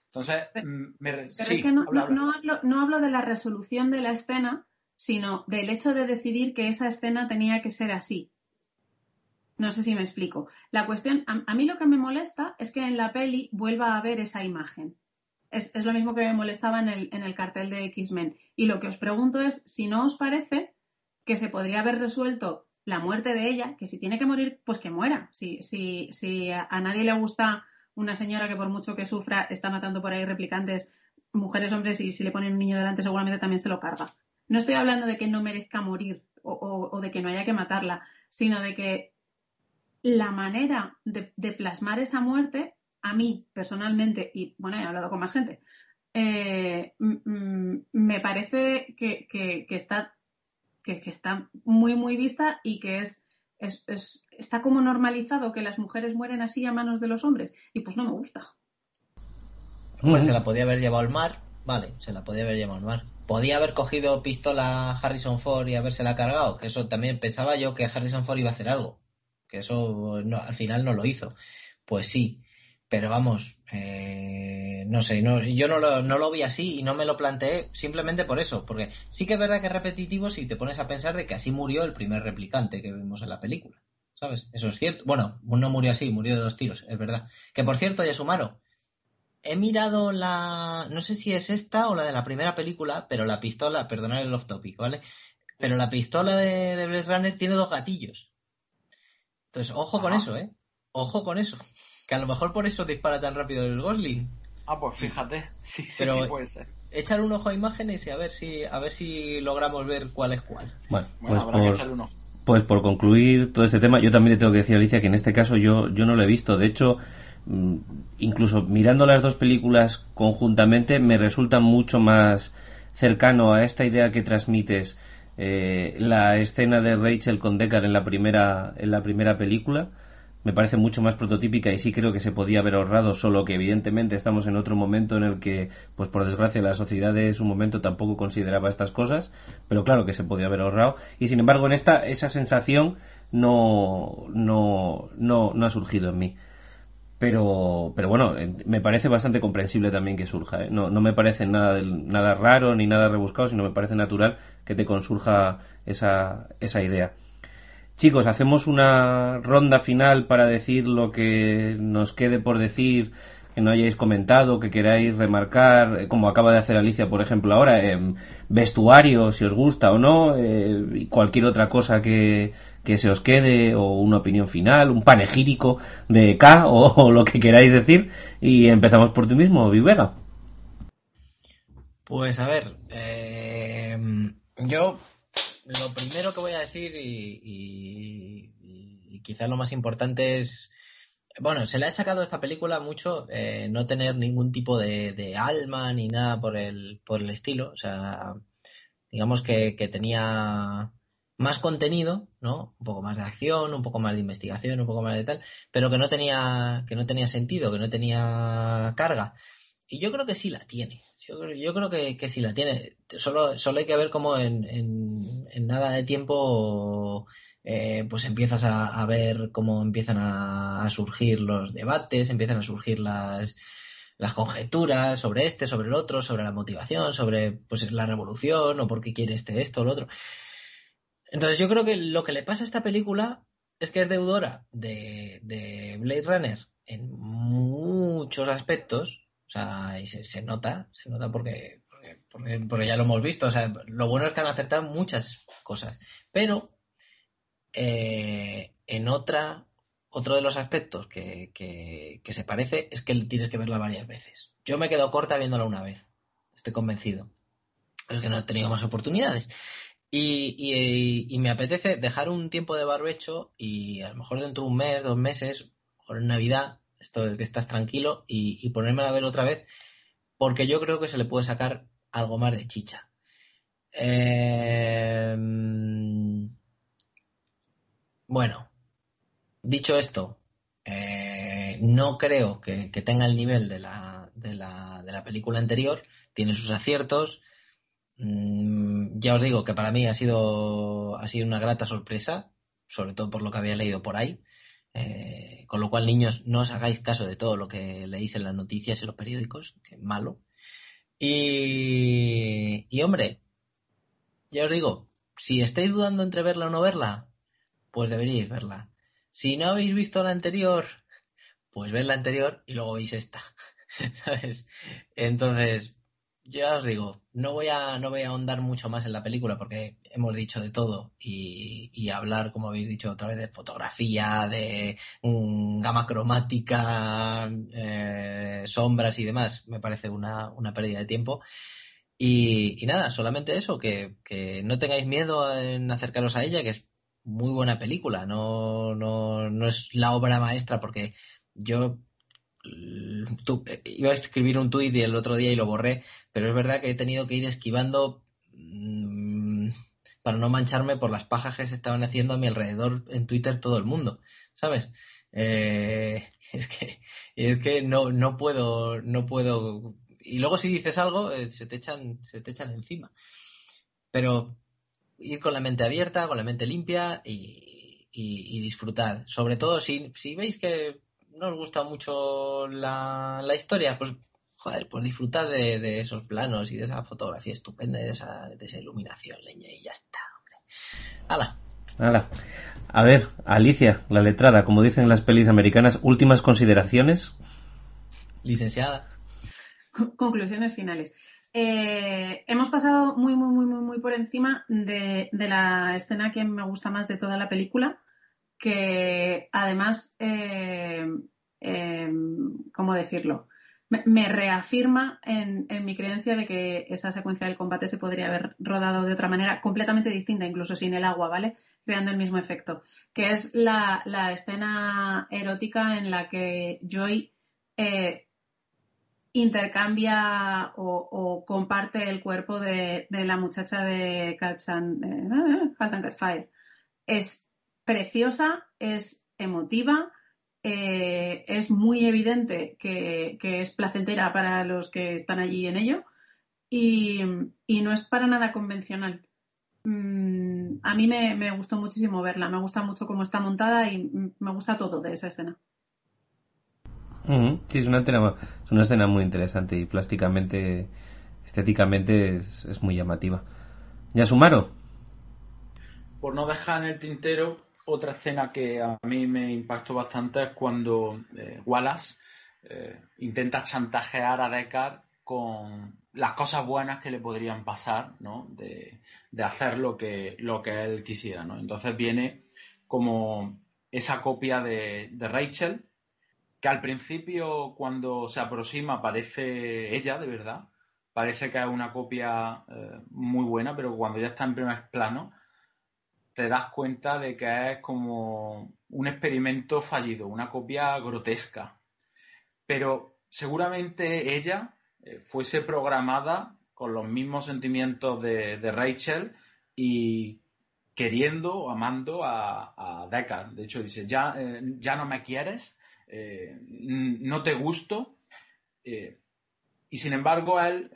Entonces, mm, pero, es que no, hablo, no hablo de la resolución de la escena, sino del hecho de decidir que esa escena tenía que ser así. No sé si me explico. La cuestión, a, mí lo que me molesta es que en la peli vuelva a ver esa imagen. Es, lo mismo que me molestaba en el, cartel de X-Men. Y lo que os pregunto es si no os parece que se podría haber resuelto la muerte de ella, que si tiene que morir, pues que muera. Si, si, si a, nadie le gusta una señora que por mucho que sufra está matando por ahí replicantes, mujeres, hombres, y si le ponen un niño delante seguramente también se lo carga. No estoy hablando de que no merezca morir o de que no haya que matarla, sino de que la manera de, plasmar esa muerte, a mí personalmente, y bueno, he hablado con más gente, eh, me parece que, está, que, está muy, muy vista y que es, está como normalizado que las mujeres mueren así a manos de los hombres. Y pues no me gusta. Pues se la podía haber llevado al mar, vale, se la podía haber llevado al mar. Podía haber cogido pistola Harrison Ford y habérsela cargado, que eso también pensaba yo que Harrison Ford iba a hacer algo eso al final no lo hizo. Pues sí, pero vamos, eh, no sé, no, yo no lo, no lo vi así y no me lo planteé simplemente por eso, porque sí que es verdad que es repetitivo si te pones a pensar de que así murió el primer replicante que vimos en la película, ¿sabes? Eso es cierto. Bueno, no murió así, murió de dos tiros, es verdad. Que por cierto, Yasumaro, he mirado la, no sé si es esta o la de la primera película, pero la pistola, perdonad el off topic, ¿vale? Pero la pistola de, de Blade Runner tiene dos gatillos. Entonces, ojo con Ajá. eso, ¿eh? Ojo con eso. Que a lo mejor por eso dispara tan rápido el Gosling. Ah, pues fíjate. Sí, sí, Pero- sí, puede ser. Echar un ojo a imágenes y a ver si, a ver si logramos ver cuál es cuál. Bueno, Bueno, pues habrá que por. Pues por concluir todo este tema, yo también le tengo que decir a Alicia que en este caso yo, yo no lo he visto. De hecho, mm, incluso mirando las dos películas conjuntamente, me resulta mucho más cercano a esta idea que transmites eh, la escena de Rachel con Deckard en la primera, en la primera película. Me parece mucho más prototípica y sí creo que se podía haber ahorrado, solo que evidentemente estamos en otro momento en el que, pues por desgracia, la sociedad de su momento tampoco consideraba estas cosas, pero claro que se podía haber ahorrado. Y sin embargo, en esta, esa sensación no, no, no, no ha surgido en mí. Pero, pero bueno, me parece bastante comprensible también que surja. ¿eh? No, no me parece nada, nada raro ni nada rebuscado, sino me parece natural que te consurja esa, esa idea. Chicos, hacemos una ronda final para decir lo que nos quede por decir, que no hayáis comentado, que queráis remarcar, eh, como acaba de hacer Alicia, por ejemplo, ahora, em, vestuario, si os gusta o no, eh, cualquier otra cosa que, que se os quede, o una opinión final, un panegírico de K, o, lo que queráis decir, y empezamos por ti mismo, Vivega. Pues a ver, eh, yo lo primero que voy a decir y- y quizás lo más importante es, bueno, se le ha achacado a esta película mucho eh, no tener ningún tipo de, de alma ni nada por el, por el estilo, o sea, digamos que, que tenía más contenido, ¿no? Un poco más de acción, un poco más de investigación, un poco más de tal, pero que no tenía, que no tenía sentido, que no tenía carga. Y yo creo que sí la tiene. Yo creo, que, que sí la tiene. Solo, solo hay que ver cómo en, en- en nada de tiempo eh, pues empiezas a, a ver cómo empiezan a, a surgir los debates, empiezan a surgir las, las conjeturas sobre este, sobre el otro, sobre la motivación, sobre pues la revolución o por qué quiere este esto o lo otro. Entonces yo creo que lo que le pasa a esta película es que es deudora de, de Blade Runner en muchos aspectos. O sea, y se, se nota, se nota porque, porque, porque- ya lo hemos visto. O sea, lo bueno es que han acertado muchas cosas. Pero eh, en otra, otro de los aspectos que, que, se parece es que tienes que verla varias veces. Yo me quedo corta viéndola una vez. Estoy convencido. Es que no he tenido más oportunidades. Y, y- me apetece dejar un tiempo de barbecho y a lo mejor dentro de un mes, dos meses, a Navidad, esto de que estás tranquilo, y, y ponerme a ver otra vez, porque yo creo que se le puede sacar algo más de chicha. Eh, bueno, dicho esto, eh, no creo que, tenga el nivel de la, de la, de la película anterior, tiene sus aciertos. Mm, ya os digo que para mí ha sido, ha sido una grata sorpresa, sobre todo por lo que había leído por ahí. Eh, con lo cual, niños, no os hagáis caso de todo lo que leéis en las noticias y los periódicos, que es malo. Y, y hombre, ya os digo, si estáis dudando entre verla o no verla, pues deberíais verla. Si no habéis visto la anterior, pues ved la anterior y luego veis esta. ¿Sabes? Entonces, ya os digo, no voy a, no voy a ahondar mucho más en la película porque hemos dicho de todo y, hablar, como habéis dicho otra vez, de fotografía, de mm, gama cromática, eh, sombras y demás, me parece una, una pérdida de tiempo. Y, y nada, solamente eso, que, que no tengáis miedo en acercaros a ella, que es muy buena película, no, no, no es la obra maestra porque yo mm, eh, iba a escribir un tuit el otro día y lo borré, pero es verdad que he tenido que ir esquivando mm, para no mancharme por las pajas que se estaban haciendo a mi alrededor en Twitter todo el mundo, ¿sabes? Eh, es que, es que no, no puedo, no puedo. Y luego si dices algo, eh, se te echan, se te echan encima. Pero ir con la mente abierta, con la mente limpia y, y, y disfrutar. Sobre todo si, si veis que no os gusta mucho la, la historia, pues joder, pues disfrutad de, de esos planos y de esa fotografía estupenda, y de esa, de esa iluminación, leña, y ya está, hombre. ¡Hala! Hala. A ver, Alicia, la letrada, como dicen las pelis americanas, últimas consideraciones. Licenciada. Conclusiones finales. Eh, hemos pasado muy, muy, muy, muy, muy por encima de, la escena que me gusta más de toda la película, que además, eh, eh, ¿cómo decirlo? Me, reafirma en, mi creencia de que esa secuencia del combate se podría haber rodado de otra manera completamente distinta, incluso sin el agua, ¿vale? Creando el mismo efecto, que es la, escena erótica en la que Joy intercambia o, comparte el cuerpo de, la muchacha de Catch and, eh, Fire. Es preciosa, es emotiva, eh, es muy evidente que, es placentera para los que están allí en ello y, no es para nada convencional. Mm, a mí me, gustó muchísimo verla, me gusta mucho cómo está montada y me gusta todo de esa escena. Sí, es una, escena, es una muy interesante y plásticamente, estéticamente es, muy llamativa. ¿Yasumaro? Por no dejar en el tintero, otra escena que a mí me impactó bastante es cuando eh, Wallace eh, intenta chantajear a Deckard con las cosas buenas que le podrían pasar, ¿no? De, hacer lo que, lo que él quisiera, ¿no? Entonces viene como esa copia de Rachel, que al principio cuando se aproxima parece ella, de verdad, parece que es una copia eh, muy buena, pero cuando ya está en primer plano, te das cuenta de que es como un experimento fallido, una copia grotesca. Pero seguramente ella eh, fuese programada con los mismos sentimientos de, Rachel y queriendo o amando a, a. De hecho, dice, ya, eh, ya no me quieres, eh, no te gusto, eh, y sin embargo él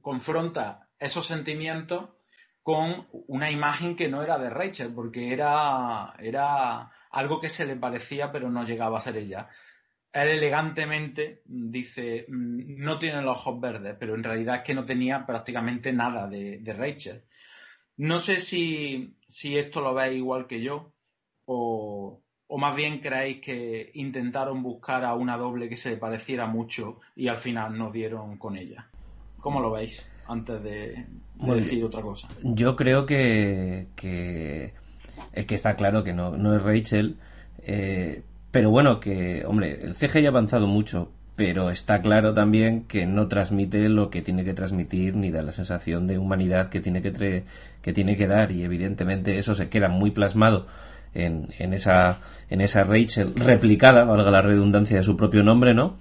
confronta esos sentimientos con una imagen que no era de Rachel, porque era, era algo que se le parecía pero no llegaba a ser ella. Él elegantemente dice, mm, no tiene los ojos verdes, pero en realidad es que no tenía prácticamente nada de, Rachel. No sé si, si esto lo veis igual que yo o, ¿O más bien creéis que intentaron buscar a una doble que se le pareciera mucho y al final no dieron con ella? ¿Cómo lo veis? Antes de, decir otra cosa. Yo creo que, es que está claro que no, no es Rachel, eh, pero bueno, que, hombre, el CGI ha avanzado mucho, pero está claro también que no transmite lo que tiene que transmitir ni da la sensación de humanidad que tiene que, que, tiene que dar y evidentemente eso se queda muy plasmado en, en, esa, en esa Rachel replicada, valga la redundancia de su propio nombre, ¿no?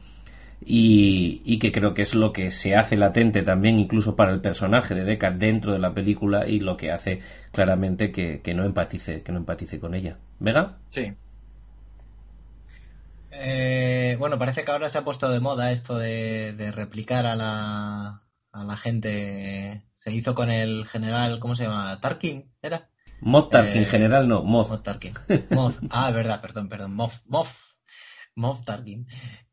Y, que creo que es lo que se hace latente también incluso para el personaje de Deckard dentro de la película y lo que hace claramente que, que no empatice que no empatice con ella. Vega sí. Eh, bueno parece que ahora se ha puesto de moda esto de, de replicar a la a la gente. Se hizo con el general cómo se llama Tarkin era Moff Tarkin, en eh, general no, Moff. Moff. Ah, verdad, perdón, perdón. Moff, Moff. Moff Tarkin.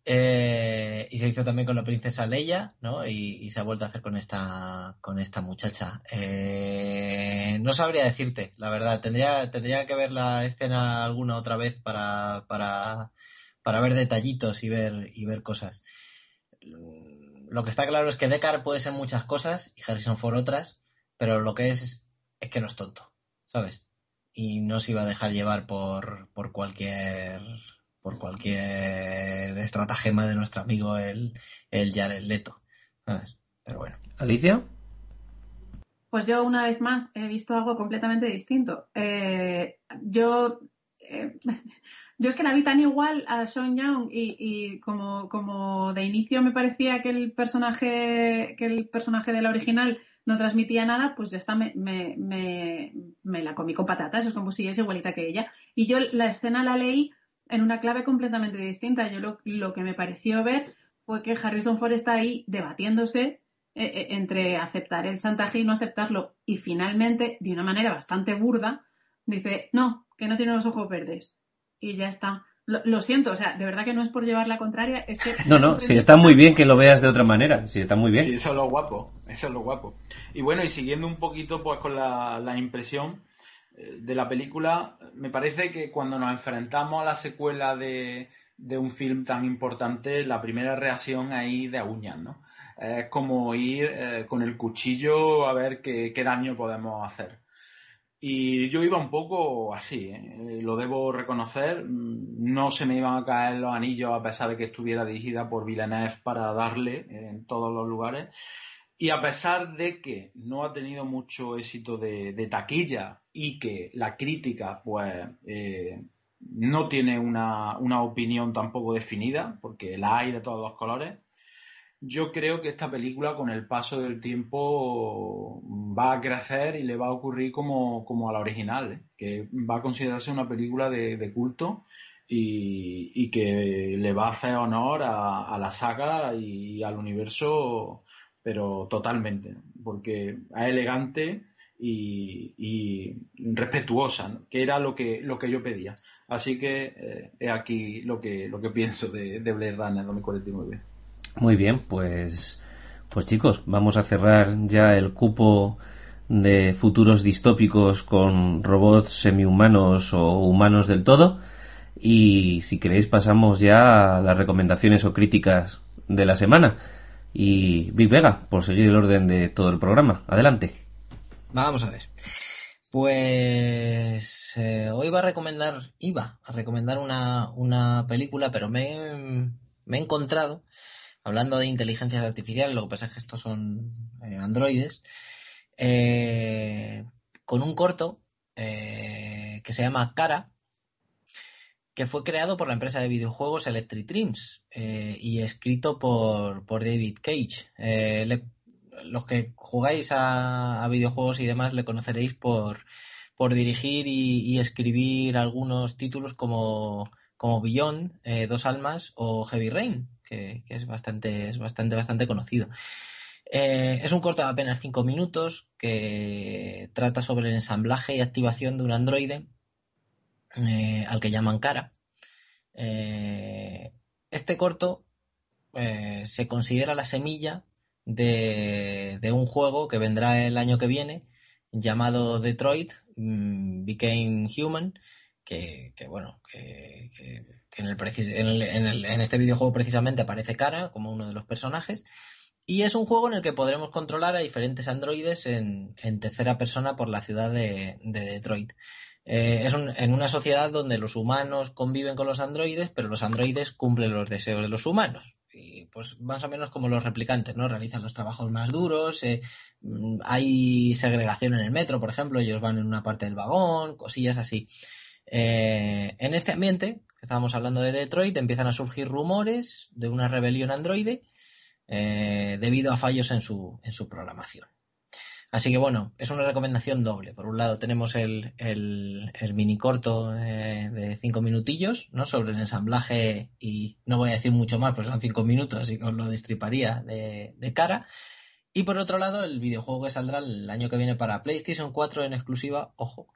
Eh, y se hizo también con la princesa Leia, ¿no? Y, se ha vuelto a hacer con esta, con esta muchacha. Eh, no sabría decirte, la verdad. Tendría, tendría que ver la escena alguna otra vez para, para, para ver detallitos y ver, y ver cosas. Lo que está claro es que Deckard puede ser muchas cosas y Harrison Ford otras, pero lo que es es que no es tonto. ¿Sabes? Y no se iba a dejar llevar por, por cualquier por cualquier estratagema de nuestro amigo el, el Jared Leto, ¿sabes? Pero bueno. ¿Alicia? Pues yo una vez más he visto algo completamente distinto. Eh, yo eh, yo es que la vi tan igual a Sean Young y, y, como, como de inicio me parecía que el personaje que el personaje de la original no transmitía nada, pues ya está, me, me, me, la comí con patatas, es como si es igualita que ella. Y yo la escena la leí en una clave completamente distinta. Yo lo, lo que me pareció ver fue que Harrison Ford está ahí debatiéndose eh, eh, entre aceptar el chantaje y no aceptarlo. Y finalmente, de una manera bastante burda, dice, no, que no tiene los ojos verdes. Y ya está. Lo, siento, o sea, de verdad que no es por llevar la contraria, es que... No, no, sí, está muy bien que lo veas de otra manera, sí, está muy bien. Sí, eso es lo guapo, eso es lo guapo. Y bueno, y siguiendo un poquito pues con la, impresión eh, de la película, me parece que cuando nos enfrentamos a la secuela de, un film tan importante, la primera reacción ahí de uñas, ¿no? es como ir eh, con el cuchillo a ver qué, daño podemos hacer. Y yo iba un poco así, ¿eh? lo debo reconocer. Mm, no se me iban a caer los anillos a pesar de que estuviera dirigida por Villeneuve para darle en todos los lugares. Y a pesar de que no ha tenido mucho éxito de, taquilla y que la crítica, pues, eh, no tiene una, opinión tampoco definida, porque la hay de todos los colores, yo creo que esta película con el paso del tiempo va a crecer y le va a ocurrir como, a la original, ¿eh? que va a considerarse una película de, culto y, que le va a hacer honor a, a la saga y al universo pero totalmente, porque es elegante y, respetuosa, que era lo que, lo que yo pedía. Así que eh, es aquí lo que, lo que pienso de, de Blade Runner 2049. Muy bien, pues, pues chicos, vamos a cerrar ya el cupo de futuros distópicos con robots semi-humanos o humanos del todo. Y si queréis pasamos ya a las recomendaciones o críticas de la semana y Big Vega, por seguir el orden de todo el programa. Adelante. Vamos a ver. Pues eh, hoy iba a recomendar, iba a recomendar una, película, pero me, he encontrado, hablando de inteligencias artificiales, lo que pasa es que estos son eh, androides, eh, con un corto que se llama Cara, que fue creado por la empresa de videojuegos Electric Dreams eh, y escrito por, David Cage. Eh, los que jugáis a, videojuegos y demás le conoceréis por, por dirigir y, escribir algunos títulos como, como Beyond, eh, Dos Almas o Heavy Rain, que, es bastante, es bastante, bastante conocido. es un corto de apenas 5 minutos que trata sobre el ensamblaje y activación de un androide eh, al que llaman cara. Eh, este corto eh, se considera la semilla de, un juego que vendrá el año que viene llamado Detroit mm, Became Human, que, bueno, que, en, este videojuego precisamente aparece Cara como uno de los personajes. Y es un juego en el que podremos controlar a diferentes androides en, tercera persona por la ciudad de Detroit. Eh, es en una sociedad donde los humanos conviven con los androides, pero los androides cumplen los deseos de los humanos. Y pues más o menos como los replicantes, ¿no? Realizan los trabajos más duros, eh, mm, hay segregación en el metro, por ejemplo, ellos van en una parte del vagón, cosillas así. Eh, en este ambiente, estábamos hablando de Detroit, empiezan a surgir rumores de una rebelión androide debido a fallos en su, en su programación. Así que bueno, es una recomendación doble. Por un lado tenemos el, el, mini corto eh, de cinco minutillos, ¿no? Sobre el ensamblaje y no voy a decir mucho más, pues son cinco minutos, así que os lo destriparía de, cara. Y por otro lado, el videojuego que saldrá el año que viene para PlayStation 4 en exclusiva, ojo,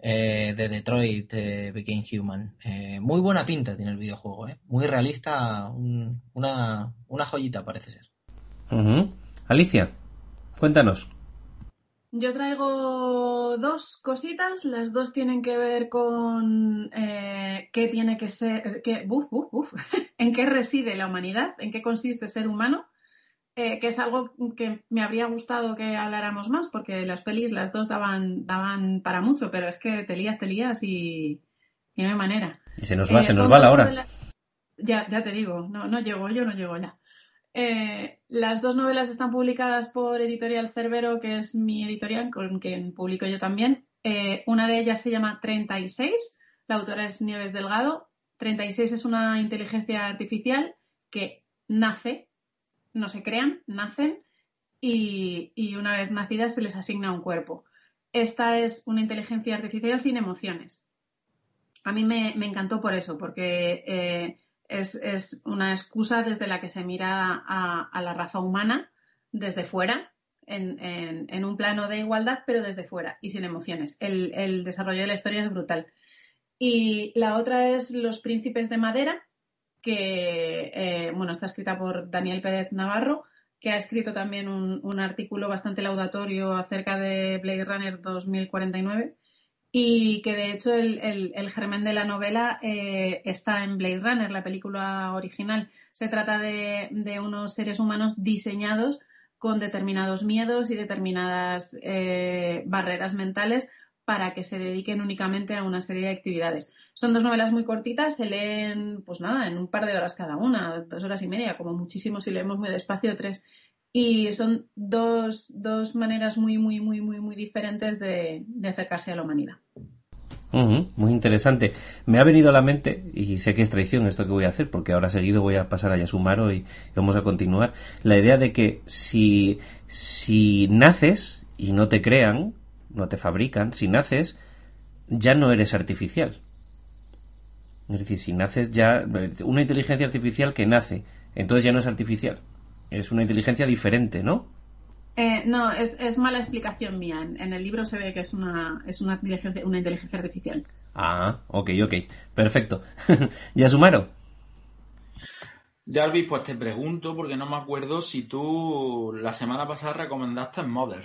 eh, de Detroit eh, Became Human. muy buena pinta tiene el videojuego, ¿eh? muy realista, una, una joyita parece ser. Alicia, cuéntanos. Yo traigo dos cositas, las dos tienen que ver con eh, qué tiene que ser, qué, en qué reside la humanidad, en qué consiste ser humano, eh, que es algo que me habría gustado que habláramos más, porque las pelis, las dos daban, daban para mucho, pero es que te lías, te lías y, no hay manera. Y se nos va, se nos va la hora. Ya, ya te digo, no, no llego, yo no llego ya. Eh, las dos novelas están publicadas por Editorial Cerbero, que es mi editorial, con quien publico yo también. Eh, una de ellas se llama 36, la autora es Nieves Delgado. 36 es una inteligencia artificial que nace, no se crean, nacen y, una vez nacidas se les asigna un cuerpo. Esta es una inteligencia artificial sin emociones. A mí me, encantó por eso, porque eh, es, una excusa desde la que se mira a, la raza humana desde fuera, en, un plano de igualdad, pero desde fuera y sin emociones. El, desarrollo de la historia es brutal. Y la otra es Los Príncipes de Madera, que eh, bueno, está escrita por Daniel Pérez Navarro, que ha escrito también un, un, artículo bastante laudatorio acerca de Blade Runner 2049 y que de hecho el, germen de la novela eh, está en Blade Runner, la película original. Se trata de, unos seres humanos diseñados con determinados miedos y determinadas eh, barreras mentales para que se dediquen únicamente a una serie de actividades. Son dos novelas muy cortitas, se leen, pues nada, en un par de horas cada una, dos horas y media, como muchísimo si leemos muy despacio, tres. Y son dos, dos maneras muy, muy, muy, muy, muy diferentes de, acercarse a la humanidad. muy interesante. Me ha venido a la mente, y sé que es traición esto que voy a hacer, porque ahora seguido voy a pasar a Yasumaro y vamos a continuar, la idea de que si, si naces y no te crean, no te fabrican, si naces, ya no eres artificial. Es decir, si naces ya, una inteligencia artificial que nace, entonces ya no es artificial. Es una inteligencia diferente, ¿no? Eh, no, es, mala explicación mía. En, el libro se ve que es una, es una, inteligencia, una inteligencia artificial. Ah, ok, ok. Perfecto. ¿Ya sumaron? Jarvis, pues te pregunto, porque no me acuerdo si tú la semana pasada recomendaste Mother.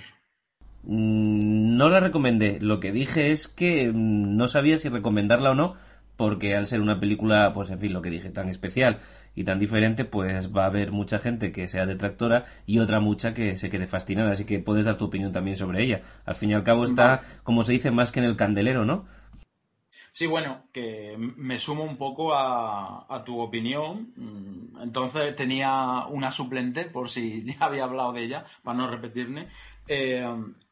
Mm, no la recomendé. Lo que dije es que mm, no sabía si recomendarla o no, porque al ser una película, pues en fin, lo que dije, tan especial y tan diferente, pues va a haber mucha gente que sea detractora y otra mucha que se quede fascinada. Así que puedes dar tu opinión también sobre ella. Al fin y al cabo está, como se dice, más que en el candelero, ¿no? Sí, bueno, que me sumo un poco a, tu opinión. Entonces tenía una suplente, por si ya había hablado de ella, para no repetirme. Eh,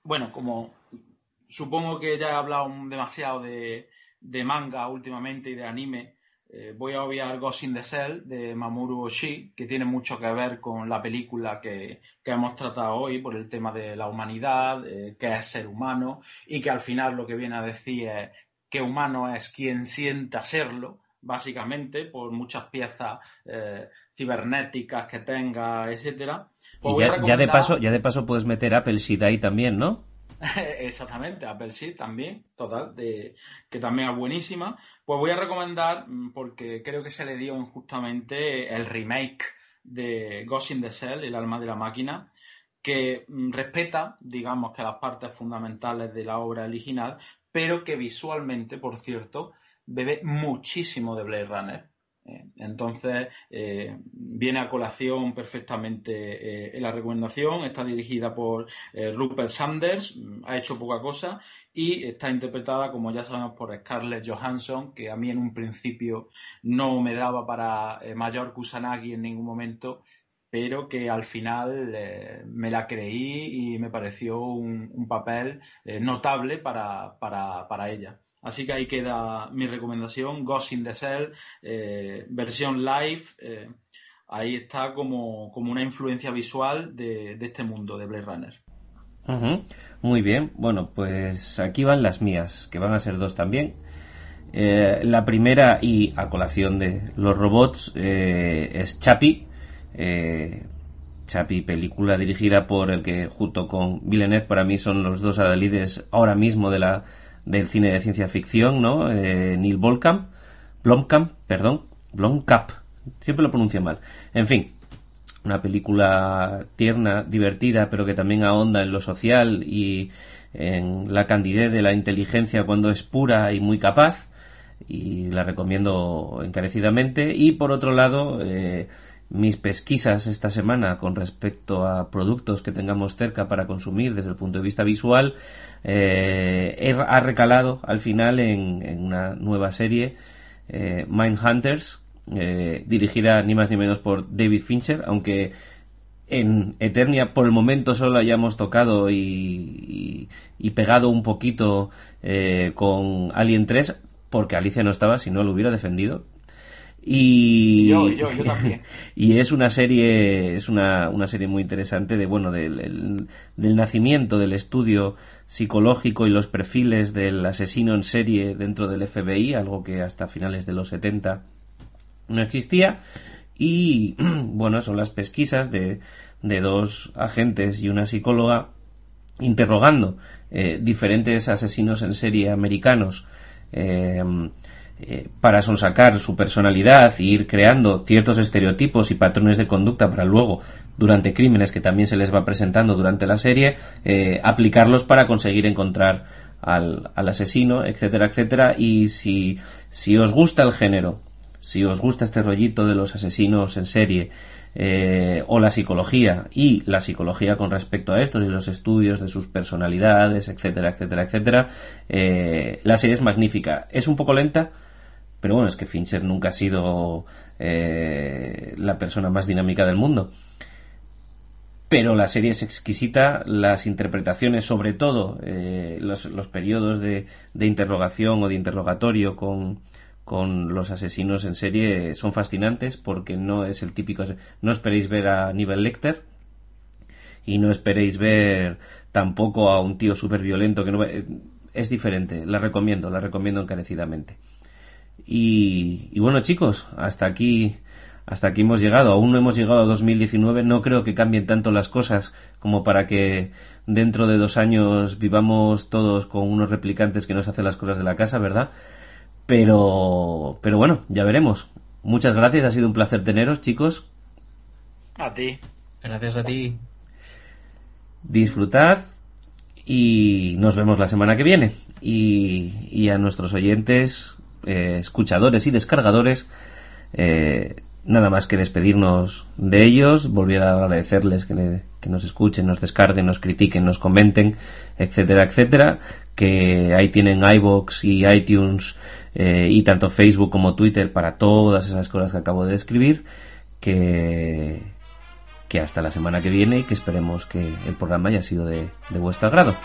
bueno, como supongo que ya he hablado demasiado de, de manga últimamente y de anime, eh, voy a obviar Ghost in the Shell de Mamoru Oshii, que tiene mucho que ver con la película que, hemos tratado hoy por el tema de la humanidad, eh, que es ser humano, y que al final lo que viene a decir es que humano es quien sienta serlo, básicamente, por muchas piezas eh, cibernéticas que tenga, etcétera. Pues y ya, de paso, ya de paso puedes meter Apple Seed ahí también, ¿no? Exactamente, Apple Seed también, total, de, que también es buenísima. Pues voy a recomendar, mm, porque creo que se le dio injustamente el remake de Ghost in the Shell, El alma de la máquina, que mm, respeta, digamos, que las partes fundamentales de la obra original, pero que visualmente, por cierto, bebe muchísimo de Blade Runner. Eh, entonces, eh, viene a colación perfectamente eh, la recomendación. Está dirigida por Rupert Sanders, mm, ha hecho poca cosa y está interpretada, como ya sabemos, por Scarlett Johansson, que a mí en un principio no me daba para mayor Kusanagi en ningún momento, pero que al final me la creí y me pareció un, papel notable para ella. Así que ahí queda mi recomendación, Ghost in the Shell, eh, versión live. Eh, ahí está como, una influencia visual de, este mundo de Blade Runner. Muy bien, bueno, pues aquí van las mías, que van a ser dos también. Eh, la primera, y a colación de los robots, es Chapi. Chapi, película dirigida por el que, junto con Villeneuve, para mí son los dos adalides ahora mismo de la del cine de ciencia ficción, ¿no? Eh, Neil Blomkamp, Blomkamp, perdón, Blomkamp, siempre lo pronuncio mal. En fin, una película tierna, divertida, pero que también ahonda en lo social y en la candidez de la inteligencia cuando es pura y muy capaz y la recomiendo encarecidamente y por otro lado eh, mis pesquisas esta semana con respecto a productos que tengamos cerca para consumir desde el punto de vista visual eh, ha recalado al final en, una nueva serie eh, Mindhunters eh, dirigida ni más ni menos por David Fincher aunque en Eternia por el momento solo hayamos tocado y, pegado un poquito eh, con Alien 3 porque Alicia no estaba si no lo hubiera defendido y, y es una serie, es una, una, serie muy interesante de, bueno, del, del, nacimiento, del estudio psicológico y los perfiles del asesino en serie dentro del FBI, algo que hasta finales de los 70 no existía. Y, bueno, son las pesquisas de, de dos agentes y una psicóloga interrogando eh, diferentes asesinos en serie americanos. Eh, eh, para sonsacar su personalidad y ir creando ciertos estereotipos y patrones de conducta para luego, durante crímenes que también se les va presentando durante la serie, eh, aplicarlos para conseguir encontrar al, asesino, etcétera, etcétera. Y si, si os gusta el género, si os gusta este rollito de los asesinos en serie, eh, o la psicología y la psicología con respecto a estos y los estudios de sus personalidades, etcétera, etcétera, etcétera, la serie es magnífica. Es un poco lenta, pero bueno, es que Fincher nunca ha sido eh, la persona más dinámica del mundo. Pero la serie es exquisita, las interpretaciones, sobre todo los, los, periodos de, de interrogación o de interrogatorio con, con los asesinos en serie son fascinantes porque no es el típico no esperéis ver a nivel Lecter y no esperéis ver tampoco a un tío súper violento que no es diferente la recomiendo la recomiendo encarecidamente y, y, bueno chicos hasta aquí hasta aquí hemos llegado aún no hemos llegado a 2019 no creo que cambien tanto las cosas como para que dentro de dos años vivamos todos con unos replicantes que nos hacen las cosas de la casa verdad pero, pero bueno, ya veremos. Muchas gracias, ha sido un placer teneros, chicos. A ti. Gracias a ti. Disfrutad y nos vemos la semana que viene. Y, y a nuestros oyentes, eh, escuchadores y descargadores, eh, nada más que despedirnos de ellos, volver a agradecerles que, nos escuchen, nos descarguen, nos critiquen, nos comenten, etcétera, etcétera, que ahí tienen iBox y iTunes eh, y tanto Facebook como Twitter para todas esas cosas que acabo de describir, que, que hasta la semana que viene y que esperemos que el programa haya sido de vuestro agrado.